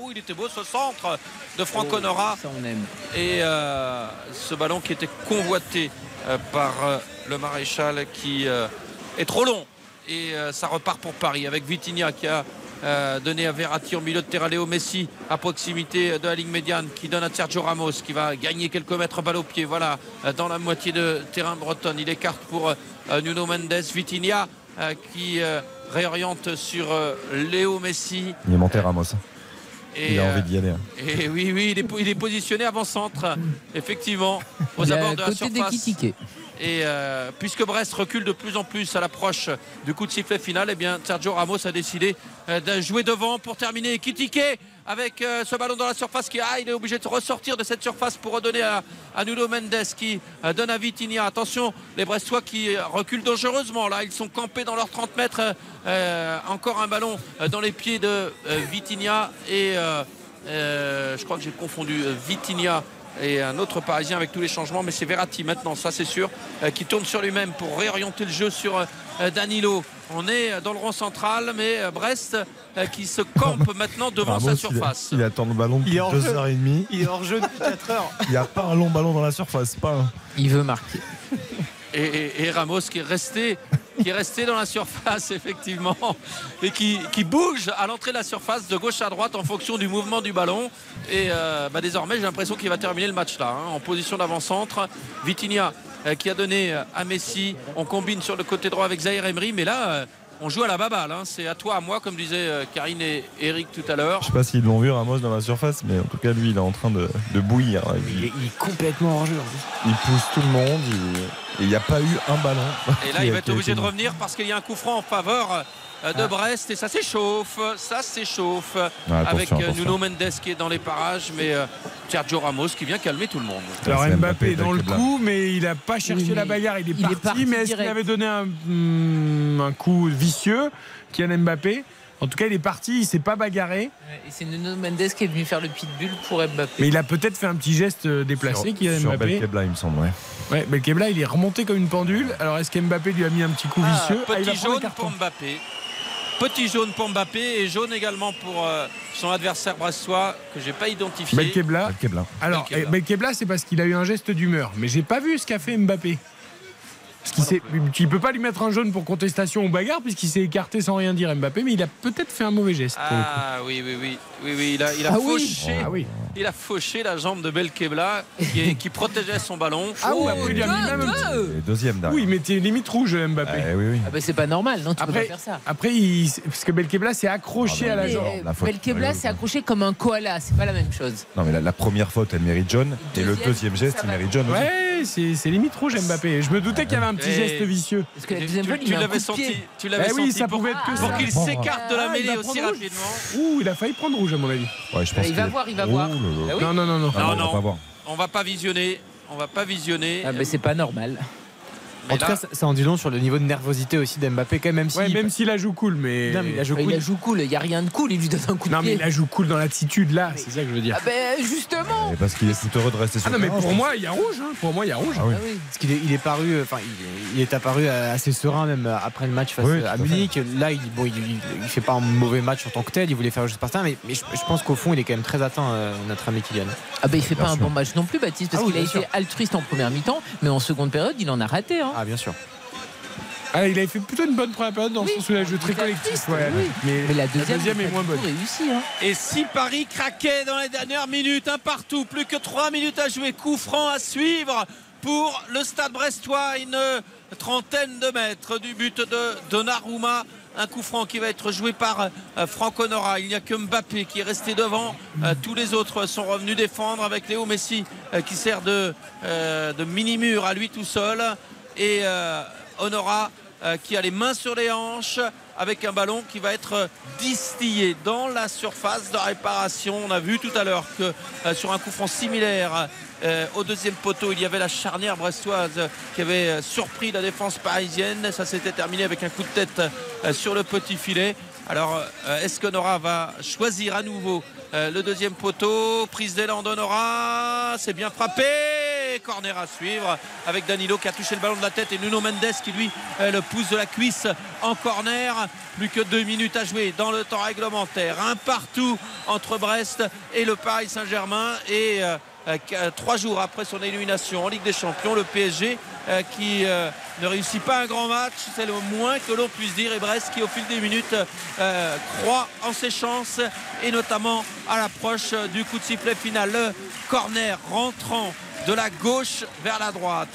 S4: où il était beau ce centre de Franck
S6: Oh,
S4: Honora.
S6: Ça, on aime.
S4: Et euh, ce ballon qui était convoité euh, par euh, le maréchal qui euh, est trop long. Et euh, ça repart pour Paris avec Vitinha qui a euh, donné à Verratti en milieu de terrain Léo Messi à proximité de la ligne médiane qui donne à Sergio Ramos qui va gagner quelques mètres balle au pied. Voilà, euh, dans la moitié de terrain bretonne. Il écarte pour euh, Nuno Mendes. Vitinha euh, qui euh, réoriente sur euh, Léo Messi.
S5: Il est monté Ramos.
S4: Et,
S5: il a
S4: euh,
S5: envie d'y aller. hein.
S4: et oui, oui, il est, il est positionné avant-centre, effectivement, aux
S6: Il
S4: abords de la surface. Et euh, puisque Brest recule de plus en plus à l'approche du coup de sifflet final, eh bien Sergio Ramos a décidé euh, de jouer devant pour terminer. Kitike avec euh, ce ballon dans la surface qui ah, il est obligé de ressortir de cette surface pour redonner à, à Nuno Mendes qui euh, donne à Vitinha. Attention, les Brestois qui reculent dangereusement. Là, ils sont campés dans leurs 30 mètres. Euh, encore un ballon euh, dans les pieds de euh, Vitinha et je crois que j'ai confondu Vitinha et un autre parisien avec tous les changements mais c'est Verratti maintenant ça c'est sûr qui tourne sur lui-même pour réorienter le jeu sur Danilo on est dans le rond central mais Brest qui se campe maintenant devant
S5: Ramos,
S4: sa
S5: il-
S4: surface
S5: Il, attend le ballon depuis
S7: est hors jeu.
S5: 2h30.
S7: Il est hors jeu depuis 4 heures.
S5: Il n'y a pas un long ballon dans la surface, pas un.
S6: Il veut marquer.
S4: et, et- et Ramos qui est resté qui est resté dans la surface effectivement et qui, qui bouge à l'entrée de la surface de gauche à droite en fonction du mouvement du ballon et euh, bah, désormais j'ai l'impression qu'il va terminer le match là hein, en position d'avant-centre Vitinha euh, qui a donné euh, à Messi on combine sur le côté droit avec Zahir Emery mais là euh, on joue à la baballe hein. c'est à toi à moi comme disaient euh, Karine et Eric tout à l'heure
S5: Je sais pas s'ils l'ont vu Ramos dans la surface, mais en tout cas lui il est en train de, de bouillir. Puis,
S7: Il est, il est complètement hors jeu.
S5: il pousse tout le monde. il- Et il n'y a pas eu un ballon.
S4: Et là, il
S5: a-
S4: va être obligé de revenir parce qu'il y a un coup franc en faveur euh, de
S5: Ah.
S4: Brest et ça s'échauffe, ça s'échauffe
S5: Ah,
S4: avec euh. Nuno Mendes qui est dans les parages, mais euh, Sergio Ramos qui vient calmer tout le monde.
S3: Alors Mbappé est dans le coup, mais il n'a pas cherché
S6: Oui,
S3: la bagarre, il est
S6: il est
S3: parti. mais est-ce qu'il avait donné un, hmm, un coup vicieux, Kylian Mbappé? En tout cas, il est parti, il s'est pas bagarré,
S6: Et c'est Nuno Mendes qui est venu faire le pitbull pour Mbappé.
S3: mais il a peut-être fait un petit geste euh, déplacé,
S5: Sur,
S3: Kylian
S5: sur
S3: Mbappé.
S5: Belkebla, il me semble. Ouais.
S3: Ouais, Belkebla, il est remonté comme une pendule. Alors est-ce qu'Mbappé lui a mis un petit coup
S4: Ah,
S3: vicieux? Ah,
S4: petit jaune pour Mbappé. Petit jaune pour Mbappé et jaune également pour euh, son adversaire brestois que j'ai pas identifié.
S3: Belkebla.
S5: Belkebla.
S3: Alors,
S4: Belkebla.
S3: eh, Belkebla, c'est parce qu'il a eu un geste d'humeur. Mais j'ai pas vu ce qu'a fait Mbappé. S'est- il peut pas lui mettre un jaune pour contestation ou bagarre, puisqu'il s'est écarté sans rien dire Mbappé, mais il a peut-être fait un mauvais geste.
S4: Ah oui, oui, oui, oui, oui, il a, il a
S6: Ah oui.
S4: fauché,
S3: Ah oui.
S4: il a fauché la jambe de Belkebla qui, qui protégeait son ballon.
S3: Ah oui,
S6: Oh,
S3: après, il a mis même petit-
S6: deux
S5: deuxième.
S3: Oui, il mettait limite rouge Mbappé.
S5: Eh oui, oui.
S6: Ah bah c'est pas normal, non, tu peux
S3: Après,
S6: pas faire ça.
S3: après il- parce que Belkebla s'est accroché
S5: Ah
S3: à la jambe.
S5: La
S6: Belkebla s'est accroché comme un koala, c'est pas la même chose.
S5: Non, mais la, la première faute, elle mérite jaune. Et le
S6: Deuxième,
S5: geste, il mérite jaune aussi.
S3: C'est c'est limite rouge Mbappé. Je me doutais qu'il y avait un petit
S4: Et-
S3: geste vicieux.
S6: Parce que la
S4: Tu,
S6: deuxième
S4: tu- l'avais senti, tu l'avais
S3: Eh oui,
S4: senti
S3: ça
S4: pour,
S3: pouvait être que
S4: pour
S3: ça.
S4: qu'il
S5: Bon,
S4: s'écarte de la
S3: Ah,
S4: mêlée aussi rapidement.
S3: Ouh, il a failli prendre rouge à mon avis.
S5: Ouais, je pense
S6: il va voir, il va
S5: Oh
S6: voir. Ah
S3: Non, non, non, non.
S5: Ah
S4: Non,
S5: on va
S4: non.
S5: pas voir.
S4: On va pas visionner, on va pas visionner.
S6: Ah bah c'est pas normal.
S4: Mais
S7: En tout
S4: là-
S7: cas, ça, ça en dit long sur le niveau de nervosité aussi d'Mbappé, quand même, même si.
S3: Ouais, même s'il la joue cool, mais.
S7: Non, mais il a joué
S6: Il
S7: cool.
S6: la joue cool, il y a rien de cool, il lui donne un coup de
S3: Non, mais
S6: pied.
S3: il la joue cool dans l'attitude là, c'est ça que je veux dire.
S6: Ah ben justement
S5: Et parce qu'il est tout heureux de rester sur
S3: Ah non,
S5: le
S3: mais
S5: terrain,
S3: pour moi, il y a rouge. hein. Pour moi, il y a rouge.
S5: Ah oui.
S6: Ah oui.
S7: Parce qu'il est, il est paru, euh, enfin, il, il est apparu euh, assez serein même euh, après le match face
S5: Oui,
S7: à. Munich. Là, il, bon, il, il- il fait pas un mauvais match en tant que tel. Il voulait faire juste par ça, mais, mais je, je pense qu'au fond, il est quand même très atteint, euh, notre ami Kylian.
S6: Ah ben il fait
S5: Bien
S6: pas un bon match non plus Baptiste parce
S7: Ah oui,
S6: qu'il a été altruiste en première mi-temps mais en seconde période il en a raté hein.
S7: Ah, bien sûr.
S3: Ah, il avait fait plutôt une bonne première période dans le
S6: Oui,
S3: sens où il a joué très collectif.
S6: triste,
S3: ouais.
S6: oui.
S3: Mais,
S6: Mais la deuxième,
S3: est
S6: il a
S3: moins bonne.
S6: réussi hein.
S4: Et si Paris craquait dans les dernières minutes, un partout, plus que 3 minutes à jouer, coup franc à suivre pour le stade brestois, une trentaine de mètres du but de Donnarumma. Un coup franc qui va être joué par euh, Franck Nora. Il n'y a que Mbappé qui est resté devant. Euh, tous les autres sont revenus défendre avec Léo Messi euh, qui sert de, de mini-mur à lui tout seul. Et euh, Honora euh, qui a les mains sur les hanches avec un ballon qui va être euh, distillé dans la surface de réparation. On a vu tout à l'heure que sur un coup franc similaire au deuxième poteau, il y avait la charnière brestoise qui avait surpris la défense parisienne. Ça s'était terminé avec un coup de tête sur le petit filet. Alors, est-ce que Nora va choisir à nouveau euh, le deuxième poteau Prise d'élan de Nora, c'est bien frappé. Corner à suivre avec Danilo qui a touché le ballon de la tête et Nuno Mendes qui lui euh, le pousse de la cuisse en corner. Plus que deux minutes à jouer dans le temps réglementaire. Un partout entre Brest et le Paris Saint-Germain et euh, euh, trois jours après son élimination en Ligue des Champions, le PSG euh, qui ne réussit pas un grand match, c'est le moins que l'on puisse dire. Et Brest qui, au fil des minutes, croit en ses chances et notamment à l'approche du coup de sifflet final. Le corner rentrant de la gauche vers la droite,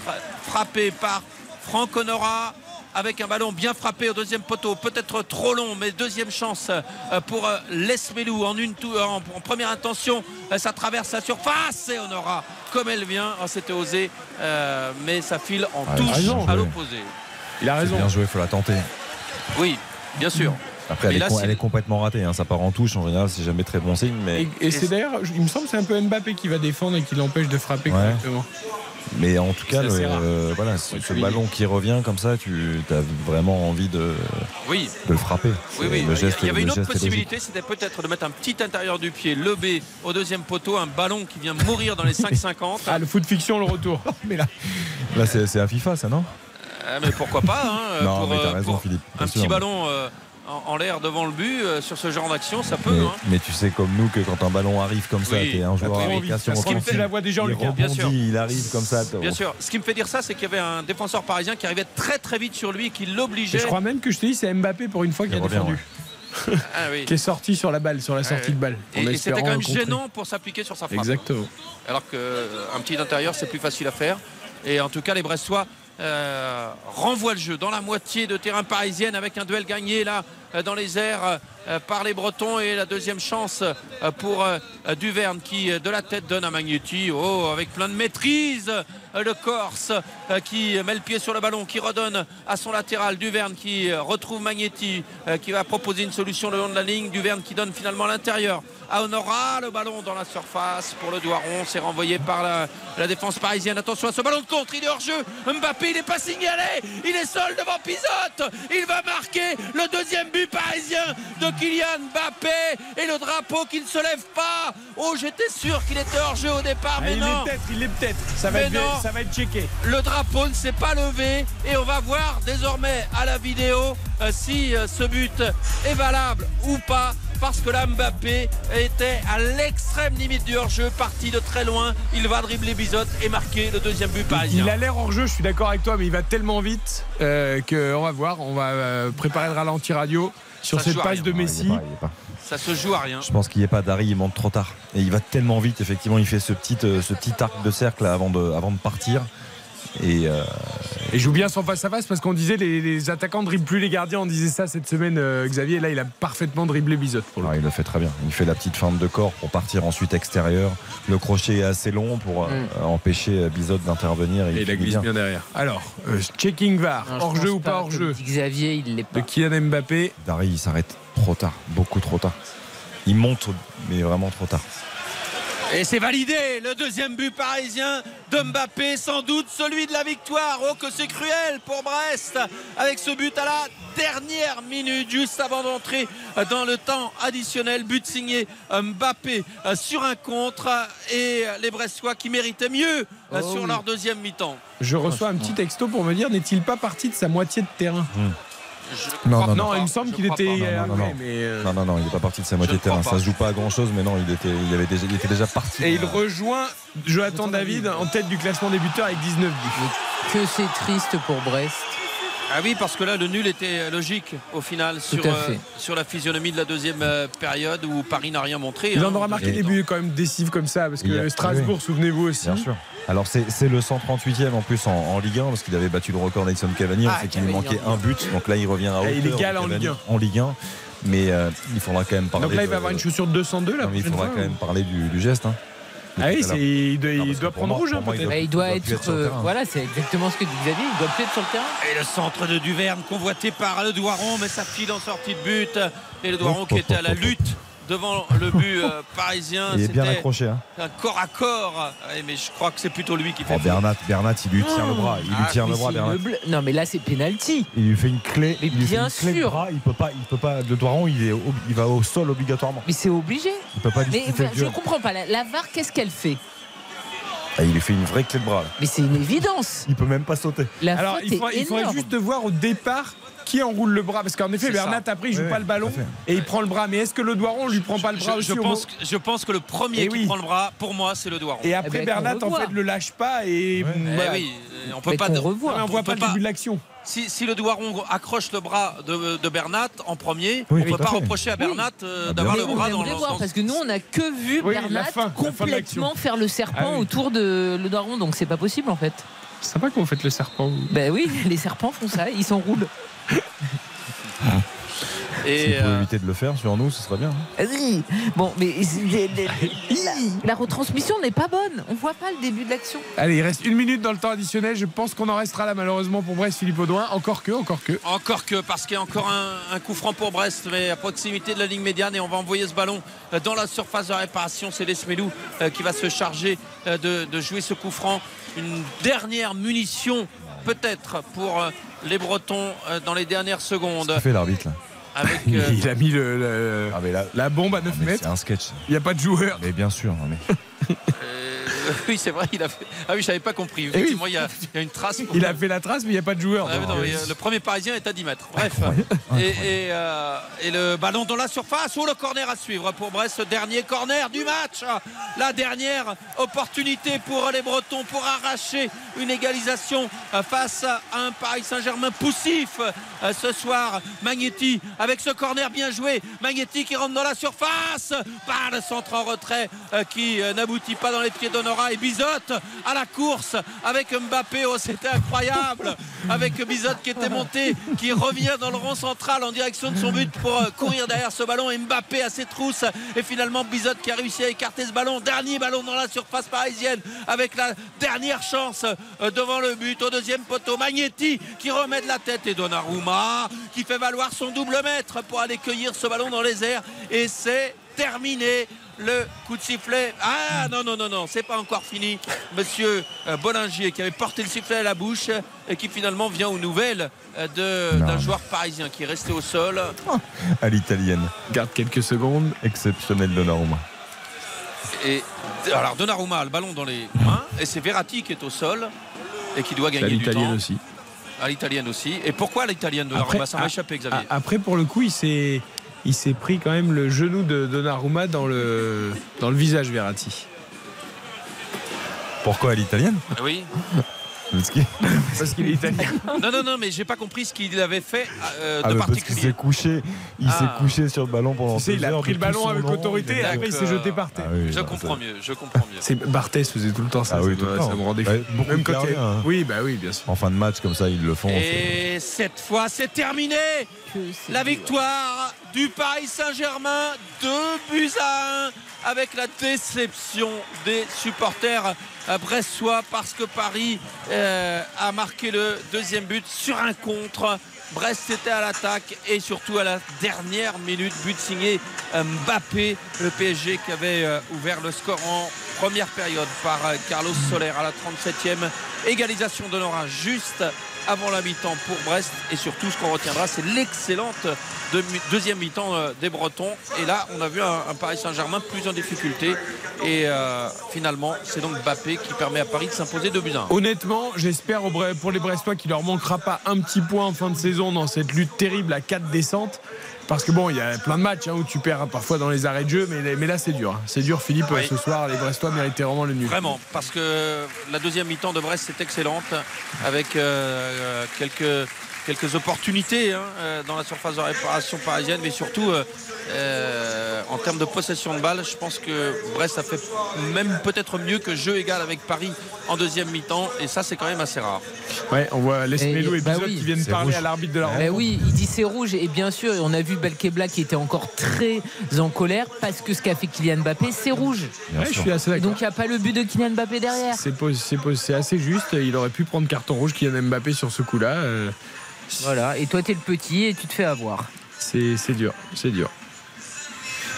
S4: frappé par Franck Honora avec un ballon bien frappé au deuxième poteau, peut-être trop long, mais deuxième chance euh, pour euh, Lesmelou en une tou- en, en première intention, euh, ça traverse la surface et Honora comme elle vient, Oh, c'était osé, euh, mais ça file en
S5: Ah, il a
S4: touche
S5: raison,
S4: à l'opposé.
S3: Il a
S5: C'est
S3: raison.
S5: bien joué, il faut la tenter.
S4: Oui, bien sûr.
S5: Après, elle, est, elle complètement ratée. hein. Ça part en touche. En général, c'est jamais très bon signe. Mais,
S3: Et, et c'est d'ailleurs, il me semble que c'est un peu Mbappé qui va défendre et qui l'empêche de frapper
S5: Ouais.
S3: correctement.
S5: Mais en tout cas, le- euh, voilà, ce, ballon qui revient comme ça, tu as vraiment envie de,
S4: Oui.
S5: de le frapper.
S4: Oui, oui.
S5: le
S4: Il y a-
S5: geste-
S4: il y avait
S5: le
S4: une autre possibilité, c'était peut-être de mettre un petit intérieur du pied, levé au deuxième poteau, un ballon qui vient mourir dans les 5,50.
S3: Ah, le foot fiction, le retour.
S5: mais là, là c'est c'est à FIFA, ça, non?
S4: Euh, mais pourquoi pas hein,
S5: Non,
S4: pour,
S5: mais t'as
S4: euh,
S5: raison,
S4: pour
S5: Philippe.
S4: Un petit ballon euh, en, en l'air devant le but euh, sur ce genre d'action, ça peut.
S5: Mais,
S4: hein.
S5: mais tu sais comme nous que quand un ballon arrive comme ça,
S4: Oui.
S5: t'es un joueur à
S4: oui.
S5: vocation
S4: Ce qui me fait- la voix déjà en
S5: il
S4: bien
S5: rebondit,
S4: sûr.
S5: il arrive comme ça.
S4: Bien sûr. Ce qui me fait dire ça, c'est qu'il y avait un défenseur parisien qui arrivait très très vite sur lui et qui
S3: Et
S4: l'obligeait.
S3: je crois même que je te dis, c'est Mbappé pour une fois qui a défendu.
S4: Ah oui.
S3: Qui est sorti sur la balle, sur la sortie de balle.
S4: Et, et c'était quand même
S3: contrer.
S4: gênant pour s'appliquer sur sa frappe.
S3: Exactement.
S4: Alors qu'un petit intérieur, c'est plus facile à faire. Et en tout cas, les Brestois euh, renvoient le jeu dans la moitié de terrain parisienne avec un duel gagné là dans les airs euh, par les Bretons et la deuxième chance euh, pour euh, Duverne qui euh, de la tête donne à Magnetti. Oh, avec plein de maîtrise, euh, le Corse euh, qui met le pied sur le ballon, qui redonne à son latéral. Duverne qui euh, retrouve Magnetti, euh, qui va proposer une solution le long de la ligne. Duverne qui donne finalement l'intérieur à Honora. Le ballon dans la surface pour le Doiron. C'est renvoyé par la, la défense parisienne. Attention à ce ballon de contre. Il est hors jeu. Mbappé, il n'est pas signalé. Il est seul devant Pizotte. Il va marquer le deuxième but parisien de Kylian Mbappé. Et le drapeau qui ne se lève pas. Oh, j'étais sûr qu'il était hors jeu au départ.
S3: Ah,
S4: mais
S3: il
S4: non.
S3: est peut-être, il est peut-être. Ça va être,
S4: non.
S3: ça va être checké.
S4: Le drapeau ne s'est pas levé et on va voir désormais à la vidéo euh, si euh, ce but est valable ou pas. Parce que là, Mbappé était à l'extrême limite du hors-jeu, parti de très loin. Il va dribbler Bizot et marquer le deuxième but parisien.
S3: Il a l'air hors jeu, je suis d'accord avec toi, mais il va tellement vite euh, qu'on va voir. On va euh, préparer le ralenti radio sur
S4: Ça
S3: cette passe
S4: rien.
S3: de Messi.
S4: Ça se joue à rien.
S5: Je pense qu'il n'y est pas Dari, il monte trop tard. Et il va tellement vite, effectivement, il fait ce petit, euh, ce petit arc de cercle avant de, avant de partir. Et euh,
S3: Et joue bien son face à face parce qu'on disait les, les attaquants dribblent plus les gardiens. On disait ça cette semaine, euh, Xavier. Là, il a parfaitement dribblé Bizot. Pour le
S5: ah, il le fait très bien. Il fait la petite feinte de corps pour partir ensuite extérieur. Le crochet est assez long pour euh,
S3: Mm.
S5: empêcher euh, Bizot d'intervenir.
S3: Et il la glisse bien derrière. Alors, euh, checking VAR,
S6: Non, je
S3: hors
S6: pense
S3: jeu ou
S6: pas,
S3: pas hors
S6: comme
S3: jeu
S6: dit Xavier, il l'est
S3: de
S6: pas.
S3: Kylian Mbappé.
S5: Dari, il s'arrête trop tard, beaucoup trop tard. Il monte, mais vraiment trop tard.
S4: Et c'est validé, le deuxième but parisien de Mbappé, sans doute celui de la victoire. Oh que c'est cruel pour Brest, avec ce but à la dernière minute, juste avant d'entrer dans le temps additionnel. But signé Mbappé euh, sur un contre et les Brestois qui méritaient mieux euh,
S3: Oh
S4: sur
S3: oui.
S4: leur deuxième mi-temps.
S3: Je reçois un petit texto pour me dire n'est-il pas parti de sa moitié de terrain?
S4: Je
S5: Non, non,
S4: pas,
S3: il me semble qu'il était.
S4: pas.
S5: Non, non, non, non.
S3: mais, euh,
S5: Non, non, non, il n'est pas parti de sa moitié terrain. Ça se joue pas à grand chose, mais non, il était, il avait déjà, il était déjà parti.
S3: Et il rejoint Jonathan David en tête du classement des buteurs avec 19 buts.
S6: Que c'est triste pour Brest.
S4: Ah oui, parce que là, le nul était logique au final sur, euh, sur la physionomie de la deuxième euh, période où Paris n'a rien montré.
S3: Il
S4: hein,
S3: en aura marqué des buts quand même décisifs comme ça, parce que
S5: a-
S3: Strasbourg,
S5: oui.
S3: souvenez-vous aussi.
S5: Bien sûr. Alors c'est c'est le 138e en plus en, en Ligue 1 parce qu'il avait battu le record d'Edson Cavani.
S3: Ah,
S5: on sait qu'il lui manquait un but, donc là il revient à
S3: Ah,
S5: hauteur.
S3: il est égal en
S5: Cavani
S3: Ligue 1.
S5: En Ligue 1, mais euh, il faudra quand même parler.
S3: Donc là, il
S5: de-
S3: va avoir une chaussure de 202 la
S5: Non, mais il faudra
S3: fois,
S5: quand
S3: ou-
S5: même parler du, du geste. hein.
S3: Ah oui, il doit,
S5: Non,
S3: il doit prendre
S5: moi-
S3: rouge, hein,
S5: moi.
S6: Bah, il
S5: il
S6: doit
S5: doit
S6: être.
S5: sur
S6: euh,
S5: terrain.
S6: voilà, c'est exactement ce que dit Xavier. Il doit plus être sur le terrain.
S4: Et le centre de Duverne convoité par le Doiron, mais ça file en sortie de but. Et le Doiron qui était à la lutte devant le but euh, parisien.
S5: Il est bien accroché. Hein.
S4: Un corps à corps. Ouais, mais je crois que c'est plutôt lui qui fait.
S5: Oh, Bernat, Bernat, il lui tient le bras. Il lui
S6: Ah,
S5: tient
S6: mais
S5: le bras, Bernat.
S6: une Non, mais là, c'est penalty.
S5: Il lui fait une clé.
S6: Mais
S5: il lui fait
S6: bien
S5: une clé de
S6: sûr.
S5: bras. Il peut pas, il peut pas. Le Doiron, il est, ob- il va au sol obligatoirement.
S6: Mais c'est obligé.
S5: Il peut pas
S6: Mais
S5: discuter le
S6: je comprends pas. La, la VAR, qu'est-ce qu'elle fait?
S5: Ah, il lui fait une vraie clé de bras. là.
S6: Mais c'est une évidence.
S5: Il peut même pas sauter.
S6: La
S3: Alors,
S6: faute
S3: il, faudrait,
S6: est
S3: il faudrait juste voir au départ qui enroule le bras? Parce qu'en effet. Bernat, après, il joue
S5: Oui,
S3: pas le ballon et il prend le bras. Mais est-ce que le Doiron lui prend pas le bras
S4: je,
S3: aussi
S4: je
S3: au
S4: pense, que- je pense que le premier
S3: Eh
S4: qui
S3: oui.
S4: prend le bras, pour moi, c'est le Doiron.
S3: Et après,
S6: Eh ben,
S3: Bernat, en fait, le lâche pas et.
S4: Eh
S3: voilà.
S4: oui, on peut
S6: Mais
S4: pas.
S6: qu'on revoit.
S3: on voit
S4: peut
S3: pas le début de l'action.
S4: Si, si le Doiron accroche le bras de, de Bernat en premier,
S5: Oui,
S4: on ne peut pas
S5: fait.
S4: reprocher à Bernat euh,
S5: Ah,
S4: d'avoir le
S6: on
S4: bras dans le
S6: voir parce que nous on a que vu
S3: Oui,
S6: Bernat
S3: fin,
S6: complètement faire le serpent
S3: Ah
S6: autour de le daron donc c'est pas possible en fait.
S3: C'est sympa qu'on faites le serpent.
S6: Ben oui, les serpents font ça, ils s'enroulent.
S4: Et
S5: pouvait
S4: euh,
S5: éviter de le faire sur nous, ce serait bien. hein.
S6: Oui. Bon, mais la, la retransmission n'est pas bonne. On voit pas le début de l'action.
S3: Allez, il reste une minute dans le temps additionnel. Je pense qu'on en restera là malheureusement pour Brest, Philippe Audouin. Encore que, encore que.
S4: Encore que, parce qu'il y a encore un, un coup franc pour Brest, mais à proximité de la ligne médiane, et on va envoyer ce ballon euh, dans la surface de réparation. C'est Lesmelou euh, qui va se charger euh, de, de jouer ce coup franc. Une dernière munition, peut-être, pour euh, les Bretons euh, dans les dernières secondes.
S5: Fait l'arbitre là
S4: Avec, euh,
S3: Il a mis le, le-
S5: Ah, mais là,
S3: la bombe à 9
S5: mais
S3: mètres.
S5: c'est un sketch.
S3: Il n'y a pas de joueur.
S5: Mais bien sûr. mais-
S4: euh, oui, c'est vrai, il a fait. Ah oui, je n'avais pas compris. Effectivement, il, y a, il y a une trace. pour-
S3: Il a fait la trace, mais il n'y a pas de joueur.
S4: Ah, non,
S3: euh,
S4: euh, le premier parisien est à 10 mètres. Bref. Et, et, euh, et le ballon dans la surface. ou le corner à suivre pour Brest. Dernier corner du match. La dernière opportunité pour les Bretons pour arracher une égalisation face à un Paris Saint-Germain poussif ce soir. Magnetti avec ce corner bien joué. Magnetti qui rentre dans la surface. Par le centre en retrait qui euh, n'aboutit pas dans les pieds d'Honora. Et Bizotte à la course avec Mbappé. Oh, c'était incroyable. Avec Bizotte qui était monté, qui revient dans le rond central en direction de son but pour euh, courir derrière ce ballon. Et Mbappé à ses trousses. Et finalement, Bizotte qui a réussi à écarter ce ballon. Dernier ballon dans la surface parisienne avec la dernière chance euh, devant le but au deuxième poteau. Magnetti qui remet de la tête et Donnarumma qui fait valoir son double mètre pour aller cueillir ce ballon dans les airs. Et c'est terminé. Le coup de sifflet. Ah non, non, non, non, c'est pas encore fini. Monsieur euh, Bollinger qui avait porté le sifflet à la bouche et qui finalement vient aux nouvelles euh, d'un joueur parisien qui est resté au sol.
S5: À l'italienne.
S3: Garde quelques secondes.
S5: Exceptionnel Donnarumma.
S4: Et alors Donnarumma a le ballon dans les mains et c'est Verratti qui est au sol et qui doit
S3: C'est à
S4: gagner du
S3: l'italienne
S4: temps.
S3: aussi.
S4: À l'italienne aussi. Et pourquoi à l'italienne Donnarumma? Ça m'a échappé Xavier.
S3: après, pour le coup, il s'est. Il s'est pris quand même le genou de Donnarumma dans le, dans le visage, Verratti.
S5: Pourquoi à l'italienne?
S4: Ah Oui.
S5: Parce qu'il
S3: Parce qu'il est italien.
S4: Non, non, non, mais j'ai pas compris ce qu'il avait fait euh,
S5: Ah,
S4: de
S5: mais parce qu'il
S4: particulier.
S5: s'est couché, il
S4: Ah.
S5: s'est couché sur le ballon pendant
S3: Tu sais, il a pris le ballon avec
S5: long,
S3: autorité et après il s'est jeté par terre.
S5: Ah oui,
S4: Je
S5: bah,
S4: comprends mieux, je comprends mieux.
S3: C'est Barthez faisait tout le temps ça.
S5: Ah oui,
S3: ça,
S5: tout le
S3: me-
S5: temps.
S3: ça me rendait
S5: Bah,
S3: fou.
S5: beaucoup
S3: Même quand
S5: hein.
S3: Oui, bah oui, bien sûr.
S5: En fin de match, comme ça, ils le font.
S4: Et cette fois, c'est terminé. La victoire du Paris Saint-Germain, 2 buts à 1, avec la déception des supporters brestois parce que Paris euh, a marqué le deuxième but sur un contre. Brest était à l'attaque et surtout à la dernière minute, but signé euh, Mbappé, le PSG qui avait euh, ouvert le score en première période par Carlos Soler à la 37e. Égalisation de Nora juste avant la mi-temps pour Brest et surtout ce qu'on retiendra c'est l'excellente deuxième mi-temps euh, des Bretons et là on a vu un, Paris Saint-Germain plus en difficulté et euh, finalement c'est donc Mbappé qui permet à Paris de s'imposer 2 buts à 1.
S3: Honnêtement, j'espère pour les Brestois qu'il leur manquera pas un petit point en fin de saison dans cette lutte terrible à 4 descentes. Parce que bon, il y a plein de matchs hein, où tu perds parfois dans les arrêts de jeu, mais, mais là c'est dur. hein. C'est dur, Philippe,
S4: Oui.
S3: ce soir. Les Brestois méritaient vraiment le nul.
S4: Vraiment, parce que la deuxième mi-temps de Brest est excellente, avec euh, quelques, quelques opportunités hein, euh, dans la surface de réparation parisienne, mais surtout euh, euh, en termes de possession de balle, je pense que Brest a fait même peut-être mieux que jeu égal avec Paris en deuxième mi-temps, et ça c'est quand même assez rare.
S3: Ouais, on voit Lesmelo
S6: Et-
S3: et
S6: bah
S3: Bizot
S6: oui.
S3: qui viennent parler
S6: rouge.
S3: à l'arbitre de la
S6: Ben
S3: rencontre.
S6: oui, il dit c'est rouge et bien sûr, on a vu Belkebla qui était encore très en colère parce que ce qu'a fait Kylian Mbappé, c'est rouge.
S3: Ouais, je suis assez
S6: donc il n'y a pas le but de Kylian Mbappé derrière.
S3: C'est assez juste. Il aurait pu prendre carton rouge Kylian Mbappé sur ce coup-là. Euh,
S6: Voilà, et toi t'es le petit et tu te fais avoir.
S3: C'est c'est dur, c'est dur.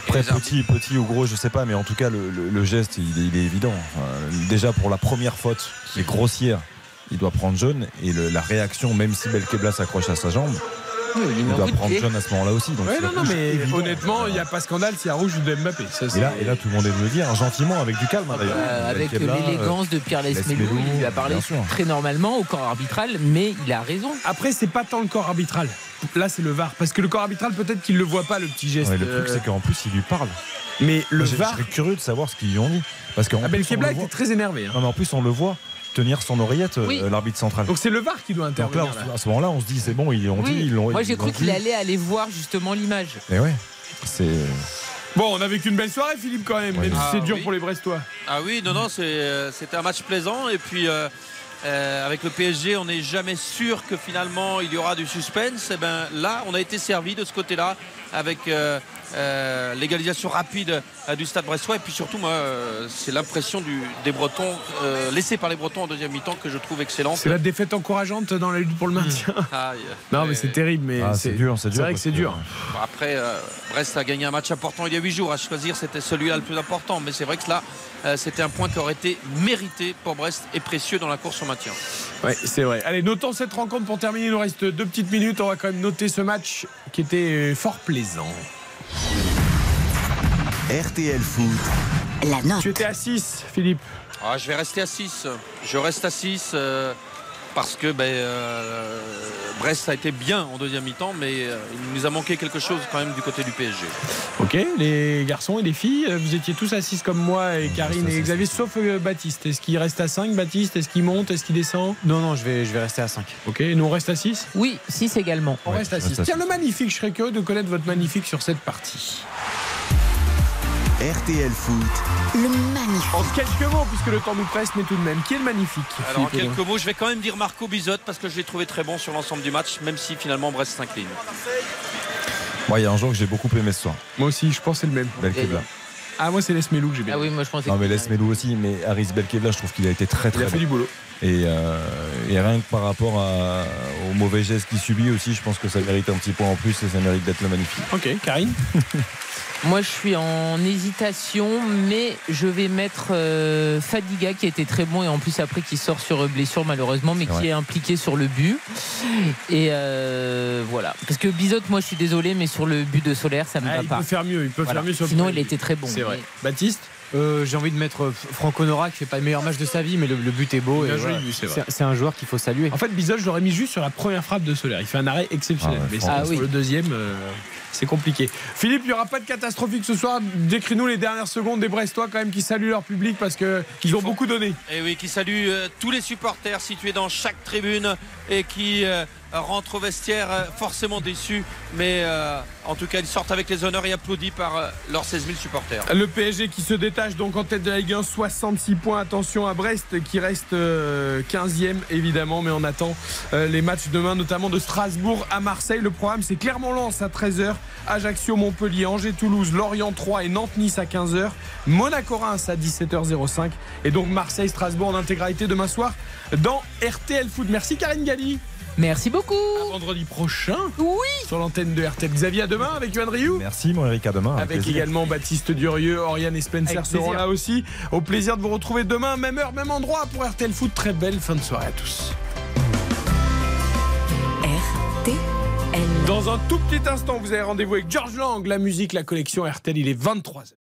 S5: Après, petit, petit ou gros, je sais pas, mais en tout cas, le, le- le geste, il est, il est évident. Enfin, déjà, pour la première faute, qui est grossière, il doit prendre jaune. Et le- la réaction, même si Belkebla s'accroche à sa jambe, il, doit
S3: de
S5: prendre jaune à ce moment-là aussi. Donc
S3: Ouais, non, non, mais honnêtement, il n'y a pas scandale s'il y a rouge de Mbappé. Ça,
S5: Et là, et là, tout le monde est venu le dire, gentiment, avec du calme hein, d'ailleurs.
S6: Euh, avec l'élégance de Pierre
S5: laisse
S6: Lesmelou,
S5: Melou,
S6: il lui a parlé très normalement au corps arbitral, mais il a raison.
S3: Après, c'est pas tant le corps arbitral. Là, c'est le VAR. Parce que le corps arbitral, peut-être qu'il le voit pas, le petit geste.
S5: Ouais, le truc,
S3: Euh,
S5: c'est qu'en plus, il lui parle.
S3: Mais le
S5: Moi,
S3: VAR.
S5: Je serais curieux de savoir ce qu'ils lui ont dit. Parce qu'en
S3: Ah,
S5: le
S3: était très énervé. hein.
S5: Non, mais en plus, on le voit tenir son oreillette, euh,
S6: Oui.
S5: l'arbitre central.
S3: Donc c'est le VAR qui doit
S5: Donc là,
S3: intervenir.
S5: on à ce moment-là, on se dit, c'est bon, ils l'ont dit, ils l'ont
S6: Moi j'ai cru qu'il allait aller voir justement l'image.
S5: Mais ouais, c'est.
S3: Bon, on a vécu une belle soirée, Philippe, quand même, même si
S4: Ah,
S3: c'est dur
S4: oui.
S3: pour les Brestois.
S4: Ah oui, non, non, c'est, euh, c'était un match plaisant et puis euh, euh, avec le PSG, on n'est jamais sûr que finalement il y aura du suspense. Et ben là, on a été servi de ce côté-là avec euh, euh, l'égalisation rapide euh, du Stade Brestois. Et puis surtout, moi, euh, c'est l'impression des Bretons euh, laissée par les Bretons en deuxième mi-temps que je trouve excellente.
S3: C'est la défaite encourageante dans la lutte pour le maintien.
S4: Aïe.
S3: Non, mais c'est terrible. Mais
S5: Ah, c'est dur, c'est dur,
S3: vrai que c'est dur.
S4: Bon, Après, euh, Brest a gagné un match important il y a 8 jours. À choisir, c'était celui-là le plus important. Mais c'est vrai que là, euh, c'était un point qui aurait été mérité pour Brest et précieux dans la course au maintien.
S3: Ouais, c'est vrai. Allez, notons cette rencontre pour terminer. Il nous reste deux petites minutes. On va quand même noter ce match qui était fort plaisant.
S1: RTL Foot.
S2: La note.
S3: Tu étais à 6, Philippe.
S4: Ah, je vais rester à 6. Je reste à 6 euh, parce que ben, euh, Brest a été bien en deuxième mi-temps, mais euh, il nous a manqué quelque chose quand même du côté du PSG.
S3: Ok, les garçons et les filles, euh, vous étiez tous à 6 comme moi et Karine et Xavier, sauf euh, Baptiste. Est-ce qu'il reste à 5, Baptiste? Est-ce qu'il monte? Est-ce qu'il descend?
S7: Non, non, je vais, je vais rester à 5.
S3: Ok, et nous on reste à 6
S6: Oui, 6 également.
S3: On reste à 6. Tiens, le magnifique, je serais curieux de connaître votre magnifique sur cette partie.
S1: RTL Foot.
S2: Le magnifique.
S3: En quelques mots, puisque le temps nous presse, mais tout de même, qui est le magnifique?
S4: Alors en quelques mots, je vais quand même dire Marco Bizot parce que je l'ai trouvé très bon sur l'ensemble du match, même si finalement Brest s'incline.
S5: Moi, il y a un joueur que j'ai beaucoup aimé ce soir.
S3: Moi aussi, je pense que c'est le même.
S5: Belkebla.
S3: Ah, moi, c'est Lesmelou que j'ai bien.
S6: Ah oui, moi je pensais
S5: Non, mais laisse Melou aussi, mais Haris Belkebla, je trouve qu'il a été très très
S3: Il a fait
S5: bon.
S3: du boulot.
S5: Et, euh, et rien que par rapport à- au mauvais geste qu'il subit aussi, je pense que ça mérite un petit point en plus et ça mérite d'être le magnifique.
S3: Ok, Karine?
S6: Moi, je suis en hésitation, mais je vais mettre euh, Fadiga qui a été très bon et en plus après qui sort sur blessure malheureusement, mais qui
S5: vrai.
S6: est impliqué sur le but. Et euh, voilà. Parce que Bizot, moi, je suis désolé, mais sur le but de Solaire, ça me
S3: Ah,
S6: va
S3: Il
S6: pas.
S3: peut faire mieux, il peut
S6: Voilà.
S3: faire mieux sur
S6: Sinon, il était très bon.
S3: C'est vrai.
S6: Mais-
S3: Baptiste?
S7: Euh, J'ai envie de mettre euh, Franco Nora qui fait pas le meilleur match de sa vie, mais le, le but est beau. Voilà.
S3: c'est vrai.
S7: c'est c'est un joueur qu'il faut saluer.
S3: En fait, Bizot, je l'aurais mis juste sur la première frappe de Solaire. Il fait un arrêt exceptionnel.
S5: Ah ouais,
S3: mais sur
S6: Ah oui.
S3: le deuxième, euh, c'est compliqué. Philippe, il n'y aura pas de catastrophique ce soir. Décris-nous les dernières secondes des Brestois quand même qui saluent leur public parce qu'ils ont beaucoup donné.
S4: Et oui, qui salue euh, tous les supporters situés dans chaque tribune et qui euh, rentrent au vestiaire euh, forcément déçus, mais euh, en tout cas ils sortent avec les honneurs et applaudis par leurs 16 000 supporters.
S3: Le PSG qui se détache donc en tête de la Ligue 1, 66 points. Attention à Brest qui reste euh, 15e évidemment, mais on attend les matchs demain, notamment de Strasbourg à Marseille. Le programme c'est Clermont-Lens à 13h, Ajaccio, Montpellier, Angers, Toulouse, Lorient 3 et Nantes-Nice à 15h, Monaco-Reims à 17h05 et donc Marseille-Strasbourg en intégralité demain soir dans RTL Foot. Merci Karine Galli.
S6: Merci beaucoup.
S3: À vendredi prochain
S6: Oui.
S3: sur l'antenne de RTL. Xavier à demain avec Yohan Rioux.
S5: Merci, mon Eric, à demain.
S3: Avec également Baptiste Durieux, Oriane et Spencer
S7: Avec
S3: seront
S7: plaisir.
S3: là aussi. Au plaisir de vous retrouver demain, même heure, même endroit pour RTL Foot. Très belle fin de soirée à tous.
S2: RTL.
S3: Dans un tout petit instant, vous avez rendez-vous avec George Lang, la musique, la collection RTL. Il est 23h.